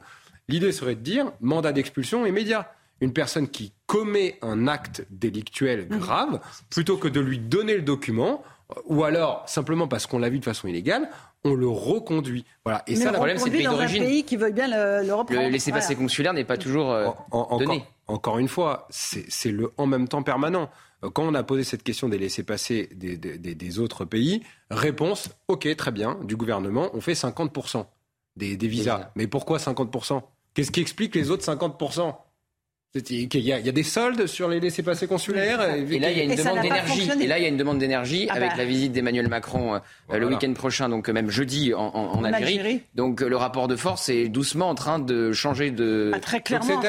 Speaker 53: L'idée serait de dire mandat d'expulsion immédiat une personne qui commet un acte délictuel mmh. grave, plutôt que de lui donner le document, ou alors simplement parce qu'on l'a vu de façon illégale, on le reconduit. Voilà.
Speaker 11: Et ça, le problème, c'est le pays d'origine. pays qui veut bien le, reprendre.
Speaker 56: Le laissez-passer consulaire n'est pas toujours euh, donné.
Speaker 53: Encore, une fois, c'est le en même temps permanent. Euh, quand on a posé cette question des laissez-passer des, des, autres pays, réponse, ok, très bien, du gouvernement, on fait 50% des, visas. Mais pourquoi 50% Qu'est-ce qui explique les autres 50% il y, a, des soldes sur les laissés-passer consulaires.
Speaker 56: Et là, il y a une demande d'énergie. Et là, il y a une demande d'énergie ah avec bah. la visite d'Emmanuel Macron euh, le week-end prochain, donc même jeudi en, Algérie. Donc le rapport de force est doucement en train de changer de.
Speaker 11: Ah, très clairement.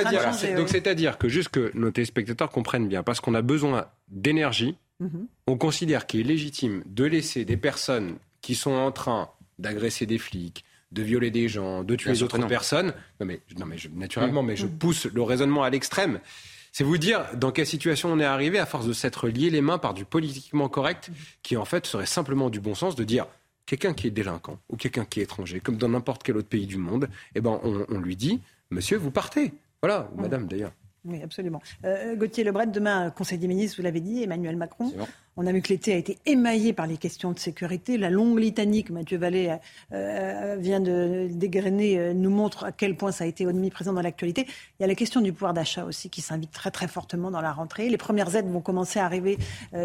Speaker 53: Donc c'est-à-dire que juste que nos téléspectateurs comprennent bien, parce qu'on a besoin d'énergie, mhm. on considère qu'il est légitime de laisser des personnes qui sont en train d'agresser des flics, de violer des gens, de tuer d'autres personnes. Non mais, non mais naturellement, mais je mm. pousse le raisonnement à l'extrême. C'est vous dire dans quelle situation on est arrivé à force de s'être lié les mains par du politiquement correct, mm. qui en fait serait simplement du bon sens de dire quelqu'un qui est délinquant ou quelqu'un qui est étranger, comme dans n'importe quel autre pays du monde, eh ben on, on lui dit, monsieur, vous partez. Voilà, mm. madame d'ailleurs.
Speaker 11: Oui, absolument. Euh, Gauthier Lebret, demain, Conseil des ministres, vous l'avez dit, Emmanuel Macron. On a vu que l'été a été émaillé par les questions de sécurité. La longue litanie que Mathieu Vallée euh, euh, vient de dégrainer nous montre à quel point ça a été omniprésent dans l'actualité. Il y a la question du pouvoir d'achat aussi qui s'invite très très fortement dans la rentrée. Les premières aides vont commencer à arriver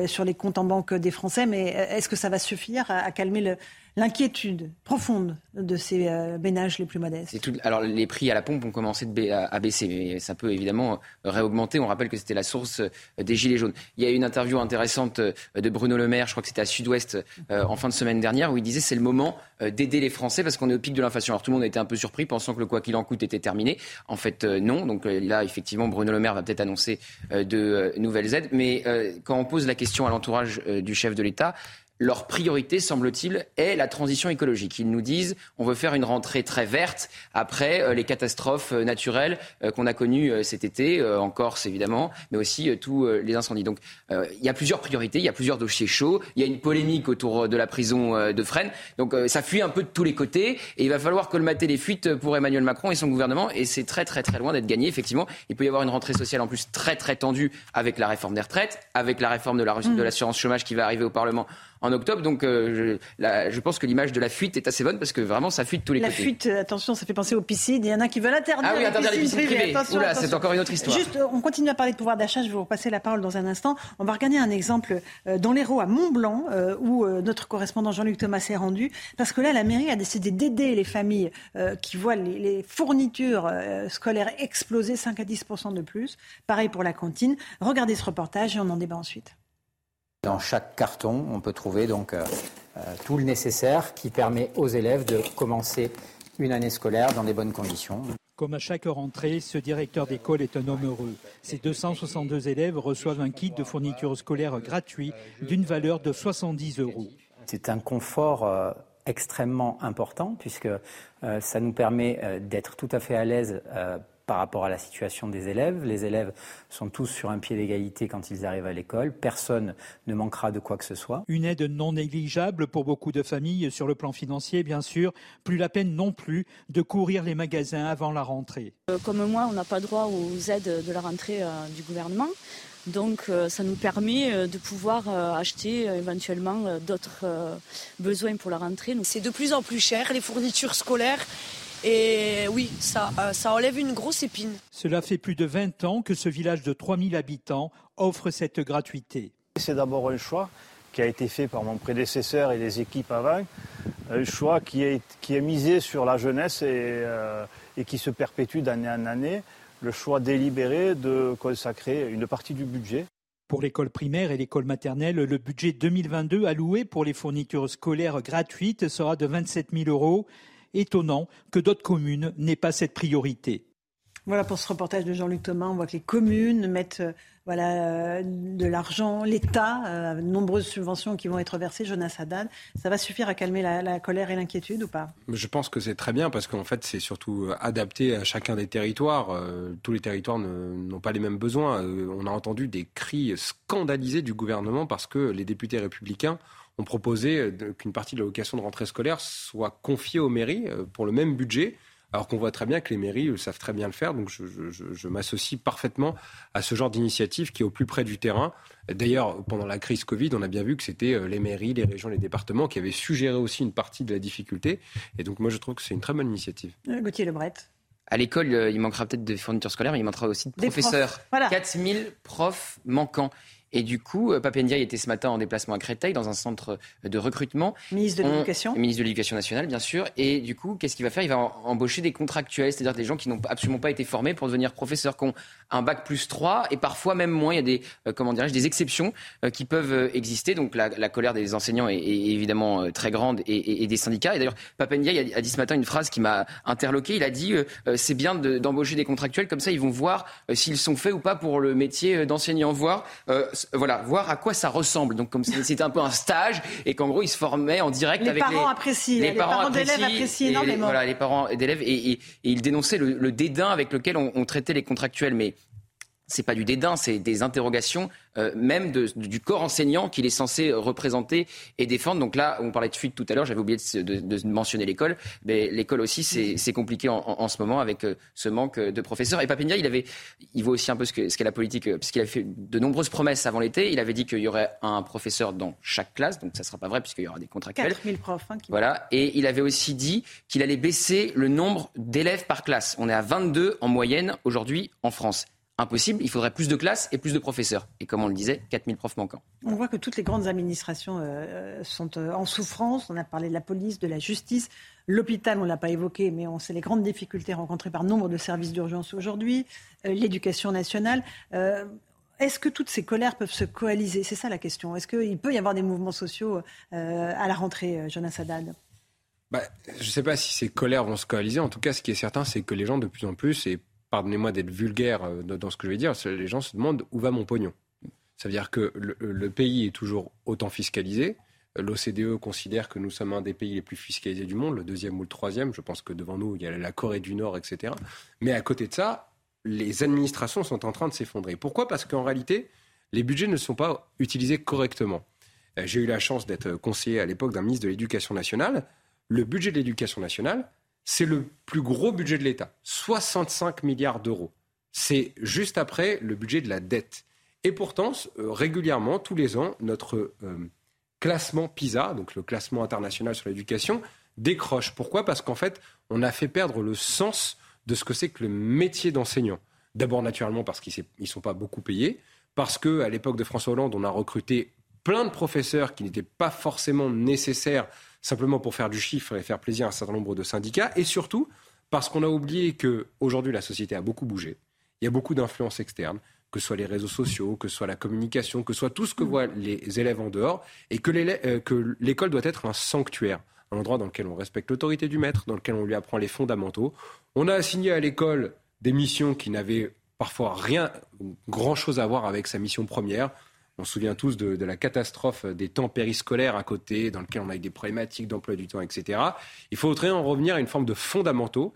Speaker 11: sur les comptes en banque des Français, mais est-ce que ça va suffire à, calmer le, l'inquiétude profonde de ces ménages les plus modestes.
Speaker 56: Tout, alors les prix à la pompe ont commencé à, baisser, mais ça peut évidemment réaugmenter. On rappelle que c'était la source des gilets jaunes. Il y a une interview intéressante euh, de Bruno Le Maire, je crois que c'était à Sud-Ouest euh, en fin de semaine dernière, où il disait c'est le moment euh, d'aider les Français parce qu'on est au pic de l'inflation. Alors tout le monde a été un peu surpris pensant que le quoi qu'il en coûte était terminé. En fait, non. Donc là, effectivement, Bruno Le Maire va peut-être annoncer de nouvelles aides. Mais quand on pose la question à l'entourage du chef de l'État, leur priorité, semble-t-il, est la transition écologique. Ils nous disent on veut faire une rentrée très verte après euh, les catastrophes euh, naturelles euh, qu'on a connues cet été, en Corse évidemment, mais aussi tous les incendies. Donc il y a plusieurs priorités, il y a plusieurs dossiers chauds, il y a une polémique autour de la prison de Fresnes. Donc ça fuit un peu de tous les côtés et il va falloir colmater les fuites pour Emmanuel Macron et son gouvernement et c'est très très très loin d'être gagné. Effectivement, il peut y avoir une rentrée sociale en plus très très tendue avec la réforme des retraites, avec la réforme de mmh. l'assurance chômage qui va arriver au Parlement en octobre. Donc euh, je, je, pense que l'image de la fuite est assez bonne parce que vraiment ça fuite tous les
Speaker 11: la
Speaker 56: côtés.
Speaker 11: La fuite, attention, ça fait penser aux piscines. Il y en a qui veulent interdire,
Speaker 56: ah oui, interdire
Speaker 11: les piscines, privées.
Speaker 56: Oula, c'est encore une autre histoire.
Speaker 11: Juste, on continue à parler de pouvoir d'achat. Je vais vous repasser la parole dans un instant. On va regarder un exemple euh, dans l'Hérault à Mont-Blanc euh, où notre correspondant Jean-Luc Thomas s'est rendu parce que là, la mairie a décidé d'aider les familles qui voient les, les fournitures scolaires exploser 5 à 10 de plus. Pareil pour la cantine. Regardez ce reportage et on en débat ensuite.
Speaker 58: Dans chaque carton, on peut trouver donc euh, euh, tout le nécessaire qui permet aux élèves de commencer une année scolaire dans des bonnes conditions.
Speaker 45: Comme à chaque rentrée, ce directeur d'école est un homme heureux. Ces 262 élèves reçoivent un kit de fourniture scolaire gratuit d'une valeur de 70 euros.
Speaker 58: C'est un confort euh, extrêmement important puisque ça nous permet d'être tout à fait à l'aise par rapport à la situation des élèves. Les élèves sont tous sur un pied d'égalité quand ils arrivent à l'école. Personne ne manquera de quoi que ce soit.
Speaker 45: Une aide non négligeable pour beaucoup de familles sur le plan financier, bien sûr. Plus la peine non plus de courir les magasins avant la rentrée.
Speaker 46: Euh, comme moi, on n'a pas droit aux aides de la rentrée euh, du gouvernement. Donc euh, ça nous permet de pouvoir acheter éventuellement d'autres besoins pour la rentrée.
Speaker 47: C'est de plus en plus cher, les fournitures scolaires. Et oui, ça, euh, ça enlève une grosse épine.
Speaker 45: Cela fait plus de 20 ans que ce village de 3000 habitants offre cette gratuité.
Speaker 48: C'est d'abord un choix qui a été fait par mon prédécesseur et les équipes avant, un choix qui est, qui est misé sur la jeunesse et, euh, et qui se perpétue d'année en année, le choix délibéré de consacrer une partie du budget
Speaker 45: pour l'école primaire et l'école maternelle, le budget 2022 alloué pour les fournitures scolaires gratuites sera de 27 000 euros étonnant que d'autres communes n'aient pas cette priorité.
Speaker 11: Voilà pour ce reportage de Jean-Luc Thomas. On voit que les communes mettent euh, voilà, euh, de l'argent, l'État, euh, nombreuses subventions qui vont être versées. Jonas Haddad, ça va suffire à calmer la, colère et l'inquiétude ou pas?
Speaker 53: Je pense que c'est très bien parce qu'en fait, c'est surtout adapté à chacun des territoires. tous les territoires n'ont pas les mêmes besoins. on a entendu des cris scandalisés du gouvernement parce que les députés républicains ont proposé euh, qu'une partie de l'allocation de rentrée scolaire soit confiée aux mairies euh, pour le même budget. Alors qu'on voit très bien que les mairies euh, savent très bien le faire, donc je, m'associe parfaitement à ce genre d'initiative qui est au plus près du terrain. D'ailleurs, pendant la crise Covid, on a bien vu que c'était les mairies, les régions, les départements qui avaient suggéré aussi une partie de la difficulté. Et donc moi, je trouve que c'est une très bonne initiative.
Speaker 11: Gauthier Lebret.
Speaker 56: À l'école, il manquera peut-être de fournitures scolaires, mais il manquera aussi de professeurs. Voilà. 4000 profs manquants. Et du coup, euh, Papendia était ce matin en déplacement à Créteil, dans un centre de recrutement.
Speaker 11: Ministre de l'Éducation.
Speaker 56: Ministre de l'Éducation nationale, bien sûr. Et du coup, qu'est-ce qu'il va faire? Il va embaucher des contractuels, c'est-à-dire des gens qui n'ont absolument pas été formés pour devenir professeurs, qui ont un bac plus 3 et parfois même moins. Il y a des, euh, comment dirais-je, des exceptions euh, qui peuvent exister. Donc la, colère des enseignants est, évidemment très grande et, des syndicats. Et d'ailleurs, Papendia a, dit ce matin une phrase qui m'a interloqué. Il a dit c'est bien d'embaucher des contractuels, comme ça ils vont voir s'ils sont faits ou pas pour le métier d'enseignant, voir voilà, voir à quoi ça ressemble. Donc comme c'était un peu un stage et qu'en gros ils se formaient en direct
Speaker 11: les
Speaker 56: avec
Speaker 11: parents
Speaker 56: les
Speaker 11: apprécient,
Speaker 56: les,
Speaker 11: parents, d'élèves apprécient énormément.
Speaker 56: voilà, les parents d'élèves et, et, ils dénonçaient le, dédain avec lequel on, on traitait les contractuels. Mais c'est pas du dédain, c'est des interrogations euh, même de, du corps enseignant qu'il est censé représenter et défendre. Donc là, on parlait de fuite tout à l'heure, j'avais oublié de, de, de mentionner l'école, mais l'école aussi, c'est compliqué en, en, ce moment avec euh, ce manque de professeurs. Et Papindia, il avait, il voit aussi un peu ce qu'est ce la politique, euh, puisqu'il a fait de nombreuses promesses avant l'été. Il avait dit qu'il y aurait un professeur dans chaque classe, donc ça ne sera pas vrai puisqu'il y aura des contractuels.
Speaker 11: 4000 profs. Hein,
Speaker 56: Voilà. Et il avait aussi dit qu'il allait baisser le nombre d'élèves par classe. On est à 22 en moyenne aujourd'hui en France impossible. Il faudrait plus de classes et plus de professeurs. Et comme on le disait, 4000 profs manquants.
Speaker 11: On voit que toutes les grandes administrations euh, sont euh, en souffrance. On a parlé de la police, de la justice. L'hôpital, on ne l'a pas évoqué, mais on sait les grandes difficultés rencontrées par nombre de services d'urgence aujourd'hui. Euh, l'éducation nationale. est-ce que toutes ces colères peuvent se coaliser? C'est ça la question. Est-ce qu'il peut y avoir des mouvements sociaux à la rentrée, Jonas Haddad?
Speaker 53: Bah, je ne sais pas si ces colères vont se coaliser. En tout cas, ce qui est certain, c'est que les gens, de plus en plus, et pardonnez-moi d'être vulgaire euh, dans ce que je vais dire, les gens se demandent où va mon pognon. Ça veut dire que le, pays est toujours autant fiscalisé. L'OCDE considère que nous sommes un des pays les plus fiscalisés du monde, le deuxième ou le troisième. Je pense que devant nous, il y a la Corée du Nord, etc. Mais à côté de ça, les administrations sont en train de s'effondrer. Pourquoi? Parce qu'en réalité, les budgets ne sont pas utilisés correctement. Euh, j'ai eu la chance d'être conseiller à l'époque d'un ministre de l'Éducation nationale. Le budget de l'Éducation nationale, c'est le plus gros budget de l'État, 65 milliards d'euros. C'est juste après le budget de la dette. Et pourtant, euh, régulièrement, tous les ans, notre euh, classement PISA, donc le classement international sur l'éducation, décroche. Pourquoi? Parce qu'en fait, on a fait perdre le sens de ce que c'est que le métier d'enseignant. D'abord, naturellement, parce qu'ils ne sont pas beaucoup payés, parce qu'à l'époque de François Hollande, on a recruté plein de professeurs qui n'étaient pas forcément nécessaires simplement pour faire du chiffre et faire plaisir à un certain nombre de syndicats, et surtout parce qu'on a oublié que aujourd'hui la société a beaucoup bougé. Il y a beaucoup d'influences externes, que ce soit les réseaux sociaux, que ce soit la communication, que ce soit tout ce que mm. voient les élèves en dehors, et euh, que l'école doit être un sanctuaire, un endroit dans lequel on respecte l'autorité du maître, dans lequel on lui apprend les fondamentaux. On a assigné à l'école des missions qui n'avaient parfois rien, grand-chose à voir avec sa mission première. On se souvient tous de, la catastrophe des temps périscolaires à côté, dans lequel on a eu des problématiques d'emploi du temps, etc. Il faudrait en revenir à une forme de fondamentaux.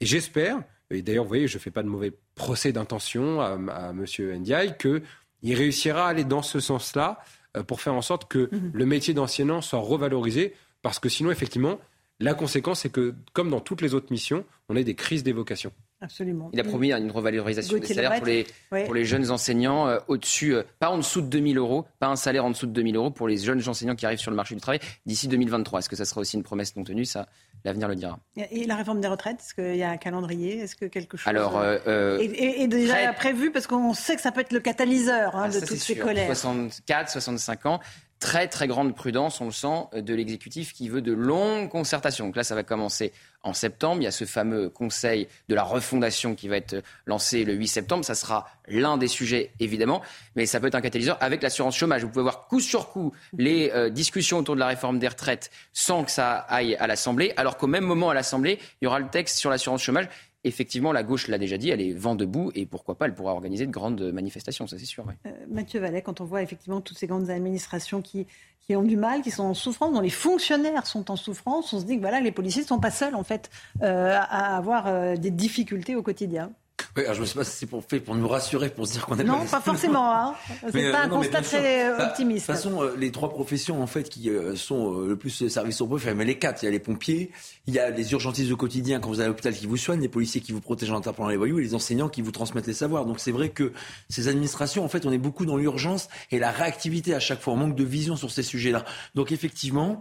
Speaker 53: Et j'espère, et d'ailleurs, vous voyez, je ne fais pas de mauvais procès d'intention à, M. Ndiaye, qu'il réussira à aller dans ce sens-là euh, pour faire en sorte que mhm. le métier d'enseignant soit revalorisé. Parce que sinon, effectivement, la conséquence, c'est que, comme dans toutes les autres missions, on a des crises d'évocation.
Speaker 11: Absolument.
Speaker 56: Il a promis une revalorisation des salaires pour les, pour les jeunes enseignants euh, au-dessus, euh, pas en dessous de 2000 euros, pas un salaire en dessous de 2000 euros pour les jeunes enseignants qui arrivent sur le marché du travail d'ici 2023. Est-ce que ça sera aussi une promesse non tenue? Ça, l'avenir le dira.
Speaker 11: Et la réforme des retraites, est-ce qu'il y a un calendrier? Est-ce que quelque chose
Speaker 56: Alors,
Speaker 11: euh, est, déjà prévu? Parce qu'on sait que ça peut être le catalyseur hein, ah, de toutes ces colères.
Speaker 56: 64, 65 ans très très grande prudence, on le sent, de l'exécutif qui veut de longues concertations. Donc là, ça va commencer en septembre. Il y a ce fameux conseil de la refondation qui va être lancé le 8 septembre. Ça sera l'un des sujets, évidemment, mais ça peut être un catalyseur avec l'assurance chômage. Vous pouvez voir coup sur coup les euh, discussions autour de la réforme des retraites sans que ça aille à l'Assemblée, alors qu'au même moment à l'Assemblée, il y aura le texte sur l'assurance chômage effectivement, la gauche l'a déjà dit, elle est vent debout et pourquoi pas, elle pourra organiser de grandes manifestations, ça c'est sûr.
Speaker 11: Euh, Mathieu Vallet, quand on voit effectivement toutes ces grandes administrations qui, ont du mal, qui sont en souffrance, dont les fonctionnaires sont en souffrance, on se dit que voilà, les policiers ne sont pas seuls en fait euh, à avoir euh, des difficultés au quotidien.
Speaker 54: Oui, alors je ne sais pas si c'est pour, fait pour nous rassurer, pour se dire qu'on est
Speaker 11: Non, pas, forcément. Hein. C'est euh, pas un constat très bah, optimiste.
Speaker 54: De toute façon, euh, les trois professions en fait qui euh, sont le plus service au peuple, mais les quatre, il y a les pompiers, il y a les urgentistes au quotidien quand vous allez à l'hôpital qui vous soignent, les policiers qui vous protègent en tapant les voyous et les enseignants qui vous transmettent les savoirs. Donc c'est vrai que ces administrations, en fait, on est beaucoup dans l'urgence et la réactivité à chaque fois. On manque de vision sur ces sujets-là. Donc effectivement,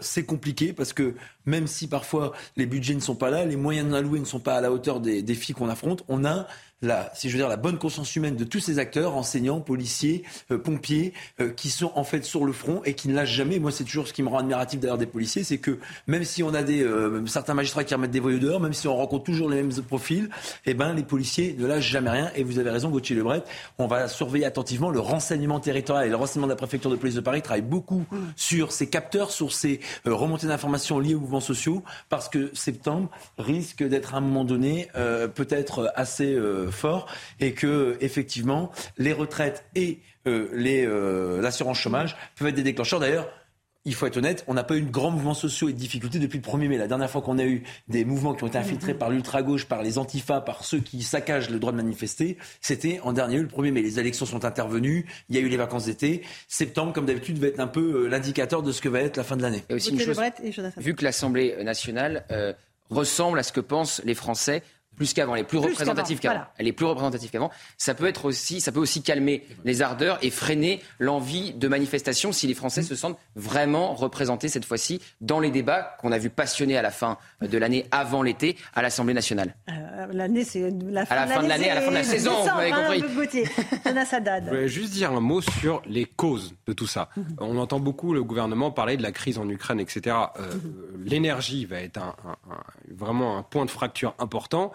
Speaker 54: c'est compliqué parce que même si parfois les budgets ne sont pas là, les moyens alloués ne sont pas à la hauteur des défis qu'on affronte, on a la, si je veux dire, la bonne conscience humaine de tous ces acteurs, enseignants, policiers, euh, pompiers, euh, qui sont en fait sur le front et qui ne lâchent jamais. Moi, c'est toujours ce qui me rend admiratif d'ailleurs des policiers, c'est que même si on a des euh, certains magistrats qui remettent des voyous dehors, même si on rencontre toujours les mêmes profils, eh ben les policiers ne lâchent jamais rien. Et vous avez raison, Gauthier Lebret, on va surveiller attentivement le renseignement territorial et le renseignement de la préfecture de police de Paris travaille beaucoup sur ces capteurs, sur ces remontées d'informations liées aux mouvements sociaux, parce que septembre risque d'être à un moment donné peut-être assez fort et que effectivement les retraites et les l'assurance chômage peuvent être des déclencheurs. D'ailleurs, il faut être honnête, on n'a pas eu de grands mouvements sociaux et de difficultés depuis le 1er mai. La dernière fois qu'on a eu des mouvements qui ont été infiltrés par l'ultra-gauche, par les antifas, par ceux qui saccagent le droit de manifester, c'était en dernier lieu le 1er mai. Les élections sont intervenues, il y a eu les vacances d'été. Septembre, comme d'habitude, va être un peu euh, l'indicateur de ce que va être la fin de l'année.
Speaker 56: Et aussi une chose, vu que l'Assemblée nationale euh, ressemble à ce que pensent les Français plus qu'avant, elle est plus, représentative qu'avant. Elle est plus représentative qu'avant. Ça peut être aussi, ça peut aussi calmer les ardeurs et freiner l'envie de manifestation si les Français se sentent vraiment représentés cette fois-ci dans les débats qu'on a vu passionnés à la fin de l'année avant l'été à l'Assemblée nationale.
Speaker 11: Euh, l'année, c'est la
Speaker 56: fin, à la fin de l'année, à la fin de la saison, vous m'avez hein,
Speaker 11: compris.
Speaker 53: Je voulais juste dire un mot sur les causes de tout ça. Mhm. On entend beaucoup le gouvernement parler de la crise en Ukraine, etc. Euh, mhm. L'énergie va être vraiment un point de fracture important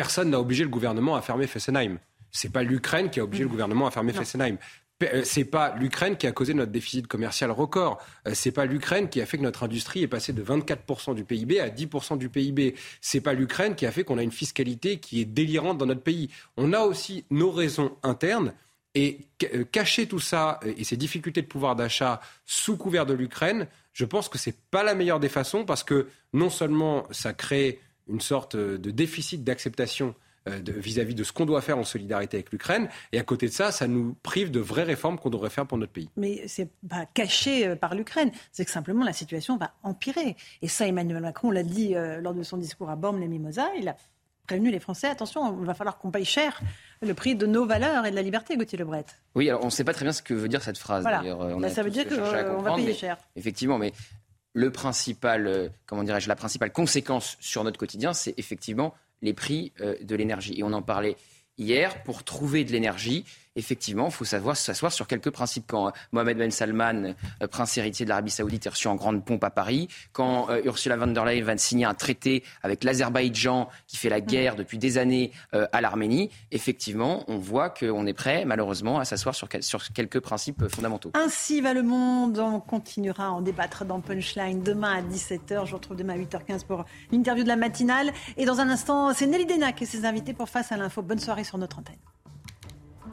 Speaker 53: personne n'a obligé le gouvernement à fermer Fessenheim. C'est pas l'Ukraine qui a obligé le gouvernement à fermer Fessenheim. Euh, c'est pas l'Ukraine qui a causé notre déficit commercial record. Euh, c'est pas l'Ukraine qui a fait que notre industrie est passée de 24% du PIB à 10% du PIB. C'est pas l'Ukraine qui a fait qu'on a une fiscalité qui est délirante dans notre pays. On a aussi nos raisons internes. Et euh, cacher tout ça et ces difficultés de pouvoir d'achat sous couvert de l'Ukraine, je pense que c'est pas la meilleure des façons parce que non seulement ça crée une sorte de déficit d'acceptation euh, vis-à-vis de ce qu'on doit faire en solidarité avec l'Ukraine. Et à côté de ça, ça nous prive de vraies réformes qu'on devrait faire pour notre pays.
Speaker 11: Mais c'est pas caché euh, par l'Ukraine, c'est que simplement la situation va empirer. Et ça, Emmanuel Macron l'a dit euh, lors de son discours à Bormes-les-Mimosas. Il a prévenu les Français attention, il va falloir qu'on paye cher le prix de nos valeurs et de la liberté, Gauthier Lebret.
Speaker 56: Oui, alors on ne sait pas très bien ce que veut dire cette phrase.
Speaker 11: Bah, ça veut dire qu'on va payer cher.
Speaker 56: Effectivement, mais euh, la principale conséquence sur notre quotidien, c'est effectivement les prix euh, de l'énergie. Et on en parlait hier, pour trouver de l'énergie, effectivement, il faut savoir s'asseoir sur quelques principes. Quand euh, Mohamed Ben Salman, euh, prince héritier de l'Arabie Saoudite, est reçu en grande pompe à Paris, quand euh, Ursula von der Leyen va signer un traité avec l'Azerbaïdjan qui fait la guerre depuis des années à l'Arménie, effectivement, on voit qu'on est prêt, malheureusement, à s'asseoir sur, sur, quelques principes fondamentaux.
Speaker 11: Ainsi va le monde. On continuera à en débattre dans Punchline demain à 17h. Je vous retrouve demain à 8h15 pour l'interview de la matinale. Et dans un instant, c'est Nelly Denac et ses invités pour Face à l'info. Bonne soirée sur notre antenne.